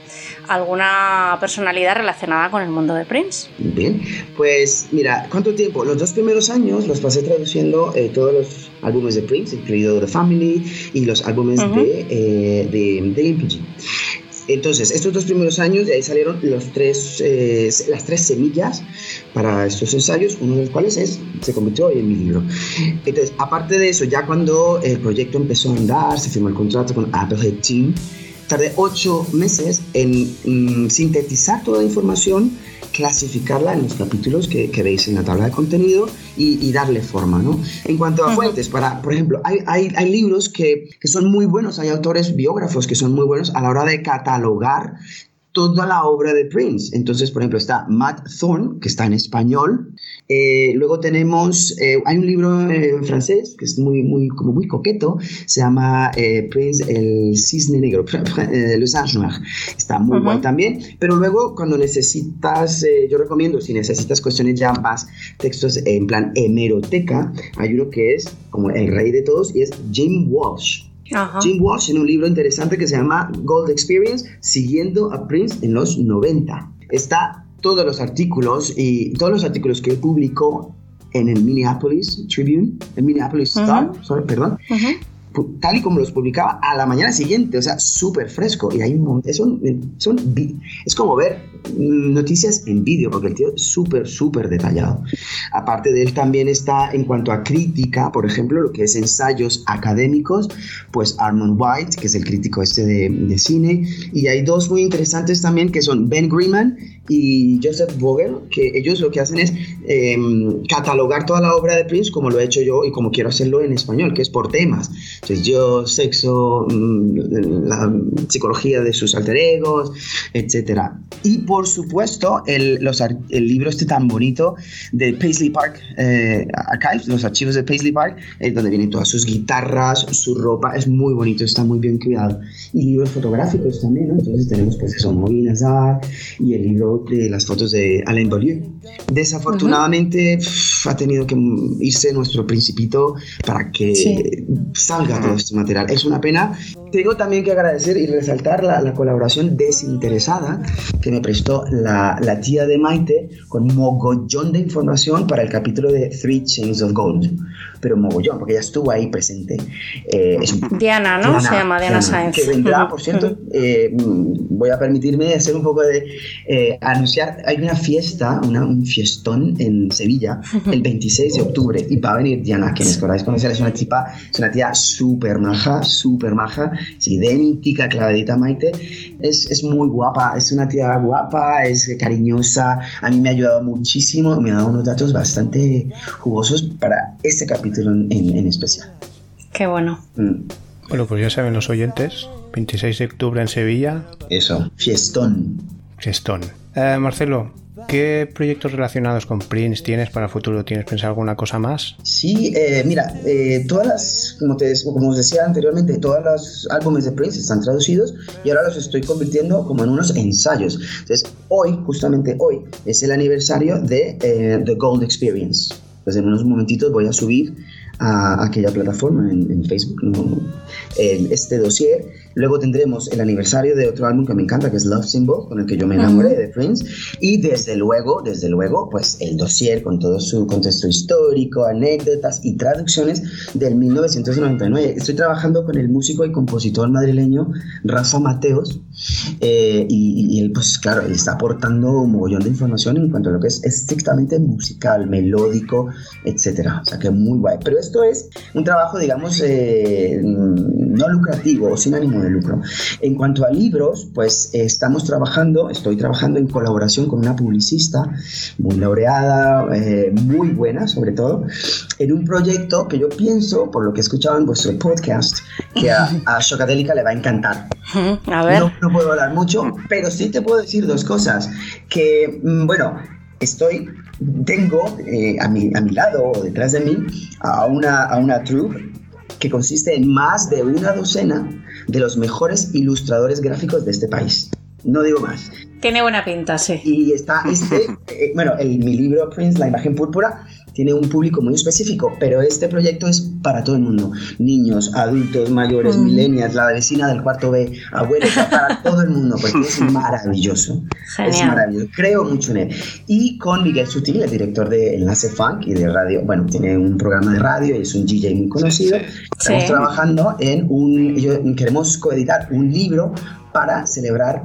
a alguna personalidad relacionada con el mundo de Prince. Bien, pues mira, ¿cuánto tiempo? Los dos primeros años los pasé traduciendo eh, todos los álbumes de Prince, incluido The Family y los álbumes de, eh, de, de. Entonces, estos dos primeros años, de ahí salieron los tres, eh, las tres semillas para estos ensayos, uno de los cuales es, se convirtió hoy en mi libro. Entonces, aparte de eso, ya cuando el proyecto empezó a andar, se firmó el contrato con Apple Head Team, tardé ocho meses en mm, sintetizar toda la información, clasificarla en los capítulos que, que veis en la tabla de contenido y, y darle forma, ¿no? En cuanto a fuentes, para, por ejemplo, hay, hay, hay libros que, que son muy buenos, hay autores biógrafos que son muy buenos a la hora de catalogar toda la obra de Prince. Entonces, por ejemplo, está Matt Thorne, que está en español. Eh, luego tenemos, eh, hay un libro eh, en francés que es muy, muy, como muy coqueto, se llama eh, Prince, el cisne negro, (laughs) eh, Le Singe Noir. Está muy Ujú. guay también. Pero luego, cuando necesitas, eh, yo recomiendo, si necesitas cuestiones ya más textos en plan hemeroteca, hay uno que es como el rey de todos y es Jim Walsh. Ajá. Jim Walsh en un libro interesante que se llama Gold Experience, siguiendo a Prince en los 90. Está todos los artículos y todos los artículos que publicó en el Minneapolis Tribune, el Minneapolis. Star, sorry, perdón, tal y como los publicaba a la mañana siguiente, o sea, súper fresco. Y hay un montón, son, son, vi- es como ver noticias en vídeo, porque el tío es súper, súper detallado. Aparte de él también está en cuanto a crítica, por ejemplo, lo que es ensayos académicos, pues Armand White, que es el crítico este de, de cine, y hay dos muy interesantes también que son Ben Greenman y Joseph Vogel, que ellos lo que hacen es em, catalogar toda la obra de Prince como lo he hecho yo y como quiero hacerlo en español, que es por temas. Entonces yo, sexo, mm, la psicología de sus alter egos, etc. Y por supuesto el, los el libro este tan bonito de Paisley Park eh, Archives, los archivos de Paisley Park, eh, donde vienen todas sus guitarras, su ropa, es muy bonito, está muy bien cuidado. Y libros fotográficos también, ¿no? Entonces tenemos pues eso, Maureen Nazar y el libro de las fotos de Alain Beaulieu. Desafortunadamente pf, ha tenido que irse nuestro principito para que Sí. Salga todo este material. Es una pena. Tengo también que agradecer y resaltar la, la colaboración desinteresada que me prestó la, la tía de Maite con mogollón de información para el capítulo de Three Chains of Gold. Pero mogollón, porque ella estuvo ahí presente. Eh, es un- Diana, ¿no? Se llama Diana Sáenz. Que vendrá, por cierto, eh, voy a permitirme hacer un poco de eh, anunciar. Hay una fiesta, una- un fiestón en Sevilla el 26 de octubre y va a venir Diana, que podáis conocer. Es una tipa, es una tía súper maja, súper maja, es idéntica, clavadita Maite. Es, es muy guapa, es una tía guapa, es cariñosa. A mí me ha ayudado muchísimo, me ha dado unos datos bastante jugosos para este capítulo en, en- en especial. Qué bueno. Mm. Bueno, pues ya saben los oyentes, 26 de octubre en Sevilla. Eso, fiestón. Fiestón. Eh, Marcelo, ¿qué proyectos relacionados con Prince tienes para el futuro? ¿Tienes pensado alguna cosa más? Sí, eh, mira, eh, todas como, te, como os decía anteriormente, todos los álbumes de Prince están traducidos y ahora los estoy convirtiendo como en unos ensayos. Entonces, hoy, justamente hoy, es el aniversario de The Gold Experience. Entonces, en unos momentitos voy a subir a aquella plataforma en, Facebook ¿no? este dossier. Luego tendremos el aniversario de otro álbum que me encanta, que es Love Symbol, con el que yo me enamoré de Prince. Y desde luego, desde luego, pues el dossier con todo su contexto histórico, anécdotas y traducciones del 1999. Estoy trabajando con el músico y compositor madrileño Rafa Mateos. eh, y, y él, pues claro, él está aportando un mogollón de información en cuanto a lo que es estrictamente musical, melódico, etcétera. O sea que muy guay. Pero esto es un trabajo, digamos, eh, no lucrativo o sin ánimo de lucro. En cuanto a libros, pues eh, estamos trabajando, estoy trabajando en colaboración con una publicista muy laureada, eh, muy buena sobre todo, en un proyecto que yo pienso, por lo que he escuchado en vuestro podcast, que a, a Shocadélica le va a encantar. A ver. No, no puedo hablar mucho, pero sí te puedo decir dos cosas. Que, mm, bueno, estoy, tengo eh, a, mi, a mi lado o detrás de mí a una, a una troupe que consiste en más de una docena de los mejores ilustradores gráficos de este país. No digo más. Tiene buena pinta, sí. Y está este, (laughs) eh, bueno, el, mi libro Prince, La imagen púrpura, tiene un público muy específico, pero este proyecto es para todo el mundo. Niños, adultos, mayores, Mm. millennials, la vecina del cuarto B, abuelos, para (laughs) todo el mundo, porque es maravilloso. Es maravilloso. Creo mucho en él. Y con Miguel Sutil, el director de Enlace Funk y de radio, bueno, tiene un programa de radio y es un DJ muy conocido. Estamos Sí. trabajando en un, queremos coeditar un libro para celebrar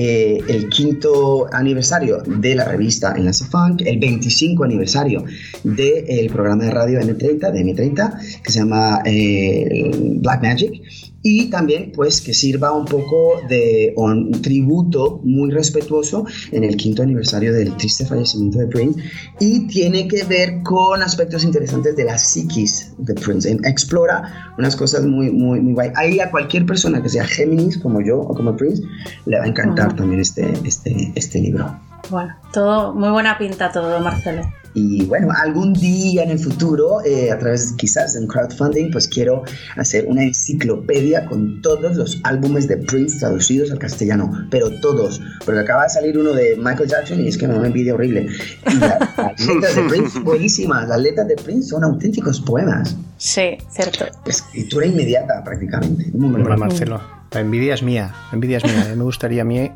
eh, el quinto aniversario de la revista Enlace Funk, el 25 aniversario del programa de radio M30, de M30, que se llama eh, Black Magic, y también pues que sirva un poco de un tributo muy respetuoso en el quinto aniversario del triste fallecimiento de Prince y tiene que ver con aspectos interesantes de la psiquis de Prince. Explora unas cosas muy, muy, muy guay. Ahí a cualquier persona que sea Géminis como yo o como Prince le va a encantar también este, este, este libro. Bueno, todo, muy buena pinta todo, Marcelo. Y bueno, algún día en el futuro, eh, a través quizás de un crowdfunding, pues quiero hacer una enciclopedia con todos los álbumes de Prince traducidos al castellano, pero todos, porque acaba de salir uno de Michael Jackson y es que me da una envidia horrible. Y la- las (laughs) letras de Prince, buenísimas, las letras de Prince son auténticos poemas, Sí, cierto. escritura inmediata prácticamente. Muy Hola. Marcelo, la envidia es mía, la envidia es mía. A mí me gustaría a mí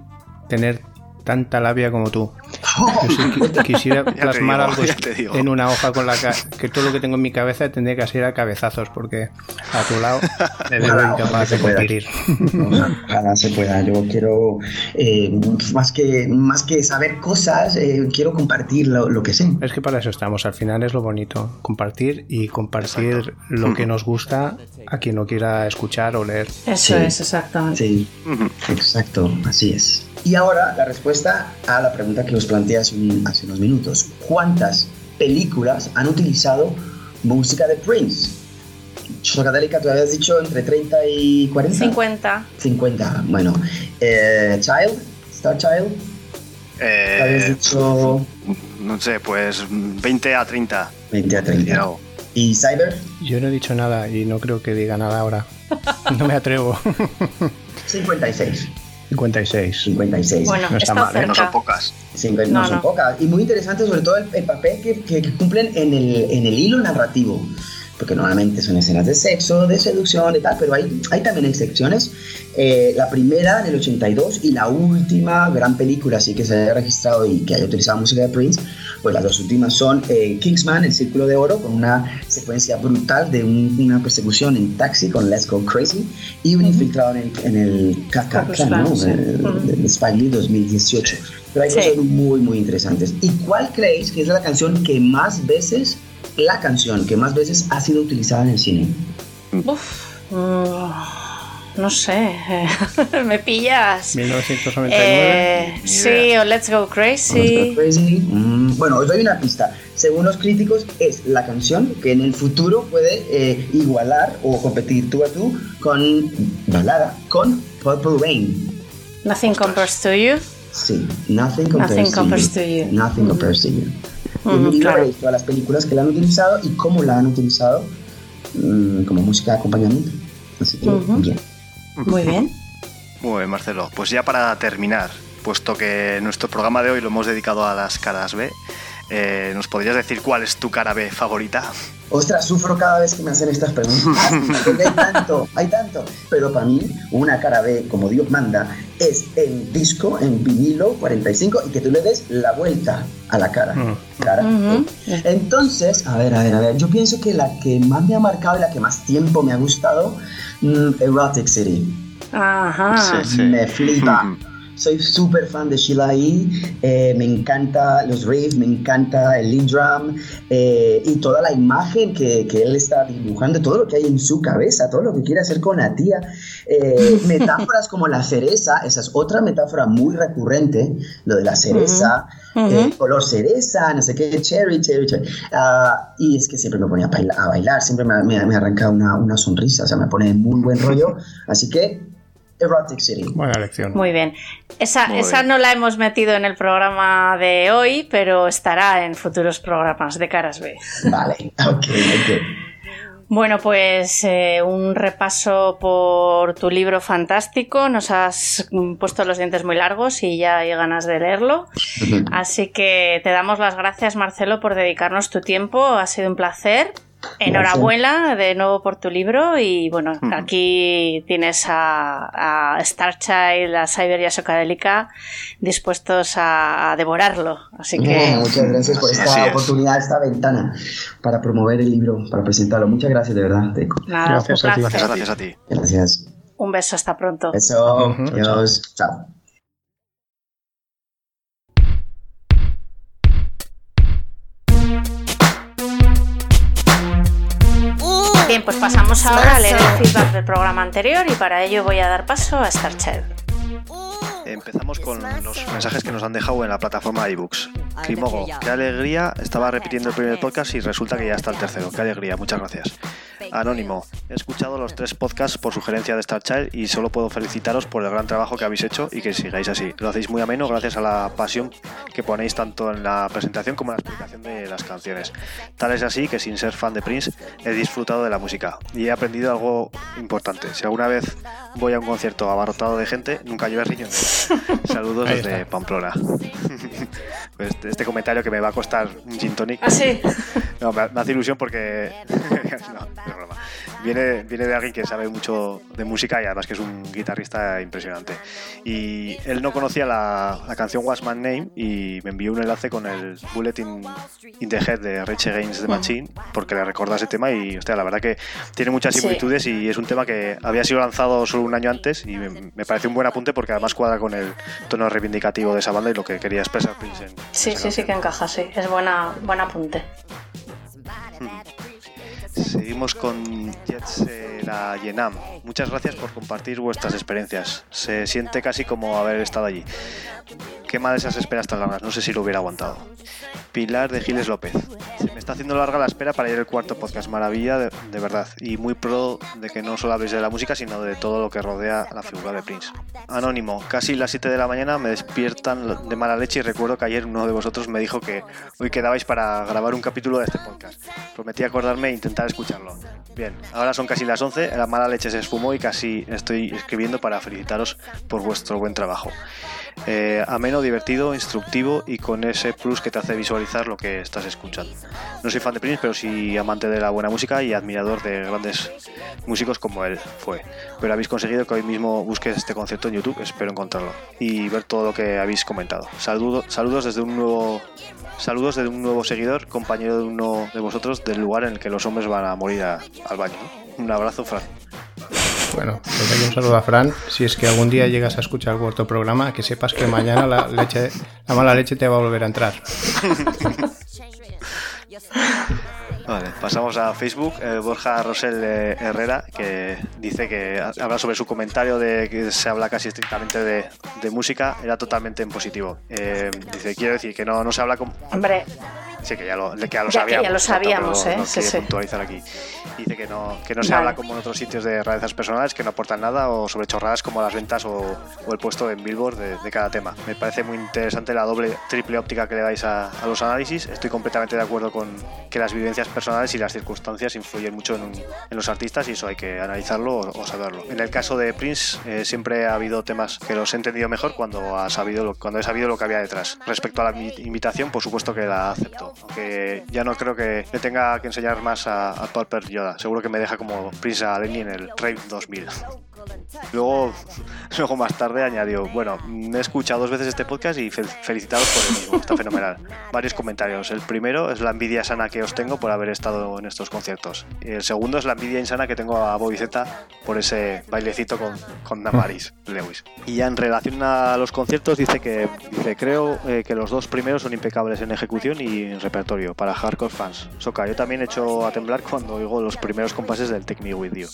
tener tanta labia como tú. (laughs) Yo sí qui- quisiera plasmar digo, algo en una hoja con la ca- que todo lo que tengo en mi cabeza tendría que ser a cabezazos, porque a tu lado (laughs) me veo Ojalá, incapaz ojalá de competir. Ojalá (laughs) se pueda. Yo quiero, eh, más, que, más que saber cosas, eh, quiero compartir lo, lo que sé. Es que para eso estamos, al final es lo bonito, compartir y compartir lo que nos gusta a quien lo quiera escuchar o leer. Eso es, exactamente. Sí, exacto, así es. Y ahora la respuesta a la pregunta que os planteé hace, un- hace unos minutos. ¿Cuántas películas han utilizado música de Prince? Chocadélica, tú habías dicho entre 30 y 40. 50. 50, bueno. Eh, Child, Star Child, Eh, habías dicho no sé, pues 20 a 30. 20 a 30. ¿Y Cyber? Yo no he dicho nada y no creo que diga nada ahora. No me atrevo. 56. 56. 56. Bueno, no está está mal, ¿eh? cerca. pocas. Cinco- no, No, son no. pocas. Y muy interesante sobre todo el, el papel que, que- que cumplen en el, en el hilo narrativo. Porque normalmente son escenas de sexo, de seducción y tal, pero hay, hay también excepciones. Eh, la primera en el 82 y la última gran película así que se haya registrado y que haya utilizado música de Prince, pues las dos últimas son eh, Kingsman, El Círculo de Oro, con una secuencia brutal de un- una persecución en taxi con Let's Go Crazy y un infiltrado en el, en el KKK, ¿no? Sí. De- de Spike Lee 2018. Pero hay Sí. cosas muy, muy interesantes. ¿Y cuál creéis que es la canción que más veces, la canción que más veces ha sido utilizada en el cine? Uf, mm, no sé, (laughs) me pillas. 1999. Eh, sí, o Let's Go Crazy. Crazy. Mm, bueno, os doy una pista. Según los críticos, es la canción que en el futuro puede eh, igualar o competir tú a tú con balada, con Purple Rain. Nothing compares to you. Sí, Nothing Compares, Nothing to, compares you. to you. Nothing Compares to You. Mm, y el libro claro. todas las películas que la han utilizado y cómo la han utilizado mm, como música de acompañamiento. Así que, Ujú. bien. Muy bien. Muy bien, Marcelo. Pues ya para terminar, puesto que nuestro programa de hoy lo hemos dedicado a las caras B, eh, ¿nos podrías decir cuál es tu cara B favorita? Ostras, sufro cada vez que me hacen estas preguntas, (laughs) porque hay tanto, hay tanto. Pero para mí, una cara B, como Dios manda, es en disco, en vinilo 45, y que tú le des la vuelta a la cara. cara Ujú. B. Entonces, a ver, a ver, a ver, yo pienso que la que más me ha marcado y la que más tiempo me ha gustado, mm, Erotic City. Ajá. Me flipa. (laughs) Soy súper fan de Sheila E. eh, me encanta los riffs, me encanta el lead drum eh, y toda la imagen que, que él está dibujando, todo lo que hay en su cabeza, todo lo que quiere hacer con la tía. Eh, (laughs) metáforas como la cereza, esa es otra metáfora muy recurrente, lo de la cereza, eh, color cereza, no sé qué, cherry, cherry, cherry. Ah, y es que siempre me ponía a bailar, a bailar, siempre me, me, me arranca una, una sonrisa, o sea, me pone muy buen rollo. (laughs) Así que, Erotic City. Buena lección. Muy bien. Esa, Muy esa bien. no la hemos metido en el programa de hoy, pero estará en futuros programas de Caras B. Vale, (laughs) ok, ok. Bueno, pues eh, un repaso por tu libro fantástico. Nos has puesto los dientes muy largos y ya hay ganas de leerlo. Así que te damos las gracias, Marcelo, por dedicarnos tu tiempo. Ha sido un placer. Enhorabuena de nuevo por tu libro y bueno, aquí tienes a, a Starchild, a Cyber y a Socadélica dispuestos a, a devorarlo. Así que Bueno, muchas gracias por esta oportunidad, esta ventana para promover el libro, para presentarlo. Muchas gracias de verdad, Teco. nada, Gracias un a ti. Gracias a ti. Gracias. Un beso, hasta pronto. Eso, Ujú. adiós, chao. Bien, pues pasamos ahora a leer el feedback del programa anterior y para ello voy a dar paso a Starchild. Empezamos con los mensajes que nos han dejado en la plataforma iBooks. Crimogo, qué alegría. Estaba repitiendo el primer podcast y resulta que ya está el tercero. Qué alegría, muchas gracias. Anónimo, he escuchado los tres podcasts por sugerencia de Starchild y solo puedo felicitaros por el gran trabajo que habéis hecho y que sigáis así. Lo hacéis muy ameno gracias a la pasión que ponéis tanto en la presentación como en la explicación de las canciones. Tal es así que sin ser fan de Prince he disfrutado de la música y he aprendido algo importante. Si alguna vez voy a un concierto abarrotado de gente, nunca lleves riñones. (laughs) Saludos Ahí desde está. Pamplona. (laughs) Este- este comentario que me va a costar un gin tonic. ¿Ah, sí? (laughs) No, me, me hace ilusión porque. no, es broma. viene, viene de alguien que sabe mucho de música y además que es un guitarrista impresionante. Y él no conocía la, la canción Was My Name y me envió un enlace con el Bulletin in the Head de Rage Against the Machine porque le recuerda ese tema y hostia, la verdad que tiene muchas Sí. similitudes y es un tema que había sido lanzado solo un año antes y me, me parece un buen apunte porque además cuadra con el tono reivindicativo de esa banda y lo que quería expresar Prince en, Sí, sí, sí que encaja, sí. Es buena, buen apunte. Seguimos con Jets eh, la Yenam. Muchas gracias por compartir vuestras experiencias. Se siente casi como haber estado allí. Qué mal esas esperas tan largas, no sé si lo hubiera aguantado. Pilar de Giles López. Se me está haciendo larga la espera para ir al cuarto podcast. Maravilla, de, de verdad. Y muy pro de que no solo habléis de la música, sino de todo lo que rodea a la figura de Prince. Anónimo. Casi las 7 de la mañana me despiertan de mala leche y recuerdo que ayer uno de vosotros me dijo que hoy quedabais para grabar un capítulo de este podcast. Prometí acordarme e intentar escucharlo. Bien, ahora son casi las 11, la mala leche se esfumó y casi estoy escribiendo para felicitaros por vuestro buen trabajo. Eh, ameno, divertido, instructivo y con ese plus que te hace visualizar lo que estás escuchando. No soy fan de Prince, pero sí amante de la buena música y admirador de grandes músicos como él fue. Pero habéis conseguido que hoy mismo busques este concierto en YouTube, espero encontrarlo y ver todo lo que habéis comentado. Saludo, saludos desde un nuevo saludos desde un nuevo seguidor, compañero de uno de vosotros del lugar en el que los hombres van a morir al baño. Un abrazo, Fran. Bueno, pues aquí un saludo a Fran. Si es que algún día llegas a escuchar cuarto programa, que sepas que mañana la, leche, la mala leche te va a volver a entrar. Vale, pasamos a Facebook. Eh, Borja Rosel eh, Herrera, que dice que ha- habla sobre su comentario de que se habla casi estrictamente de, de música, era totalmente en positivo. Eh, dice, quiero decir que no, no se habla como... Hombre, Sí, que ya lo, que ya lo Ya que ya sabíamos. lo sabíamos, ¿eh? Sí, sí. puntualizar aquí. Dice que no, que no se Vale. habla como en otros sitios de rarezas personales que no aportan nada o sobre chorradas como las ventas o, o el puesto en Billboard de, de cada tema. Me parece muy interesante la doble, triple óptica que le dais a, a los análisis. Estoy completamente de acuerdo con que las vivencias personales y las circunstancias influyen mucho en, un- en los artistas y eso hay que analizarlo o, o saberlo. En el caso de Prince eh, siempre ha habido temas que los he entendido mejor cuando, ha sabido lo, cuando he sabido lo que había detrás. Respecto a la invitación, por supuesto que la acepto. Aunque ya no creo que le tenga que enseñar más a, a Yoda. Seguro que me deja como Prince a Lenny en el Rave 2000. Luego, (laughs) luego más tarde añadió, bueno, me he escuchado dos veces este podcast y fel- felicitaros por el mismo, está fenomenal. Varios comentarios. El primero es la envidia sana que os tengo por haber estado en estos conciertos. El segundo es la envidia insana que tengo a Bobby Z por ese bailecito con, con Damaris Lewis. Y ya en relación a los conciertos dice que dice, creo eh, que los dos primeros son impecables en ejecución y en repertorio para hardcore fans. Soca, yo también he hecho a temblar cuando oigo los primeros compases del Take Me With You.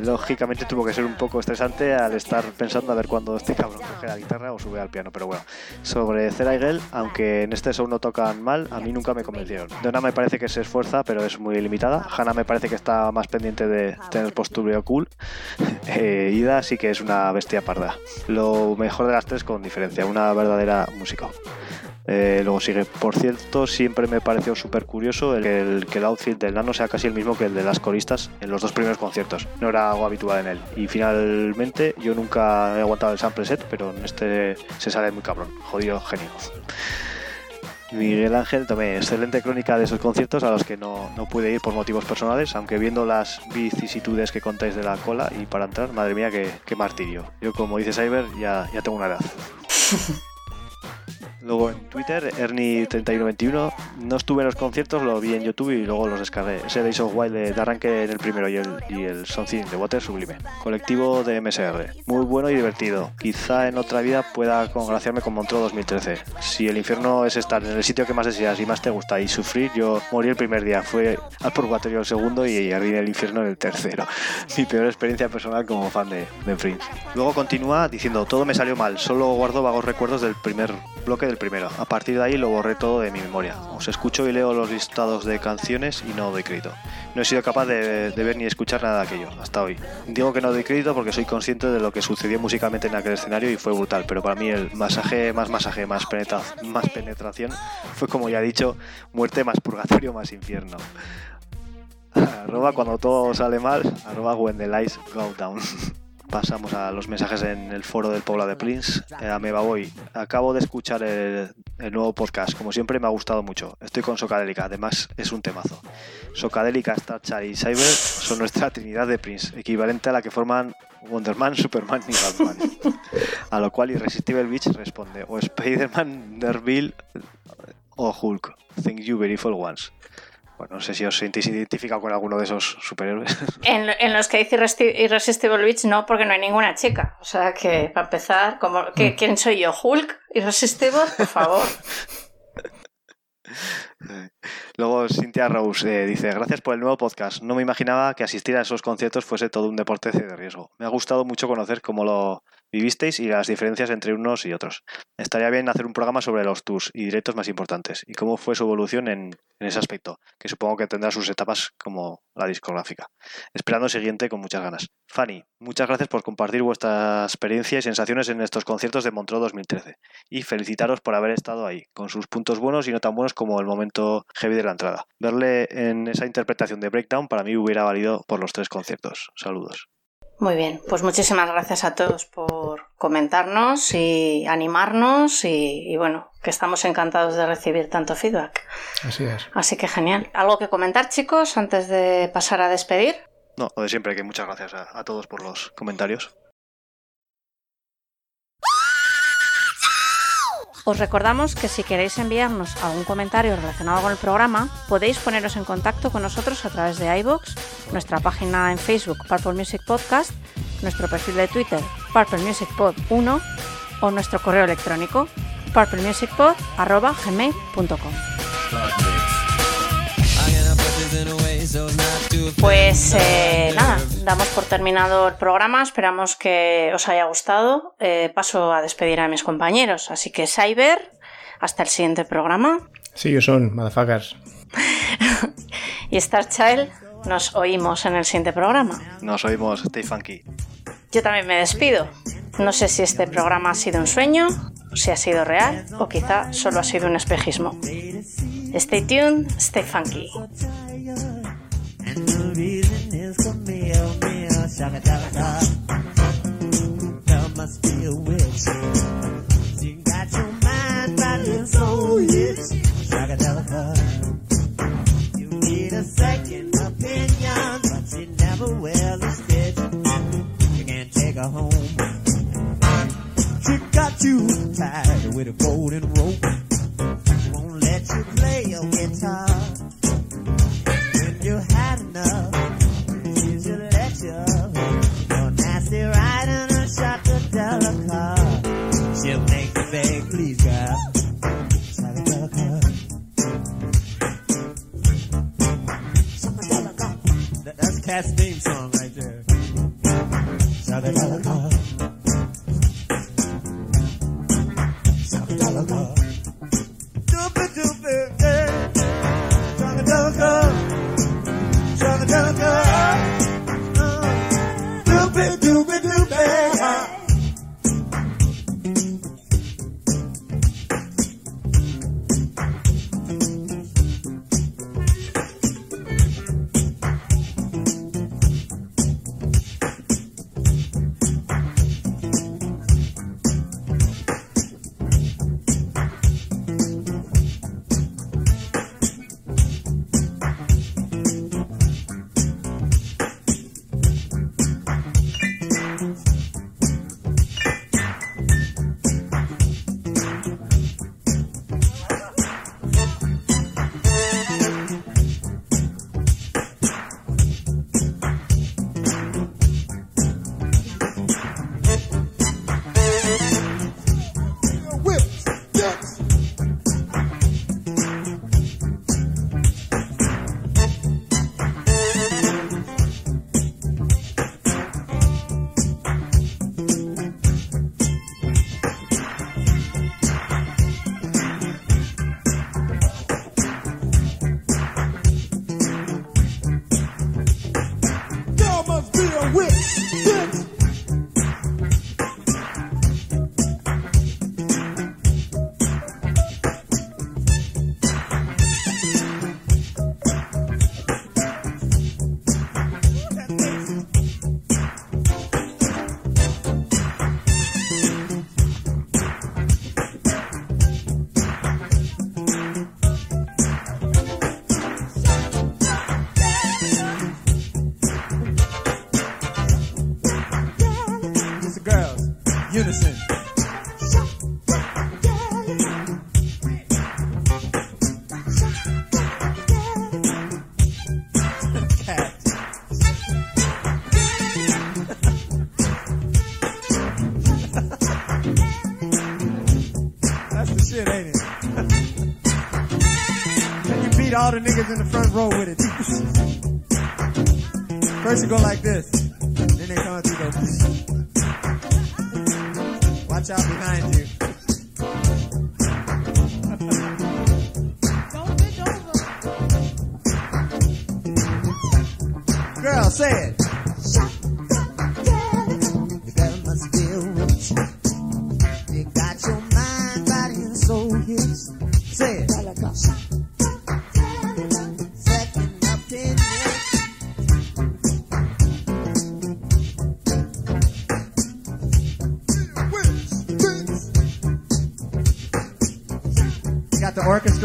Lógicamente tuvo que ser un poco estresante al estar pensando a ver cuándo este cabrón coge la guitarra o sube al piano, pero bueno. Sobre Cera y Gel, aunque en este show no tocan mal, a mí nunca me convencieron. Donna me parece que se esfuerza, pero es muy limitada. Hannah me parece que está más pendiente de tener postureo cool. (laughs) Eh, Ida sí que es una bestia parda. Lo mejor de las tres con diferencia, una verdadera música. Eh, luego sigue, por cierto, siempre me pareció súper curioso el, que el outfit del nano sea casi el mismo que el de las coristas en los dos primeros conciertos. No era algo habitual en él. Y finalmente, yo nunca he aguantado el sample set, pero en este se sale muy cabrón. Jodido genio. Miguel Ángel tomé excelente crónica de esos conciertos a los que no, no pude ir por motivos personales, aunque viendo las vicisitudes que contáis de la cola y para entrar, madre mía, qué, qué martirio. Yo, como dice Cyber, ya, ya tengo una edad. (laughs) Luego en Twitter, Ernie3121, no estuve en los conciertos, lo vi en YouTube y luego los descargué. Ese Days of Wild de, arranque en el primero y el, y el Something de Water sublime. Colectivo de MSR. Muy bueno y divertido. Quizá en otra vida pueda congraciarme con Montreux 2013. Si el infierno es estar en el sitio que más deseas y más te gusta y sufrir, yo morí el primer día. Fue al purgatorio el segundo y en el infierno en el tercero. (laughs) Mi peor experiencia personal como fan de, de Prince. Luego continúa diciendo, todo me salió mal, solo guardo vagos recuerdos del primer bloque del primero. A partir de ahí lo borré todo de mi memoria. Os escucho y leo los listados de canciones y no doy crédito. No he sido capaz de, ver ni escuchar nada de aquello, hasta hoy. Digo que no doy crédito porque soy consciente de lo que sucedió musicalmente en aquel escenario y fue brutal, pero para mí el masaje, más masaje, más, penetra- más penetración fue como ya he dicho, muerte más purgatorio más infierno. (laughs) arroba cuando todo sale mal, arroba when the lights go down. (laughs) pasamos a los mensajes en el foro del Pobla de Prince. Eh, a Meba Boy, acabo de escuchar el, nuevo podcast. Como siempre, me ha gustado mucho. Estoy con Socadélica, además es un temazo. Socadélica, Starchar y Cyber son nuestra trinidad de Prince, equivalente a la que forman Wonderman, Superman y Batman. A lo cual Irresistible Beach responde: o Spider-Man, o Hulk. Thank you, full ones. Bueno, no sé si os sentís identificados con alguno de esos superhéroes. (laughs) En, en los que dice Irresistible Beach no, porque no hay ninguna chica. O sea que, para empezar, como, Mm. ¿qué- ¿quién soy yo? ¿Hulk? ¿Irresistible? Por favor. (laughs) Luego Cynthia Rose eh, dice, gracias por el nuevo podcast. No me imaginaba que asistir a esos conciertos fuese todo un deporte de riesgo. Me ha gustado mucho conocer cómo lo vivisteis y las diferencias entre unos y otros. Estaría bien hacer un programa sobre los tours y directos más importantes y cómo fue su evolución en, ese aspecto, que supongo que tendrá sus etapas como la discográfica. Esperando el siguiente con muchas ganas. Fanny, muchas gracias por compartir vuestra experiencia y sensaciones en estos conciertos de Montreux 2013 y felicitaros por haber estado ahí, con sus puntos buenos y no tan buenos como el momento heavy la entrada. Verle en esa interpretación de Breakdown para mí hubiera valido por los tres conciertos. Saludos. Muy bien, pues muchísimas gracias a todos por comentarnos y animarnos y, y bueno, que estamos encantados de recibir tanto feedback. Así es. Así que genial. ¿Algo que comentar, chicos, antes de pasar a despedir? No, lo de siempre, que muchas gracias a, a todos por los comentarios. Os recordamos que si queréis enviarnos algún comentario relacionado con el programa, podéis poneros en contacto con nosotros a través de iVoox, nuestra página en Facebook Purple Music Podcast, nuestro perfil de Twitter Purple Music Pod 1 o nuestro correo electrónico purplemusicpod@gmail.com. Pues eh, nada, damos por terminado el programa, esperamos que os haya gustado. Eh, paso a despedir a mis compañeros, así que Cyber, hasta el siguiente programa. Sí, yo son, motherfuckers. (laughs) Y Star Child, nos oímos en el siguiente programa. Nos oímos, Stay Funky. Yo también me despido. No sé si este programa ha sido un sueño, si ha sido real, o quizá solo ha sido un espejismo. Stay tuned, stay funky. Is Camille, Camille, shaka shaka Come I still with you. You got your mind. Shaka shaka You need a second opinion, but she never a stitch. Can't take her home. She got you tied with a golden rope. Won't let you play your guitar when you had enough. Cat's theme song right there. all the niggas in the front row with it. First you go like this.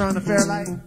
trying to fare like.